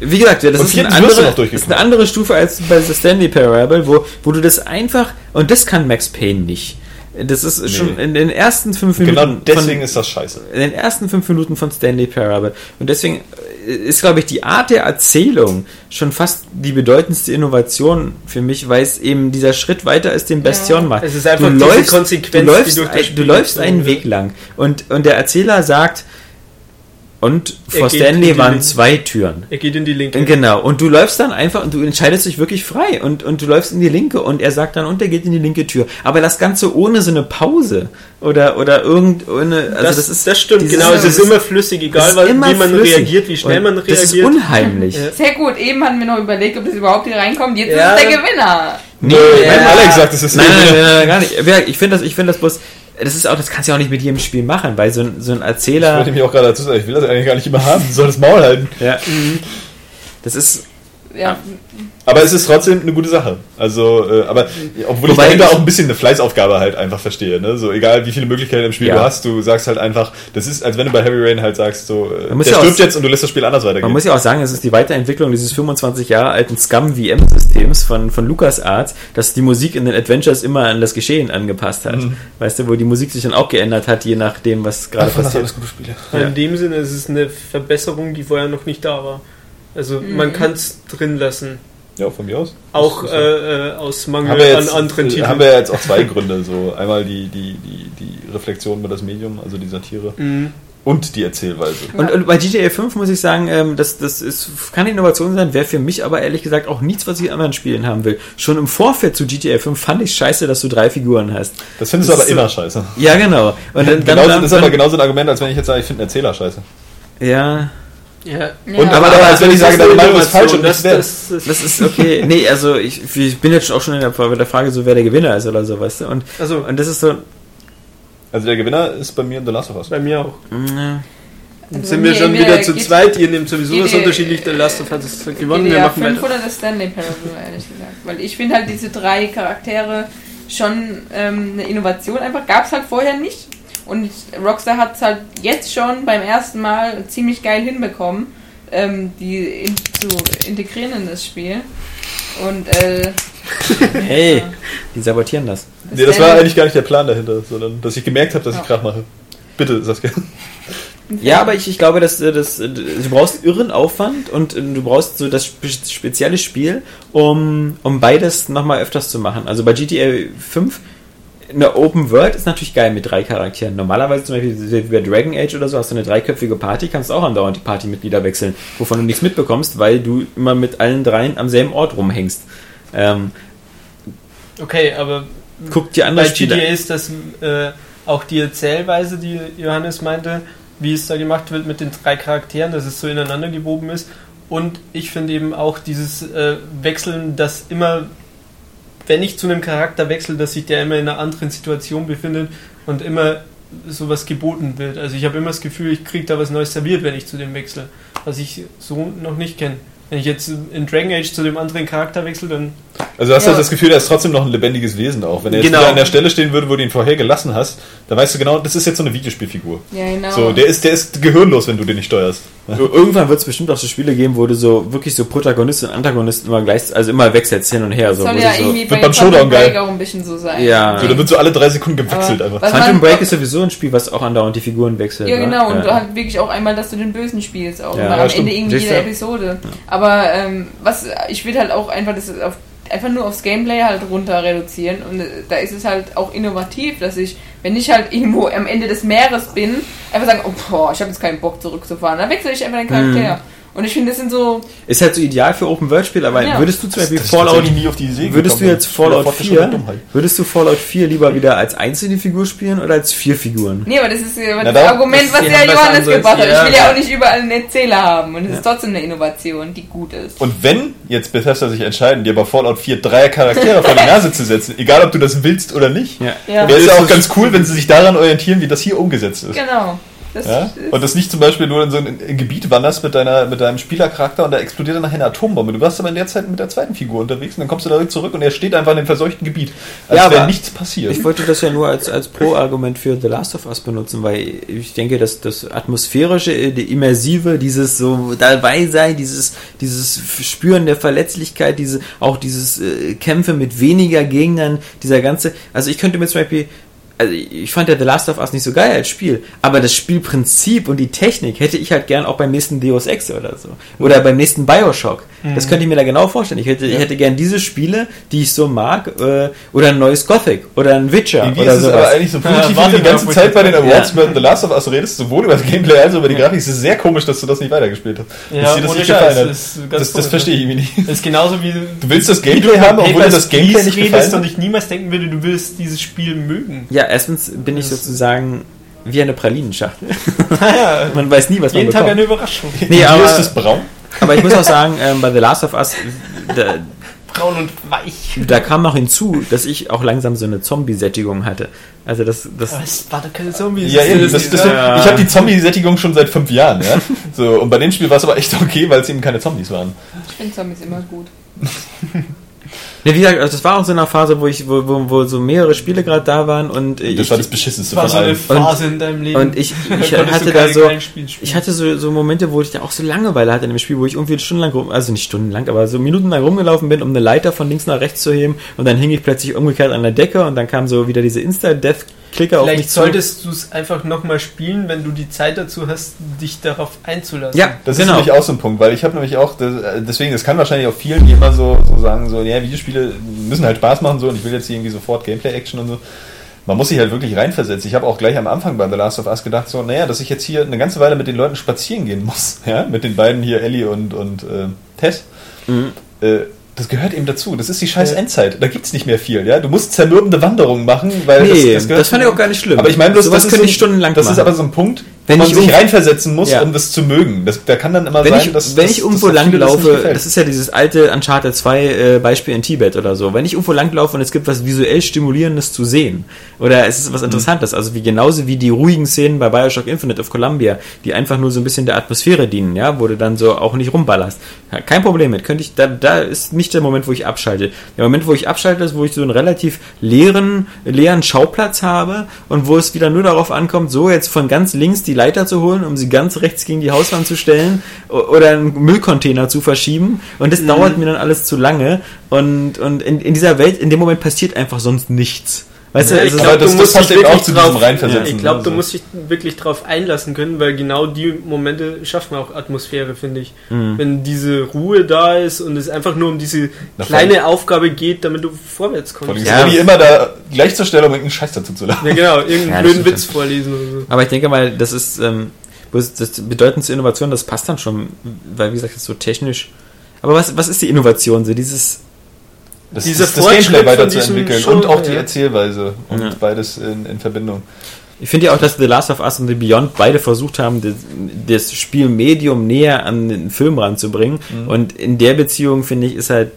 wie gesagt, das Und ist du andere, ist eine andere Stufe als bei The Stanley Parable, wo, wo du das einfach... Und das kann Max Payne nicht. Das ist schon in den ersten fünf Minuten... Genau deswegen von, ist das scheiße. in den ersten fünf Minuten von Stanley Parable. Und deswegen äh, ist, glaube ich, die Art der Erzählung schon fast die bedeutendste Innovation für mich, weil es eben dieser Schritt weiter ist, den Bastion macht. Es ist einfach du diese läufst, Konsequenz, du die läufst, durch das ein, du läufst einen. Weg lang und, und der Erzähler sagt, Und Er vor Stanley waren Linke. zwei Türen. Er geht in die linke. Genau. Und du läufst dann einfach und du entscheidest dich wirklich frei und, und du läufst in die linke und er sagt dann, und er geht in die linke Tür. Aber das Ganze ohne so eine Pause oder, oder irgend, ohne, also das, das, ist, das stimmt, genau. Es ist das immer flüssig, das egal weil, immer wie man flüssig. reagiert, wie schnell Und man reagiert. Das ist unheimlich. Ja. Sehr gut, eben hatten wir noch überlegt, ob das überhaupt hier reinkommt. Jetzt Ja. ist es der Gewinner. Nee, Mein ja. Alex sagt, es ist Nein, nein, nein, nein, gar nicht. Ich finde das, ich finde das bloß, das ist auch, das kannst du ja auch nicht mit jedem Spiel machen, weil so ein, so ein Ich Erzähler, wollte mich auch gerade dazu sagen, ich will das eigentlich gar nicht immer haben. Du soll das Maul halten. ja, das ist, Ja, Aber es ist trotzdem eine gute Sache. Also, äh, aber obwohl Wobei ich dahinter ich- auch ein bisschen eine Fleißaufgabe halt einfach verstehe. Ne? So egal wie viele Möglichkeiten im Spiel Ja. du hast, du sagst halt einfach, das ist, als wenn du bei Heavy Rain halt sagst, so, äh, der ja auch- stirbt jetzt und du lässt das Spiel anders weitergehen. man muss ja auch sagen, es ist die Weiterentwicklung dieses 25 Jahre alten Scum-VM-Systems von, von LucasArts, dass die Musik in den Adventures immer an das Geschehen angepasst hat. Weißt du, wo die Musik sich dann auch geändert hat, je nachdem, was gerade passiert. alles gute Spiele. Ja. In dem Sinne ist es eine Verbesserung, die vorher noch nicht da war. Also Mhm. man kann es drin lassen. Ja, von mir aus. Auch so. äh, äh, aus Mangel jetzt, an anderen Titeln. haben wir jetzt auch zwei Gründe. So einmal die, die, die, die Reflexion über das Medium, also die Satire, Mhm. und die Erzählweise. Und, und bei GTA 5 muss ich sagen, ähm, das, das ist, kann Innovation sein, wäre für mich aber ehrlich gesagt auch nichts, was ich in anderen Spielen haben will. Schon im Vorfeld zu GTA 5 fand ich scheiße, dass du drei Figuren hast. Das findest Das du aber immer scheiße. Ja, genau. Und dann, dann, genauso, dann, das ist aber genauso ein Argument, als wenn ich jetzt sage, ich finde einen Erzähler scheiße. ja, Ja. Und Ja. aber dann, als wenn ich sage, das deine Meinung ist falsch und das, das, das ist okay. [LAUGHS] Nee, also ich, ich bin jetzt auch schon in der, Frage so, wer der Gewinner ist oder so, weißt du? Und, also und das ist so, Also der Gewinner ist bei mir in The Last of Us. bei mir auch. mh, Dann Also sind mir- wir schon wieder zu zweit. Ihr nehmt sowieso was unterschiedlich. Der Last of Us ist gewonnen. Wir machen 5 weiter. oder das Stanley Parable, ehrlich gesagt. Weil ich finde halt diese drei Charaktere schon ähm, eine Innovation einfach. Gab es halt vorher nicht. Und Rockstar hat es halt jetzt schon beim ersten Mal ziemlich geil hinbekommen, ähm, die in, zu integrieren in das Spiel. Und äh, [LAUGHS] hey, die sabotieren das. Nee, das war eigentlich gar nicht der Plan dahinter, sondern dass ich gemerkt habe, dass ich. Krach mache. Bitte, Saskia. Ja, aber ich, ich glaube, dass, äh, dass äh, du brauchst irren Aufwand und äh, du brauchst so das spe spezielle Spiel, um, um beides nochmal öfters zu machen. Also bei GTA 5 eine Open World ist natürlich geil mit drei Charakteren. Normalerweise zum Beispiel wie bei Dragon Age oder so hast du eine dreiköpfige Party, kannst auch andauernd die Partymitglieder wechseln, wovon du nichts mitbekommst, weil du immer mit allen dreien am selben Ort rumhängst. Ähm, Okay, aber guck dir bei andere GTA Spiele ist das äh, auch die Erzählweise, die Johannes meinte, wie es da gemacht wird mit den drei Charakteren, dass es so ineinander gewoben ist. Und ich finde eben auch dieses äh, Wechseln, dass immer, wenn ich zu einem Charakter wechsle, dass sich der immer in einer anderen Situation befindet und immer sowas geboten wird. Also ich habe immer das Gefühl, ich kriege da was Neues serviert, wenn ich zu dem wechsle, was ich so noch nicht kenne. Wenn ich jetzt in Dragon Age zu dem anderen Charakter wechsle, dann Also du hast Ja. halt das Gefühl, er ist trotzdem noch ein lebendiges Wesen auch. Wenn er jetzt Genau. wieder an der Stelle stehen würde, wo du ihn vorher gelassen hast, dann weißt du genau, das ist jetzt so eine Videospielfigur. Ja, genau. So, der ist, der ist gehirnlos, wenn du den nicht steuerst. Irgendwann wird es bestimmt auch so Spiele geben, wo du so wirklich so Protagonist und Antagonist immer gleich, also immer wechselst hin und her. das So, soll ja so, irgendwie bei beim Showdown geil. Break auch ein bisschen so sein. Ja. So, da wird so alle drei Sekunden gewechselt Aber einfach. Phantom Break ist sowieso ein Spiel, was auch andauernd die Figuren wechselt. Ja, ne? genau, und Ja. du halt wirklich auch einmal, dass du den Bösen spielst, auch Ja, immer ja, am stimmt. Ende irgendwie jeder du? Episode. Aber ähm, was ich will halt auch einfach das auf, einfach nur aufs Gameplay halt runter reduzieren. Und äh, da ist es halt auch innovativ, dass ich, wenn ich halt irgendwo am Ende des Meeres bin, einfach sagen, oh boah, ich habe jetzt keinen Bock zurückzufahren, dann wechsle ich einfach den Charakter. Und ich finde, das sind so, Ist halt so ideal für Open World Spiele, aber Ja. würdest du zum Beispiel Das ist Fallout nie auf die Idee Würdest du gekommen. jetzt Fallout Fortgeschrittene 4, Dummheit. würdest du Fallout 4 lieber wieder als einzelne Figur spielen oder als vier Figuren? nee, aber das ist ja Na, das da- Argument, das was ja was Johannes gebracht hat. ja. Ich will ja auch nicht überall einen Erzähler haben und es ist trotzdem eine Innovation, die gut ist. Und wenn jetzt Bethesda sich entscheiden, dir bei Fallout 4 drei Charaktere vor die Nase zu setzen, [LAUGHS] egal ob du das willst oder nicht, Ja. Ja, wäre es ja auch ganz cool, wenn sie sich daran orientieren, wie das hier umgesetzt ist. genau. Das Ja? ist, Und das nicht zum Beispiel nur in so ein Gebiet wanderst mit, deiner, mit deinem Spielercharakter und da explodiert dann nachher eine Atombombe. Du warst aber in der Zeit mit der zweiten Figur unterwegs und dann kommst du da zurück und er steht einfach in dem verseuchten Gebiet. Als Ja, wäre aber nichts passiert. Ich wollte das ja nur als, als Pro-Argument für The Last of Us benutzen, weil ich denke, dass das Atmosphärische, die Immersive, dieses so dabei sein, dieses, dieses Spüren der Verletzlichkeit, diese, auch dieses äh, Kämpfe mit weniger Gegnern, dieser ganze, also ich könnte mir zum Beispiel also ich fand ja The Last of Us nicht so geil als Spiel, aber das Spielprinzip und die Technik hätte ich halt gern auch beim nächsten Deus Ex oder so. Oder beim nächsten Bioshock. Das könnte ich mir da genau vorstellen. Ich hätte, ich hätte gern diese Spiele, die ich so mag, äh, oder ein neues Gothic oder ein Witcher Irgendwie oder sowas. aber eigentlich so positiv, Ja, wie du die ganze Zeit bei den [LAUGHS] Awards Ja. über The Last of Us redest, sowohl über das Gameplay als auch über die Grafik. Es ist sehr komisch, dass du das nicht weitergespielt hast. Ja, dass dir das nicht gefallen hat. das Das, das verstehe ich irgendwie nicht. Das ist genauso wie Du willst das wie Gameplay du haben, obwohl Papers, das Gameplay nicht redest gefallen und ich niemals denken würde, du willst dieses Spiel mögen. Ja, erstens bin ich sozusagen wie eine Pralinenschachtel. [LAUGHS] Naja, [LAUGHS] Man weiß nie, was man jeden Tag bekommt. eine Überraschung. Nee, Hier aber, ist es braun. aber ich muss auch sagen, ähm, bei The Last of Us, da, Braun und weich. da kam noch hinzu, dass ich auch langsam so eine Zombie-Sättigung hatte. Also das, das Aber es war doch keine Zombies. Ja, eben. Das Das, das, ja- Ich habe die Zombie-Sättigung schon seit fünf Jahren. Ja? So, und bei dem Spiel war es aber echt okay, weil es eben keine Zombies waren. Ich finde Zombies immer gut. [LAUGHS] Ne, wie gesagt, also das war auch so eine Phase, wo ich, wo, wo, wo so mehrere Spiele gerade da waren und äh, Das ich, war das Beschissenste Das war von so eine. Phase in deinem Leben. und ich, ich hatte da so, ich hatte so, so Momente, wo ich da auch so Langeweile hatte in dem Spiel, wo ich irgendwie stundenlang rum, also nicht stundenlang, aber so minutenlang rumgelaufen bin, um eine Leiter von links nach rechts zu heben und dann hing ich plötzlich umgekehrt an der Decke und dann kam so wieder diese Insta-Death-Klicker auf mich Vielleicht solltest du es einfach nochmal spielen, wenn du die Zeit dazu hast, dich darauf einzulassen. Ja, Das genau. ist nämlich auch so ein Punkt, weil ich habe nämlich auch, das, äh, deswegen, das kann wahrscheinlich auch vielen, die immer so, so sagen, so, ja, Videospiele müssen halt Spaß machen so und ich will jetzt hier irgendwie sofort Gameplay-Action und so. Man muss sich halt wirklich reinversetzen. Ich habe auch gleich am Anfang bei The Last of Us gedacht, so, naja, dass ich jetzt hier eine ganze Weile mit den Leuten spazieren gehen muss, [LAUGHS] ja, mit den beiden hier, Ellie und, und äh, Tess. Mhm. Äh, das gehört eben dazu. Das ist die scheiß. Endzeit. Da gibt's nicht mehr viel, ja. Du musst zermürbende Wanderungen machen, weil Nee, das, das, fand ich auch gar nicht schlimm. aber ich meine, sowas das ist könnte so, ich stundenlang Das machen. ist aber so ein Punkt, Wenn man ich sich reinversetzen muss, Ja. um das zu mögen. Das, da kann dann immer wenn sein, ich, dass wenn dass- ich irgendwo dass das das langlaufe, das ist ja dieses alte Uncharted 2 äh, Beispiel in Tibet oder so. Wenn ich irgendwo langlaufe und es gibt was visuell Stimulierendes zu sehen oder es ist Mhm. was Interessantes, also wie genauso wie die ruhigen Szenen bei Bioshock Infinite of Columbia, die einfach nur so ein bisschen der Atmosphäre dienen, ja, wo du dann so auch nicht rumballerst. Kein Problem mit. Könnte ich, da, da ist nicht der Moment, wo ich abschalte. Der Moment, wo ich abschalte, ist, wo ich so einen relativ leeren, leeren Schauplatz habe und wo es wieder nur darauf ankommt, so jetzt von ganz links die Leiter zu holen, um sie ganz rechts gegen die Hauswand zu stellen oder einen Müllcontainer zu verschieben. Und das dauert mir dann alles zu lange. Und, und in, in dieser Welt, in dem Moment passiert einfach sonst nichts. Weißt Ja, du, ich es ist- aber glaube, das- du musst dich wirklich zu diesem drauf Reinversetzen, Ich glaube, ne, du musst dich wirklich drauf einlassen können, weil genau die Momente schaffen auch Atmosphäre, finde ich. Mhm. Wenn diese Ruhe da ist und es einfach nur um diese Na, kleine Aufgabe geht, damit du vorwärts kommst. ist Ja. Immer da gleich zur Stelle, um irgendeinen Scheiß dazu zu lachen. Ja, genau, [LAUGHS] irgendeinen Ja, blöden stimmt Witz vorlesen oder so. Aber ich denke mal, das ist ähm, das bedeutendste Innovation, das passt dann schon, weil wie gesagt, das ist so technisch. Aber was, was ist die Innovation? So dieses, Das, Dieser das, das Gameplay weiterzuentwickeln und auch die ja. Erzählweise und Ja. beides in, in Verbindung. ich finde ja auch, dass The Last of Us und The Beyond beide versucht haben, das, das Spielmedium näher an den Film ranzubringen. Und in der Beziehung, finde ich, ist halt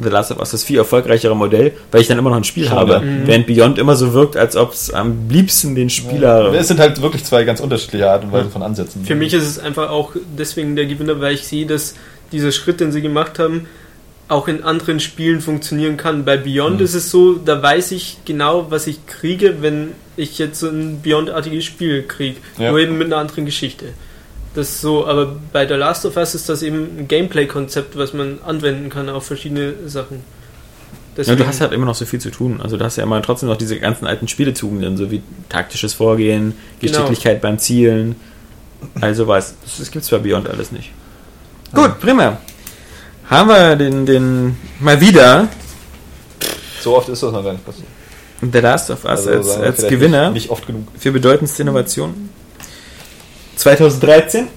The Last of Us das viel erfolgreichere Modell, weil ich dann immer noch ein Spiel Schon, habe. ja. Während Beyond immer so wirkt, als ob es am liebsten den Spieler. Es sind halt wirklich zwei ganz unterschiedliche Arten und Weise von Ansätzen. Für mich ist es einfach auch deswegen der Gewinner, weil ich sehe, dass dieser Schritt, den sie gemacht haben, auch in anderen Spielen funktionieren kann. Bei Beyond Mhm. ist es so, da weiß ich genau, was ich kriege, wenn ich jetzt so ein Beyond-artiges Spiel kriege. Ja. Nur eben mit einer anderen Geschichte. Das ist so, aber bei The Last of Us ist das eben ein Gameplay-Konzept, was man anwenden kann auf verschiedene Sachen. Ja, du hast halt immer noch so viel zu tun. Also du hast ja immer trotzdem noch diese ganzen alten Spieletugenden, so wie taktisches Vorgehen, Genau. Geschicklichkeit beim Zielen, also was. Das, das gibt's bei Beyond alles nicht. Gut, prima. Haben wir den, den mal wieder so oft ist das noch gar nicht passiert. The Last of Us Also als, als Gewinner Nicht, nicht oft genug. für bedeutendste Innovation. 2013.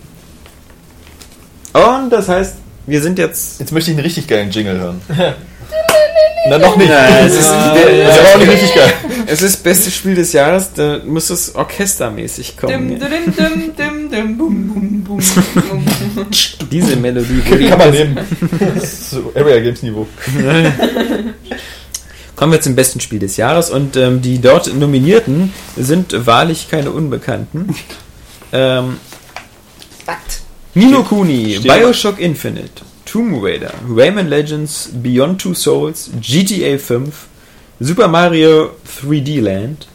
Und das heißt, wir sind jetzt. Jetzt möchte ich einen richtig geilen Jingle hören. [LAUGHS] Na, noch nicht. Ja, es ist- das ist aber auch nicht richtig geil. Es ist das beste Spiel des Jahres, da muss es orchestermäßig kommen. Diese Melodie. Kann man nehmen. Das ist so Area Games Niveau. [LAUGHS] Kommen wir zum besten Spiel des Jahres und ähm, die dort Nominierten sind wahrlich keine Unbekannten. Ähm, Nino Kuni, Bioshock Infinite, Tomb Raider, Rayman Legends, Beyond Two Souls, GTA 5, Super Mario 3D Land,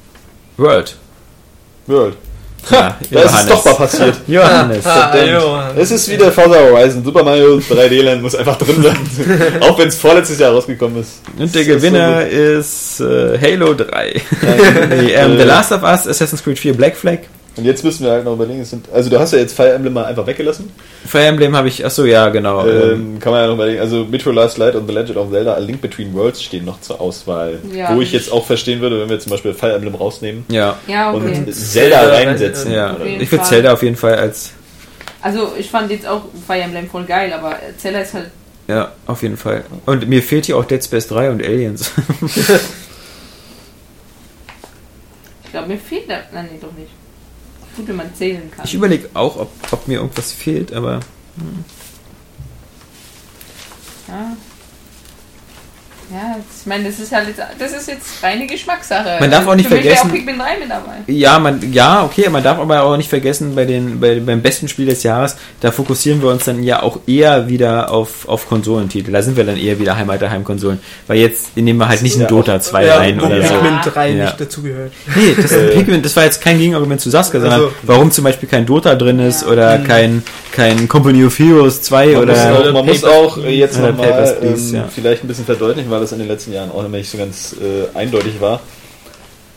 World. World. Ja, Da ist es doch mal passiert. [LAUGHS] Johannes. Verdammt. Es ist wieder Forza Horizon. Super Mario 3D Land muss einfach drin sein. [LAUGHS] Auch wenn es vorletztes Jahr rausgekommen ist. Und der ist Gewinner ist äh, Halo 3. [LAUGHS] nee, ähm, The Last of Us, Assassin's Creed 4, Black Flag. Und jetzt müssen wir halt noch überlegen, sind, also du hast ja jetzt Fire Emblem mal einfach weggelassen. Fire Emblem habe ich, achso, ja, genau. ähm, Ähm, kann man ja noch überlegen, also Metro Last Light und The Legend of Zelda, A Link Between Worlds stehen noch zur Auswahl. Ja. Wo ich jetzt auch verstehen würde, wenn wir zum Beispiel Fire Emblem rausnehmen ja. Ja, okay. und Zelda reinsetzen. Ja, ich würde. Zelda auf jeden Fall als, Also ich fand jetzt auch Fire Emblem voll geil, aber Zelda ist halt. ja, auf jeden Fall. Und mir fehlt hier auch Dead Space 3 und Aliens. Ich glaube, mir fehlt da. Nein, nee, doch nicht. Gut, wenn man zählen kann. Ich überlege auch, ob, ob mir irgendwas fehlt, aber Ja. Ja, ich meine, das ist halt jetzt, das ist jetzt reine Geschmackssache. Man darf auch nicht Für mich vergessen- auch Pikmin 3 mit dabei. Ja, man, ja, okay, man darf aber auch nicht vergessen, bei den, bei, beim besten Spiel des Jahres, da fokussieren wir uns dann ja auch eher wieder auf, auf Konsolentitel. Da sind wir dann eher wieder Heimat der Heimkonsolen. Weil jetzt nehmen wir halt nicht ein Ja, Dota 2 rein wo oder so. Pikmin 3 Ja. nicht dazugehört. Nee, das, Pikmin, das war jetzt kein Gegenargument zu Saskia, sondern Also- warum zum Beispiel kein Dota drin ist Ja. oder Mhm. kein, kein Company of Heroes 2 Man, oder. muss, auch, man Papers, muss auch äh, jetzt nochmal ähm, ja. vielleicht ein bisschen verdeutlichen, weil das in den letzten Jahren auch nicht so ganz äh, eindeutig war.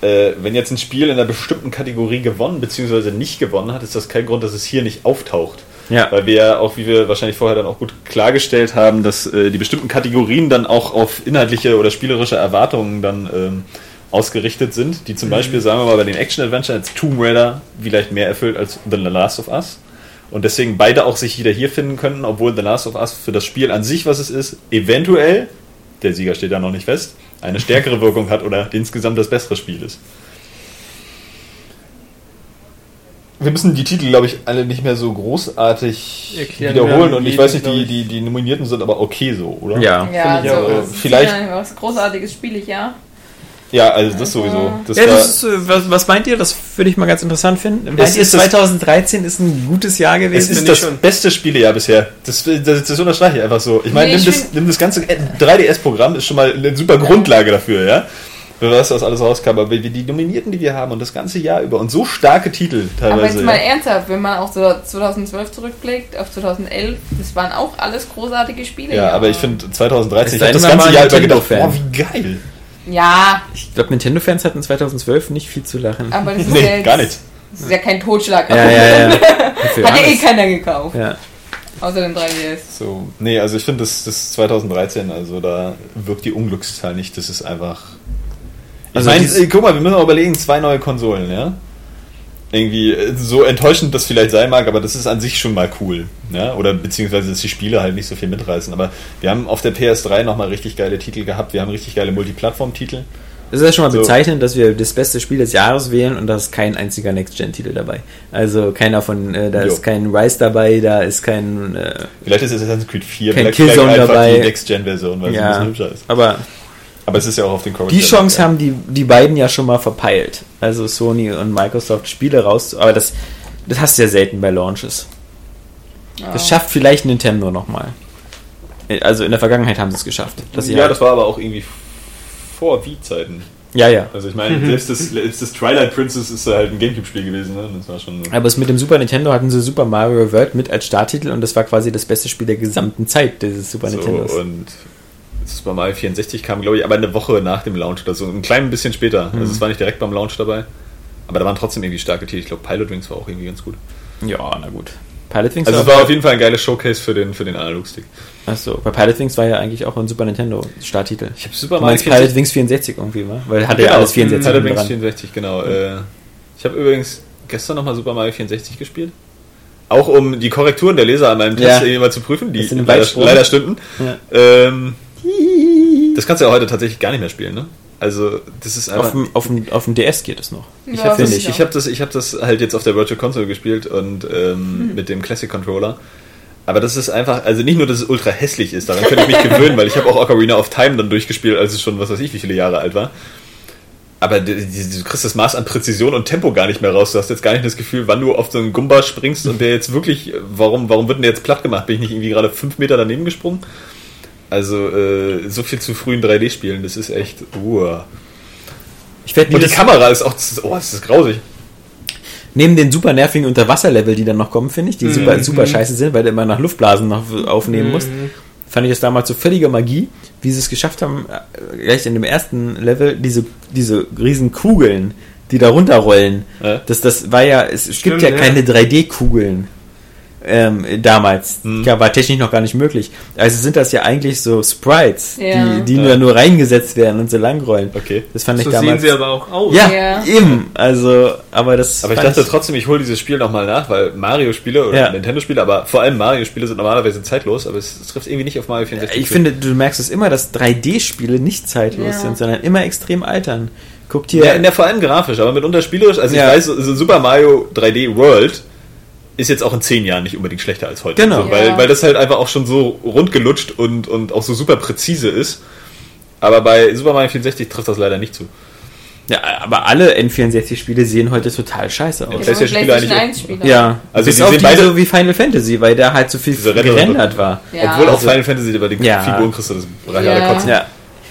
Äh, wenn jetzt ein Spiel in einer bestimmten Kategorie gewonnen bzw. nicht gewonnen hat, ist das kein Grund, dass es hier nicht auftaucht. Ja. Weil wir ja auch, wie wir wahrscheinlich vorher dann auch gut klargestellt haben, dass äh, die bestimmten Kategorien dann auch auf inhaltliche oder spielerische Erwartungen dann ähm, ausgerichtet sind, die zum Beispiel, sagen wir mal, bei den Action-Adventure als Tomb Raider vielleicht mehr erfüllt als The Last of Us. Und deswegen beide auch sich wieder hier finden können, obwohl The Last of Us für das Spiel an sich, was es ist, eventuell, der Sieger steht da noch nicht fest, eine stärkere Wirkung hat oder insgesamt das bessere Spiel ist. Wir müssen die Titel, glaube ich, alle nicht mehr so großartig Erklären wiederholen und ich weiß nicht, die, die, die Nominierten sind aber okay so, oder? Ja. Ja, Finde ich also auch, es ist vielleicht- ja was Großartiges spiele ich, ja. Ja, also das sowieso. Das ja, das ist, äh, was, was meint ihr? Das würde ich mal ganz interessant finden. Meint Es ihr, ist das- 2013 ist ein gutes Jahr es gewesen? ist finde das schon. beste Spielejahr bisher. Das, das, das unterstreiche ich einfach so. Ich meine, Nee, ich nimm, das, nimm das ganze 3DS-Programm, ist schon mal eine super Grundlage dafür, ja? Was das alles rauskam. Aber wie die Nominierten, die wir haben und das ganze Jahr über und so starke Titel Aber teilweise. jetzt mal ja. ernsthaft, wenn man auch so 2012 zurückblickt, auf 2011, das waren auch alles großartige Spiele. Ja, aber ich finde 2013, Es ich habe das ganze Jahr über gedacht, boah, wie geil. Ja, Ich glaube, Nintendo-Fans hatten 2012 nicht viel zu lachen. aber das [LAUGHS] ist ja Nee, jetzt, gar nicht. Das ist ja kein Totschlag. Ja, ja, ja. [LAUGHS] Hat ja eh keiner gekauft. Ja. Außer den 3DS. So, nee, also ich finde, das, das 2013, also da wirkt die Unglückszahl nicht, das ist einfach. Ich Also meine, äh, guck mal, wir müssen auch überlegen, zwei neue Konsolen, ja? Irgendwie, äh, so enttäuschend das vielleicht sein mag, aber das ist an sich schon mal cool, ja? Oder beziehungsweise, dass die Spiele halt nicht so viel mitreißen. Aber wir haben auf der PS3 nochmal richtig geile Titel gehabt, wir haben richtig geile Multiplattform-Titel. Es ist ja schon mal So. bezeichnend, dass wir das beste Spiel des Jahres wählen und da ist kein einziger Next-Gen-Titel dabei. Also keiner von, äh, da Jo. ist kein Rise dabei, da ist kein, äh, Vielleicht ist es Assassin's Creed 4 Kein Black Killzone Flag dabei. die Next-Gen-Version, weil sie ein ja, bisschen hübscher ist. aber Aber es ist ja auch auf den Core die Chance haben die, die beiden ja schon mal verpeilt. Also Sony und Microsoft Spiele raus, aber das, das hast du ja selten bei Launches. Das schafft vielleicht Nintendo nochmal. Also in der Vergangenheit haben sie es geschafft. Ja, halt, das war aber auch irgendwie vor Wii-Zeiten. ja, ja. Also ich meine, selbst das, selbst das Twilight Princess ist halt ein Gamecube-Spiel gewesen, ne? Das war schon. Aber es mit dem Super Nintendo hatten sie Super Mario World mit als Starttitel und das war quasi das beste Spiel der gesamten Zeit dieses Super so, Nintendos. und Super Mario 64 kam, glaube ich, aber eine Woche nach dem Launch oder so. Ein klein bisschen später. Also es war nicht direkt beim Launch dabei. Aber da waren trotzdem irgendwie starke Titel. Ich glaube, Pilot Wings war auch irgendwie ganz gut. Ja, na gut. Pilot Wings Also es war, war auf jeden Fall ein geiles Showcase für den, für den Analogstick. Achso, bei Pilot Wings war ja eigentlich auch ein Super Nintendo Starttitel. Ich habe Super Du meinst Pilot Wings 64 irgendwie, wa? Weil hatte ja alles 64 Pilot Wings dran. 64, genau. Äh, ich habe übrigens gestern nochmal Super Mario 64 gespielt. Auch um die Korrekturen der Leser an meinem Test Ja. irgendwie mal zu prüfen, die leider, leider stimmten. Ja. Ähm, das kannst du ja heute tatsächlich gar nicht mehr spielen, ne? Also, das ist einfach. Auf dem, auf, dem, auf dem DS geht es noch. Ich Ja, habe das, finde ich ich hab das, ich hab das halt jetzt auf der Virtual Console gespielt und ähm, mit dem Classic Controller. Aber das ist einfach, also nicht nur, dass es ultra hässlich ist, daran könnte ich mich gewöhnen, weil ich habe auch Ocarina of Time dann durchgespielt, als es schon, was weiß ich, wie viele Jahre alt war. Aber du kriegst das Maß an Präzision und Tempo gar nicht mehr raus. Du hast jetzt gar nicht das Gefühl, wann du auf so einen Gumba springst und der jetzt wirklich, warum, warum wird denn der jetzt platt gemacht? Bin ich nicht irgendwie gerade fünf Meter daneben gesprungen? Also, äh, so viel zu früh in 3D spielen, das ist echt, uh. Ich werde Und die Kamera ist auch, oh, das ist grausig. neben den super nervigen Unterwasserlevel, die dann noch kommen, finde ich, die super, Mhm. super scheiße sind, weil du immer nach Luftblasen noch aufnehmen musst, fand ich das damals so völlige Magie, wie sie es geschafft haben, äh, gleich in dem ersten Level, diese, diese riesen Kugeln, die da runterrollen. Ja. Das, das war ja, es, es gibt Stimmt, ja ja. keine 3D-Kugeln. Ähm, damals. Hm. Ja, war technisch noch gar nicht möglich. Also sind das ja eigentlich so Sprites, Ja. die, die Ja. nur, nur reingesetzt werden und so langrollen. Okay. Das fand ich So sehen damals. sie aber auch aus. ja, Ja. eben. Also, aber das. Aber ich dachte trotzdem, ich hole dieses Spiel nochmal nach, weil Mario-Spiele oder Ja. Nintendo-Spiele, aber vor allem Mario-Spiele sind normalerweise zeitlos, aber es, es trifft irgendwie nicht auf Mario 64. Ich finde, du merkst es immer, dass 3D-Spiele nicht zeitlos Ja. sind, sondern immer extrem altern. Guck dir. Ja, in der vor allem grafisch, aber mitunter spielerisch. Also Ja. ich weiß, so so Super Mario 3D World ist jetzt auch in zehn Jahren nicht unbedingt schlechter als heute. Genau. So, weil, Ja. weil das halt einfach auch schon so rundgelutscht und, und auch so super präzise ist. Aber bei Super Mario 64 trifft das leider nicht zu. ja, aber alle N64-Spiele sehen heute total scheiße aus. Ja, PlayStation-Spieler eigentlich auch. 1 Spieler. Ja, Also bis die auf sehen die beide- so wie Final Fantasy, weil da halt so viel gerendert war. Ja. Obwohl auch Also- Final Fantasy über die Ja. Figuren kriegst du das Ja. alle kotzen. Ja.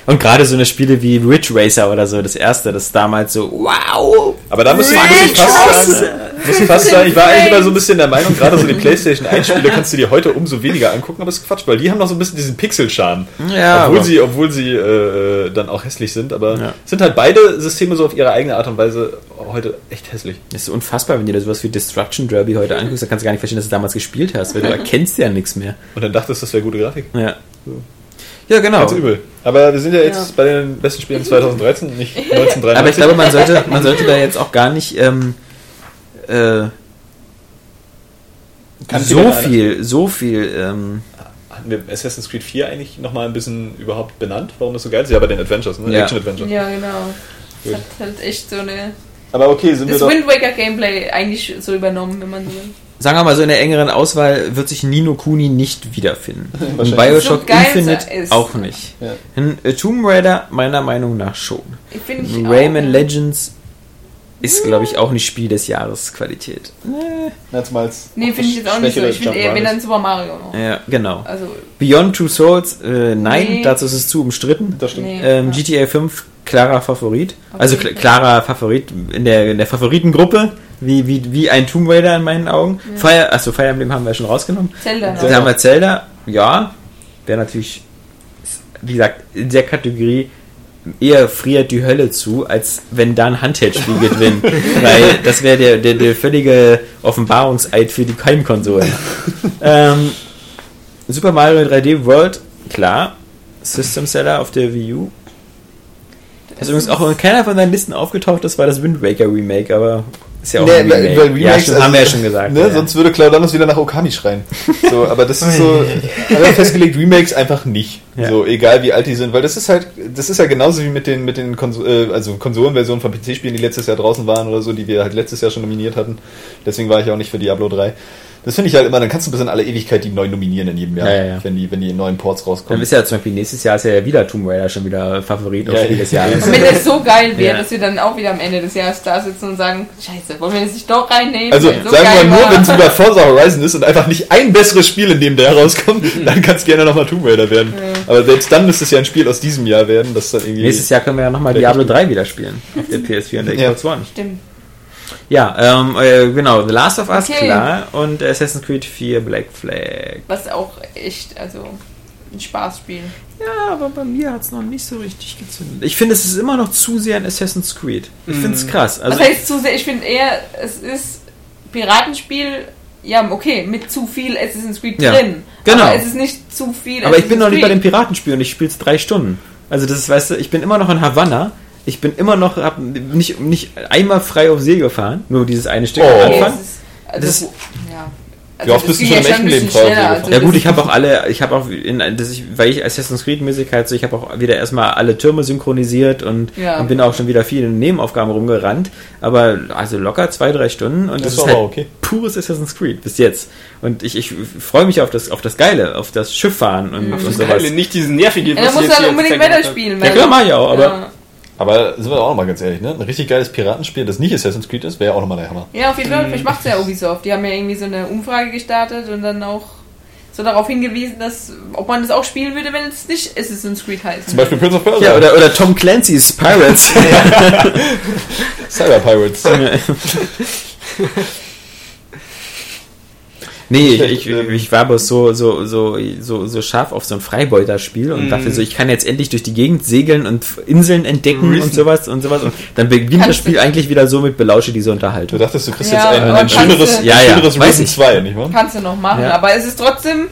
Und gerade so eine Spiele wie Ridge Racer oder so, das erste, das damals so, wow! Aber da muss ich, muss ich fast sagen, muss ich fast sagen, ich war eigentlich immer so ein bisschen der Meinung, gerade so die PlayStation 1 Spiele kannst du dir heute umso weniger angucken, aber das ist Quatsch, weil die haben noch so ein bisschen diesen Pixel-Charme. Ja, obwohl sie, obwohl sie äh, dann auch hässlich sind, aber Ja. sind halt beide Systeme so auf ihre eigene Art und Weise heute echt hässlich. Das ist unfassbar, wenn du dir sowas wie Destruction Derby heute anguckst, dann kannst du gar nicht verstehen, dass du damals gespielt hast, weil du erkennst ja nichts mehr. Und dann dachtest du, das wäre gute Grafik. Ja. Ja, genau. Ganz übel. Aber wir sind ja jetzt Ja. bei den besten Spielen [LAUGHS] 2013, nicht 1993. Aber ich glaube, man sollte, man sollte da jetzt auch gar nicht ähm, äh, so viel, so viel. Ähm, Hatten wir Assassin's Creed 4 eigentlich nochmal ein bisschen überhaupt benannt, warum das so geil ist? Ja, bei den Adventures, ne? Ja. Action-Adventure. Ja, genau. Gut. Das hat halt echt so eine. Aber okay, sind wir Das. Wind Waker Gameplay eigentlich so übernommen, wenn man so will. sagen wir mal so, in der engeren Auswahl wird sich Nino Kuni nicht wiederfinden. [LAUGHS] Und. Bioshock So Infinite auch nicht. Ja. Äh, Tomb Raider meiner Meinung nach schon. Rayman auch, Legends ist, glaube ich, auch nicht Spiel des Jahres Qualität. Als Nee, finde ich jetzt auch nicht so. Ich finde eher, wenn dann Super Mario noch. Ja, genau. Also, Beyond Two Souls, äh, nein, Nee. dazu ist es zu umstritten. Das stimmt. nee. Ähm, ja. GTA 5, klarer Favorit. Auf Also kl klarer Favorit in der, in der Favoritengruppe, wie, wie, wie ein Tomb Raider in meinen Augen. Fire, achso, Fire Emblem haben wir schon rausgenommen. Zelda. Dann haben wir Zelda, ja, wäre natürlich, wie gesagt, in der Kategorie eher friert die Hölle zu, als wenn da ein Handheld-Spiel gewinnt. [LAUGHS] Weil das wäre der, der, der völlige Offenbarungseid für die Keimkonsolen. ähm, Super Mario 3D World, klar. System Seller auf der Wii U. Das ist übrigens auch in keiner von deinen Listen aufgetaucht, das war das Wind Waker Remake, aber ist ja auch Nee, ein Remake. weil ja, Remakes, schon, also- haben wir ja schon gesagt. Ne? ja. Sonst würde Claudanus wieder nach Okami schreien. So, aber das ist so, [LAUGHS] wir haben festgelegt, Remakes einfach nicht. Ja. So, egal wie alt die sind, weil das ist halt, das ist ja genauso wie mit den, mit den Konso äh, also Konsolenversionen von PC-Spielen, die letztes Jahr draußen waren oder so, die wir halt letztes Jahr schon nominiert hatten. Deswegen war ich auch nicht für Diablo 3. Das finde ich halt immer, dann kannst du bis in alle Ewigkeit die neu nominieren in jedem Jahr, Ja, ja, ja. wenn die, wenn die neuen Ports Dann rauskommen. ist ja zum Beispiel nächstes Jahr ist ja wieder Tomb Raider schon wieder Favorit auf Ja, des Jahres. Und wenn das so geil wäre, Ja. dass wir dann auch wieder am Ende des Jahres da sitzen und sagen, scheiße, wollen wir das nicht doch reinnehmen? Also so sagen wir mal nur, wenn es über Forza Horizon ist und einfach nicht ein besseres Spiel in dem der rauskommt, dann kann es gerne nochmal Tomb Raider werden. Aber selbst dann müsste es ja ein Spiel aus diesem Jahr werden, das dann irgendwie. Nächstes Jahr können wir ja nochmal Diablo nicht. 3 wieder spielen. Auf der PS4 und der Ja. Xbox One. Stimmt. Ja, ähm, äh, genau. The Last of Us, Okay. klar. Und Assassin's Creed 4 Black Flag. Was auch echt, also ein Spaßspiel. Ja, aber bei mir hat es noch nicht so richtig gezündet. Ich finde, es ist immer noch zu sehr ein Assassin's Creed. Ich finde es krass. Also, Was heißt zu sehr? Ich finde eher, es ist Piratenspiel, ja, okay, mit zu viel Assassin's Creed Ja, drin. genau. Aber es ist nicht zu viel aber ich bin noch Assassin's nicht bei dem Creed. Piratenspiel und ich spiele es drei Stunden. Also das ist, weißt du, ich bin immer noch in Havanna. Ich bin immer noch, hab nicht, nicht einmal frei auf See gefahren. Nur dieses eine Stück Oh. am Okay, Anfang. es ist, also, Das- ja. Wie oft das bist du schon im ja echten Leben Frau schneller, Seele also Ja das gut, ich habe auch alle, ich habe auch, in, dass ich, weil ich Assassin's Creed mäßig halt so, ich habe auch wieder erstmal alle Türme synchronisiert und, Ja. und bin auch schon wieder viel in Nebenaufgaben rumgerannt. Aber also locker zwei, drei Stunden und das, Das ist war halt okay. pures Assassin's Creed bis jetzt. Und ich, ich freue mich auf das, auf das Geile, auf das Schifffahren und, und sowas. Geile, nicht diesen nervigen, Ja, da was musst ich du jetzt dann unbedingt weiterspielen. Ja klar, mach ich auch, aber ja. Aber sind wir auch nochmal ganz ehrlich, ne? Ein richtig geiles Piratenspiel, das nicht Assassin's Creed ist, wäre ja auch nochmal der Hammer. Ja, auf jeden Fall. Vielleicht macht es ja Ubisoft. Die haben ja irgendwie so eine Umfrage gestartet und dann auch so darauf hingewiesen, dass ob man das auch spielen würde, wenn es nicht Assassin's Creed heißt. Zum Beispiel Prince of Persia. ja, oder, oder Tom Clancy's Pirates. [LAUGHS] Cyber Pirates. [LAUGHS] Nee, ich, ich, ich war aber so, so, so, so, so scharf auf so ein Freibeuterspiel und Mm. dachte so, ich kann jetzt endlich durch die Gegend segeln und Inseln entdecken Rissen. und sowas und sowas. Und dann beginnt das Kannst Spiel du- eigentlich wieder so mit belausche diese Du Unterhaltung. dachtest, du kriegst Ja, jetzt ein, ein schöneres, du- ein Ja, ja, schöneres Risen ich. 2, nicht wahr? Kannst du noch machen, Ja. aber es ist trotzdem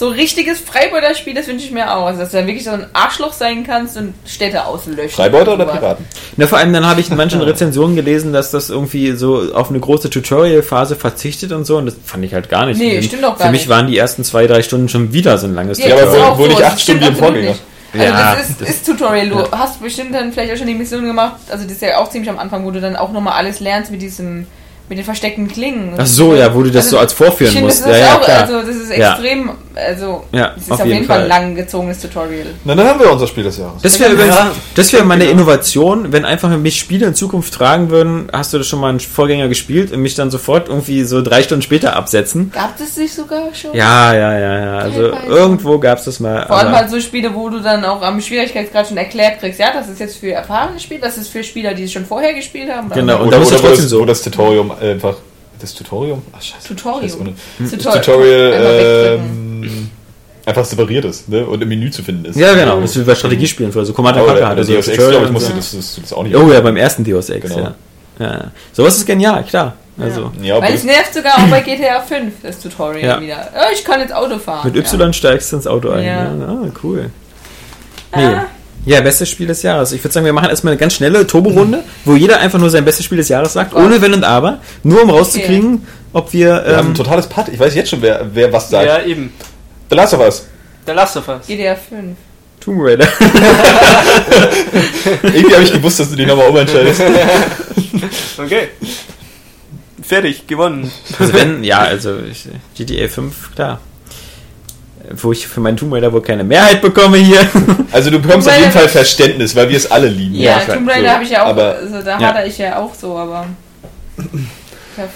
so richtiges Freibeuter-Spiel, das wünsche ich mir auch. Also, dass du dann wirklich so ein Arschloch sein kannst und Städte auslöschen. Freibeuter oder. Piraten? Na, vor allem dann habe ich in manchen [LAUGHS] Rezensionen gelesen, dass das irgendwie so auf eine große Tutorial-Phase verzichtet und so und das fand ich halt gar nicht. Nee, Für- stimmt doch gar Für mich nicht. waren die ersten zwei, drei Stunden schon wieder so ein langes Ja, Ja, aber das wohl- wohl nicht acht Stunden wie im Vorgänger. nicht. Also Ja, das ist, das- ist Tutorial. Du ja. hast bestimmt dann vielleicht auch schon die Mission gemacht, also das ist ja auch ziemlich am Anfang, wo du dann auch nochmal alles lernst mit diesem, mit den versteckten Klingen. Ach so, ja, wo du das so als vorführen ich finde, musst. Das ist Ja, ja, auch, klar. also das ist Ja. extrem, also Ja, es ist auf, jeden Fall ein lang gezogenes Tutorial. Na, dann haben wir unser Spiel des Jahres. Das wäre Ja, das wäre meine Genau. Innovation, wenn einfach mich Spiele in Zukunft fragen würden, hast du das schon mal einen Vorgänger gespielt und mich dann sofort irgendwie so drei Stunden später absetzen. Gab es sich sogar schon? Ja, ja, ja, ja. Also Teilweise. irgendwo gab es das mal. Vor allem halt so Spiele, wo du dann auch am Schwierigkeitsgrad schon erklärt kriegst, ja, das ist jetzt für erfahrene Spieler, das ist für Spieler, die es schon vorher gespielt haben. Genau, und da muss wo, trotzdem das, so. wo das Tutorium einfach. Das Tutorium? Ach, scheiße. Tutorium. Scheiße, Das Das Tutorial. Tutorial Einfach wegdrücken. ähm, einfach separiert ist ne? und im Menü zu finden ist. Ja, genau. Das ist wie bei Strategiespielen früher. So Command Aber Conquer hatte Deus Ex, glaube ich, musste das, das, das auch nicht. Oh ja, beim ersten Deus Ex, Genau. ja. ja. Sowas ist genial, klar. Also Ja, Weil es nervt sogar auch bei GTA 5, das Tutorial Ja. wieder. Ja, ich kann jetzt Auto fahren. mit Y steigst du ins Auto ein. Ja. Ja. Ah, cool. Ja. Nee. Ja, bestes Spiel des Jahres. Ich würde sagen, wir machen erstmal eine ganz schnelle Turbo-Runde, wo jeder einfach nur sein bestes Spiel des Jahres sagt, ohne Wenn und Aber, nur um rauszukriegen, ob wir. wir haben Ähm, ein totales Putt. Ich weiß jetzt schon, wer, wer was sagt. Ja, eben. The Last of Us. Der Last of Us. GTA 5. Tomb Raider. [LAUGHS] Irgendwie habe ich gewusst, dass du dich nochmal umentscheidest. [LAUGHS] Okay. Fertig, gewonnen. Also wenn, ja, also ich, GTA 5, klar. Wo ich für meinen Tomb Raider wohl keine Mehrheit bekomme hier. [LAUGHS] Also du bekommst auf jeden Fall Verständnis, weil wir es alle lieben. Ja, klar. Tomb Raider So, habe ich ja auch, aber- also da ja. hatte ich ja auch so, aber. [LAUGHS]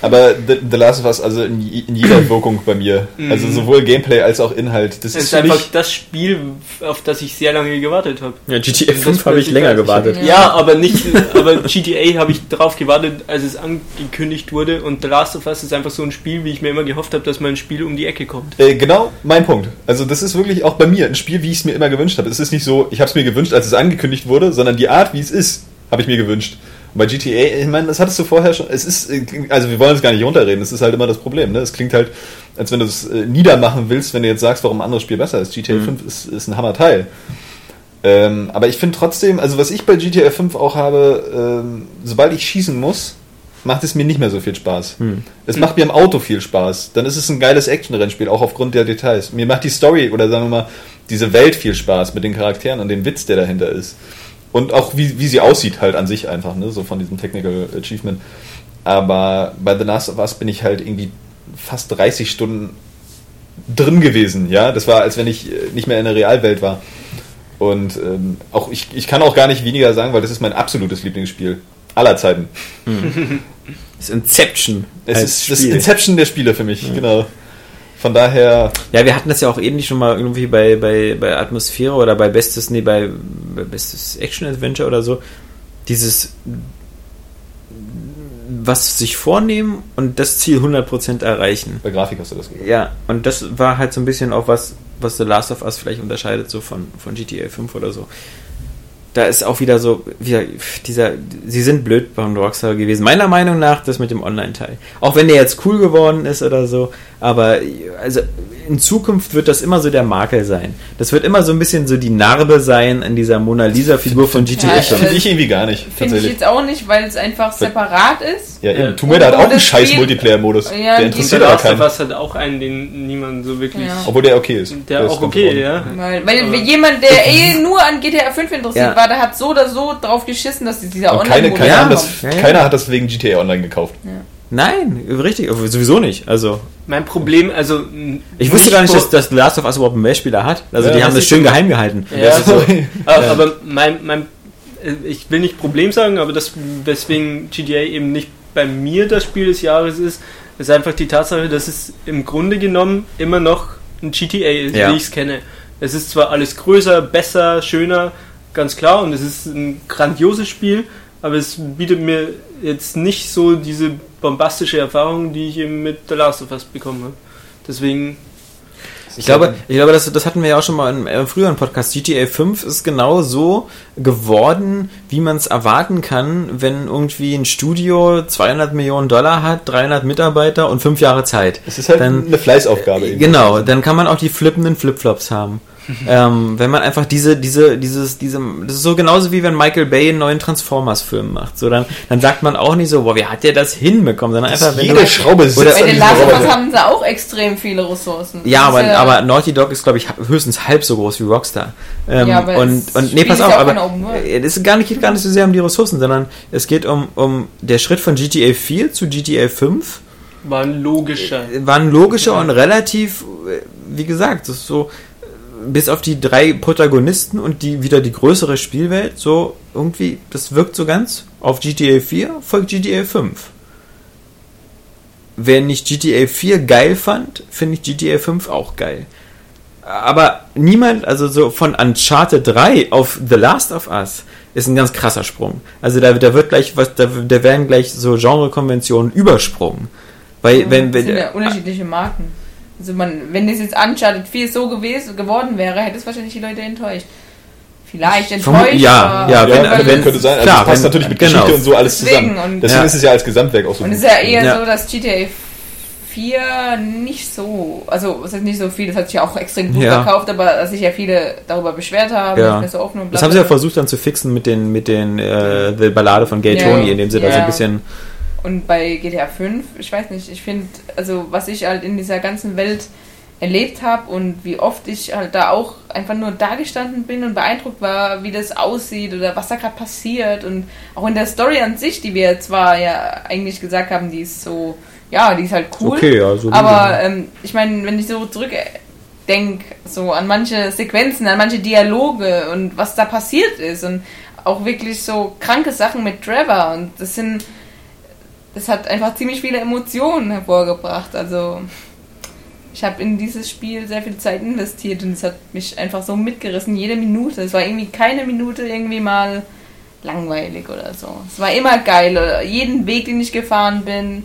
Aber The, The Last of Us, also in, in jeder [CLEARS THROAT] Wirkung bei mir. Also sowohl Gameplay als auch Inhalt. Das Es ist ist einfach mich, das Spiel, auf das ich sehr lange gewartet habe. Ja, GTA Das 5 habe ich länger gewartet. Ja. Ja, aber nicht, aber GTA habe ich drauf gewartet, als es angekündigt wurde und The Last of Us ist einfach so ein Spiel, wie ich mir immer gehofft habe, dass mein Spiel um die Ecke kommt. äh, genau mein Punkt. Also das ist wirklich auch bei mir ein Spiel, wie ich es mir immer gewünscht habe. Es ist nicht so, ich habe es mir gewünscht, als es angekündigt wurde, sondern die Art, wie es ist, habe ich mir gewünscht. Bei GTA, ich meine, das hattest du vorher schon. Es ist, also wir wollen es gar nicht runterreden. Das ist halt immer das Problem. Ne? Es klingt halt, als wenn du es äh, niedermachen willst, wenn du jetzt sagst, warum ein anderes Spiel besser ist. GTA 5 ist, ist ein Hammerteil. Ähm, aber ich finde trotzdem, also was ich bei GTA 5 auch habe, ähm, sobald ich schießen muss, macht es mir nicht mehr so viel Spaß. Es macht mir im Auto viel Spaß. Dann ist es ein geiles Action-Rennspiel, auch aufgrund der Details. Mir macht die Story oder sagen wir mal diese Welt viel Spaß mit den Charakteren und dem Witz, der dahinter ist. Und auch wie, wie sie aussieht halt an sich einfach, ne? so von diesem Technical Achievement. Aber bei The Last of Us bin ich halt irgendwie fast 30 Stunden drin gewesen, ja. Das war, als wenn ich äh, nicht mehr in der Realwelt war. Und ähm, auch ich, ich kann auch gar nicht weniger sagen, weil das ist mein absolutes Lieblingsspiel aller Zeiten. [LAUGHS] Das Inception. Es als ist das Spiel. Inception der Spiele für mich, genau. Von daher, Ja, wir hatten das ja auch ähnlich schon mal irgendwie bei, bei, bei Atmosphäre oder bei Bestes, nee, bei, bei Bestes Action Adventure oder so. Dieses was sich vornehmen und das Ziel 100% erreichen. bei Grafik hast du das gesagt. Ja, und das war halt so ein bisschen auch was, was The Last of Us vielleicht unterscheidet, so von, von GTA 5 oder so. Da ist auch wieder so, wieder dieser, sie sind blöd beim Rockstar gewesen. Meiner Meinung nach das mit dem Online-Teil. Auch wenn der jetzt cool geworden ist oder so, aber also in Zukunft wird das immer so der Makel sein. Das wird immer so ein bisschen so die Narbe sein in dieser Mona Lisa-Figur von GTA Ja, Ich 5. finde ich irgendwie gar nicht, Finde ich jetzt auch nicht, weil es einfach separat ist. Ja, eben. Tomb Raider hat auch einen scheiß Multiplayer-Modus. Ja, der interessiert aber of keinen. Us hat auch einen, den niemand so wirklich. Ja. Obwohl der okay ist. Der ist auch okay, ja. Weil, weil jemand, der [LAUGHS] eh nur an GTA 5 interessiert Ja. war, der hat so oder so drauf geschissen, dass dieser Und keine, Online-Modus keiner, Ja, hat das. Ja, ja. keiner hat das wegen GTA Online gekauft. Nein, richtig, sowieso nicht. Also, Mein Problem, also. ich wusste gar nicht, dass, dass The Last of Us überhaupt einen Mehrspieler hat. Also, Ja, die haben das schön geheim gehalten. Ja, Das ist so- [LAUGHS] aber, aber mein, mein, äh, ich will nicht Problem sagen, aber das, weswegen GTA eben nicht bei mir das Spiel des Jahres ist, ist einfach die Tatsache, dass es im Grunde genommen immer noch ein GTA ist, Ja. wie ich es kenne. Es ist zwar alles größer, besser, schöner, ganz klar, und es ist ein grandioses Spiel, aber es bietet mir jetzt nicht so diese bombastische Erfahrung, die ich eben mit The Last of Us bekommen habe. Deswegen Ich glaube, ich glaube das, das hatten wir ja auch schon mal im äh, früheren Podcast. GTA 5 ist genau so geworden, wie man es erwarten kann, wenn irgendwie ein Studio 200 Millionen Dollar hat, 300 Mitarbeiter und 5 Jahre Zeit. Es ist halt Dann- eine Fleißaufgabe. irgendwie. Genau, dann kann man auch die flippenden Flipflops haben. [LAUGHS] ähm, wenn man einfach diese, diese, dieses, diese, das ist so genauso wie wenn Michael Bay einen neuen Transformers-Film macht. So, dann, dann sagt man auch nicht so, boah, wie hat der das hinbekommen, sondern einfach, wenn jede du, Schraube sitzt Oder- Bei den Last haben sie auch extrem viele Ressourcen. Ja, aber, ist aber Naughty Dog ist, glaube ich, höchstens halb so groß wie Rockstar. Ähm, Ja, aber und, es und nee, pass auf, ja auch aber äh, es gar nicht, geht gar nicht so sehr um die Ressourcen, sondern es geht um, um der Schritt von GTA 4 zu GTA 5 war ein logischer. war ein logischer und relativ, äh, wie gesagt, das ist so, äh, bis auf die drei Protagonisten und die wieder die größere Spielwelt, so irgendwie, das wirkt so ganz auf GTA 4, folgt GTA 5. Wer nicht GTA 4 geil fand, finde ich GTA 5 auch geil. Aber niemand, also so von Uncharted 3 auf The Last of Us, ist ein ganz krasser Sprung. Also da, da wird gleich was, da, da werden gleich so Genrekonventionen übersprungen. Weil, wenn, das wenn, sind ja unterschiedliche Marken. Also man, wenn das jetzt Uncharted 4 so gewesen, geworden wäre, hätte es wahrscheinlich die Leute enttäuscht. Vielleicht enttäuscht. ja, aber- ja, Ja, wenn- wenn, wenn- könnte sein. Also klar, es passt wenn- natürlich mit genau. Geschichte und so alles Deswegen, zusammen. und- Deswegen Ja. ist es ja als Gesamtwerk auch so Und es ist ja eher Ja. so, dass GTA 4 nicht so, also es ist nicht so viel, das hat sich ja auch extrem gut Ja. verkauft, aber dass sich ja viele darüber beschwert haben, Ja. nicht so offen und bla Das haben sie ja versucht dann zu fixen mit den, mit den äh, der Ballade von Gay Ja. Tony, indem sie da so Ja. ein bisschen. Und bei GTA 5, ich weiß nicht, ich finde, also was ich halt in dieser ganzen Welt erlebt habe und wie oft ich halt da auch einfach nur da gestanden bin und beeindruckt war, wie das aussieht oder was da gerade passiert. Und auch in der Story an sich, die wir zwar ja eigentlich gesagt haben, die ist so, ja, die ist halt cool, Okay, ja, so aber ähm, ich meine, wenn ich so zurückdenke, so an manche Sequenzen, an manche Dialoge und was da passiert ist und auch wirklich so kranke Sachen mit Trevor und das sind, das hat einfach ziemlich viele Emotionen hervorgebracht. Also ich habe in dieses Spiel sehr viel Zeit investiert und es hat mich einfach so mitgerissen, jede Minute. Es war irgendwie keine Minute irgendwie mal langweilig oder so. Es war immer geil. Jeden Weg, den ich gefahren bin,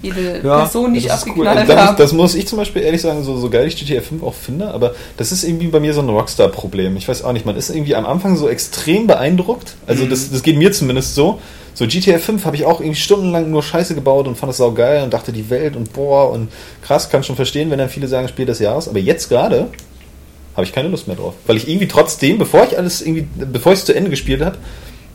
jede Ja, Person, die ich Das ist cool. abgeknallt Also das, das muss ich zum Beispiel ehrlich sagen, so, so geil ich GTA 5 auch finde, aber das ist irgendwie bei mir so ein Rockstar-Problem. Ich weiß auch nicht, man ist irgendwie am Anfang so extrem beeindruckt. Also das, das geht mir zumindest so. So GTA 5 habe ich auch irgendwie stundenlang nur Scheiße gebaut und fand das sau geil und dachte die Welt und boah und krass, kann schon verstehen, wenn dann viele sagen Spiel des Jahres. Aber jetzt gerade habe ich keine Lust mehr drauf. Weil ich irgendwie trotzdem, bevor ich alles irgendwie, bevor ich es zu Ende gespielt habe,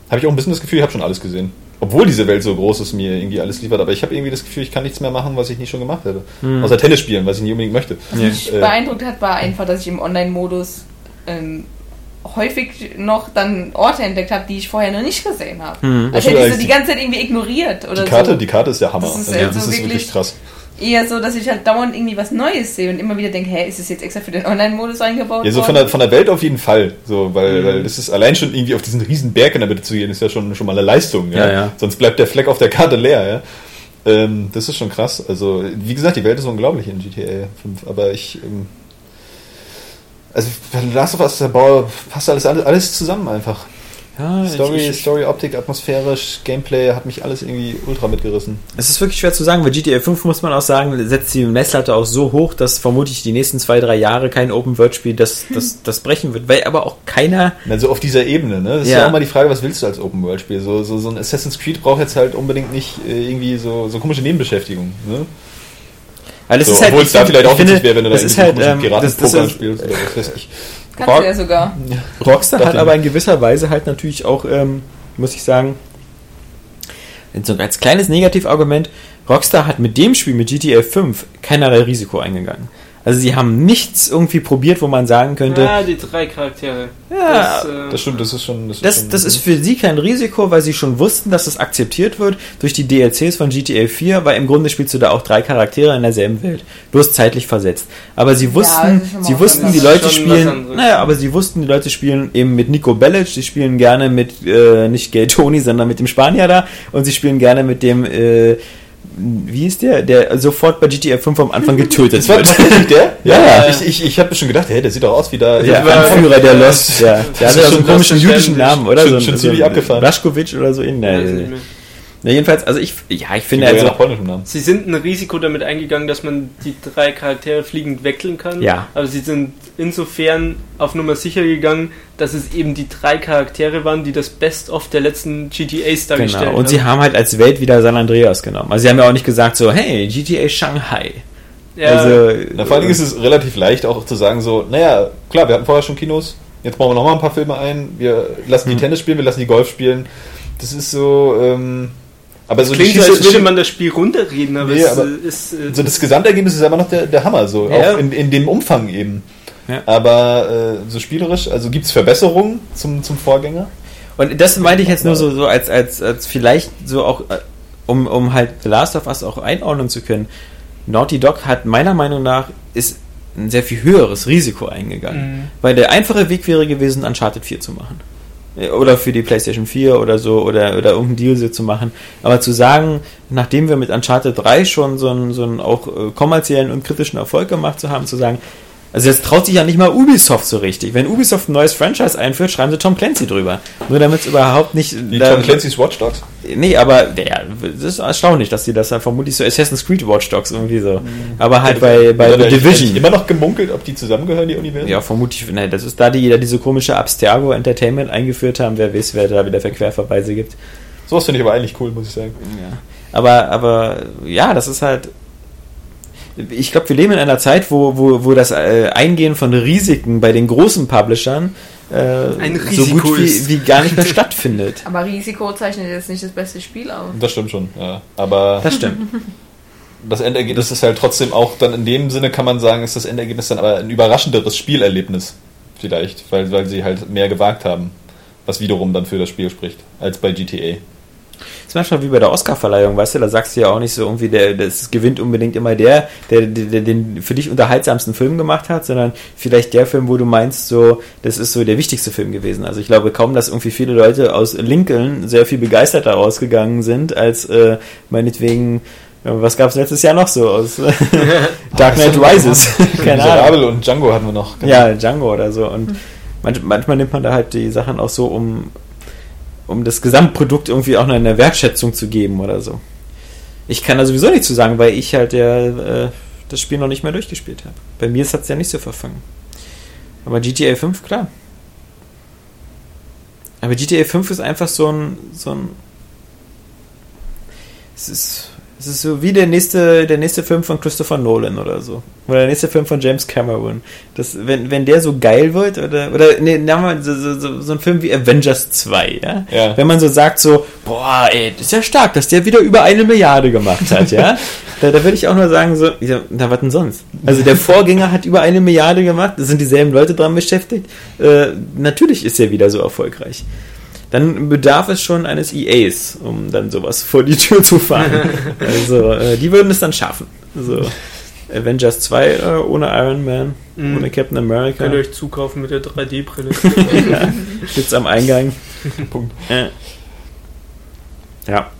habe ich auch ein bisschen das Gefühl, ich habe schon alles gesehen. Obwohl diese Welt so groß ist, mir irgendwie alles liefert. Aber ich habe irgendwie das Gefühl, ich kann nichts mehr machen, was ich nicht schon gemacht hätte. Außer Tennis spielen, was ich nicht unbedingt möchte. Was mich Äh, beeindruckt hat, war einfach, dass ich im Online-Modus ähm, häufig noch dann Orte entdeckt habe, die ich vorher noch nicht gesehen habe. Hm. Als Das hätte ich so die ganze Zeit irgendwie ignoriert oder Die Karte, so. die Karte ist der Hammer. Das ist Also, halt das ist wirklich krass. Eher so, dass ich halt dauernd irgendwie was Neues sehe und immer wieder denke, hä, ist es jetzt extra für den Online-Modus eingebaut Ja, so von der, von der Welt auf jeden Fall. So, weil, weil das ist allein schon irgendwie auf diesen riesen Berg in der Mitte zu gehen, ist ja schon, schon mal eine Leistung. Ja? Ja, ja. Sonst bleibt der Fleck auf der Karte leer. Ja? Ähm, das ist schon krass. Also, wie gesagt, die Welt ist unglaublich in GTA 5. Aber ich. Ähm, also, Last of Us, der Bau passt alles, alles, alles zusammen einfach. Ja, Story, ich, ich, Story, Optik, atmosphärisch, Gameplay hat mich alles irgendwie ultra mitgerissen. es ist wirklich schwer zu sagen, weil GTA 5 muss man auch sagen, setzt die Messlatte auch so hoch, dass vermutlich die nächsten zwei, drei Jahre kein Open-World-Spiel das, das, das brechen wird, weil aber auch keiner. Also auf dieser Ebene, ne? Das ist Ja. ja auch mal die Frage, was willst du als Open-World-Spiel? So, so, so ein Assassin's Creed braucht jetzt halt unbedingt nicht äh, irgendwie so, so komische Nebenbeschäftigung, ne? Weil es so, ist halt, obwohl es da vielleicht auch finde, witzig wäre, wenn du da das irgendwie ist halt, ähm, das, das Piratenpoker ist, spielst oder was weiß ich. Kannst Rock- du ja sogar. Rockstar hat aber in gewisser Weise halt natürlich auch, ähm, muss ich sagen, so als kleines Negativargument, Rockstar hat mit dem Spiel, mit GTA 5, keinerlei Risiko eingegangen. Also sie haben nichts irgendwie probiert, wo man sagen könnte, Ja, die drei Charaktere. Ja, das, äh, Das stimmt, das ist schon. Das, das, schon, das ist für sie kein Risiko, weil sie schon wussten, dass es akzeptiert wird durch die DLCs von GTA 4, weil im Grunde spielst du da auch drei Charaktere in derselben Welt. Du hast zeitlich versetzt. Aber sie wussten, das ist mal sie wussten, die. Leute Das ist spielen, naja, aber sie wussten, die Leute spielen eben mit Nico Bellic, die spielen gerne mit, äh, nicht Gay Tony, sondern mit dem Spanier da und sie spielen gerne mit dem, äh, wie ist der, der sofort bei GTA 5 am Anfang getötet Das war wird. der? [LAUGHS] Ja, ja. Ich, ich, ich habe schon gedacht, hey, der sieht doch aus wie da. Der Ja, Anführer der Lost, ja. Der hatte ist so einen komischen jüdischen. Namen, oder? Schon- so, schon so ziemlich abgefahren. Blaschkowitsch oder so in Ja, jedenfalls, also ich, ja, ich finde also. Sie sind ein Risiko damit eingegangen, dass man die drei Charaktere fliegend wechseln kann. Ja. Aber sie sind insofern auf Nummer sicher gegangen, dass es eben die drei Charaktere waren, die das Best-of der letzten GTAs dargestellt genau. Und sie haben halt als Welt wieder San Andreas genommen. Also sie haben ja auch nicht gesagt so, hey, GTA Shanghai. Ja, Also, Na, vor allen Dingen ist es relativ leicht auch zu sagen so, naja, klar, wir hatten vorher schon Kinos, jetzt bauen wir noch mal ein paar Filme ein, wir lassen Hm. die Tennis spielen, wir lassen die Golf spielen. Das ist so, ähm, aber so klingt so, als würde man das Spiel runterreden, aber Nee, es aber ist. Äh, so das Gesamtergebnis ist einfach noch der, der Hammer, so Ja. auch in, in dem Umfang eben. Ja. Aber äh, so spielerisch, also gibt es Verbesserungen zum, zum Vorgänger? Und das meinte ich jetzt nur so, so als, als, als vielleicht so auch, äh, um, um halt The Last of Us auch einordnen zu können. Naughty Dog hat meiner Meinung nach ist ein sehr viel höheres Risiko eingegangen. Mhm. Weil der einfache Weg wäre gewesen, Uncharted 4 zu machen. Äh, Oder für die PlayStation 4 oder so, oder, oder irgendeinen Deal so zu machen. Aber zu sagen, nachdem wir mit Uncharted 3 schon so einen, so einen auch äh, kommerziellen und kritischen Erfolg gemacht zu haben, zu sagen, also jetzt traut sich ja nicht mal Ubisoft so richtig. Wenn Ubisoft ein neues Franchise einführt, schreiben sie Tom Clancy drüber. Nur damit es überhaupt nicht... Wie da- Tom Clancy's Watch Dogs? Nee, aber ja, das ist erstaunlich, dass sie das dann vermutlich so Assassin's Creed Watch Dogs irgendwie so. Aber halt bei, bei The Division. Immer noch gemunkelt, ob die zusammengehören, die Universen? Ja, vermutlich, ne, das ist da die, da diese komische Abstergo Entertainment eingeführt haben. Wer weiß, wer da wieder für Querverweise gibt. Sowas finde ich aber eigentlich cool, muss ich sagen. Ja. Aber, aber ja, das ist halt. Ich glaube, wir leben in einer Zeit, wo, wo, wo das äh, Eingehen von Risiken bei den großen Publishern äh, Ein so Risiko gut wie, wie gar nicht mehr [LAUGHS] stattfindet. Aber Risiko zeichnet jetzt nicht das beste Spiel aus. Das stimmt schon, ja. Aber Das stimmt. [LAUGHS] das Endergebnis ist halt trotzdem auch dann in dem Sinne kann man sagen, ist das Endergebnis dann aber ein überraschenderes Spielerlebnis. Vielleicht, weil, weil sie halt mehr gewagt haben. Was wiederum dann für das Spiel spricht, als bei GTA. Das ist manchmal wie bei der Oscarverleihung, weißt du, da sagst du ja auch nicht so irgendwie, der, das gewinnt unbedingt immer der, der, der, der den für dich unterhaltsamsten Film gemacht hat, sondern vielleicht der Film, wo du meinst, so, das ist so der wichtigste Film gewesen. Also ich glaube kaum, dass irgendwie viele Leute aus Lincoln sehr viel begeisterter rausgegangen sind, als äh, meinetwegen, äh, was gab es letztes Jahr noch so aus [LAUGHS] Dark Knight Rises? [LAUGHS] [LAUGHS] Keine Ahnung. Und Django hatten wir noch. genau. Ja, Django oder so. Und manch, manchmal nimmt man da halt die Sachen auch so, um, um das Gesamtprodukt irgendwie auch noch eine Wertschätzung zu geben oder so. Ich kann da sowieso nichts zu sagen, weil ich halt ja äh, das Spiel noch nicht mehr durchgespielt habe. Bei mir hat es ja nicht so verfangen. Aber GTA 5, klar. Aber GTA 5 ist einfach so ein, so ein es ist, es ist so wie der nächste, der nächste Film von Christopher Nolan oder so. Oder der nächste Film von James Cameron. Das, wenn, wenn der so geil wird, oder, oder nee, wir so, so, so, ein Film wie Avengers 2, ja? Ja. Wenn man so sagt, so, boah, ey, das ist ja stark, dass der wieder über eine Milliarde gemacht hat, ja? [LAUGHS] da, da würde ich auch nur sagen, so, ja, na, was denn sonst? Also der Vorgänger hat über eine Milliarde gemacht, da sind dieselben Leute dran beschäftigt. Äh, natürlich ist er wieder so erfolgreich dann bedarf es schon eines EAs, um dann sowas vor die Tür zu fahren. [LAUGHS] also, äh, die würden es dann schaffen. Also, Avengers 2 äh, ohne Iron Man, Mhm. ohne Captain America. Könnt ihr euch zukaufen mit der 3D-Brille. [LAUGHS] ja, gibt's am Eingang. [LAUGHS] Punkt. Äh. Ja.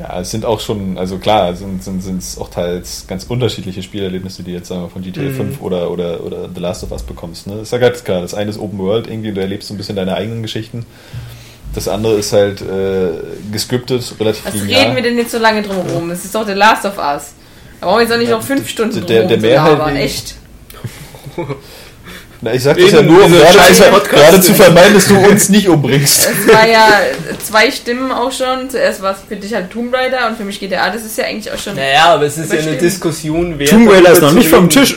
Ja, es sind auch schon, also klar, sind sind sind es auch teils ganz unterschiedliche Spielerlebnisse, die jetzt sagen wir von GTA Mhm. 5 oder, oder, oder The Last of Us bekommst. Ne? ist ja ganz klar. Das eine ist Open World, irgendwie, du erlebst so ein bisschen deine eigenen Geschichten. Das andere ist halt äh, gescriptet, relativ Was linear. reden wir denn jetzt so lange drum herum? Es ist doch The Last of Us. Da brauchen wir jetzt auch nicht noch fünf Stunden drum der- der Mehrheit wegen- Echt. [LAUGHS] Na, ich sag das ja Wegen nur, um gerade, zu, gerade zu vermeiden, dass du uns nicht umbringst. Es war ja zwei Stimmen auch schon. Zuerst war es für dich halt Tomb Raider und für mich GTA. Das ist ja eigentlich auch schon. naja, aber es ist ja eine Bestimmt. Diskussion wert. Tomb Raider ist noch nicht vom. Tisch.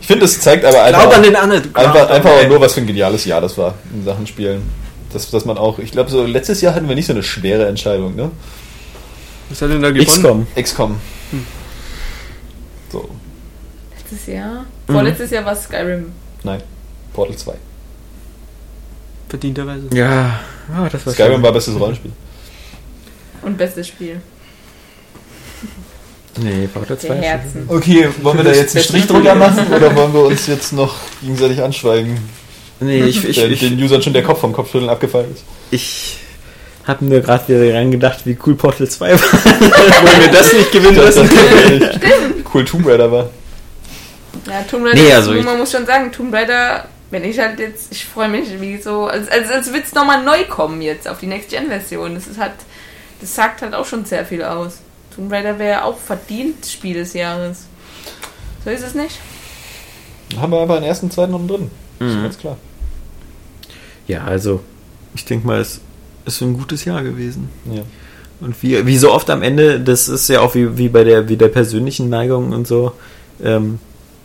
Ich finde, es zeigt aber einfach, Glaub an den anderen. einfach, einfach den. nur, was für ein geniales Jahr das war in Sachen Spielen. Dass, dass man auch, ich glaube, so letztes Jahr hatten wir nicht so eine schwere Entscheidung, ne? Was hat denn da gewonnen? XCOM. XCOM. So, Letztes Jahr? Mhm. Vorletztes Jahr war es Skyrim. nein. Portal 2. Verdienterweise. Ja, ah, das war Skyrim schön. war bestes Rollenspiel. Und bestes Spiel. Nee, Portal 2. Der ist- Herzen. Okay, wollen wir da jetzt einen Strich drunter [LAUGHS] machen oder wollen wir uns jetzt noch gegenseitig anschweigen? Nee, ich, ich, ich, den Usern schon der Kopf vom Kopfschütteln abgefallen ist. ich habe mir gerade wieder dran gedacht, wie cool Portal 2 war. Wollen wir das nicht gewinnen Das, lassen? cool Tomb Raider war. Ja, Tomb Raider, Nee, ist- also ich- man muss schon sagen, Tomb Raider wenn ich halt jetzt, ich freue mich wie so, als, als, als würde es nochmal neu kommen jetzt auf die Next-Gen-Version. Das ist halt, das sagt halt auch schon sehr viel aus. Tomb Raider wäre auch verdient Spiel des Jahres. So ist es nicht? Haben wir einfach den ersten, zweiten und drin. Das ist ganz klar. Ja, also, ich denke mal, es ist ein gutes Jahr gewesen. Ja. Und wie, wie so oft am Ende, das ist ja auch wie, wie bei der, wie der persönlichen Neigung und so, ähm,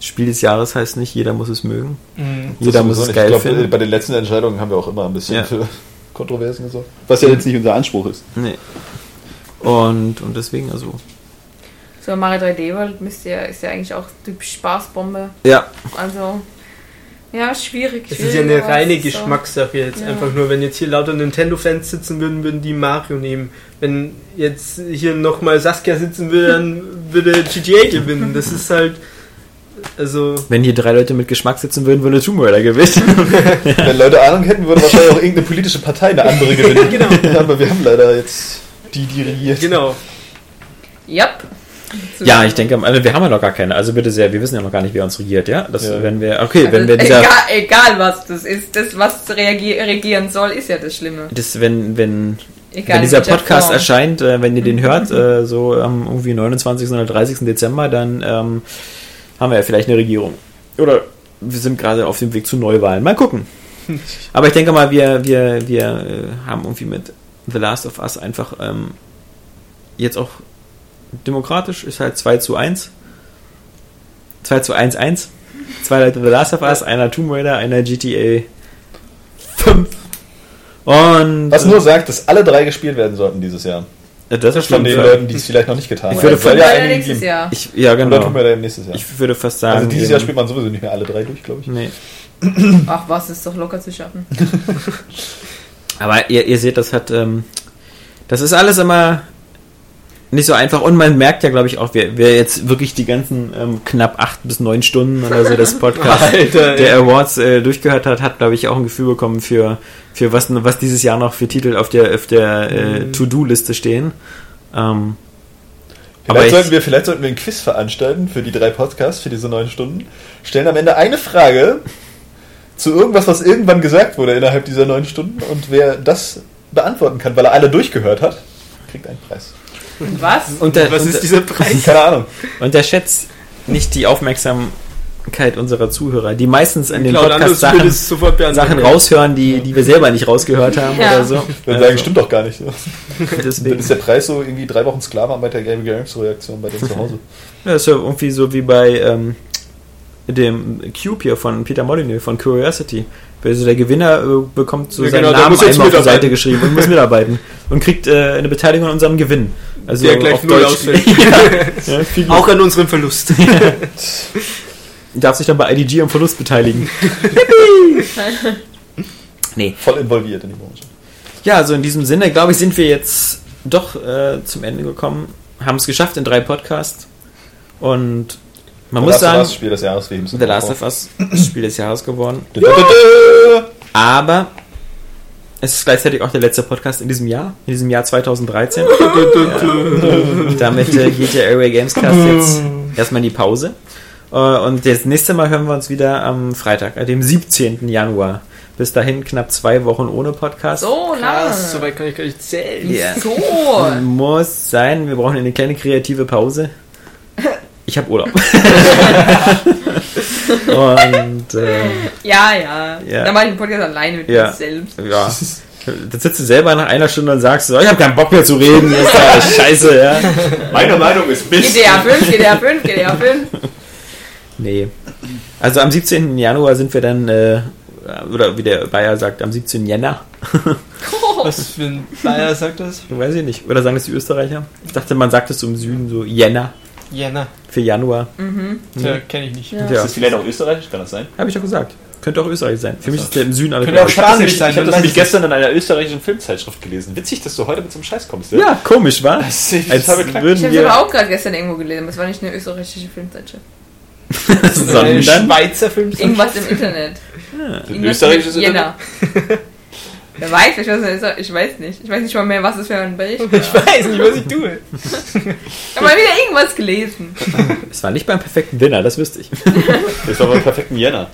Spiel des Jahres heißt nicht, jeder muss es mögen. Jeder Das muss es nicht. geil ich glaub, finden. Bei den letzten Entscheidungen haben wir auch immer ein bisschen Ja. für [LAUGHS] Kontroversen gesorgt. Was ja jetzt nicht unser Anspruch ist. Nee. Und, und deswegen, also. So, Mario 3D World müsst ihr, ist ja eigentlich auch typisch Spaßbombe. Ja, Also, ja, schwierig. Es ist ja eine reine Geschmackssache jetzt. Ja. Einfach nur, wenn jetzt hier lauter Nintendo-Fans sitzen würden, würden die Mario nehmen. Wenn jetzt hier nochmal Saskia sitzen würde, dann würde GTA gewinnen. Das ist halt. Also. wenn hier drei Leute mit Geschmack sitzen würden, würde Tomb Raider gewinnen. [LAUGHS] Wenn Leute Ahnung hätten, würde wahrscheinlich auch irgendeine politische Partei eine andere [LAUGHS] gewinnen. Genau. Aber wir haben leider jetzt die, die regiert. Genau. Yep. ja, ich denke, also wir haben ja noch gar keine. Also bitte sehr, wir wissen ja noch gar nicht, wer uns regiert, ja? Das, Ja. wenn wir, okay, Also, wenn wir dieser, egal, egal was das ist, das was regieren soll, ist ja das Schlimme. das, wenn, wenn, Egal wenn dieser Podcast Form. erscheint, äh, wenn ihr den hört, [LAUGHS] äh, so am irgendwie 29. oder 30. Dezember, dann ähm, haben wir ja vielleicht eine Regierung. Oder wir sind gerade auf dem Weg zu Neuwahlen. Mal gucken. [LAUGHS] Aber ich denke mal, wir, wir, wir äh, haben irgendwie mit The Last of Us einfach ähm, jetzt auch demokratisch, ist halt 2 zu 1. 2 zu 1, 1. Zwei Leute The Last of Us, einer Tomb Raider, einer GTA 5. Und Was nur sagt, dass alle drei gespielt werden sollten dieses Jahr. Äh, das ist Von schon den Leuten, die es vielleicht noch nicht getan Ich haben. würde von- ja nächstes geben. Jahr. Ich, ja, Oder genau. tun wir dann nächstes Jahr. Ich würde fast sagen. also dieses Jahr spielt man sowieso nicht mehr alle drei durch, glaube ich. Nee. [CLEARS THROAT] Ach was, ist doch locker zu schaffen. [LAUGHS] Aber ihr, ihr seht, das hat. Ähm, das ist alles immer nicht so einfach. Und man merkt ja, glaube ich, auch, wer, wer jetzt wirklich die ganzen ähm, knapp acht bis neun Stunden oder so des Podcasts [LAUGHS] Alter, der Awards äh, durchgehört hat, hat, glaube ich, auch ein Gefühl bekommen für, für was, was dieses Jahr noch für Titel auf der, auf der äh, To-Do-Liste stehen. Ähm, aber Vielleicht ich, sollten, wir, vielleicht sollten wir ein Quiz veranstalten für die drei Podcasts, für diese neun Stunden. Stellen am Ende eine Frage zu irgendwas, was irgendwann gesagt wurde innerhalb dieser neun Stunden. Und wer das beantworten kann, weil er alle durchgehört hat, kriegt einen Preis. Und was? unter, Was ist dieser Preis? Keine Ahnung. unterschätzt nicht die Aufmerksamkeit unserer Zuhörer, die meistens an den Podcast Sachen. Sachen raushören, die, die wir selber nicht rausgehört haben Ja. oder so. Also, sagen, stimmt doch gar nicht. [LAUGHS] Dann Deswegen. ist der Preis so irgendwie drei Wochen Sklavenarbeit der Game Games Reaktion bei denen zu Hause. Ja, ist ja irgendwie so wie bei ähm, dem Cube hier von Peter Molyneux von Curiosity. Also der Gewinner äh, bekommt so Ja, seinen genau, Namen einmal auf die. Seite geschrieben und muss mitarbeiten [LAUGHS] und kriegt äh, eine Beteiligung an unserem Gewinn. Also Der gleich null [LAUGHS] ausfällt. ja, viel Auch an unserem Verlust. [LAUGHS] darf sich dann bei IDG am Verlust beteiligen. [LAUGHS] nee. Voll involviert in die Branche. Ja, also in diesem Sinne, glaube ich, sind wir jetzt doch äh, zum Ende gekommen. Haben es geschafft in drei Podcasts. Und man muss Last of sagen, Us, Spiel des Jahres, The Last of Us Spiel des Jahres geworden. Aber es ist gleichzeitig auch der letzte Podcast in diesem Jahr, in diesem Jahr 2013. [LAUGHS] Damit äh, geht der Area Gamescast jetzt erstmal in die Pause. Äh, und das nächste Mal hören wir uns wieder am Freitag, äh, dem 17. Januar. Bis dahin knapp zwei Wochen ohne Podcast. So lange. Krass, so weit kann ich gar nicht zählen. Ja. So. Muss sein, wir brauchen eine kleine kreative Pause. Ich habe Urlaub. [LAUGHS] und äh, Ja, ja. Ja. Dann mache ich den Podcast alleine mit Ja. mir selbst. ja. Dann sitzt du selber nach einer Stunde und sagst so, ich habe keinen Bock mehr zu reden, das ist ja scheiße, ja. Meine Meinung ist Mist. GTA 5, GTA 5, GTA 5. Nee. Also am 17. Januar sind wir dann, äh, oder wie der Bayer sagt, am 17. Jänner. [LAUGHS] Was für ein Bayer sagt das? Weiß ich nicht. Oder sagen das die Österreicher? Ich dachte, man sagt es so im Süden, so Jänner Jänner. für Januar. Tja, kenne ich nicht. Ja. Ja, vielleicht auch österreichisch? Kann das sein? habe ich doch gesagt. Könnte auch Österreich sein. Für mich ist der im Süden alle Könnte auch. Spanisch sein. Ich habe das nämlich es gestern in einer österreichischen Filmzeitschrift gelesen. Witzig, dass du heute mit so einem Scheiß kommst. Ja? Ja, komisch, wa? Das ist Als. Ich würden habe es aber auch gerade gestern irgendwo gelesen. aber Es war nicht eine österreichische Filmzeitschrift. [LAUGHS] sondern Schweizer Film. Irgendwas im Internet. Ein Irgendwas österreichisches Internet? [LAUGHS] Wer weiß, ich weiß, ich weiß nicht. Ich weiß nicht mal mehr, was es für ein Bericht war. Ich weiß nicht, was ich tue. [LAUGHS] [LAUGHS] Ich habe mal wieder irgendwas gelesen. Es war nicht beim perfekten Dinner, das wüsste ich. [LAUGHS] Das war beim perfekten Jänner.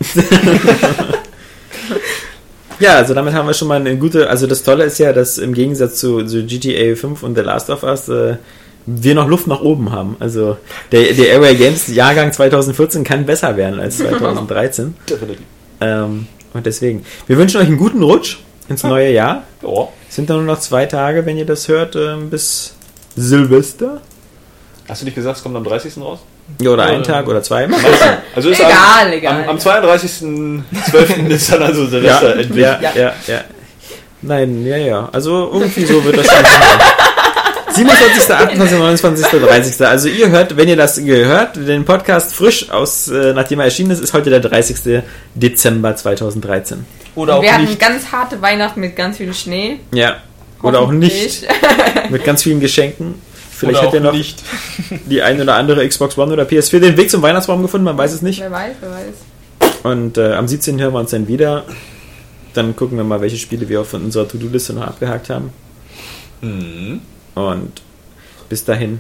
Ja, also damit haben wir schon mal eine gute. Also das Tolle ist ja, dass im Gegensatz zu, zu GTA 5 und The Last of Us äh, wir noch Luft nach oben haben. Also der, der Area Games Jahrgang 2014 kann besser werden als 2013. Definitiv. ähm, und deswegen, wir wünschen euch einen guten Rutsch ins neue Jahr. Ja. Sind dann nur noch zwei Tage, wenn ihr das hört, ähm, bis Silvester. Hast du nicht gesagt, es kommt am 30. raus? Ja, oder einen Ja. Tag oder zwei. Also ist Egal, am, egal. Am, am 32.12. ist dann also [LAUGHS] Silvester endlich. Ja, ja, ja, ja. Nein, ja, ja. Also irgendwie so wird das schon sein. 27., 28., 29., 30. Also ihr hört, wenn ihr das gehört, den Podcast frisch aus, äh, nachdem er erschienen ist, ist heute der 30. Dezember 2013. Oder auch wir hatten nicht. ganz harte Weihnachten mit ganz viel Schnee. Ja. Oder auch nicht. Mit ganz vielen Geschenken. Vielleicht Oder hat ja auch noch nicht. die ein oder andere Xbox One oder PS4 den Weg zum Weihnachtsbaum gefunden, man weiß es nicht. wer weiß, wer weiß. Und äh, am 17. hören wir uns dann wieder. Dann gucken wir mal, welche Spiele wir auch von unserer To-Do-Liste noch abgehakt haben. Mhm. Und bis dahin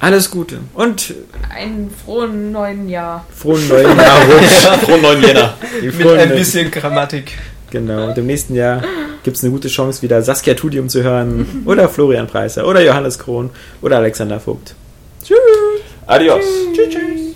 alles Gute und Einen frohen neuen Jahr. frohen neuen Jahr. [LAUGHS] Frohen 9 Jänner. Mit ein bisschen Grammatik. Genau. Und im nächsten Jahr gibt es eine gute Chance, wieder Saskia Tudium zu hören. Oder Florian Preiser. Oder Johannes Krohn. Oder Alexander Vogt. Adios. Tschüss, tschüss.